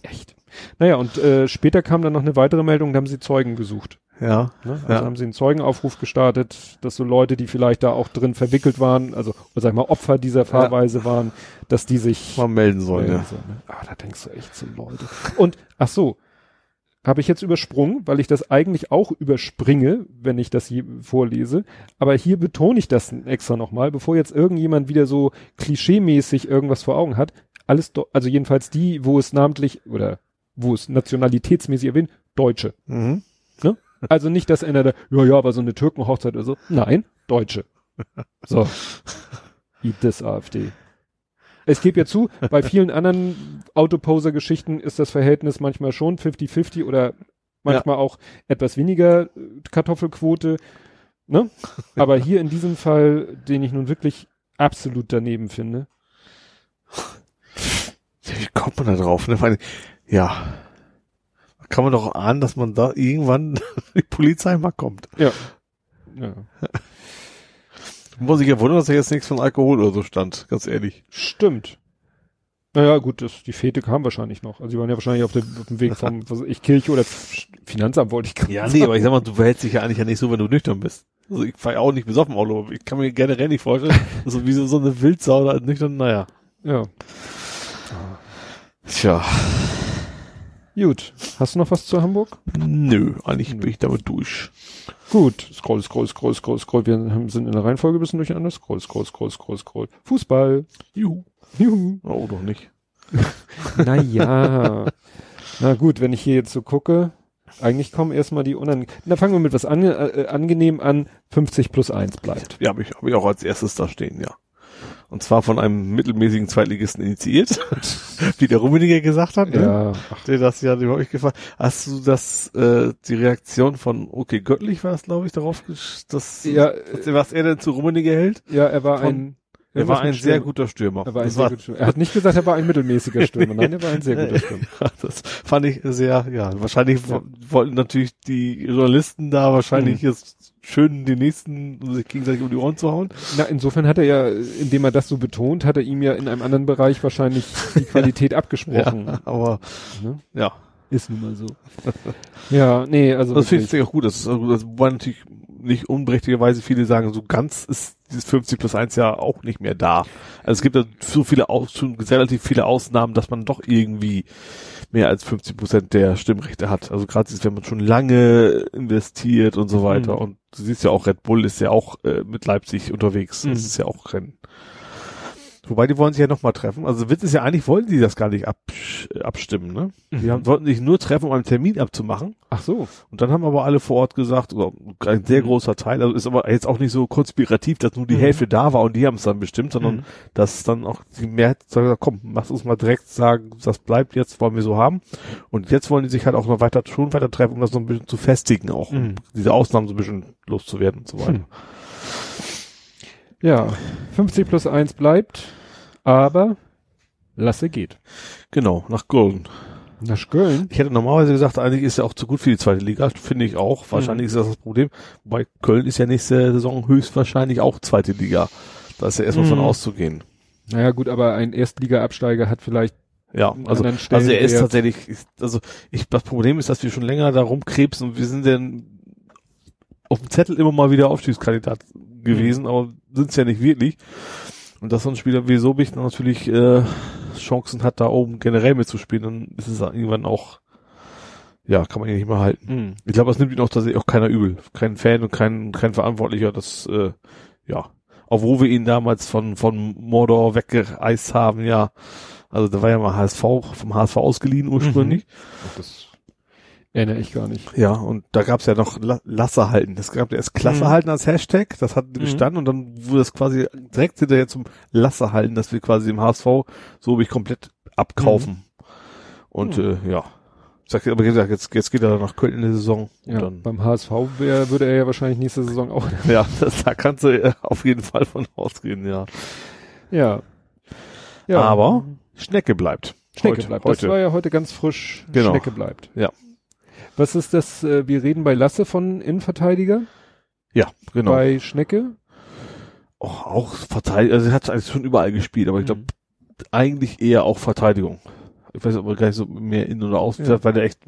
Echt. Naja, und äh, später kam dann noch eine weitere Meldung, da haben sie Zeugen gesucht. Ja. Ne? Also Ja. haben sie einen Zeugenaufruf gestartet, dass so Leute, die vielleicht da auch drin verwickelt waren, also sag ich mal Opfer dieser Fahrweise waren, dass die sich Mal melden sollen, melden ja. sollen, ne? Ah, da denkst du echt so Leute. Und ach so, habe ich jetzt übersprungen, weil ich das eigentlich auch überspringe, wenn ich das hier vorlese. Aber hier betone ich das extra nochmal, bevor jetzt irgendjemand wieder so klischeemäßig irgendwas vor Augen hat. Alles, also jedenfalls die, wo es namentlich oder wo es nationalitätsmäßig erwähnt, Deutsche. Mhm. Also nicht, dass einer da, ja, ja, aber so eine Türkenhochzeit oder so. Nein, Deutsche. So. Eat this AfD. Es gibt ja zu, bei vielen anderen Autoposer-Geschichten ist das Verhältnis manchmal schon 50-50 oder manchmal auch etwas weniger äh, Kartoffelquote. Ne? Aber hier in diesem Fall, den ich nun wirklich absolut daneben finde. Ja, Wie kommt man da drauf? Ne? Ja. Kann man doch ahnen, dass man da irgendwann die Polizei mal kommt. Ja. ja. Muss ich ja wundern, dass da jetzt nichts von Alkohol oder so stand, ganz ehrlich. Stimmt. Naja, gut, das, die Fete kam wahrscheinlich noch. Also die waren ja wahrscheinlich auf dem, auf dem Weg vom, was ich, Kirche oder Finanzamt wollte ich gerade Ja, nee, aber ich sag mal, du verhältst dich ja eigentlich ja nicht so, wenn du nüchtern bist. Also ich fahr ja auch nicht besoffen Auto, ich kann mir generell nicht vorstellen, so wie so, so eine Wildsau da nüchtern, naja. Ja. Tja, Gut. Hast du noch was zu Hamburg? nö, eigentlich bin ich damit durch. Gut. Scroll, scroll, scroll, scroll, scroll. Wir haben- sind in der Reihenfolge ein bisschen durcheinander. Scroll, scroll, scroll, scroll, scroll. Fußball. Juhu. Juhu. Oh, doch nicht. Naja. Na gut, wenn ich hier jetzt so gucke, eigentlich kommen erstmal die unangenehm. Na, fangen wir mit was ange äh, angenehm an. 50 plus 1 bleibt. Ja, habe ich, hab ich auch als erstes da stehen, ja. Und zwar von einem mittelmäßigen Zweitligisten initiiert, wie der Rummeniger gesagt hat. Ne? Ja. Der das ja, dem hab ich gefragt. Hast du das, äh, die Reaktion von Okay Göttlich war es, glaube ich, darauf, gesch- das, ja, was, was er denn zu Rummeniger hält? ja, er war Von- ein, Er war ein sehr guter Stürmer. Er war ein das sehr guter Stürmer. Er hat nicht gesagt, er war ein mittelmäßiger Stürmer. Nein, er war ein sehr guter Stürmer. das fand ich sehr, ja, wahrscheinlich Ja. wo- wollten natürlich die Journalisten da wahrscheinlich Mhm. jetzt schön die nächsten, um sich gegenseitig um die Ohren zu hauen. Na, insofern hat er ja, indem er das so betont, hat er ihm ja in einem anderen Bereich wahrscheinlich die Qualität abgesprochen. aber, Ne? ja. Ist nun mal so. ja, nee, also Das finde ich auch gut. Das das war natürlich nicht unberechtigterweise viele sagen, so ganz ist dieses 50 plus 1 ja auch nicht mehr da. Also es gibt da so viele, schon relativ viele Ausnahmen, dass man doch irgendwie mehr als 50 Prozent der Stimmrechte hat. Also gerade wenn man schon lange investiert und so weiter. Mhm. Und du siehst ja auch, Red Bull ist ja auch äh, mit Leipzig unterwegs. Mhm. Das ist ja auch Rennen. Wobei die wollen sich ja nochmal treffen. Also Witz ist ja eigentlich, wollten die das gar nicht absch abstimmen, ne? Die Mhm. haben, wollten sich nur treffen, um einen Termin abzumachen. Ach so. Und dann haben aber alle vor Ort gesagt, oder ein sehr Mhm. großer Teil, also ist aber jetzt auch nicht so konspirativ, dass nur die Mhm. Hälfte da war und die haben es dann bestimmt, sondern Mhm. dass dann auch die Mehrheit sagt, komm, lass uns mal direkt sagen, das bleibt jetzt, wollen wir so haben. Und jetzt wollen die sich halt auch noch weiter, schon weiter treffen, um das so ein bisschen zu festigen, auch um Mhm. diese Ausnahmen so ein bisschen loszuwerden und so weiter. Ja, 50 plus 1 bleibt, aber Lasse geht. Genau, nach Golden. Nach Köln? Ich hätte normalerweise gesagt, eigentlich ist er auch zu gut für die zweite Liga, finde ich auch. Wahrscheinlich ist das das Problem. Wobei Köln ist ja nächste Saison höchstwahrscheinlich auch zweite Liga. Da ist ja erstmal von Mhm. auszugehen. Naja, gut, aber ein Erstliga-Absteiger hat vielleicht Ja, also, also er ist tatsächlich, also ich, das Problem ist, dass wir schon länger da rumkrebsen und wir sind denn auf dem Zettel immer mal wieder Aufstiegskandidat gewesen, aber sind es ja nicht wirklich. Und dass so ein Spieler wie Sobich dann natürlich äh, Chancen hat, da oben generell mitzuspielen, dann ist es irgendwann auch, ja, kann man ihn nicht mehr halten. Hm. Ich glaube, das nimmt ihn auch tatsächlich auch keiner übel. Kein Fan und kein, kein Verantwortlicher, das, äh, ja. Obwohl wir ihn damals von, von Mordor weggereist haben, ja. Also da war ja mal HSV, vom HSV ausgeliehen ursprünglich. Das erinnere ich gar nicht. Ja, und da gab's ja noch La Lasse halten. Das gab erst Klasse Mhm. halten als Hashtag, das hat gestanden und dann wurde das quasi direkt hinterher zum Lasse halten, dass wir quasi im HSV so wie ich komplett abkaufen. Und Mhm. äh, ja. Sag, aber gesagt, jetzt, jetzt geht er nach Köln in der Saison. Ja, dann, beim HSV wär, würde er ja wahrscheinlich nächste Saison auch. ja, das, da kannst du äh, auf jeden Fall von ausgehen, ja. ja. ja. Aber Schnecke bleibt. Schnecke heute, bleibt. Das Heute. war ja heute ganz frisch. Genau. Schnecke bleibt. Ja. Was ist das? Äh, wir reden bei Lasse von Innenverteidiger, ja, genau. bei Schnecke. auch, auch Verteidigung, also er hat eigentlich schon überall gespielt, aber ich glaube eigentlich eher auch Verteidigung. Ich weiß aber gar nicht so mehr in oder aus, Ja. weil der echt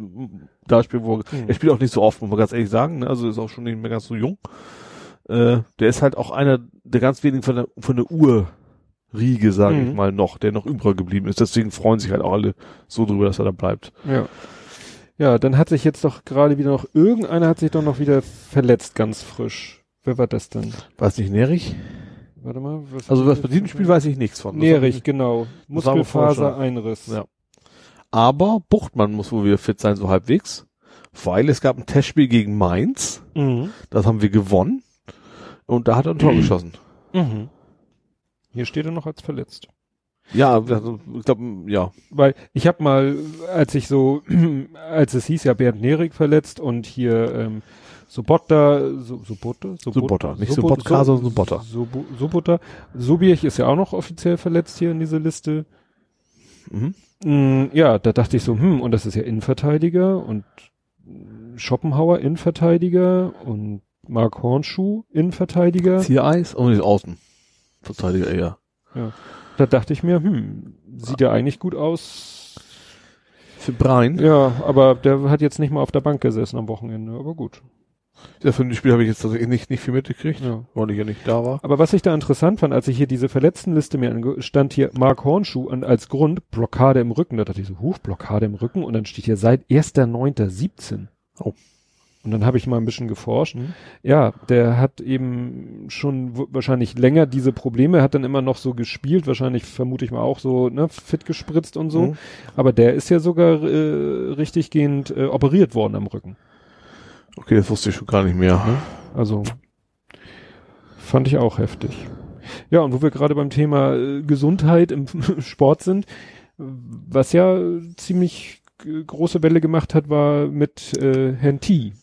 da spielt, wo er, Mhm. er spielt auch nicht so oft, muss man ganz ehrlich sagen, ne? also ist auch schon nicht mehr ganz so jung. Äh, der ist halt auch einer der ganz wenigen von der, von der Urriege, sage Mhm. ich mal, noch, der noch übrig geblieben ist. Deswegen freuen sich halt auch alle so drüber, dass er da bleibt. Ja. Ja, dann hat sich jetzt doch gerade wieder noch, irgendeiner hat sich doch noch wieder verletzt, ganz frisch. Wer war das denn? Weiß nicht, Nerich? Warte mal. Was Also was bei diesem Spiel weiß ich nichts von. Nerich, genau. Muskelfasereinriss. Ja. Aber Buchtmann muss wohl wieder fit sein, so halbwegs. Weil es gab ein Testspiel gegen Mainz. Mhm. Das haben wir gewonnen. Und da hat er ein Tor geschossen. Mhm. Hier steht er noch als verletzt. Ja, also, ich glaube, ja. Weil ich habe mal, als ich so, als es hieß ja Bernd Nerik verletzt und hier ähm, Sobotta, so, Sobotta, Sobotta, nicht Sobot- Sobotka, So- sondern Sobotta. Sobo- Sobotta. Sobierch ist ja auch noch offiziell verletzt hier in dieser Liste. Mhm. Mm, ja, da dachte ich so, hm, und das ist ja Innenverteidiger und Schopenhauer Innenverteidiger und Mark Hornschuh Innenverteidiger. Ziereis und nicht Außen. Verteidiger eher. Da dachte ich mir, hm, sieht ja eigentlich gut aus. Für Brein. Ja, aber der hat jetzt nicht mal auf der Bank gesessen am Wochenende, aber gut. Ja, für das Spiel habe ich jetzt tatsächlich nicht, nicht viel mitgekriegt, Ja. weil ich ja nicht da war. Aber was ich da interessant fand, als ich hier diese Verletztenliste mir ange stand hier Mark Hornschuh und als Grund Blockade im Rücken. Da dachte ich so, huch, Blockade im Rücken und dann steht hier seit 1.9.17. Oh. Und dann habe ich mal ein bisschen geforscht. Mhm. Ja, der hat eben schon wahrscheinlich länger diese Probleme, hat dann immer noch so gespielt, wahrscheinlich vermute ich mal auch so, ne, fit gespritzt und so. Mhm. Aber der ist ja sogar äh, richtiggehend äh, operiert worden am Rücken. Okay, das wusste ich schon gar nicht mehr. Ne? Also fand ich auch heftig. Ja, und wo wir gerade beim Thema äh, Gesundheit im Sport sind, was ja ziemlich große Welle gemacht hat, war mit äh, Herrn T.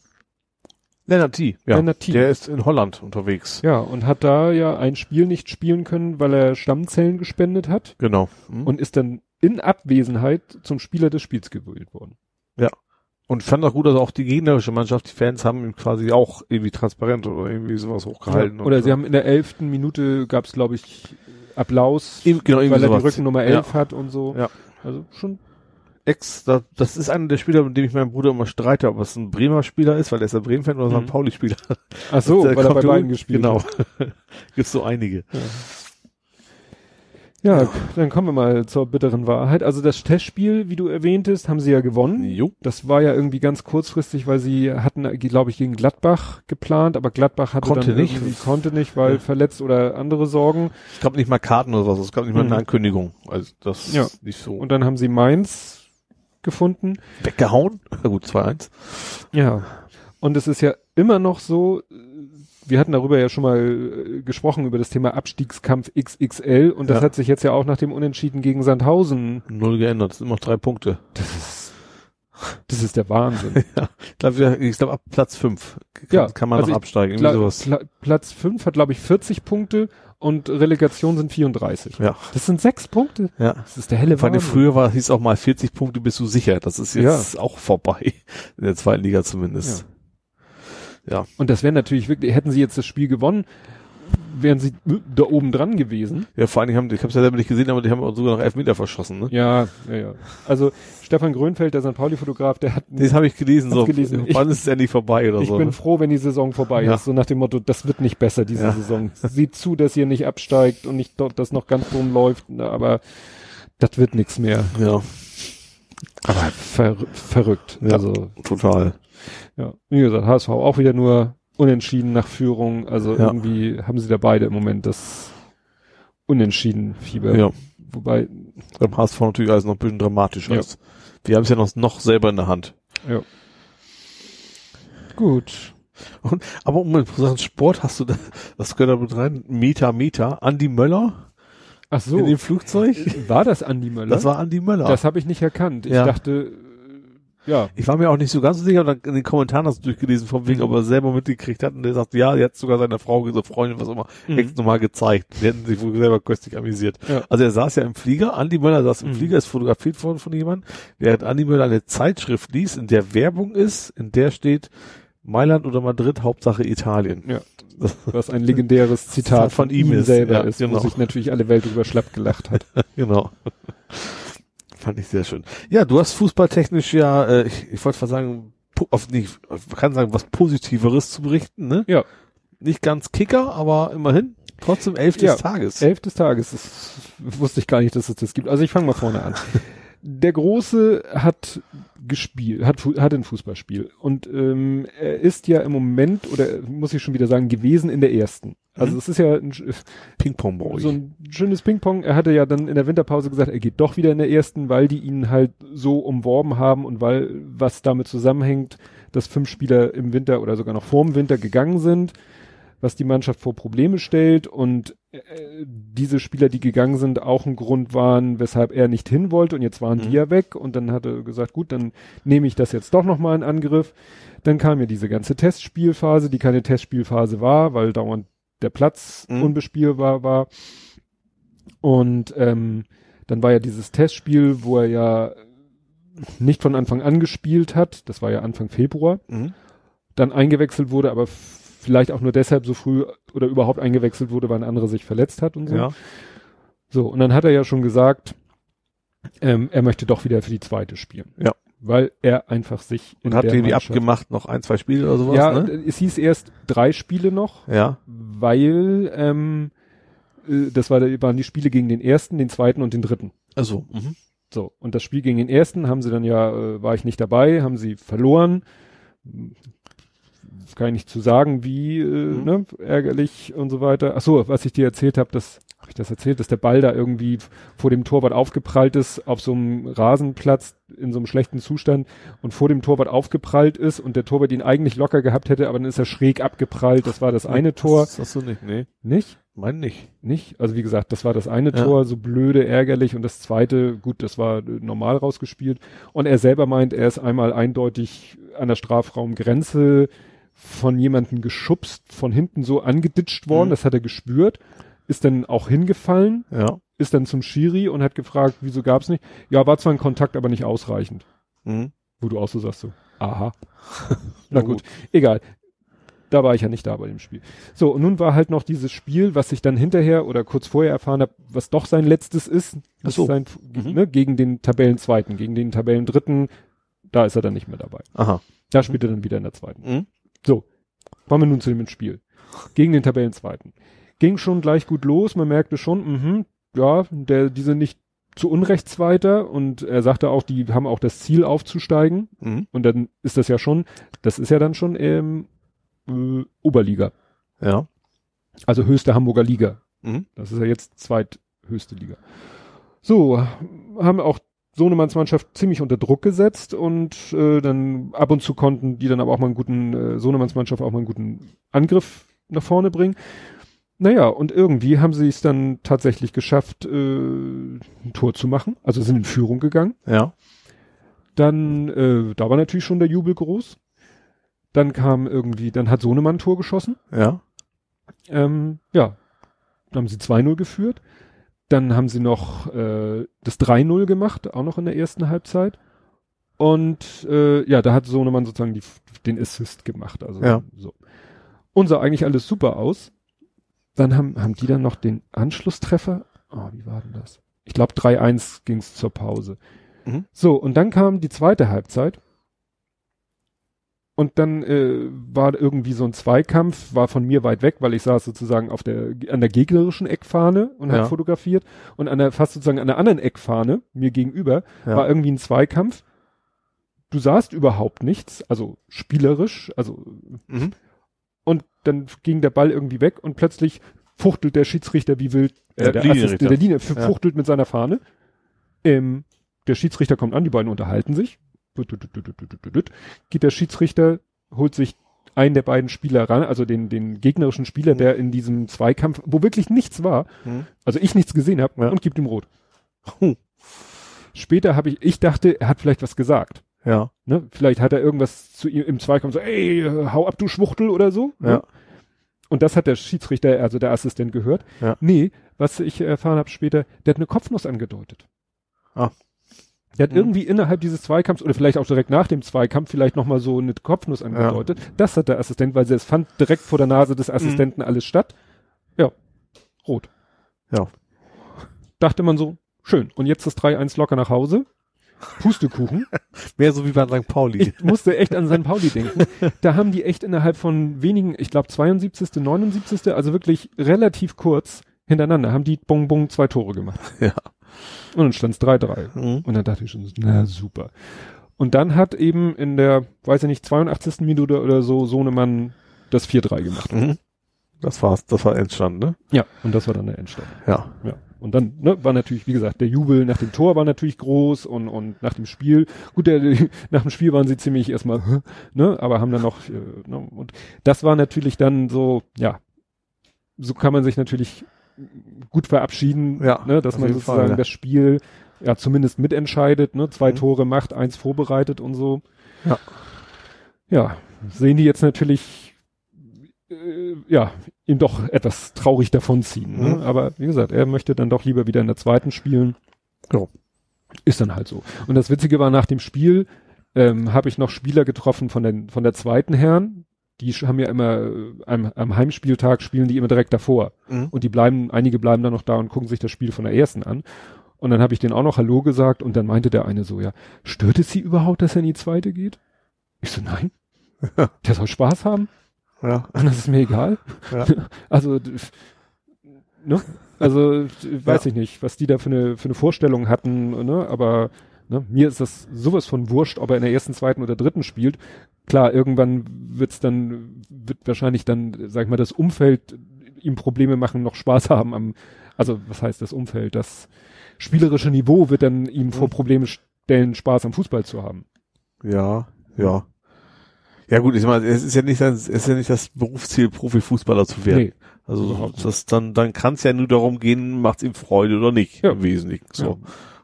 Lennart T. Ja, Lennart T. der ist in Holland unterwegs. Ja, und hat da ja ein Spiel nicht spielen können, weil er Stammzellen gespendet hat Genau. Mhm. und ist dann in Abwesenheit zum Spieler des Spiels gewählt worden. Und fand auch gut, dass auch die gegnerische Mannschaft, die Fans haben ihn quasi auch irgendwie transparent oder irgendwie sowas hochgehalten. Ja, oder und, sie haben in der elften Minute gab's es, glaube ich, Applaus, Eben- genau, weil er die sowas. Rückennummer 11 hat und so. Ja. Also schon Ex, da, das ist einer der Spieler, mit dem ich meinem Bruder immer streite, ob es ein Bremer Spieler ist, weil er ist der Bremen-Fan oder Mhm. St. Pauli-Spieler. Ach so, Der weil er bei beiden gespielt Genau. Gibt's so einige. Ja, dann kommen wir mal zur bitteren Wahrheit. Also das Testspiel, wie du erwähntest, haben sie ja gewonnen. Jo. Das war ja irgendwie ganz kurzfristig, weil sie hatten, glaube ich, gegen Gladbach geplant, aber Gladbach hatte Konnte dann nicht. konnte nicht, weil Ja. verletzt oder andere Sorgen. Es gab nicht mal Karten oder was, es gab nicht mal Mhm. eine Ankündigung. Also das Ja. ist nicht so. Und dann haben sie Mainz gefunden. weggehauen. Na gut, 2-1. Ja. Und es ist ja immer noch so, wir hatten darüber ja schon mal äh, gesprochen, über das Thema Abstiegskampf XXL und das Ja. hat sich jetzt ja auch nach dem Unentschieden gegen Sandhausen, Null geändert, es sind immer noch drei Punkte. das ist, das ist der Wahnsinn. Ich glaube, ich glaub, ab Platz 5 kann, Ja, kann man also noch absteigen. Irgendwie sowas. Pla Platz 5 hat, glaube ich, 40 Punkte und Relegation sind 34. Ja, Das sind sechs Punkte. ja. Das ist der helle Vor allem Wahnsinn. früher war, hieß auch mal 40 Punkte bist du sicher. Das ist jetzt auch vorbei. In der zweiten Liga zumindest. Ja. Und das wäre natürlich wirklich, hätten sie jetzt das Spiel gewonnen, wären sie da oben dran gewesen. Ja, vor allen Dingen haben, ich habe es ja selber nicht gesehen, aber die haben auch sogar noch Elfmeter verschossen, ne? Ja, ja, ja. Also Stefan Grönfeld, der St. Pauli-Fotograf, der hat Das habe ich gelesen, so, gelesen. Ich- wann ist es endlich vorbei oder Ich so. bin ne? froh, wenn die Saison vorbei Ja. ist. So nach dem Motto, das wird nicht besser diese Ja. Saison. Sieht zu, dass ihr nicht absteigt und nicht dort, dass noch ganz dumm läuft, na, aber das wird nichts mehr. Ja, Aber ver verrückt. Ja. Also, total. ja. Wie gesagt, HSV auch wieder nur unentschieden nach Führung. Also Ja. irgendwie haben sie da beide im Moment das Unentschieden-Fieber. Ja. Wobei, Beim HSV natürlich alles noch ein bisschen dramatischer Ja. ist. Wir haben es ja noch, noch selber in der Hand. ja. Gut. Aber um Sachen Sport hast du da, das gehört da mit rein, Meter, Meter, Andi Möller Ach so. in dem Flugzeug. War das Andi Möller? Das war Andi Möller. Das habe ich nicht erkannt. Ich Ja. dachte, ja. ich war mir auch nicht so ganz so sicher, dann in den Kommentaren hast du durchgelesen, von wegen, Mhm. ob er selber mitgekriegt hat und der sagt, ja, jetzt sogar seiner Frau, so Freundin, was auch immer, Mhm. extra nochmal gezeigt. Die hätten sich wohl selber köstlich amüsiert. Ja. Also er saß ja im Flieger, Andi Möller saß im Mhm. Flieger, ist fotografiert worden von jemandem, während Andi Möller eine Zeitschrift liest, in der Werbung ist, in der steht Mailand oder Madrid, Hauptsache Italien. Ja. Was ein legendäres Zitat von, ihm, ist, selber ja, ist, genau. wo sich natürlich alle Welt drüber schlapp gelacht hat. Genau. Fand ich sehr schön. Ja, du hast fußballtechnisch ja, äh, ich, ich wollte mal sagen, auf nicht, man kann sagen, was Positiveres zu berichten, ne? Ja. Nicht ganz Kicker, aber immerhin trotzdem elf des Ja, Tages. Elf des Tages. Das wusste ich gar nicht, dass es das gibt. Also ich fange mal vorne an. Der Große hat gespielt, hat, hat ein Fußballspiel. Und ähm, er ist ja im Moment, oder muss ich schon wieder sagen, gewesen in der ersten. Also Mhm. es ist ja ein, Ping-Pong so ein schönes Ping-Pong. Er hatte ja dann in der Winterpause gesagt, er geht doch wieder in der ersten, weil die ihn halt so umworben haben und weil was damit zusammenhängt, dass fünf Spieler im Winter oder sogar noch vorm Winter gegangen sind, was die Mannschaft vor Probleme stellt und äh, diese Spieler, die gegangen sind, auch ein Grund waren, weshalb er nicht hin wollte und jetzt waren Mhm. die ja weg und dann hat er gesagt, gut, dann nehme ich das jetzt doch nochmal in Angriff. Dann kam ja diese ganze Testspielphase, die keine Testspielphase war, weil dauernd der Platz Mhm. unbespielbar war. Und ähm, dann war ja dieses Testspiel, wo er ja nicht von Anfang an gespielt hat, das war ja Anfang Februar, Mhm. dann eingewechselt wurde, aber vielleicht auch nur deshalb so früh oder überhaupt eingewechselt wurde, weil ein anderer sich verletzt hat und so. Ja. So, und dann hat er ja schon gesagt, ähm, er möchte doch wieder für die zweite spielen. Ja. Weil er einfach sich Und habt ihr irgendwie Mannschaft- abgemacht, noch ein, zwei Spiele oder sowas, Ja, ne? es hieß erst drei Spiele noch, Ja. weil ähm, äh, das war, waren die Spiele gegen den ersten, den zweiten und den dritten. Also, mhm. So, und das Spiel gegen den ersten haben sie dann ja, äh, war ich nicht dabei, haben sie verloren. Kann ich nicht zu sagen, wie, äh, Mhm. ne, ärgerlich und so weiter. Ach so, was ich dir erzählt habe, das habe ich das erzählt, dass der Ball da irgendwie vor dem Torwart aufgeprallt ist, auf so einem Rasenplatz in so einem schlechten Zustand und vor dem Torwart aufgeprallt ist und der Torwart ihn eigentlich locker gehabt hätte, aber dann ist er schräg abgeprallt. Das war das eine Tor. Das hast du nicht, nee. Nicht? Mein nicht. Nicht? Also wie gesagt, das war das eine Ja. Tor, so blöde, ärgerlich und das zweite, gut, das war äh, normal rausgespielt. Und er selber meint, er ist einmal eindeutig an der Strafraumgrenze von jemandem geschubst, von hinten so angeditscht worden, Mhm. das hat er gespürt, ist dann auch hingefallen, Ja. ist dann zum Schiri und hat gefragt, wieso gab's nicht? Ja, war zwar ein Kontakt, aber nicht ausreichend. Mhm. Wo du auch so sagst, so, aha. Na gut, egal. Da war ich ja nicht da bei dem Spiel. So, und nun war halt noch dieses Spiel, was ich dann hinterher oder kurz vorher erfahren habe, was doch sein letztes ist. Ach so. ist sein, Mhm. ne, gegen den Tabellenzweiten, gegen den Tabellendritten, da ist er dann nicht mehr dabei. Aha. Da spielt er dann wieder in der zweiten. So, kommen wir nun zu dem Spiel. Gegen den Tabellenzweiten. Ging schon gleich gut los, man merkte schon, mhm, ja, der, die sind nicht zu Unrecht Zweiter und er sagte auch, die haben auch das Ziel aufzusteigen. Mhm. Und dann ist das ja schon, das ist ja dann schon ähm, äh, Oberliga, Ja. also höchste Hamburger Liga. Mhm. Das ist ja jetzt zweithöchste Liga. So, haben auch Sohnemanns Mannschaft ziemlich unter Druck gesetzt und äh, dann ab und zu konnten die dann aber auch mal einen guten, äh, Sohnemanns Mannschaft auch mal einen guten Angriff nach vorne bringen. Naja, und irgendwie haben sie es dann tatsächlich geschafft, äh, ein Tor zu machen. Also sind in Führung gegangen. Ja. Dann, äh, da war natürlich schon der Jubel groß. Dann kam irgendwie, dann hat Sohnemann ein Tor geschossen. Ja. Ähm, ja, dann haben sie 2-0 geführt. Dann haben sie noch äh, das 3-0 gemacht, auch noch in der ersten Halbzeit. Und äh, ja, da hat Sohnemann sozusagen die, den Assist gemacht. Also Ja. so. Und sah eigentlich alles super aus. Dann haben, haben die dann noch den Anschlusstreffer. Oh, wie war denn das? Ich glaube 3-1 ging's zur Pause. Mhm. So, und dann kam die zweite Halbzeit. Und dann äh, war irgendwie so ein Zweikampf, war von mir weit weg, weil ich saß sozusagen auf der an der gegnerischen Eckfahne und Ja. habe fotografiert. Und an der fast sozusagen an der anderen Eckfahne, mir gegenüber, Ja. war irgendwie ein Zweikampf. Du sahst überhaupt nichts, also spielerisch, also Mhm. und dann ging der Ball irgendwie weg und plötzlich fuchtelt der Schiedsrichter wie wild, äh, Der der. Assist, Linie Ja. fuchtelt mit seiner Fahne. Ähm, der Schiedsrichter kommt an, die beiden unterhalten sich. Geht der Schiedsrichter, holt sich einen der beiden Spieler ran, also den, den gegnerischen Spieler, der in diesem Zweikampf, wo wirklich nichts war, Mhm. also ich nichts gesehen habe, Ja. und gibt ihm rot. Huh. Später habe ich, ich dachte, er hat vielleicht was gesagt. Ja. Ne? Vielleicht hat er irgendwas zu ihm im Zweikampf so, ey, hau ab, du Schwuchtel oder so. Ja. Und das hat der Schiedsrichter, also der Assistent gehört. Ja. Nee, was ich erfahren habe später, der hat eine Kopfnuss angedeutet. Ah. Der hat Mhm. irgendwie innerhalb dieses Zweikampfs oder vielleicht auch direkt nach dem Zweikampf vielleicht nochmal so eine Kopfnuss angedeutet. Das hat der Assistent, weil es fand direkt vor der Nase des Assistenten alles statt. Ja, rot. Ja. Dachte man so, schön. Und jetzt das 3-1 locker nach Hause. Pustekuchen. Mehr so wie bei St. Pauli. Ich musste echt an St. Pauli denken. Da haben die echt innerhalb von wenigen, ich glaube 72., 79., also wirklich relativ kurz hintereinander, haben die Bong Bong zwei Tore gemacht. Ja. Und dann stand es 3-3. Mhm. Und dann dachte ich schon, na super. Und dann hat eben in der, weiß ich nicht, 82. Minute oder so Sohnemann das 4-3 gemacht. Mhm. Das war's, das war Endstand, ne? Ja, und das war dann der Endstand. Ja. Ja. Und dann ne, war natürlich, wie gesagt, der Jubel nach dem Tor war natürlich groß und, und nach dem Spiel, gut, der, nach dem Spiel waren sie ziemlich erstmal, ne, aber haben dann noch, äh, ne, und das war natürlich dann so, ja, so kann man sich natürlich gut verabschieden, Ja, ne, dass man sozusagen Fall, ja. das Spiel ja zumindest mitentscheidet, ne, zwei Mhm. Tore macht, eins vorbereitet und so. Ja. Ja, sehen die jetzt natürlich, äh, ja, ihm doch etwas traurig davonziehen. Ne? Mhm. Aber wie gesagt, er möchte dann doch lieber wieder in der zweiten spielen. Ja. Ist dann halt so. Und das Witzige war, nach dem Spiel ähm, habe ich noch Spieler getroffen von, den, von der zweiten Herren. Die haben ja immer äh, am, am Heimspieltag spielen die immer direkt davor. Mhm. Und die bleiben, einige bleiben dann noch da und gucken sich das Spiel von der ersten an. Und dann habe ich denen auch noch Hallo gesagt und dann meinte der eine so, ja, stört es sie überhaupt, dass er in die zweite geht? Ich so, nein. Der soll Spaß haben Ja. und das ist mir egal. Ja. Also, ne? Also, weiß ich nicht, was die da für eine, für eine Vorstellung hatten, ne? Aber ne? mir ist das sowas von wurscht, ob er in der ersten, zweiten oder dritten spielt. Klar, irgendwann wird's dann, wird wahrscheinlich dann, sag ich mal, das Umfeld ihm Probleme machen, noch Spaß haben am, also was heißt das Umfeld? Das spielerische Niveau wird dann ihm vor Mhm. Probleme stellen, Spaß am Fußball zu haben. Ja, ja. Ja gut, ich meine, es ist ja nicht es ist ja nicht das Berufsziel, Profifußballer zu werden. Nee. also das dann, dann kann es ja nur darum gehen, macht es ihm Freude oder nicht, Ja. im Wesentlichen. So. Ja.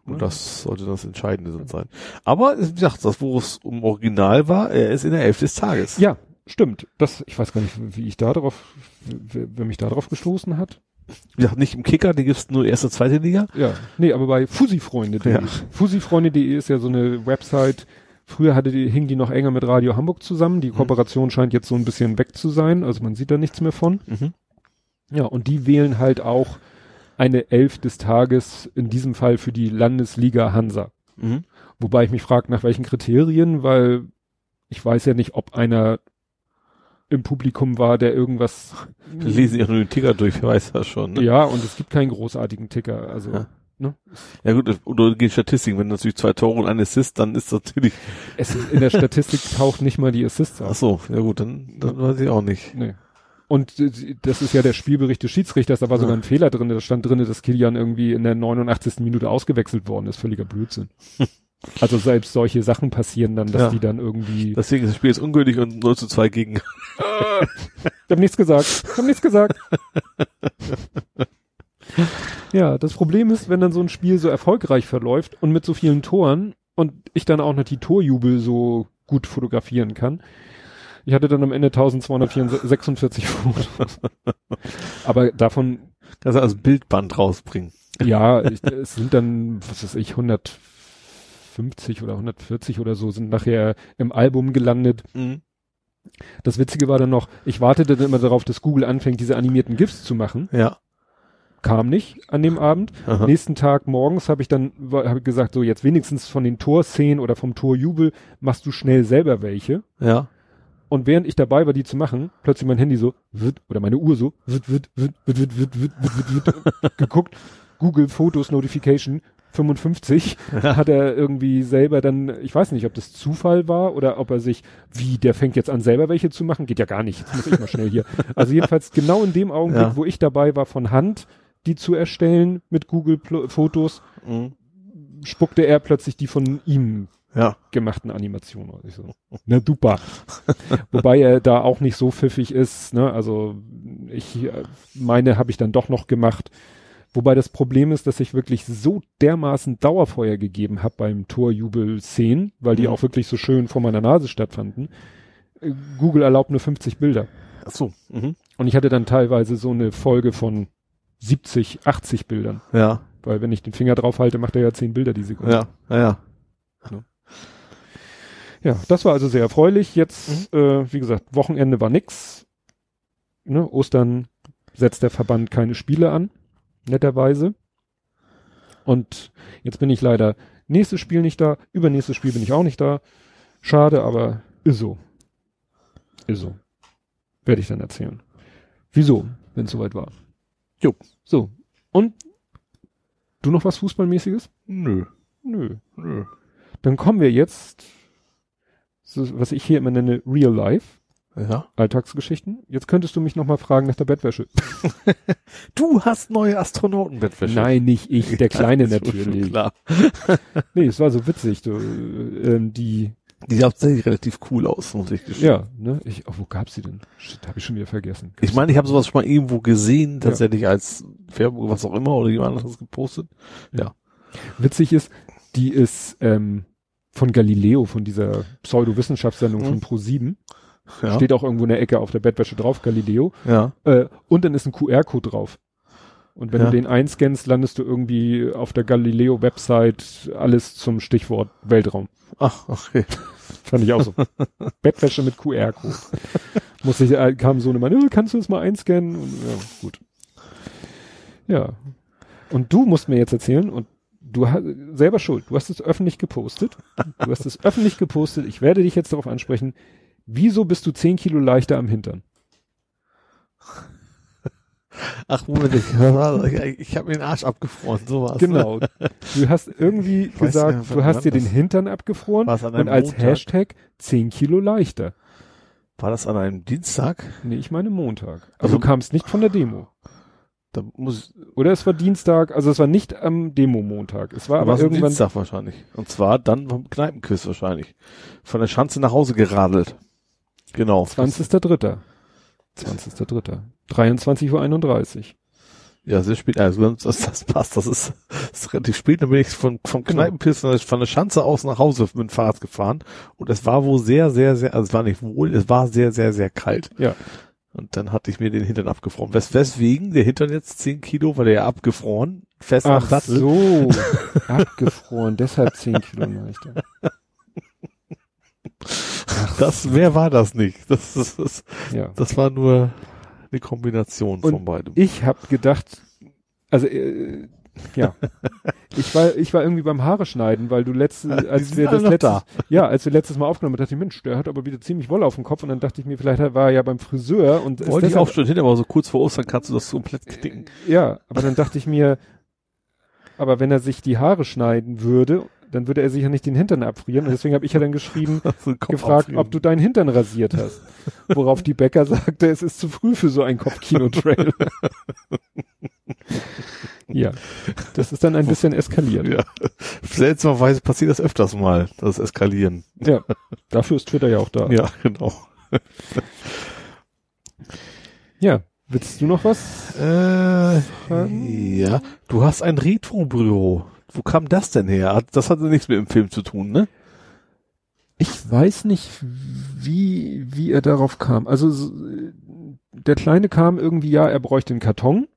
Und Ja. das sollte das Entscheidende sein. Aber wie gesagt, das, wo es um Original war, er ist in der Elf des Tages. Ja, stimmt. Das, ich weiß gar nicht, wie ich da drauf, wer, mich da drauf gestoßen hat. Gesagt, nicht im Kicker, die gibt's nur erste, zweite Liga. Ja, nee, aber bei fusifreunde.de. Ja. Fusifreunde.de ist ja so eine Website. Früher hatte die, hing die noch enger mit Radio Hamburg zusammen. Die Kooperation scheint jetzt so ein bisschen weg zu sein. Also man sieht da nichts mehr von. Mhm. Ja, und die wählen halt auch eine Elf des Tages, in diesem Fall für die Landesliga Hansa. Mhm. Wobei ich mich frage, nach welchen Kriterien, weil ich weiß ja nicht, ob einer im Publikum war, der irgendwas. Lesen ja nur den Ticker durch, wer weiß das schon. Ne? Ja, und es gibt keinen großartigen Ticker. Also, Ja. ne? Ja gut, oder gehen Statistiken, wenn natürlich zwei Tore und ein Assist, dann ist das natürlich, Es, in der Statistik taucht nicht mal die Assists ach auf. so, ja gut, dann, dann weiß ich auch nicht. Nee. Und das ist ja der Spielbericht des Schiedsrichters, da war sogar ein Fehler drin, da stand drin, dass Kilian irgendwie in der 89. Minute ausgewechselt worden ist. Völliger Blödsinn. also selbst solche Sachen passieren dann, dass Ja. die dann irgendwie. Deswegen ist das Spiel jetzt ungültig und 0 zu 2 gegen. Ich hab nichts gesagt. Ich hab nichts gesagt. ja, das Problem ist, wenn dann so ein Spiel so erfolgreich verläuft und mit so vielen Toren und ich dann auch noch die Torjubel so gut fotografieren kann. Ich hatte dann am Ende 1246 Fotos. Aber davon, Kannst du also Bildband rausbringen. ja, ich, es sind dann, was weiß ich, 150 oder 140 oder so sind nachher im Album gelandet. Mhm. Das Witzige war dann noch, ich wartete dann immer darauf, dass Google anfängt, diese animierten GIFs zu machen. Ja. Kam nicht an dem Abend. Aha. Nächsten Tag morgens habe ich dann habe ich gesagt, so jetzt wenigstens von den Torszenen oder vom Torjubel machst du schnell selber welche. Ja. Und während ich dabei war, die zu machen, plötzlich mein Handy so, wird, oder meine Uhr so, wird, wird, wird, wird, wird, wird, wird, wird, wird, wird geguckt, Google Fotos Notification 55, hat er irgendwie selber dann, ich weiß nicht, ob das Zufall war oder ob er sich, wie, der fängt jetzt an selber welche zu machen, geht ja gar nicht, jetzt muss ich mal schnell hier. Also jedenfalls genau in dem Augenblick, Ja. wo ich dabei war, von Hand die zu erstellen mit Google Fotos, Mhm. spuckte er plötzlich die von ihm Ja. gemachten Animationen. aus. Ich so, na super. Wobei er da auch nicht so pfiffig ist, ne? Also ich äh, meine, habe ich dann doch noch gemacht. Wobei das Problem ist, dass ich wirklich so dermaßen Dauerfeuer gegeben habe beim Torjubel-Szenen, weil die Mhm. auch wirklich so schön vor meiner Nase stattfanden. Äh, Google erlaubt nur 50 Bilder. Ach so. Mhm. Und ich hatte dann teilweise so eine Folge von 70, 80 Bildern. Ja. Weil wenn ich den Finger drauf halte, macht er ja 10 Bilder die Sekunde. Ja. Ja. ja. Ja, das war also sehr erfreulich. Jetzt, äh, wie gesagt, Wochenende war nix. Ne, Ostern setzt der Verband keine Spiele an, netterweise. Und jetzt bin ich leider nächstes Spiel nicht da, übernächstes Spiel bin ich auch nicht da. Schade, aber ist so. Ist so. Werde ich dann erzählen. Wieso, wenn es soweit war. Jo. So. Und du noch was Fußballmäßiges? Nö. Nö. Nö. Dann kommen wir jetzt, so, was ich hier immer nenne, Real Life, Ja. Alltagsgeschichten. Jetzt könntest du mich nochmal fragen nach der Bettwäsche. Du hast neue Astronautenbettwäsche. Nein, nicht ich, der Kleine natürlich. Klar. Nee, es war so witzig. Du, äh, ähm, die, Die sah tatsächlich relativ cool aus, muss ich gestehen. ja, ne? Ich, oh, wo gab's die denn? Shit, hab ich schon wieder vergessen. Ich meine, ich habe sowas schon mal irgendwo gesehen, tatsächlich als Werbung, was auch immer, oder jemand anderes gepostet. Witzig ist, die ist ähm, von Galileo, von dieser Pseudo-Wissenschaftssendung Mhm. von Pro7. Ja. Steht auch irgendwo in der Ecke auf der Bettwäsche drauf, Galileo. ja. Äh, und dann ist ein QR-Code drauf. Und wenn Ja. du den einscannst, landest du irgendwie auf der Galileo-Website alles zum Stichwort Weltraum. Ach, okay. Fand ich auch so. Bettwäsche mit QR-Code. Muss ich, äh, kam so eine Mann, äh, kannst du das mal einscannen? Und, ja, gut. Ja. Und du musst mir jetzt erzählen, und du hast selber schuld, du hast es öffentlich gepostet. Du hast es öffentlich gepostet. Ich werde dich jetzt darauf ansprechen. Wieso bist du 10 Kilo leichter am Hintern? Ach, Moment, ich, ich, ich habe mir den Arsch abgefroren, sowas. Genau. Du hast irgendwie weiß gesagt, nicht, du hast dir den Hintern abgefroren und als Montag? Hashtag 10 Kilo leichter. War das an einem Dienstag? Nee, ich meine Montag. Also Also- du kamst nicht von der Demo. Da muss Oder es war Dienstag, also es war nicht am Demo-Montag. Es war aber aber irgendwann. Dienstag wahrscheinlich. Und zwar dann vom Kneipenquiz wahrscheinlich. Von der Schanze nach Hause geradelt. Genau. 20.3. 20.3. 23.31 Uhr. Ja, sehr spät. Also das, das passt. Das ist, das ist relativ spät. Dann bin ich von, vom Genau. Kneipenpiss von der Schanze aus nach Hause mit dem Fahrrad gefahren. Und es war wohl sehr, sehr, sehr, also es war nicht wohl, es war sehr, sehr, sehr kalt. Ja. Und dann hatte ich mir den Hintern abgefroren. Wes weswegen der Hintern jetzt 10 Kilo, weil der ja abgefroren, fest am Ach Sattel. so. Abgefroren, deshalb 10 Kilo leichter. Das, mehr war das nicht. Das, das, das, Ja. das war nur eine Kombination Und von beidem. Ich habe gedacht, also äh, ja, ich war ich war irgendwie beim Haare schneiden, weil du letzte, als wir das letztes, da. ja, als wir letztes Mal aufgenommen haben, dachte ich, Mensch, der hat aber wieder ziemlich Wolle auf dem Kopf und dann dachte ich mir, vielleicht war er ja beim Friseur und ist Wollte ich auch schon hin, aber so kurz vor Ostern kannst du das komplett knicken. Ja, aber dann dachte ich mir, aber wenn er sich die Haare schneiden würde, dann würde er sich ja nicht den Hintern abfrieren. Und deswegen habe ich ja dann geschrieben, So einen Kopf gefragt, abfrieren. ob du deinen Hintern rasiert hast. Worauf die Bäcker sagte, es ist zu früh für so ein Kopfkino-Trail. ja, das ist dann ein bisschen eskaliert. Ja. Seltsamerweise passiert das öfters mal, das Eskalieren. Ja, dafür ist Twitter ja auch da. Ja, genau. Ja, willst du noch was? Äh, Fragen? ja. Du hast ein Retro-Büro. Wo kam das denn her? Das hatte nichts mit dem Film zu tun, ne? Ich weiß nicht, wie, wie er darauf kam. Also so, der Kleine kam irgendwie, ja, er bräuchte einen Karton.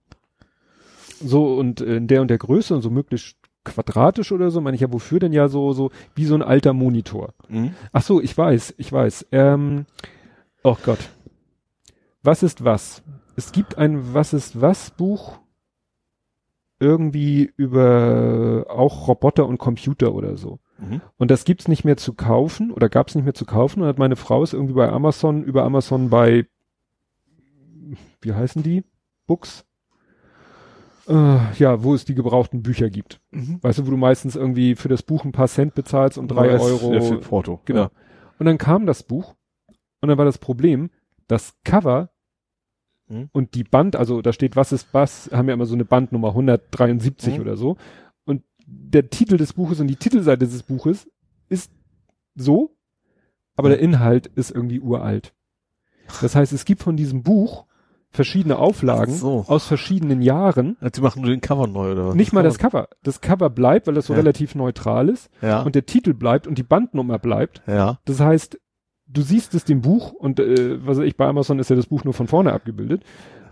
So und in der und der Größe und so möglichst quadratisch oder so. Meine ich ja, wofür denn ja so, so wie so ein alter Monitor. Mhm. Ach so, ich weiß, ich weiß. Ähm, oh Gott. Was ist was? Es gibt ein Was ist was Buch irgendwie über auch Roboter und Computer oder so. Mhm. Und das gibt's nicht mehr zu kaufen oder gab's nicht mehr zu kaufen und hat meine Frau es irgendwie bei Amazon, über Amazon bei, wie heißen die? Books? Äh, ja, wo es die gebrauchten Bücher gibt. Mhm. Weißt du, wo du meistens irgendwie für das Buch ein paar Cent bezahlst und drei Ja, Euro. Ja, für Porto. Genau. Ja. Und dann kam das Buch und dann war das Problem, das Cover Mhm. und die Band, also da steht was ist was, haben ja immer so eine Bandnummer 173 Mhm. oder so. Und der Titel des Buches und die Titelseite des Buches ist so, aber der Inhalt ist irgendwie uralt. Das heißt, es gibt von diesem Buch verschiedene Auflagen Ach so. aus verschiedenen Jahren. Ja, Die machen nur den Cover neu, oder was? Nicht mal das Cover. Das Cover bleibt, weil das so Ja. relativ neutral ist. Ja. Und der Titel bleibt und die Bandnummer bleibt. ja. Das heißt, du siehst es dem Buch und äh, was weiß ich, bei Amazon ist ja das Buch nur von vorne abgebildet.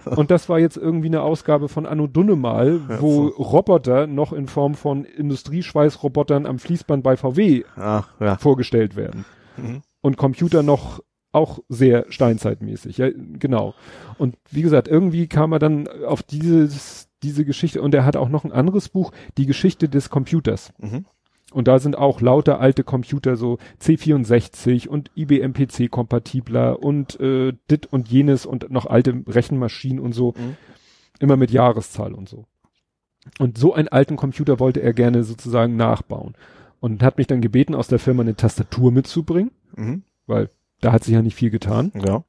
Und das war jetzt irgendwie eine Ausgabe von Anno Dunnemal, Ja, wo so. Roboter noch in Form von Industrieschweißrobotern am Fließband bei VW Ah, ja. vorgestellt werden. Mhm. Und Computer noch auch sehr steinzeitmäßig, ja, genau. Und wie gesagt, irgendwie kam er dann auf dieses, diese Geschichte und er hat auch noch ein anderes Buch, die Geschichte des Computers. Mhm. Und da sind auch lauter alte Computer, so C64 und IBM PC kompatibler und äh, dit und jenes und noch alte Rechenmaschinen und so. Mhm. Immer mit Jahreszahl und so. Und so einen alten Computer wollte er gerne sozusagen nachbauen. Und hat mich dann gebeten, aus der Firma eine Tastatur mitzubringen, Mhm. weil da hat sich ja nicht viel getan. Ja.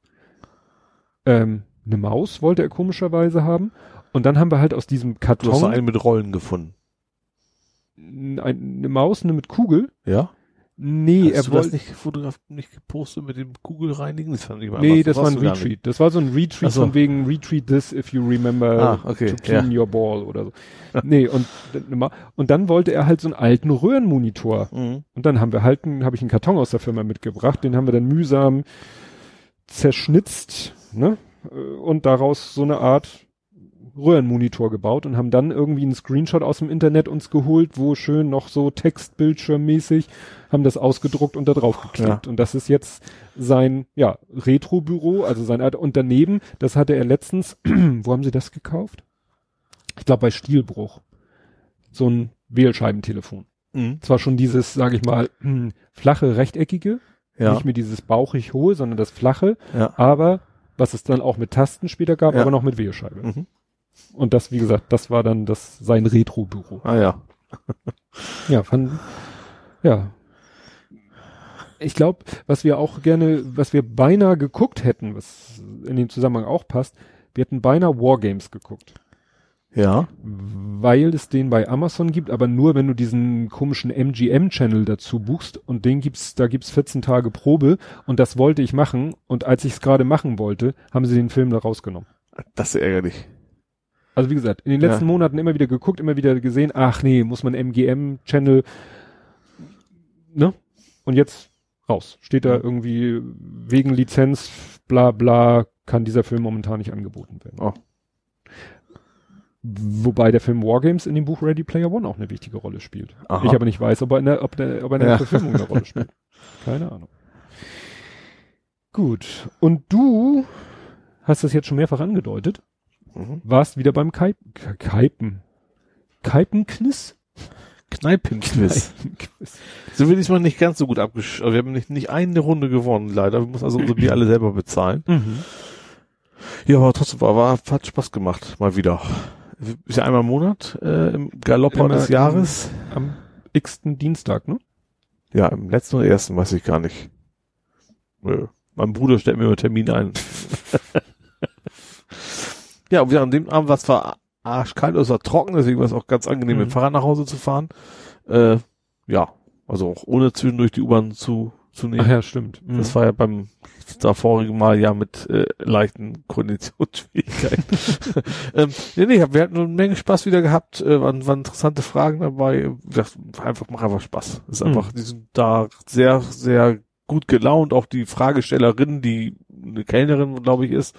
Ähm, eine Maus wollte er komischerweise haben. Und dann haben wir halt aus diesem Du hast Karton einen mit Rollen gefunden. ein, eine Maus, eine mit Kugel. Ja? Nee, Hast er wollte nicht fotografiert, nicht gepostet mit dem Kugelreinigen? Das fand ich mal Nee, das war ein. Retreat. Das war so ein Retreat so. von wegen Retreat this if you remember Ah, okay, to clean your ball oder so. nee, und, und dann wollte er halt so einen alten Röhrenmonitor. Mhm. Und dann haben wir halt, habe ich einen Karton aus der Firma mitgebracht, den haben wir dann mühsam zerschnitzt, ne? Und daraus so eine Art Röhrenmonitor gebaut und haben dann irgendwie einen Screenshot aus dem Internet uns geholt, wo schön noch so Textbildschirmmäßig haben das ausgedruckt und da drauf geklebt. Und das ist jetzt sein, ja, Retro-Büro, also sein. Und daneben, das hatte er letztens, wo haben sie das gekauft? Ich glaube bei Stielbruch. So ein Wählscheibentelefon. Mhm. Zwar schon dieses, sage ich mal, flache, rechteckige, Ja. nicht mehr dieses bauchig hohe, sondern das flache, Ja. aber was es dann auch mit Tasten später gab, Ja. aber noch mit Wählscheibe. Mhm. Und das, wie gesagt, das war dann das sein Retro-Büro. Ah ja. Ja, fand, ja. Ich glaube, was wir auch gerne, was wir beinahe geguckt hätten, was in dem Zusammenhang auch passt, wir hätten beinahe Wargames geguckt. Ja. Weil es den bei Amazon gibt, aber nur wenn du diesen komischen MGM-Channel dazu buchst und den gibt's, da gibt's 14 Tage Probe und das wollte ich machen und als ich es gerade machen wollte, haben sie den Film da rausgenommen. Das ist ärgerlich. Also wie gesagt, in den letzten Ja. Monaten immer wieder geguckt, immer wieder gesehen, ach nee, muss man MGM-Channel, ne? Und jetzt raus. Steht da irgendwie wegen Lizenz, bla bla, kann dieser Film momentan nicht angeboten werden. Oh. Wobei der Film Wargames in dem Buch Ready Player One auch eine wichtige Rolle spielt. Aha. Ich aber nicht weiß, ob er in der, ob der, ob er in der Ja. Verfilmung eine Rolle spielt. Keine Ahnung. Gut. Und du hast das jetzt schon mehrfach angedeutet Mhm. warst wieder beim Kaip K- Kaipen. Kaipenkniss? Kneipenquiz. Kaipenquiz. So will ich mal nicht ganz so gut abgesch... also Wir haben nicht, nicht eine Runde gewonnen, leider. Wir müssen also unsere Bier alle selber bezahlen. Mhm. Ja, aber trotzdem war, war, hat Spaß gemacht. Mal wieder. Ist ja einmal im Monat, äh, im Galopper Immer des Jahres. Am x-ten Dienstag, ne? Ja, im letzten oder ersten, weiß ich gar nicht. Nö. Mein Bruder stellt mir immer Termin ein. ja, und wir an dem Abend war es zwar arschkalt, es war trocken, deswegen war es auch ganz angenehm, Mhm. mit dem Fahrrad nach Hause zu fahren. Äh, ja, also auch ohne zwischendurch die U-Bahn zu, zu nehmen. Ach ja, stimmt. Mhm. Das war ja beim davorigen Mal ja mit äh, leichten Konditionsschwierigkeiten. ähm, nee, nee, wir hatten eine Menge Spaß wieder gehabt, äh, waren, waren interessante Fragen dabei. Gesagt, einfach, mach einfach Spaß. Ist Mhm. einfach, die sind da sehr, sehr gut gelaunt. Auch die Fragestellerin, die eine Kellnerin, glaube ich, ist,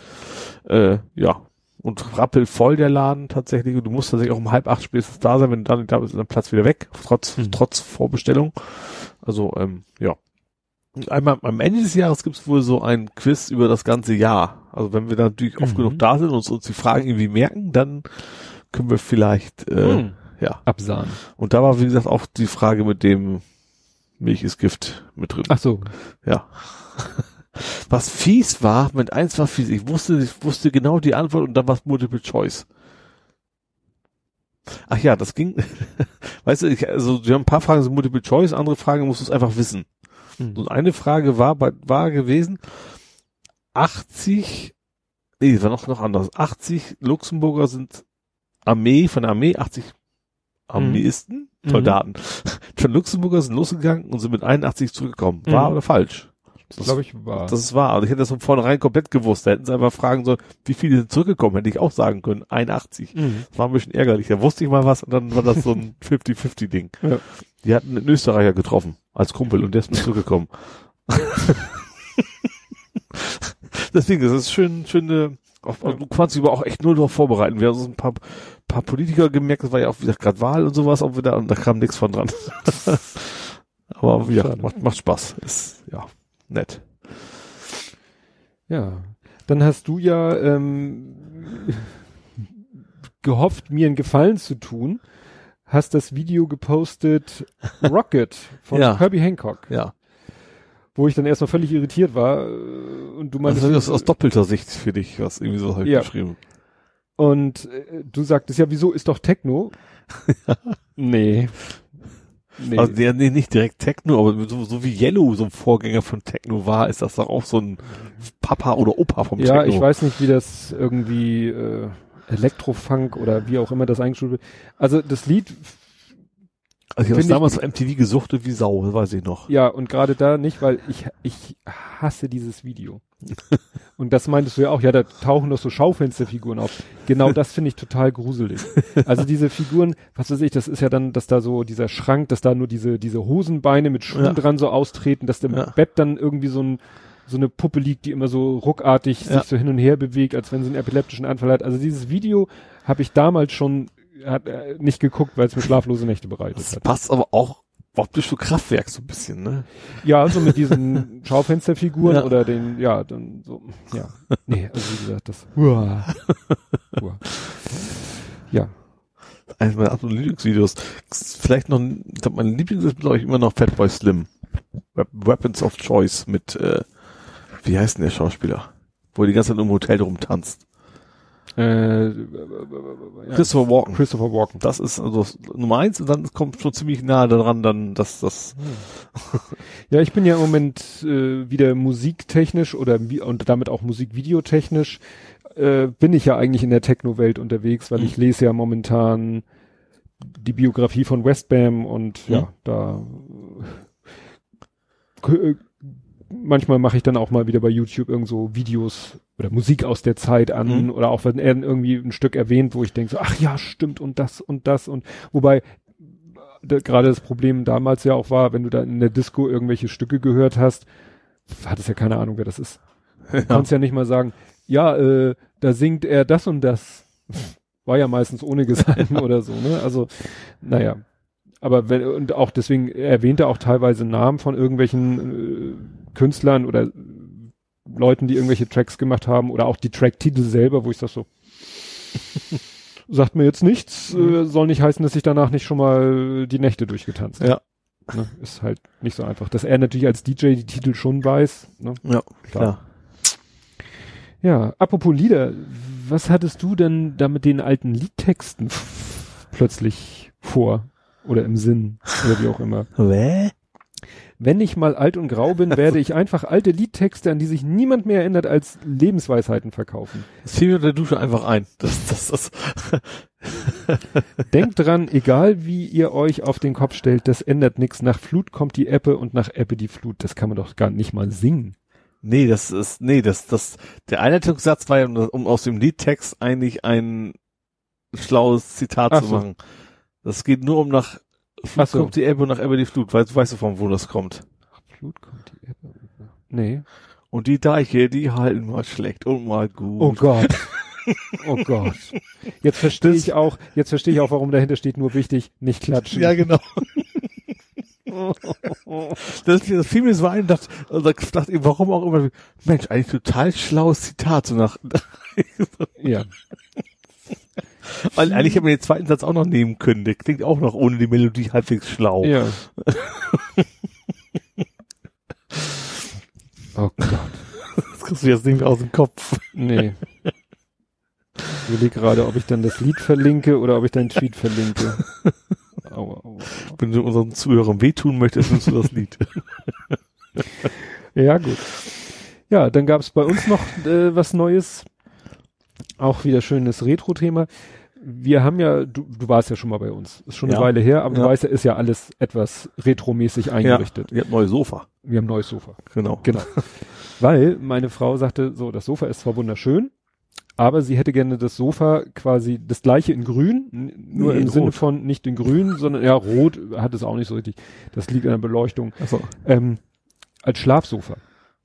äh, ja. Und rappelvoll der Laden tatsächlich. Und du musst tatsächlich auch um halb acht spätestens da sein. Wenn du da nicht da bist, ist dein Platz wieder weg. Trotz, Mhm. trotz Vorbestellung. Also, ähm, ja. Und einmal am Ende des Jahres gibt es wohl so ein Quiz über das ganze Jahr. Also wenn wir dann natürlich oft Mhm. genug da sind und uns, uns die Fragen irgendwie merken, dann können wir vielleicht, äh, Mhm. ja. Absahen. Und da war, wie gesagt, auch die Frage mit dem Milch ist Gift mit drin. Ach so. Ja. Was fies war, mit eins war fies. Ich wusste, ich wusste genau die Antwort und dann war es Multiple Choice. Ach ja, das ging, weißt du, ich, also wir haben ein paar Fragen sind Multiple Choice, andere Fragen musst du es einfach wissen. Mhm. Und eine Frage war, war gewesen, 80, nee, war noch, noch anders. 80 Luxemburger sind Armee, von der Armee, 80 Armeeisten, Mhm. Soldaten, von Luxemburger sind losgegangen und sind mit 81 zurückgekommen. Wahr Mhm. oder falsch? Das glaube ich war. Das ist wahr. Also ich hätte das von vornherein komplett gewusst. Da hätten sie einfach fragen sollen, wie viele sind zurückgekommen, hätte ich auch sagen können. 81. Mhm. Das war ein bisschen ärgerlich. Da wusste ich mal was und dann war das so ein 50-50-Ding. Ja. Die hatten einen Österreicher getroffen als Kumpel und der ist mit zurückgekommen. Deswegen, das ist schön, schöne, auch, du kannst dich aber auch echt null darauf vorbereiten. Wir haben uns ein paar, paar Politiker gemerkt, das war ja auch wieder gerade Wahl und sowas auch wieder und da kam nichts von dran. aber ja, macht, macht Spaß. Ist, ja, nett. Ja. Dann hast du ja ähm, gehofft, mir einen Gefallen zu tun, hast das Video gepostet Rocket von Ja. Herbie Hancock, Ja. wo ich dann erstmal völlig irritiert war äh, und du meinst Also das ist aus doppelter Sicht für dich, was irgendwie so halt Ja. geschrieben. und äh, du sagtest ja, wieso ist doch Techno? nee. Nee. Also der, nee, nicht direkt Techno, aber so, so wie Yellow so ein Vorgänger von Techno war, ist das doch auch so ein Papa oder Opa vom ja, Techno. ich weiß nicht, wie das irgendwie äh, Elektrofunk oder wie auch immer das eingestuft wird. Also das Lied Also ich habe ich- damals auf MTV gesuchtet wie Sau, weiß ich noch. Ja, und gerade da nicht, weil ich, ich hasse dieses Video. und das meintest du ja auch, ja, da tauchen doch so Schaufensterfiguren auf. Genau das finde ich total gruselig. Also diese Figuren, was weiß ich, das ist ja dann, dass da so dieser Schrank, dass da nur diese, diese Hosenbeine mit Schuhen Ja. dran so austreten, dass im Ja. Bett dann irgendwie so ein, so eine Puppe liegt, die immer so ruckartig Ja. sich so hin und her bewegt, als wenn sie einen epileptischen Anfall hat. Also dieses Video habe ich damals schon hat, äh, nicht geguckt, weil es mir schlaflose Nächte bereitet Das hat. passt aber auch optisch zu Kraftwerk so ein bisschen, ne? Ja, so mit diesen Schaufensterfiguren Ja. oder den, ja, dann so, ja. Nee, also wie gesagt, das, uah, uah. ja, Eines meiner absoluten Lieblingsvideos. Vielleicht noch, ich glaub, mein Lieblings ist, glaube ich, immer noch Fatboy Slim. Wep- Weapons of Choice mit, äh, wie heißt denn der Schauspieler? Wo er die ganze Zeit im Hotel rumtanzt. Äh, ja. Christopher Walken. Christopher Walken. Das ist also Nummer eins und dann kommt schon ziemlich nahe daran, dann, dass das, Ja, ich bin ja im Moment äh, wieder musiktechnisch oder und damit auch musikvideotechnisch äh, bin ich ja eigentlich in der Techno-Welt unterwegs, weil ich lese ja momentan die Biografie von Westbam und ja, Mhm. da äh, äh, manchmal mache ich dann auch mal wieder bei YouTube irgend so Videos oder Musik aus der Zeit an Mhm. oder auch wenn er irgendwie ein Stück erwähnt, wo ich denke so, ach ja, stimmt und das und das und wobei da, gerade das Problem damals ja auch war, wenn du da in der Disco irgendwelche Stücke gehört hast, hattest ja keine Ahnung, wer das ist. Du konntest ja nicht mal sagen, ja, äh, da singt er das und das. War ja meistens ohne Gesang oder so, ne? Also, naja. Aber wenn, und auch deswegen erwähnt er auch teilweise Namen von irgendwelchen äh, Künstlern oder Leuten, die irgendwelche Tracks gemacht haben oder auch die Tracktitel selber, wo ich das so sagt mir jetzt nichts, äh, soll nicht heißen, dass ich danach nicht schon mal die Nächte durchgetanzt habe. ja, Ne? Ist halt nicht so einfach. Dass er natürlich als DJ die Titel schon weiß. Ne? ja, Klar. klar. Ja, apropos Lieder, was hattest du denn da mit den alten Liedtexten plötzlich vor oder im Sinn oder wie auch immer? Hä? Wenn ich mal alt und grau bin, werde ich einfach alte Liedtexte, an die sich niemand mehr erinnert, als Lebensweisheiten verkaufen. Das fiel mir unter der Dusche einfach ein. Das, das, das, Denkt dran, egal wie ihr euch auf den Kopf stellt, das ändert nichts. Nach Flut kommt die Ebbe und nach Ebbe die Flut. Das kann man doch gar nicht mal singen. nee, das ist, nee, das, das, der Einleitungssatz war ja, um, um aus dem Liedtext eigentlich ein schlaues Zitat Ach zu so. machen. Das geht nur um nach Flut Ach so. kommt die Ebbe nach Ebbe die Flut. Weißt, weißt du von wo das kommt? Flut kommt die Ebbe. nach- Nee. Und die Deiche, die halten mal schlecht und mal gut. Oh Gott. Oh Gott. Jetzt verstehe ich auch, jetzt verstehe ich auch, warum dahinter steht nur wichtig, nicht klatschen. Ja, genau. das, das fiel mir so ein, dachte, dachte ich, warum auch immer, Mensch, eigentlich total schlaues Zitat, so nach, ja. Weil eigentlich hätte man den zweiten Satz auch noch nehmen können, der klingt auch noch ohne die Melodie halbwegs schlau. Ja. Oh Gott. Das kriegst du jetzt nicht mehr aus dem Kopf. Nee. Ich überlege gerade, ob ich dann das Lied verlinke oder ob ich deinen Tweet verlinke. Aua, aua. Wenn du unseren Zuhörern wehtun möchtest, nimmst du das Lied. Ja, gut. Ja, dann gab es bei uns noch äh, was Neues. Auch wieder schönes Retro-Thema. Wir haben ja, du, du warst ja schon mal bei uns. Ist schon eine Ja. Weile her, aber du Ja. weißt ja, ist ja alles etwas retromäßig eingerichtet. Ja, die hat ein neues Sofa. Wir haben neues Sofa. Genau. Genau. Weil meine Frau sagte, so, das Sofa ist zwar wunderschön, aber sie hätte gerne das Sofa quasi das gleiche in grün, nur Nee, im in Sinne Rot. von nicht in grün, sondern ja, rot hat es auch nicht so richtig. Das liegt an der Beleuchtung. Achso. Ähm, als Schlafsofa.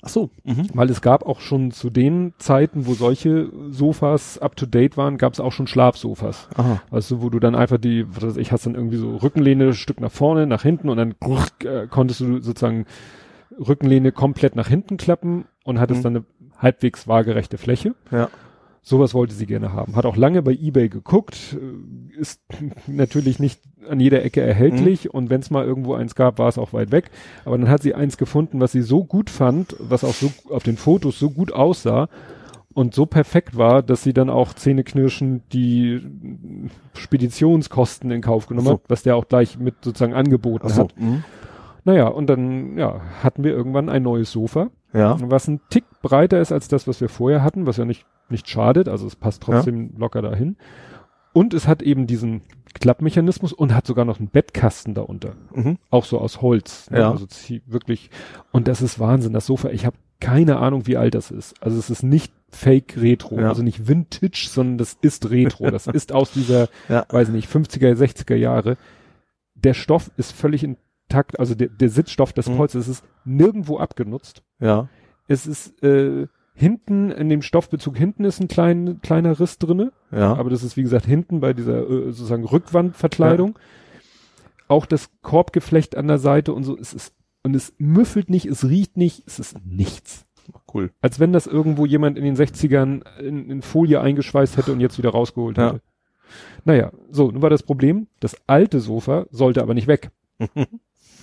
Ach so. Mhm. Weil es gab auch schon zu den Zeiten, wo solche Sofas up to date waren, gab es auch schon Schlafsofas. Aha. Also wo du dann einfach die, was weiß ich hast dann irgendwie so Rückenlehne, Stück nach vorne, nach hinten und dann äh, konntest du sozusagen Rückenlehne komplett nach hinten klappen und hattest Mhm. dann eine halbwegs waagerechte Fläche. Ja. Sowas wollte sie gerne haben. Hat auch lange bei eBay geguckt, äh, ist natürlich nicht an jeder Ecke erhältlich und wenn es mal irgendwo eins gab, war es auch weit weg. Aber dann hat sie eins gefunden, was sie so gut fand, was auch so auf den Fotos so gut aussah und so perfekt war, dass sie dann auch zähneknirschen die Speditionskosten in Kauf genommen so. hat, was der auch gleich mit sozusagen angeboten so. hat. Mhm. Naja, und dann ja, hatten wir irgendwann ein neues Sofa Ja. was ein Tick breiter ist als das, was wir vorher hatten, was ja nicht, nicht schadet, also es passt trotzdem locker dahin. Und es hat eben diesen Klappmechanismus und hat sogar noch einen Bettkasten darunter. Mhm. Auch so aus Holz. ne? Ja. Also wirklich. Und das ist Wahnsinn, das Sofa. Ich habe keine Ahnung, wie alt das ist. Also es ist nicht Fake Retro, Ja. also nicht Vintage, sondern das ist Retro. Das ist aus dieser, Ja. weiß nicht, 50er, 60er Jahre. Der Stoff ist völlig intakt, also der, der Sitzstoff des Mhm. Ist nirgendwo abgenutzt. Ja. Es ist äh, hinten in dem Stoffbezug hinten ist ein klein, kleiner Riss drinne, Ja. aber das ist wie gesagt hinten bei dieser äh, sozusagen Rückwandverkleidung. Auch das Korbgeflecht an der Seite und so. Es ist und es müffelt nicht, es riecht nicht, es ist nichts. cool. Als wenn das irgendwo jemand in den 60ern in, in Folie eingeschweißt hätte und jetzt wieder rausgeholt Ja. hätte. Naja, so, nun war das Problem, das alte Sofa sollte aber nicht weg.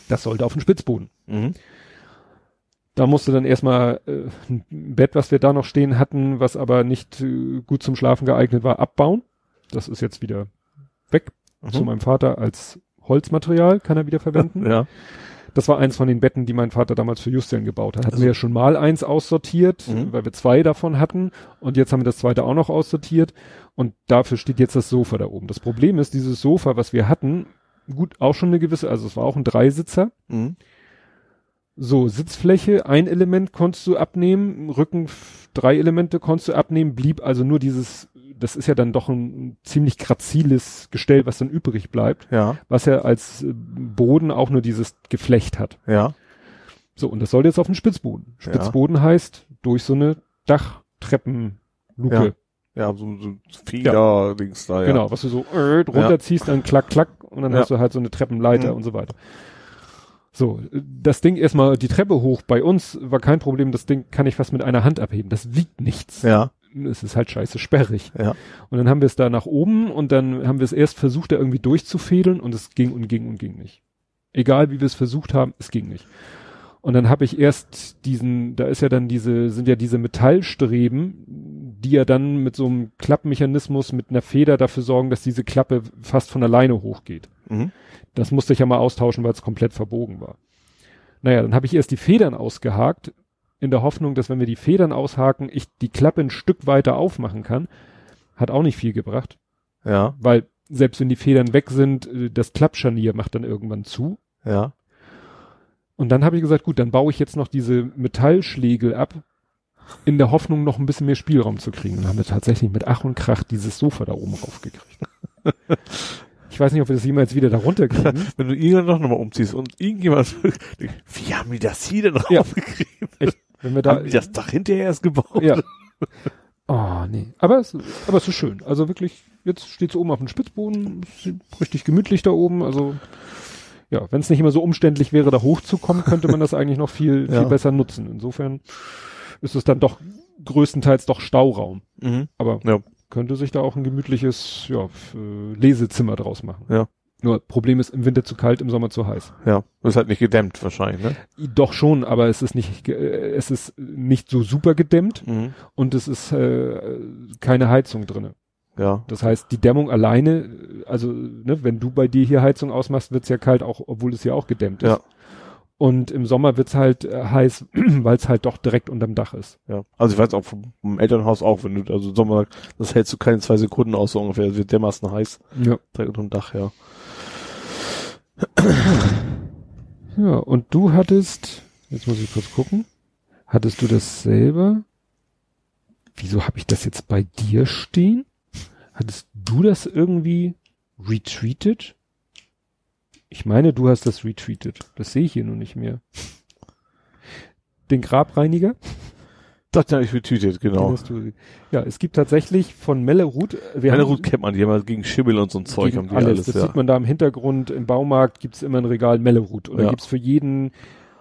Das sollte auf den Spitzboden. Mhm. Da musste dann erstmal äh, ein Bett, was wir da noch stehen hatten, was aber nicht äh, gut zum Schlafen geeignet war, abbauen. Das ist jetzt wieder weg Mhm. zu meinem Vater als Holzmaterial, kann er wieder verwenden. Ja. Das war eins von den Betten, die mein Vater damals für Justian gebaut hat. Hatten Also- wir ja schon mal eins aussortiert, Mhm. weil wir zwei davon hatten und jetzt haben wir das zweite auch noch aussortiert und dafür steht jetzt das Sofa da oben. Das Problem ist, dieses Sofa, was wir hatten, gut, auch schon eine gewisse, also es war auch ein Dreisitzer, Mhm. So, Sitzfläche, ein Element konntest du abnehmen, Rücken, drei Elemente konntest du abnehmen, blieb also nur dieses, das ist ja dann doch ein ziemlich graziles Gestell, was dann übrig bleibt, Ja. was ja als Boden auch nur dieses Geflecht hat. Ja. So, und das soll jetzt auf den Spitzboden. Ja. Spitzboden heißt durch so eine Dachtreppenluke. Ja, so, so Feder-Dings da, ja. Genau, was du so äh, runterziehst, dann klack, klack und dann Ja. hast du halt so eine Treppenleiter Mhm. und so weiter. So, das Ding erstmal die Treppe hoch bei uns war kein Problem, das Ding kann ich fast mit einer Hand abheben. Das wiegt nichts. Ja. Es ist halt scheiße sperrig. Ja. Und dann haben wir es da nach oben und dann haben wir es erst versucht, da irgendwie durchzufädeln und es ging und ging und ging nicht. Egal wie wir es versucht haben, es ging nicht. Und dann habe ich erst diesen, da ist ja dann diese, sind ja diese Metallstreben, die ja dann mit so einem Klappmechanismus mit einer Feder dafür sorgen, dass diese Klappe fast von alleine hochgeht. Mhm. Das musste ich ja mal austauschen, weil es komplett verbogen war. Naja, dann habe ich erst die Federn ausgehakt, in der Hoffnung, dass wenn wir die Federn aushaken, ich die Klappe ein Stück weiter aufmachen kann. Hat auch nicht viel gebracht, Ja. weil selbst wenn die Federn weg sind, äh, das Klappscharnier macht dann irgendwann zu. Ja. Und dann habe ich gesagt, gut, dann baue ich jetzt noch diese Metallschlägel ab, in der Hoffnung, noch ein bisschen mehr Spielraum zu kriegen. Und dann haben wir tatsächlich mit Ach und Krach dieses Sofa da oben raufgekriegt. ich weiß nicht, ob wir das jemals wieder da runterkriegen. Wenn du irgendwann noch nochmal umziehst und irgendjemand, wie haben die das hier denn Ja. raufgekriegt? Wenn wir da, haben die das Dach hinterher erst gebaut? ja. Oh, nee. Aber es, aber es ist schön. Also wirklich, jetzt steht sie oben auf dem Spitzboden, richtig gemütlich da oben. Also, ja, wenn es nicht immer so umständlich wäre, da hochzukommen, könnte man das eigentlich noch viel, Ja. viel besser nutzen. Insofern ist es dann doch größtenteils doch Stauraum. Mhm. Aber Ja. Könnte sich da auch ein gemütliches, ja, äh, Lesezimmer draus machen. Ja. Nur Problem ist, im Winter zu kalt, im Sommer zu heiß. Ja. Das ist halt nicht gedämmt wahrscheinlich, ne? Doch schon, aber es ist nicht, äh, es ist nicht so super gedämmt Mhm. und es ist äh, keine Heizung drinne. Ja. Das heißt, die Dämmung alleine, äh, also ne, wenn du bei dir hier Heizung ausmachst, wird's ja kalt, auch obwohl es ja auch gedämmt ist. Ja. Und im Sommer wird's halt äh, heiß, weil es halt doch direkt unterm Dach ist. Ja. Also ich weiß auch vom, vom Elternhaus auch, wenn du, also im Sommer, das hältst du keine zwei Sekunden aus, so ungefähr, es wird dermaßen heiß, Ja. direkt unterm Dach, ja. Ja, und du hattest, jetzt muss ich kurz gucken, hattest du das selber? Wieso habe ich das jetzt bei dir stehen? Hattest du das irgendwie retweetet? Ich meine, du hast das retweetet. Das sehe ich hier nur nicht mehr. Den Grabreiniger? Das ja ich betütet, Den genau. du, ja, es gibt tatsächlich von Mellerut, haben Route kennt man, die haben halt gegen Schimmel und so ein Zeug, haben die alles. alles, das ja. sieht man da im Hintergrund. Im Baumarkt gibt's immer ein Regal Mellerut. Und da Ja. gibt's für jeden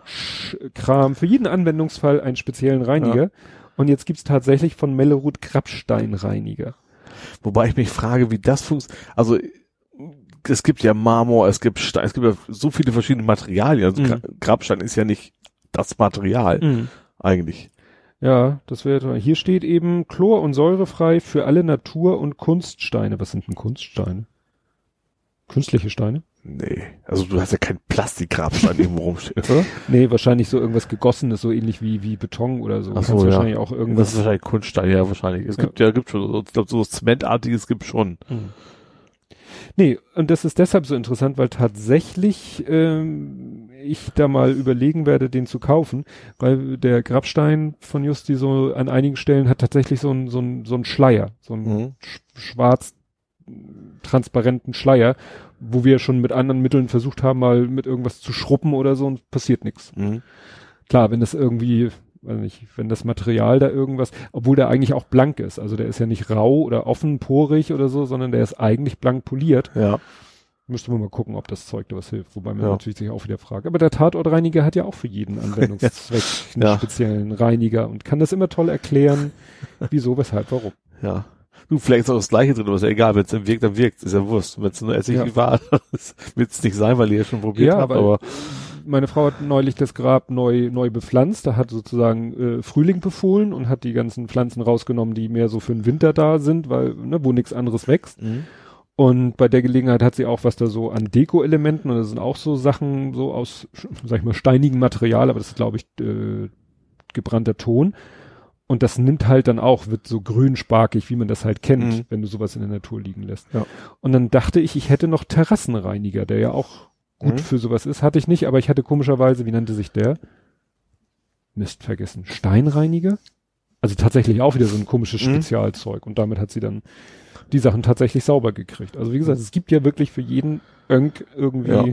Sch Kram, für jeden Anwendungsfall einen speziellen Reiniger. Und jetzt gibt's tatsächlich von Mellerud Krabsteinreiniger. Wobei ich mich frage, wie das funktioniert. Also es gibt ja Marmor, es gibt Stein, es gibt ja so viele verschiedene Materialien. Also Mhm. Grabstein ist ja nicht das Material eigentlich. Ja, das wäre hier steht eben chlor- und säurefrei für alle Natur- und Kunststeine. Was sind denn Kunststeine? Künstliche Steine? Nee, also du hast ja kein Plastikgrabstein irgendwo rumstehen, oder? Nee, wahrscheinlich so irgendwas gegossenes, so ähnlich wie, wie Beton oder so. Ach so, ja. wahrscheinlich auch Das irgendwas. ist wahrscheinlich Kunststein, ja, wahrscheinlich. Es Ja. gibt ja, gibt schon, so- ich glaube, so was Zementartiges gibt schon. Hm. Nee, und das ist deshalb so interessant, weil tatsächlich ähm, ich da mal überlegen werde, den zu kaufen, weil der Grabstein von Justi so an einigen Stellen hat tatsächlich so ein so ein so ein Schleier, so ein Mhm. sch schwarz transparenten Schleier, wo wir schon mit anderen Mitteln versucht haben, mal mit irgendwas zu schruppen oder so und passiert nichts. Mhm. Klar, wenn das irgendwie, weiß nicht, wenn das Material da irgendwas, obwohl der eigentlich auch blank ist, also der ist ja nicht rau oder offen, porig oder so, sondern der ist eigentlich blank poliert. Ja. Müsste man mal gucken, ob das Zeug da was hilft, wobei man Ja. natürlich sich auch wieder fragt. Aber der Tatortreiniger hat ja auch für jeden Anwendungszweck einen Ja. speziellen Reiniger und kann das immer toll erklären, wieso, weshalb, warum. Ja. Du, vielleicht ist auch das Gleiche drin, aber ist ja egal, wenn es dann wirkt, dann wirkt Ist ja Wurst. Wenn es nur Essig Ja. war, wird es nicht sein, weil ihr ja schon probiert Ja, habt, aber Meine Frau hat neulich das Grab neu, neu bepflanzt. Da hat sozusagen äh, Frühling befohlen und hat die ganzen Pflanzen rausgenommen, die mehr so für den Winter da sind, weil, ne, wo nichts anderes wächst. Mhm. Und bei der Gelegenheit hat sie auch was da so an Deko-Elementen und das sind auch so Sachen so aus, sag ich mal, steinigem Material, aber das ist, glaube ich, äh, gebrannter Ton. Und das nimmt halt dann auch, wird so grünsparkig, wie man das halt kennt, Mhm. wenn du sowas in der Natur liegen lässt. Ja. Und dann dachte ich, ich hätte noch Terrassenreiniger, der ja auch gut Mhm. für sowas ist. Hatte ich nicht, aber ich hatte komischerweise, wie nannte sich der? Mist vergessen. Steinreiniger? Also tatsächlich auch wieder so ein komisches Mhm. Spezialzeug. Und damit hat sie dann die Sachen tatsächlich sauber gekriegt. Also wie gesagt, es gibt ja wirklich für jeden Önk irgendwie. Ja.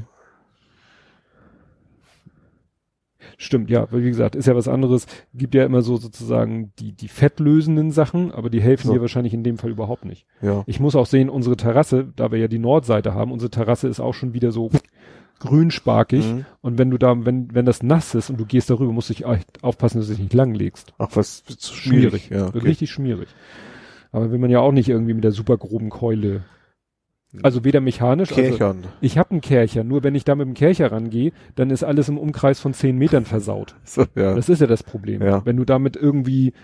Stimmt, ja, weil wie gesagt, ist ja was anderes. Gibt ja immer so sozusagen die, die fettlösenden Sachen, aber die helfen So. dir wahrscheinlich in dem Fall überhaupt nicht. ja. Ich muss auch sehen, unsere Terrasse, da wir ja die Nordseite haben, unsere Terrasse ist auch schon wieder so grünsparkig. Mhm. Und wenn du da, wenn, wenn das nass ist und du gehst darüber, musst du dich aufpassen, dass du dich nicht langlegst. Ach, was wird zu Schwierig. schwierig. Ja, okay. richtig schwierig. Aber will man ja auch nicht irgendwie mit der super groben Keule. Also weder mechanisch, also Kärchern. ich habe einen Kercher, nur wenn ich da mit dem Kercher rangehe, dann ist alles im Umkreis von zehn Metern versaut. So, ja. Das ist ja das Problem. Ja. Wenn du damit irgendwie,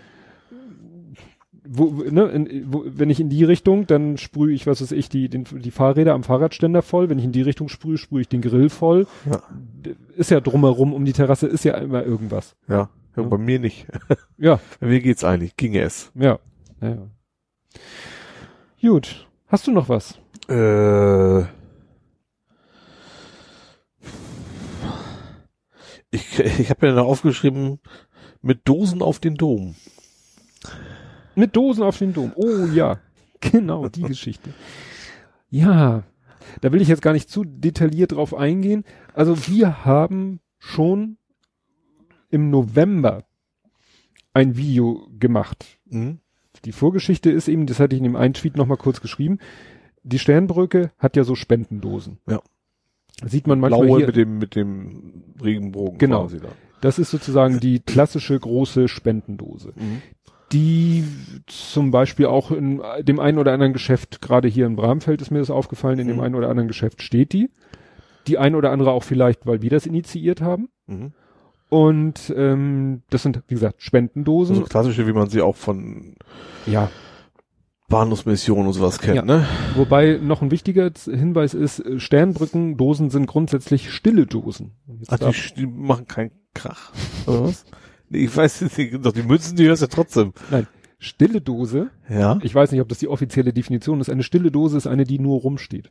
wo, ne, in, wo, wenn ich in die Richtung, dann sprühe ich, was weiß ich, die, den, die Fahrräder am Fahrradständer voll. Wenn ich in die Richtung sprühe, sprühe ich den Grill voll. Ja. Ist ja drumherum um die Terrasse, ist ja immer irgendwas. ja. ja. Ja. Bei mir nicht. Ja, Bei mir geht's eigentlich. Ginge es. ja. ja. Gut. Hast du noch was? Äh, ich ich habe mir noch aufgeschrieben, mit Dosen auf den Dom. Mit Dosen auf den Dom. Oh ja, genau, die Geschichte. Ja, da will ich jetzt gar nicht zu detailliert drauf eingehen. Also wir haben schon im November ein Video gemacht. Mhm. Die Vorgeschichte ist eben, das hatte ich in dem einen Tweet nochmal kurz geschrieben, die Sternbrücke hat ja so Spendendosen. Ja. Sieht man manchmal Blaue hier, mit dem, mit dem Regenbogen Genau. quasi da. das ist sozusagen die klassische große Spendendose. Mhm. Die zum Beispiel auch in dem einen oder anderen Geschäft, gerade hier in Bramfeld ist mir das aufgefallen, in dem Mhm. einen oder anderen Geschäft steht die. Die ein oder andere auch vielleicht, weil wir das initiiert haben. Mhm. Und ähm, das sind, wie gesagt, Spendendosen. Also klassische, wie man sie auch von ja, Bahnhofsmissionen und sowas kennt, Ja. ne? wobei noch ein wichtiger Hinweis ist, äh, Sternbrückendosen sind grundsätzlich stille Dosen. Ach, die, die machen keinen Krach. Oder was? Ich weiß nicht, doch die Münzen, die hörst du ja trotzdem. nein, stille Dose, Ja. ich weiß nicht, ob das die offizielle Definition ist, eine stille Dose ist eine, die nur rumsteht.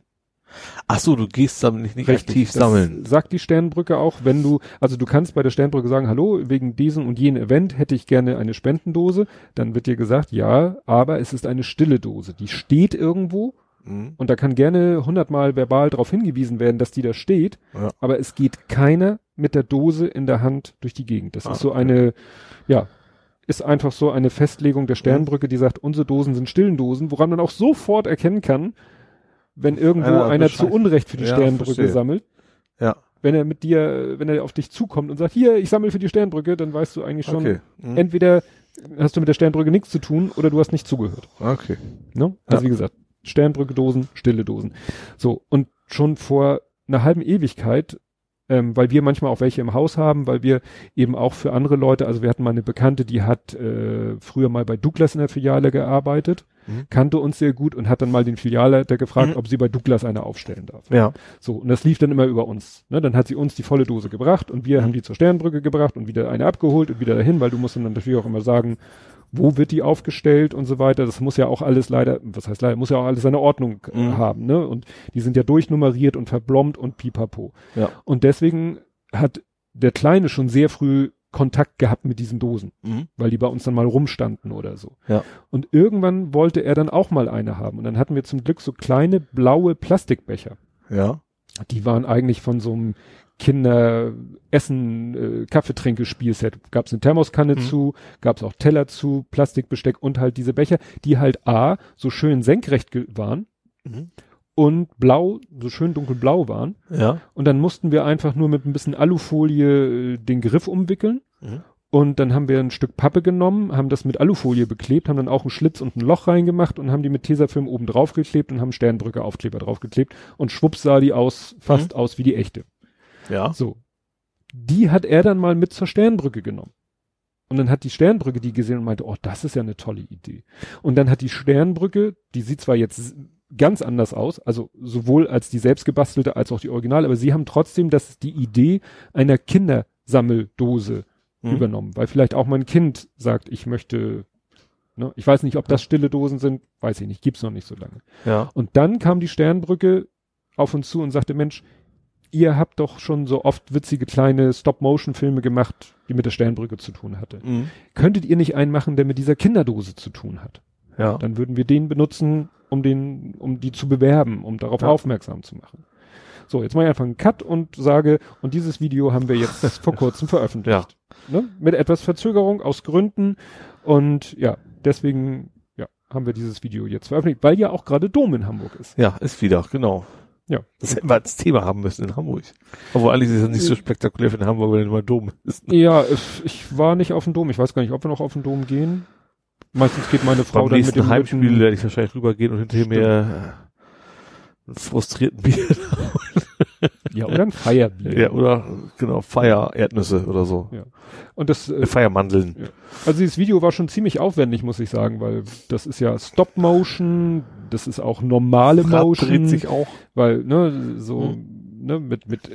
Ach so, du gehst dann nicht, nicht Richtig, aktiv sammeln. Sagt die Sternbrücke auch, wenn du, also du kannst bei der Sternbrücke sagen, hallo, wegen diesem und jenem Event hätte ich gerne eine Spendendose, dann wird dir gesagt, ja, aber es ist eine stille Dose. Die steht irgendwo Mhm. und da kann gerne hundertmal verbal darauf hingewiesen werden, dass die da steht, Ja. aber es geht keiner mit der Dose in der Hand durch die Gegend. Das Ah, ist so okay. eine, ja, ist einfach so eine Festlegung der Sternbrücke, die sagt, unsere Dosen sind stillen Dosen, woran man auch sofort erkennen kann, wenn irgendwo Einer einer, Bescheid. zu Unrecht für die Ja, Sternbrücke verstehe. sammelt Ja, wenn er mit dir, wenn er auf dich zukommt und sagt, hier, ich sammle für die Sternbrücke, dann weißt du eigentlich schon, okay. Mhm. entweder hast du mit der Sternbrücke nichts zu tun oder du hast nicht zugehört. Okay. Ne? Also Ja. wie gesagt, Sternbrücke Dosen, stille Dosen. So, und schon vor einer halben Ewigkeit, ähm, weil wir manchmal auch welche im Haus haben, weil wir eben auch für andere Leute, also wir hatten mal eine Bekannte, die hat äh, früher mal bei Douglas in der Filiale gearbeitet, Mhm. kannte uns sehr gut und hat dann mal den Filialleiter gefragt, Mhm. ob sie bei Douglas eine aufstellen darf. Ja. So, und das lief dann immer über uns. Ne? Dann hat sie uns die volle Dose gebracht und wir haben die zur Sternbrücke gebracht und wieder eine abgeholt und wieder dahin, weil du musst dann natürlich auch immer sagen, wo wird die aufgestellt und so weiter. Das muss ja auch alles leider, was heißt leider, muss ja auch alles seine Ordnung äh, Mhm. haben, ne? Und die sind ja durchnummeriert und verblombt und pipapo. Ja. Und deswegen hat der Kleine schon sehr früh Kontakt gehabt mit diesen Dosen, Mhm. weil die bei uns dann mal rumstanden oder so. Ja. Und irgendwann wollte er dann auch mal eine haben. Und dann hatten wir zum Glück so kleine blaue Plastikbecher. Ja. Die waren eigentlich von so einem Kinderessen, äh, Kaffeetrinke-Spielset. Gab es eine Thermoskanne Mhm. zu, gab es auch Teller zu, Plastikbesteck und halt diese Becher, die halt A, so schön senkrecht waren Mhm. und blau, so schön dunkelblau waren. Ja. Und dann mussten wir einfach nur mit ein bisschen Alufolie äh, den Griff umwickeln. Mhm. Und dann haben wir ein Stück Pappe genommen, haben das mit Alufolie beklebt, haben dann auch einen Schlitz und ein Loch reingemacht und haben die mit Tesafilm oben drauf geklebt und haben Sternbrücke Aufkleber draufgeklebt. Und schwupps sah die aus, fast aus wie die echte. Ja. So. Die hat er dann mal mit zur Sternbrücke genommen. Und dann hat die Sternbrücke die gesehen und meinte, oh, das ist ja eine tolle Idee. Und dann hat die Sternbrücke, die sieht zwar jetzt ganz anders aus, also sowohl als die selbstgebastelte als auch die Original, aber sie haben trotzdem das, die Idee einer Kindersammeldose Mhm. übernommen, weil vielleicht auch mein Kind sagt, ich möchte, ne, ich weiß nicht, ob das stille Dosen sind, weiß ich nicht, gibt's noch nicht so lange. Ja. Und dann kam die Sternbrücke auf uns zu und sagte, Mensch, ihr habt doch schon so oft witzige kleine Stop-Motion-Filme gemacht, die mit der Sternbrücke zu tun hatte. Mhm. Könntet ihr nicht einen machen, der mit dieser Kinderdose zu tun hat? Ja. Dann würden wir den benutzen, um den, um die zu bewerben, um darauf Ja. aufmerksam zu machen. So, jetzt mache ich einfach einen Cut und sage, und dieses Video haben wir jetzt vor kurzem veröffentlicht. Ne? Mit etwas Verzögerung aus Gründen. Und ja, deswegen ja, haben wir dieses Video jetzt veröffentlicht, weil ja auch gerade Dom in Hamburg ist. Ja, ist wieder, genau. Ja. Das hätten wir als Thema haben müssen in Hamburg. Obwohl eigentlich ist es nicht so spektakulär für den Hamburg, weil er immer dumm ist. Ja, ich, war nicht auf dem Dom. Ich weiß gar nicht, ob wir noch auf den Dom gehen. Meistens geht meine Frau Beim dann mit nächsten dem Heimspiel Rücken- werde ich wahrscheinlich rübergehen und hinterher mir äh, einen frustrierten Bier. Ja, oder ein Feierbier. ja, oder genau, Feier-Erdnüsse oder so. Und das, äh, Äh, Feiermandeln. also dieses Video war schon ziemlich aufwendig, muss ich sagen, weil das ist ja Stop Motion, das ist auch normale Rad Motion, dreht sich auch. weil ne so ne mit mit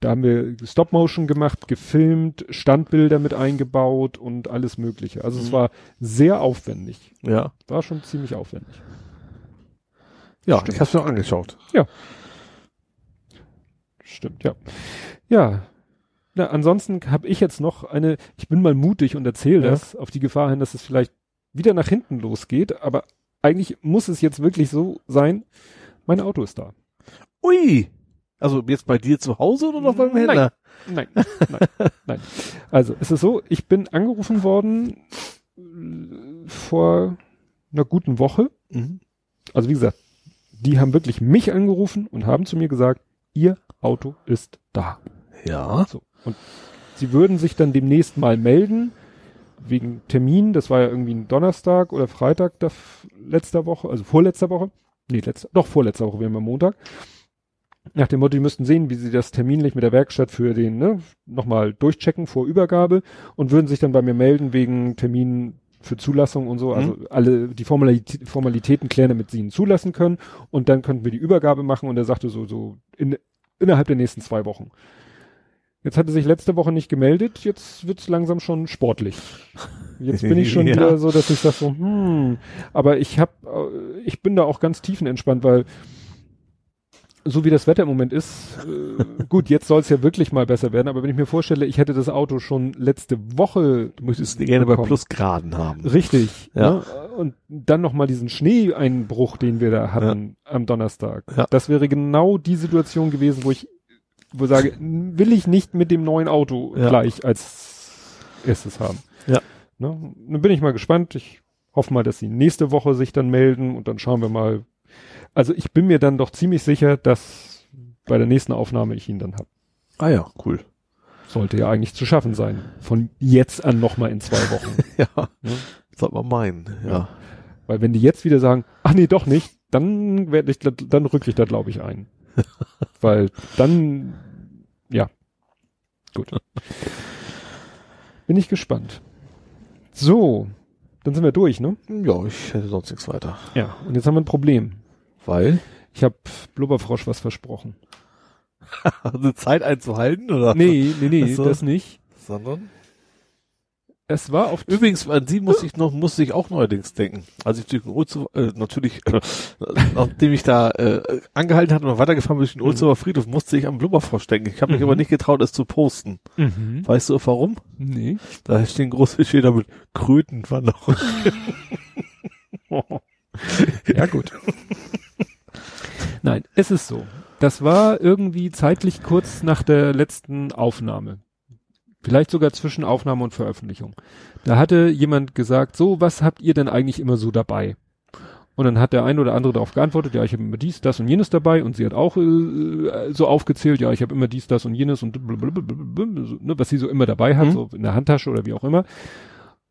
da haben wir Stop Motion gemacht, gefilmt, Standbilder mit eingebaut und alles Mögliche. Also es Mhm. war sehr aufwendig, Ja. war schon ziemlich aufwendig. Ja, Stimmt. ich hab's mir angeschaut. Stimmt, ja. Ja. Na, ansonsten habe ich jetzt noch eine, ich bin mal mutig und erzähle Ja. das auf die Gefahr hin, dass es vielleicht wieder nach hinten losgeht, aber eigentlich muss es jetzt wirklich so sein, mein Auto ist da. Ui! Also jetzt bei dir zu Hause oder noch beim Nein. Händler? Nein, nein, nein. Also es ist so, ich bin angerufen worden äh, vor einer guten Woche. Mhm. Also wie gesagt, die haben wirklich mich angerufen und haben zu mir gesagt, ihr Auto ist da. Ja. So. Und sie würden sich dann demnächst mal melden, wegen Termin, das war ja irgendwie ein Donnerstag oder Freitag da letzter Woche, also vorletzter Woche. Nee, letzter, doch vorletzter Woche, wir haben am Montag. Nach dem Motto, die müssten sehen, wie sie das terminlich mit der Werkstatt für den, ne, nochmal durchchecken vor Übergabe und würden sich dann bei mir melden wegen Termin für Zulassung und so, also alle die Formalitä Formalitäten klären, damit sie ihn zulassen können und dann könnten wir die Übergabe machen und er sagte so, so in, innerhalb der nächsten zwei Wochen. Jetzt hat er sich letzte Woche nicht gemeldet, jetzt wird's langsam schon sportlich. Jetzt bin ich schon Ja. wieder so, dass ich sag so, hm, aber ich hab, äh, ich bin da auch ganz tiefenentspannt, weil so wie das Wetter im Moment ist, äh, gut, jetzt soll es ja wirklich mal besser werden, aber wenn ich mir vorstelle, ich hätte das Auto schon letzte Woche Du möchtest gerne bei. Plusgraden haben. Richtig. Ja. Ne? Und dann noch mal diesen Schneeeinbruch, den wir da hatten am Donnerstag. Ja. Das wäre genau die Situation gewesen, wo ich wo ich sage, will ich nicht mit dem neuen Auto Ja. gleich als erstes haben. Ja. Ne? Dann bin ich mal gespannt. Ich hoffe mal, dass sie nächste Woche sich dann melden und dann schauen wir mal. Also ich bin mir dann doch ziemlich sicher, dass bei der nächsten Aufnahme ich ihn dann habe. Ah ja, cool. sollte ja eigentlich zu schaffen sein. Von jetzt an nochmal in zwei Wochen. ja. Ne? Sollte man meinen, ja. Weil wenn die jetzt wieder sagen, ach nee, doch nicht, dann werde ich, dann rücke ich da glaube ich ein. Weil dann, ja. Gut. Bin ich gespannt. So, dann sind wir durch, ne? Ja, ich hätte sonst nichts weiter. Ja, und jetzt haben wir ein Problem. Weil? Ich habe Blubberfrosch was versprochen. Eine Zeit einzuhalten, oder? Nee, nee, nee, so. das nicht. Sondern? Es war auf Übrigens, an sie muss ich noch, musste ich auch neuerdings denken. Als ich durch den Ulzer, äh, natürlich, äh, nachdem ich da äh, angehalten hatte und weitergefahren bin durch den Ulzer Friedhof, musste ich am Blubberfrosch denken. Ich habe mich Mhm. aber nicht getraut, es zu posten. Mhm. Weißt du warum? Nee. Da stehen große Schilder mit Krötenwanderung. Ja, gut. Nein, es ist so. Das war irgendwie zeitlich kurz nach der letzten Aufnahme. Vielleicht sogar zwischen Aufnahme und Veröffentlichung. Da hatte jemand gesagt, so, was habt ihr denn eigentlich immer so dabei? Und dann hat der eine oder andere darauf geantwortet, ja, ich habe immer dies, das und jenes dabei. Und sie hat auch äh, so aufgezählt, ja, ich habe immer dies, das und jenes und ne, was sie so immer dabei hat, Mhm. so in der Handtasche oder wie auch immer.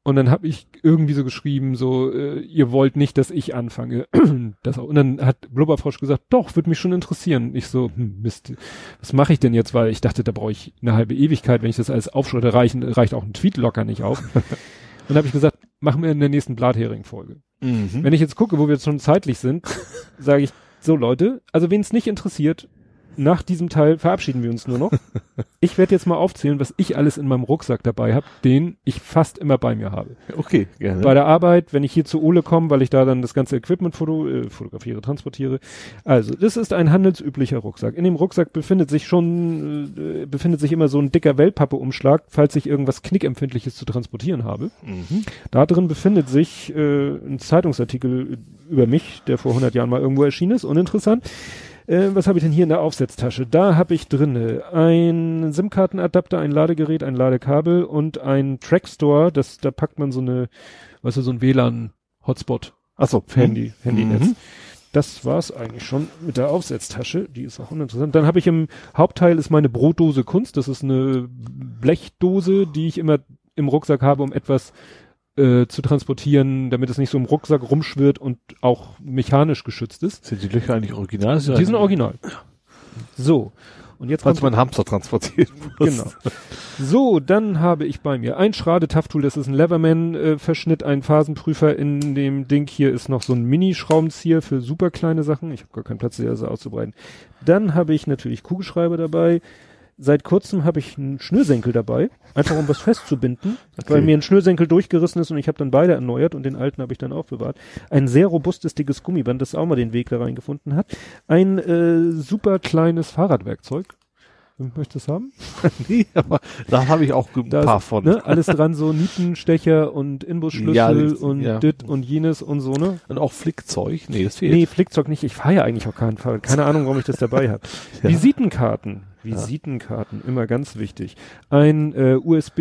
Und dann habe ich irgendwie so geschrieben, so, äh, ihr wollt nicht, dass ich anfange. das auch. Und dann hat Blubberfrosch gesagt, doch, würde mich schon interessieren. Ich so, hm, Mist, was mache ich denn jetzt? Weil ich dachte, da brauche ich eine halbe Ewigkeit, wenn ich das alles aufschreibe, reichen, reicht auch ein Tweet locker nicht auf. Und habe ich gesagt, machen wir in der nächsten Blathering-Folge. Mhm. Wenn ich jetzt gucke, wo wir jetzt schon zeitlich sind, sage ich, so Leute, also wen es nicht interessiert, nach diesem Teil verabschieden wir uns nur noch. Ich werde jetzt mal aufzählen, was ich alles in meinem Rucksack dabei habe, den ich fast immer bei mir habe. Okay, gerne. Bei der Arbeit, wenn ich hier zu Ole komme, weil ich da dann das ganze Equipment foto, äh, fotografiere, transportiere. Also, das ist ein handelsüblicher Rucksack. In dem Rucksack befindet sich schon, äh, befindet sich immer so ein dicker Wellpappe-Umschlag, falls ich irgendwas Knickempfindliches zu transportieren habe. mhm. Da drin befindet sich äh, ein Zeitungsartikel über mich, der vor 100 Jahren mal irgendwo erschienen ist, uninteressant. Äh, was habe ich denn hier in der Aufsetztasche? Da habe ich drinne ein SIM-Kartenadapter, ein Ladegerät, ein Ladekabel und ein Trackstore. Das, da packt man so eine, weißt du, so ein WLAN-Hotspot, Achso, Handy, Handynetz. Mhm. Das war's eigentlich schon mit der Aufsetztasche. Die ist auch uninteressant. Dann habe ich im Hauptteil ist meine Brotdose Kunst. Das ist eine Blechdose, die ich immer im Rucksack habe, um etwas äh, zu transportieren, damit es nicht so im Rucksack rumschwirrt und auch mechanisch geschützt ist. Sind die Löcher eigentlich original? Die sind original. So. Und jetzt Falls kommt, man Hamster transportiert. muss. genau. So, dann habe ich bei mir ein Schrade-Taff-Tool, das ist ein Leverman-Verschnitt, ein Phasenprüfer. In dem Ding hier ist noch so ein Mini-Schraubenzieher für super kleine Sachen. Ich habe gar keinen Platz, das auszubreiten. Dann habe ich natürlich Kugelschreiber dabei. Seit kurzem habe ich einen Schnürsenkel dabei, einfach um was festzubinden, Okay. weil mir ein Schnürsenkel durchgerissen ist und ich habe dann beide erneuert und den alten habe ich dann aufbewahrt. Ein sehr robustes, dickes Gummiband, das auch mal den Weg da reingefunden hat. Ein äh, super kleines Fahrradwerkzeug. Möchtest du haben? nee, aber da habe ich auch ein Da paar ist, von. Ne, alles dran, so Nietenstecher und Inbusschlüssel Ja, und ja. dit und jenes und so, ne? Und auch Flickzeug. Nee, das fehlt. Nee, Flickzeug nicht. Ich fahre ja eigentlich auch keinen Fahrrad. Keine Ahnung, warum ich das dabei habe. Ja. Visitenkarten. Visitenkarten, immer ganz wichtig. Ein äh, USB,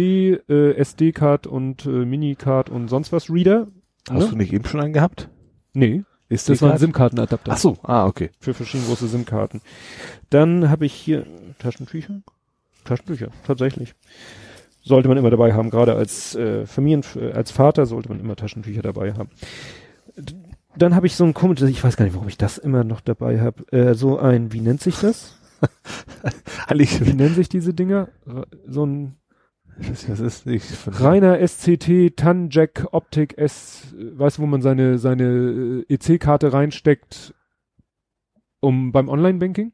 äh, SD-Card und äh, Mini-Card und sonst was Reader. Hast ne? du nicht eben schon einen gehabt? Nee, Ist das war ein SIM-Kartenadapter Ach so, ah, okay. für verschiedene große SIM-Karten. Dann habe ich hier Taschentücher. Taschentücher, tatsächlich. Sollte man immer dabei haben, gerade als äh, Familien, äh, als Vater sollte man immer Taschentücher dabei haben. Dann habe ich so ein komisches, ich weiß gar nicht, warum ich das immer noch dabei habe, äh, so ein, wie nennt sich das? Wie nennen sich diese Dinger? So ein das ist nicht reiner SCT TAN-Jack Optik S, weißt du, wo man seine, seine äh, EC-Karte reinsteckt, um beim Online-Banking?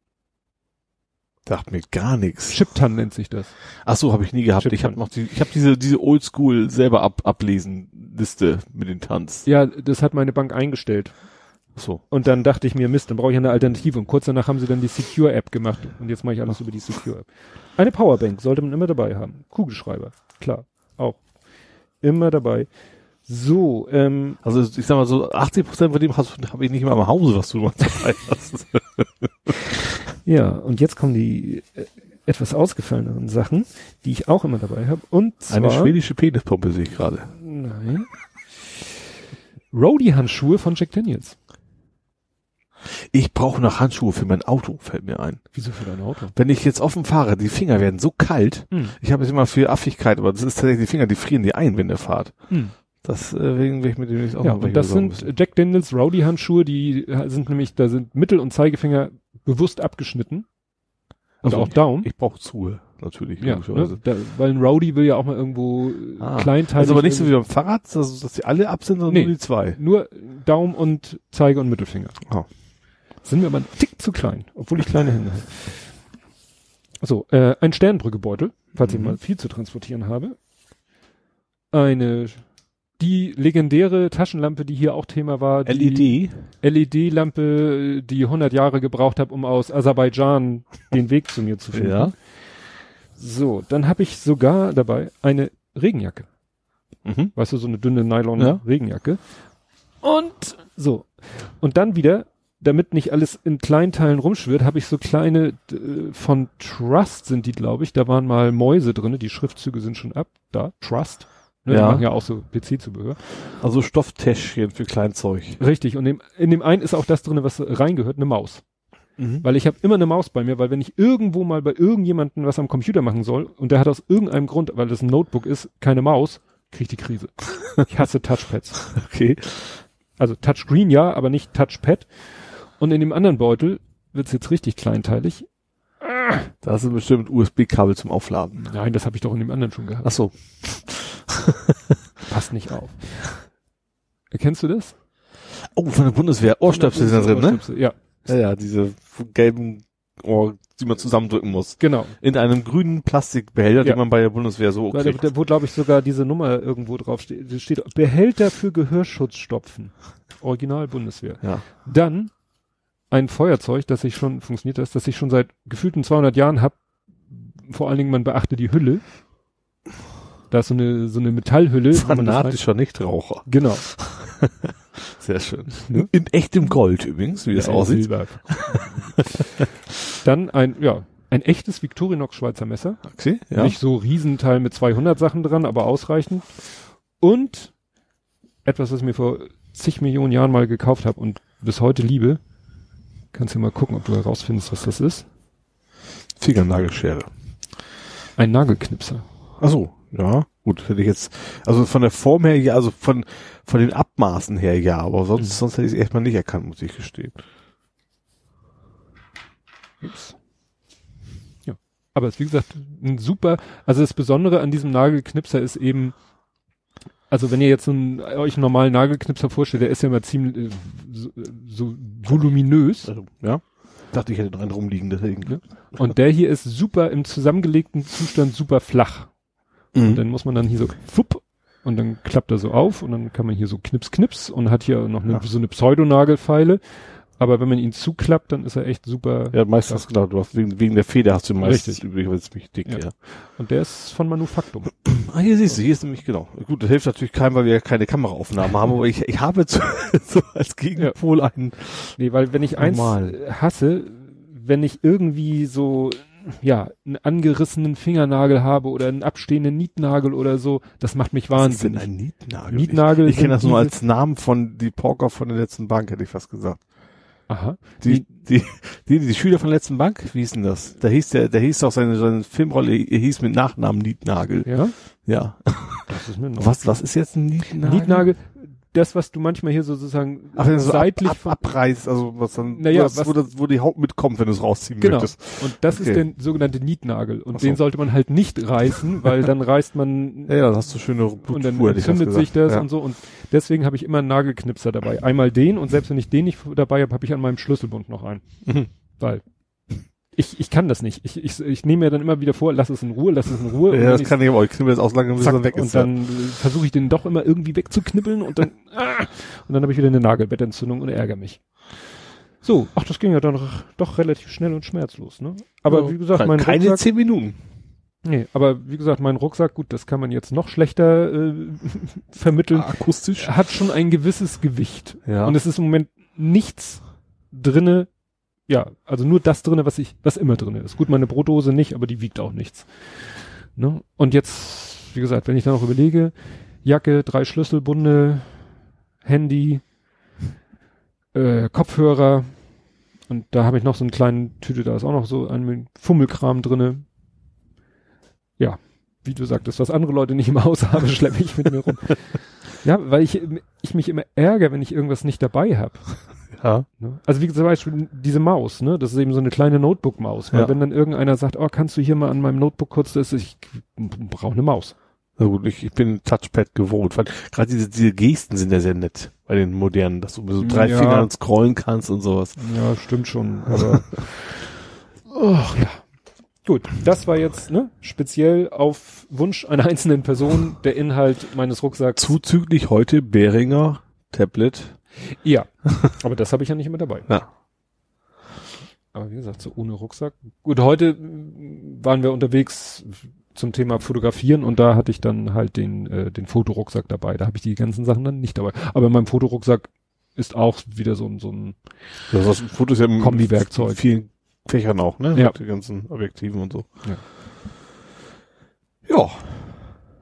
Sagt mir gar nichts. Chip-TAN nennt sich das. Ach so, habe ich nie gehabt. Chip Ich habe noch die, ich habe diese diese Oldschool selber ab, ablesen Liste mit den Tanz. Ja, das hat meine Bank eingestellt. So. Und dann dachte ich mir, Mist, dann brauche ich eine Alternative. Und kurz danach haben sie dann die Secure-App gemacht. Und jetzt mache ich alles über die Secure-App. Eine Powerbank sollte man immer dabei haben. Kugelschreiber, klar, auch. Immer dabei. So, ähm, Also ich sag mal so 80 Prozent von dem habe ich nicht mal im Hause, was du noch dabei hast. ja, und jetzt kommen die äh, etwas ausgefalleneren Sachen, die ich auch immer dabei habe. Und zwar, Eine schwedische Penispumpe sehe ich gerade. Nein. Roadie-Handschuhe von Jack Daniels. Ich brauche noch Handschuhe für mein Auto, fällt mir ein. Wieso für dein Auto? Wenn ich jetzt offen fahre, die Finger werden so kalt. Hm. Ich habe jetzt immer viel Affigkeit, aber das ist tatsächlich die Finger, die frieren die ein, wenn ihr fahrt. Hm. Deswegen will ich mir demnächst auch Ja, und das sind müssen. Jack Daniels Rowdy Handschuhe, die sind nämlich, da sind Mittel- und Zeigefinger bewusst abgeschnitten. Und Also auch Daumen. Ich brauche Schuhe, natürlich. Ja, ne, da, weil ein Rowdy will ja auch mal irgendwo äh, Ah, kleinteilig. Also aber nicht so wie beim Fahrrad, dass, dass die alle ab sind, sondern Nee. nur die zwei. Nur Daumen und Zeige und Mittelfinger. Ah. Sind wir aber ein Tick zu klein, obwohl ich kleine Hände habe. So, äh, ein Sternbrückebeutel, falls ich Mhm. mal viel zu transportieren habe. Eine, die legendäre Taschenlampe, die hier auch Thema war. LED. LED-Lampe, die 100 Jahre gebraucht habe, um aus Aserbaidschan den Weg zu mir zu finden. Ja. So, dann habe ich sogar dabei eine Regenjacke. Mhm. Weißt du, so eine dünne Ja. Nylon-Regenjacke. Und so. Und dann wieder, damit nicht alles in Kleinteilen rumschwirrt, habe ich so kleine, äh, von Trust sind die, glaube ich. Da waren mal Mäuse drinne. Die Schriftzüge sind schon ab. Da, Trust. Ne, Ja. Die machen ja auch so PC-Zubehör. Also Stofftäschchen für Kleinzeug. Richtig. Und in dem, in dem einen ist auch das drinne, was reingehört, eine Maus. Mhm. Weil ich habe immer eine Maus bei mir, weil wenn ich irgendwo mal bei irgendjemandem was am Computer machen soll und der hat aus irgendeinem Grund, weil das ein Notebook ist, keine Maus, krieg ich die Krise. Ich hasse Touchpads. Okay. Also Touchscreen ja, aber nicht Touchpad. Und in dem anderen Beutel wird's jetzt richtig kleinteilig. Da sind bestimmt USB-Kabel zum Aufladen. Nein, das habe ich doch in dem anderen schon gehabt. Ach so. Passt nicht auf. Erkennst du das? Oh, von der Bundeswehr. Ohrstöpsel sind da drin, ne? Ja, Ja, ja, diese gelben Ohr, die man zusammendrücken muss. genau. In einem grünen Plastikbehälter, Ja. den man bei der Bundeswehr so Weil da, da, wo glaube ich sogar diese Nummer irgendwo drauf steht. Steht Behälter für Gehörschutzstopfen. Original Bundeswehr. Ja. Dann ein Feuerzeug, das ich schon, funktioniert das, das ich schon seit gefühlten 200 Jahren habe. Vor allen Dingen, man beachte die Hülle. Da ist so eine, so eine Metallhülle. Fanatischer Nichtraucher. Genau. Sehr schön. Ne? In echtem Gold übrigens, wie das Ja, aussieht. Dann ein, ja, ein echtes Victorinox Schweizer Messer. Okay, ja. Nicht so Riesenteil mit 200 Sachen dran, aber ausreichend. Und etwas, was ich mir vor zig Millionen Jahren mal gekauft habe und bis heute liebe. Kannst du mal gucken, ob du herausfindest, was das ist. Fingernagelschere. Ein Nagelknipser. Ach so, ja. Gut, hätte ich jetzt, also von der Form her, ja, also von, von den Abmaßen her, ja, aber sonst, Mhm. sonst hätte ich es erstmal nicht erkannt, muss ich gestehen. Ups. Ja. Aber es ist, wie gesagt, ein super, also das Besondere an diesem Nagelknipser ist eben, also wenn ihr jetzt einen, euch einen normalen Nagelknipser vorstellt, der ist ja immer ziemlich äh, so, so voluminös. Also, ja. Dachte ich hätte noch einen rumliegen, deswegen. Ja. Und der hier ist super im zusammengelegten Zustand super flach. Und Mhm. dann muss man dann hier so fupp und dann klappt er so auf und dann kann man hier so knips knips und hat hier noch eine, Ja. so eine Pseudonagelfeile. Aber wenn man ihn zuklappt, dann ist er echt super. Ja, meistens, genau, du hast wegen, wegen der Feder hast du meistens Richtig. übrig, weil es mich dick, Ja. ja. Und der ist von Manufaktum. Ah, hier siehst du, hier ist nämlich, genau. Gut, das hilft natürlich keinem, weil wir ja keine Kameraaufnahmen haben, aber ich, ich habe zu, so als Gegenpol einen, Nee, weil wenn ich eins Normal. äh, hasse, wenn ich irgendwie so, ja, einen angerissenen Fingernagel habe oder einen abstehenden Nietnagel oder so, das macht mich was ist denn wahnsinnig. ein Nietnagel? Nietnagel Ich, ich kenne das nur als Namen von die Poker von der letzten Bank, hätte ich fast gesagt. Aha. Die, die, die, die Schüler von der letzten Bank, wie hieß denn das? Da hieß der, der hieß auch seine, seine Filmrolle, hieß mit Nachnamen Nietnagel. Ja, Ja. das ist mir noch. Was, was ist jetzt ein Nietnagel? Nietnagel, das, was du manchmal hier sozusagen Ach, wenn du so seitlich ab, ab, abreißt, also was dann, Naja, wo, das, was- wo, das, wo die Haut mitkommt, wenn du es rausziehen Genau. möchtest. Und das Okay. ist der sogenannte Nietnagel. Und so. den sollte man halt nicht reißen, weil dann reißt man Ja, ja, dann hast du schöne Blutspur, und dann entzündet sich das ja. und so. Und deswegen habe ich immer einen Nagelknipser dabei. Einmal den und selbst wenn ich den nicht dabei habe, habe ich an meinem Schlüsselbund noch einen. Mhm. Weil ich, ich kann das nicht. Ich, ich, ich nehme mir dann immer wieder vor, lass es in Ruhe, lass es in Ruhe. Und Ja, das kann ich aber, ich knibbel jetzt aus lange, bis zack, er weg und ist. ja. dann äh, versuche ich den doch immer irgendwie wegzuknibbeln und dann ah, und dann habe ich wieder eine Nagelbettentzündung und ärgere mich. So, ach, das ging ja dann doch, doch relativ schnell und schmerzlos, ne? Aber Ja, wie gesagt, mein keine Rucksack, zehn Minuten. nee, aber wie gesagt, mein Rucksack, gut, das kann man jetzt noch schlechter äh, vermitteln, Akustisch. hat schon ein gewisses Gewicht Ja. und es ist im Moment nichts drinne, ja, also nur das drinne, was ich, was immer drinne ist. Gut, meine Brotdose nicht, aber die wiegt auch nichts. Ne? Und jetzt, wie gesagt, wenn ich dann noch überlege, Jacke, drei Schlüsselbunde, Handy, äh, Kopfhörer, Und da habe ich noch so einen kleinen Tüte, da ist auch noch so ein Fummelkram drinne. Ja, wie du sagtest, was andere Leute nicht im Haus haben, schleppe ich mit mir rum. Ja, weil ich, ich mich immer ärgere, wenn ich irgendwas nicht dabei habe. Ja. Ne? Also wie zum Beispiel diese Maus, ne? Das ist eben so eine kleine Notebook-Maus. Weil Ja. wenn dann irgendeiner sagt, oh, kannst du hier mal an meinem Notebook kurz, das ist, ich brauche eine Maus. Na gut, ich, ich bin Touchpad gewohnt. weil Gerade diese, diese Gesten sind ja sehr nett bei den modernen, dass du mit so drei Ja. Fingern scrollen kannst und sowas. Ja, stimmt schon, aber oh, ja. Gut, das war jetzt ne, speziell auf Wunsch einer einzelnen Person der Inhalt meines Rucksacks. Zuzüglich heute Behringer Tablet. Ja, aber das habe ich ja nicht immer dabei. Ja. Aber wie gesagt, so ohne Rucksack. Gut, heute waren wir unterwegs zum Thema Fotografieren und da hatte ich dann halt den, äh, den Fotorucksack dabei. Da habe ich die ganzen Sachen dann nicht dabei. Aber in meinem Fotorucksack ist auch wieder so ein, so ein Das ist Fotos ja Kombi-Werkzeug. vielen Fächern auch, ne? Ja. Mit den ganzen Objektiven und so. Ja. Ja,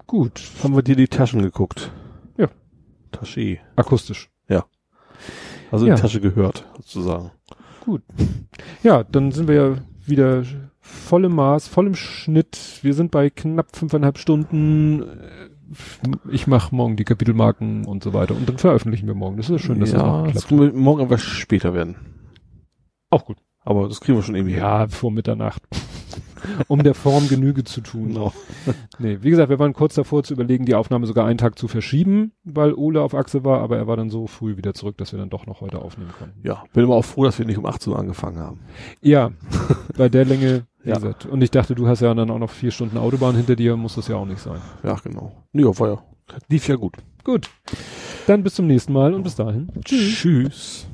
gut, haben wir dir die Taschen geguckt. Ja. Tasche. akustisch. Also Ja. in die Tasche gehört, sozusagen. Gut. Ja, dann sind wir ja wieder voll im Maß, voll im Schnitt. Wir sind bei knapp fünfeinhalb Stunden. Ich mache morgen die Kapitelmarken und so weiter. Und dann veröffentlichen wir morgen. Das ist schön, dass das ja, das klappt. morgen aber später werden. Auch gut. Aber das kriegen wir schon irgendwie hin. Ja, vor Mitternacht. Um der Form Genüge zu tun. Genau. Nee, wie gesagt, wir waren kurz davor zu überlegen, die Aufnahme sogar einen Tag zu verschieben, weil Ole auf Achse war, aber er war dann so früh wieder zurück, dass wir dann doch noch heute aufnehmen konnten. Ja, bin aber auch froh, dass wir nicht um 18 Uhr angefangen haben. Ja, bei der Länge, wie Ja. gesagt. Und ich dachte, du hast ja dann auch noch vier Stunden Autobahn hinter dir, muss das ja auch nicht sein. Ja, genau. Ja, war ja, lief ja gut. Gut. Dann bis zum nächsten Mal und bis dahin. Tschüss.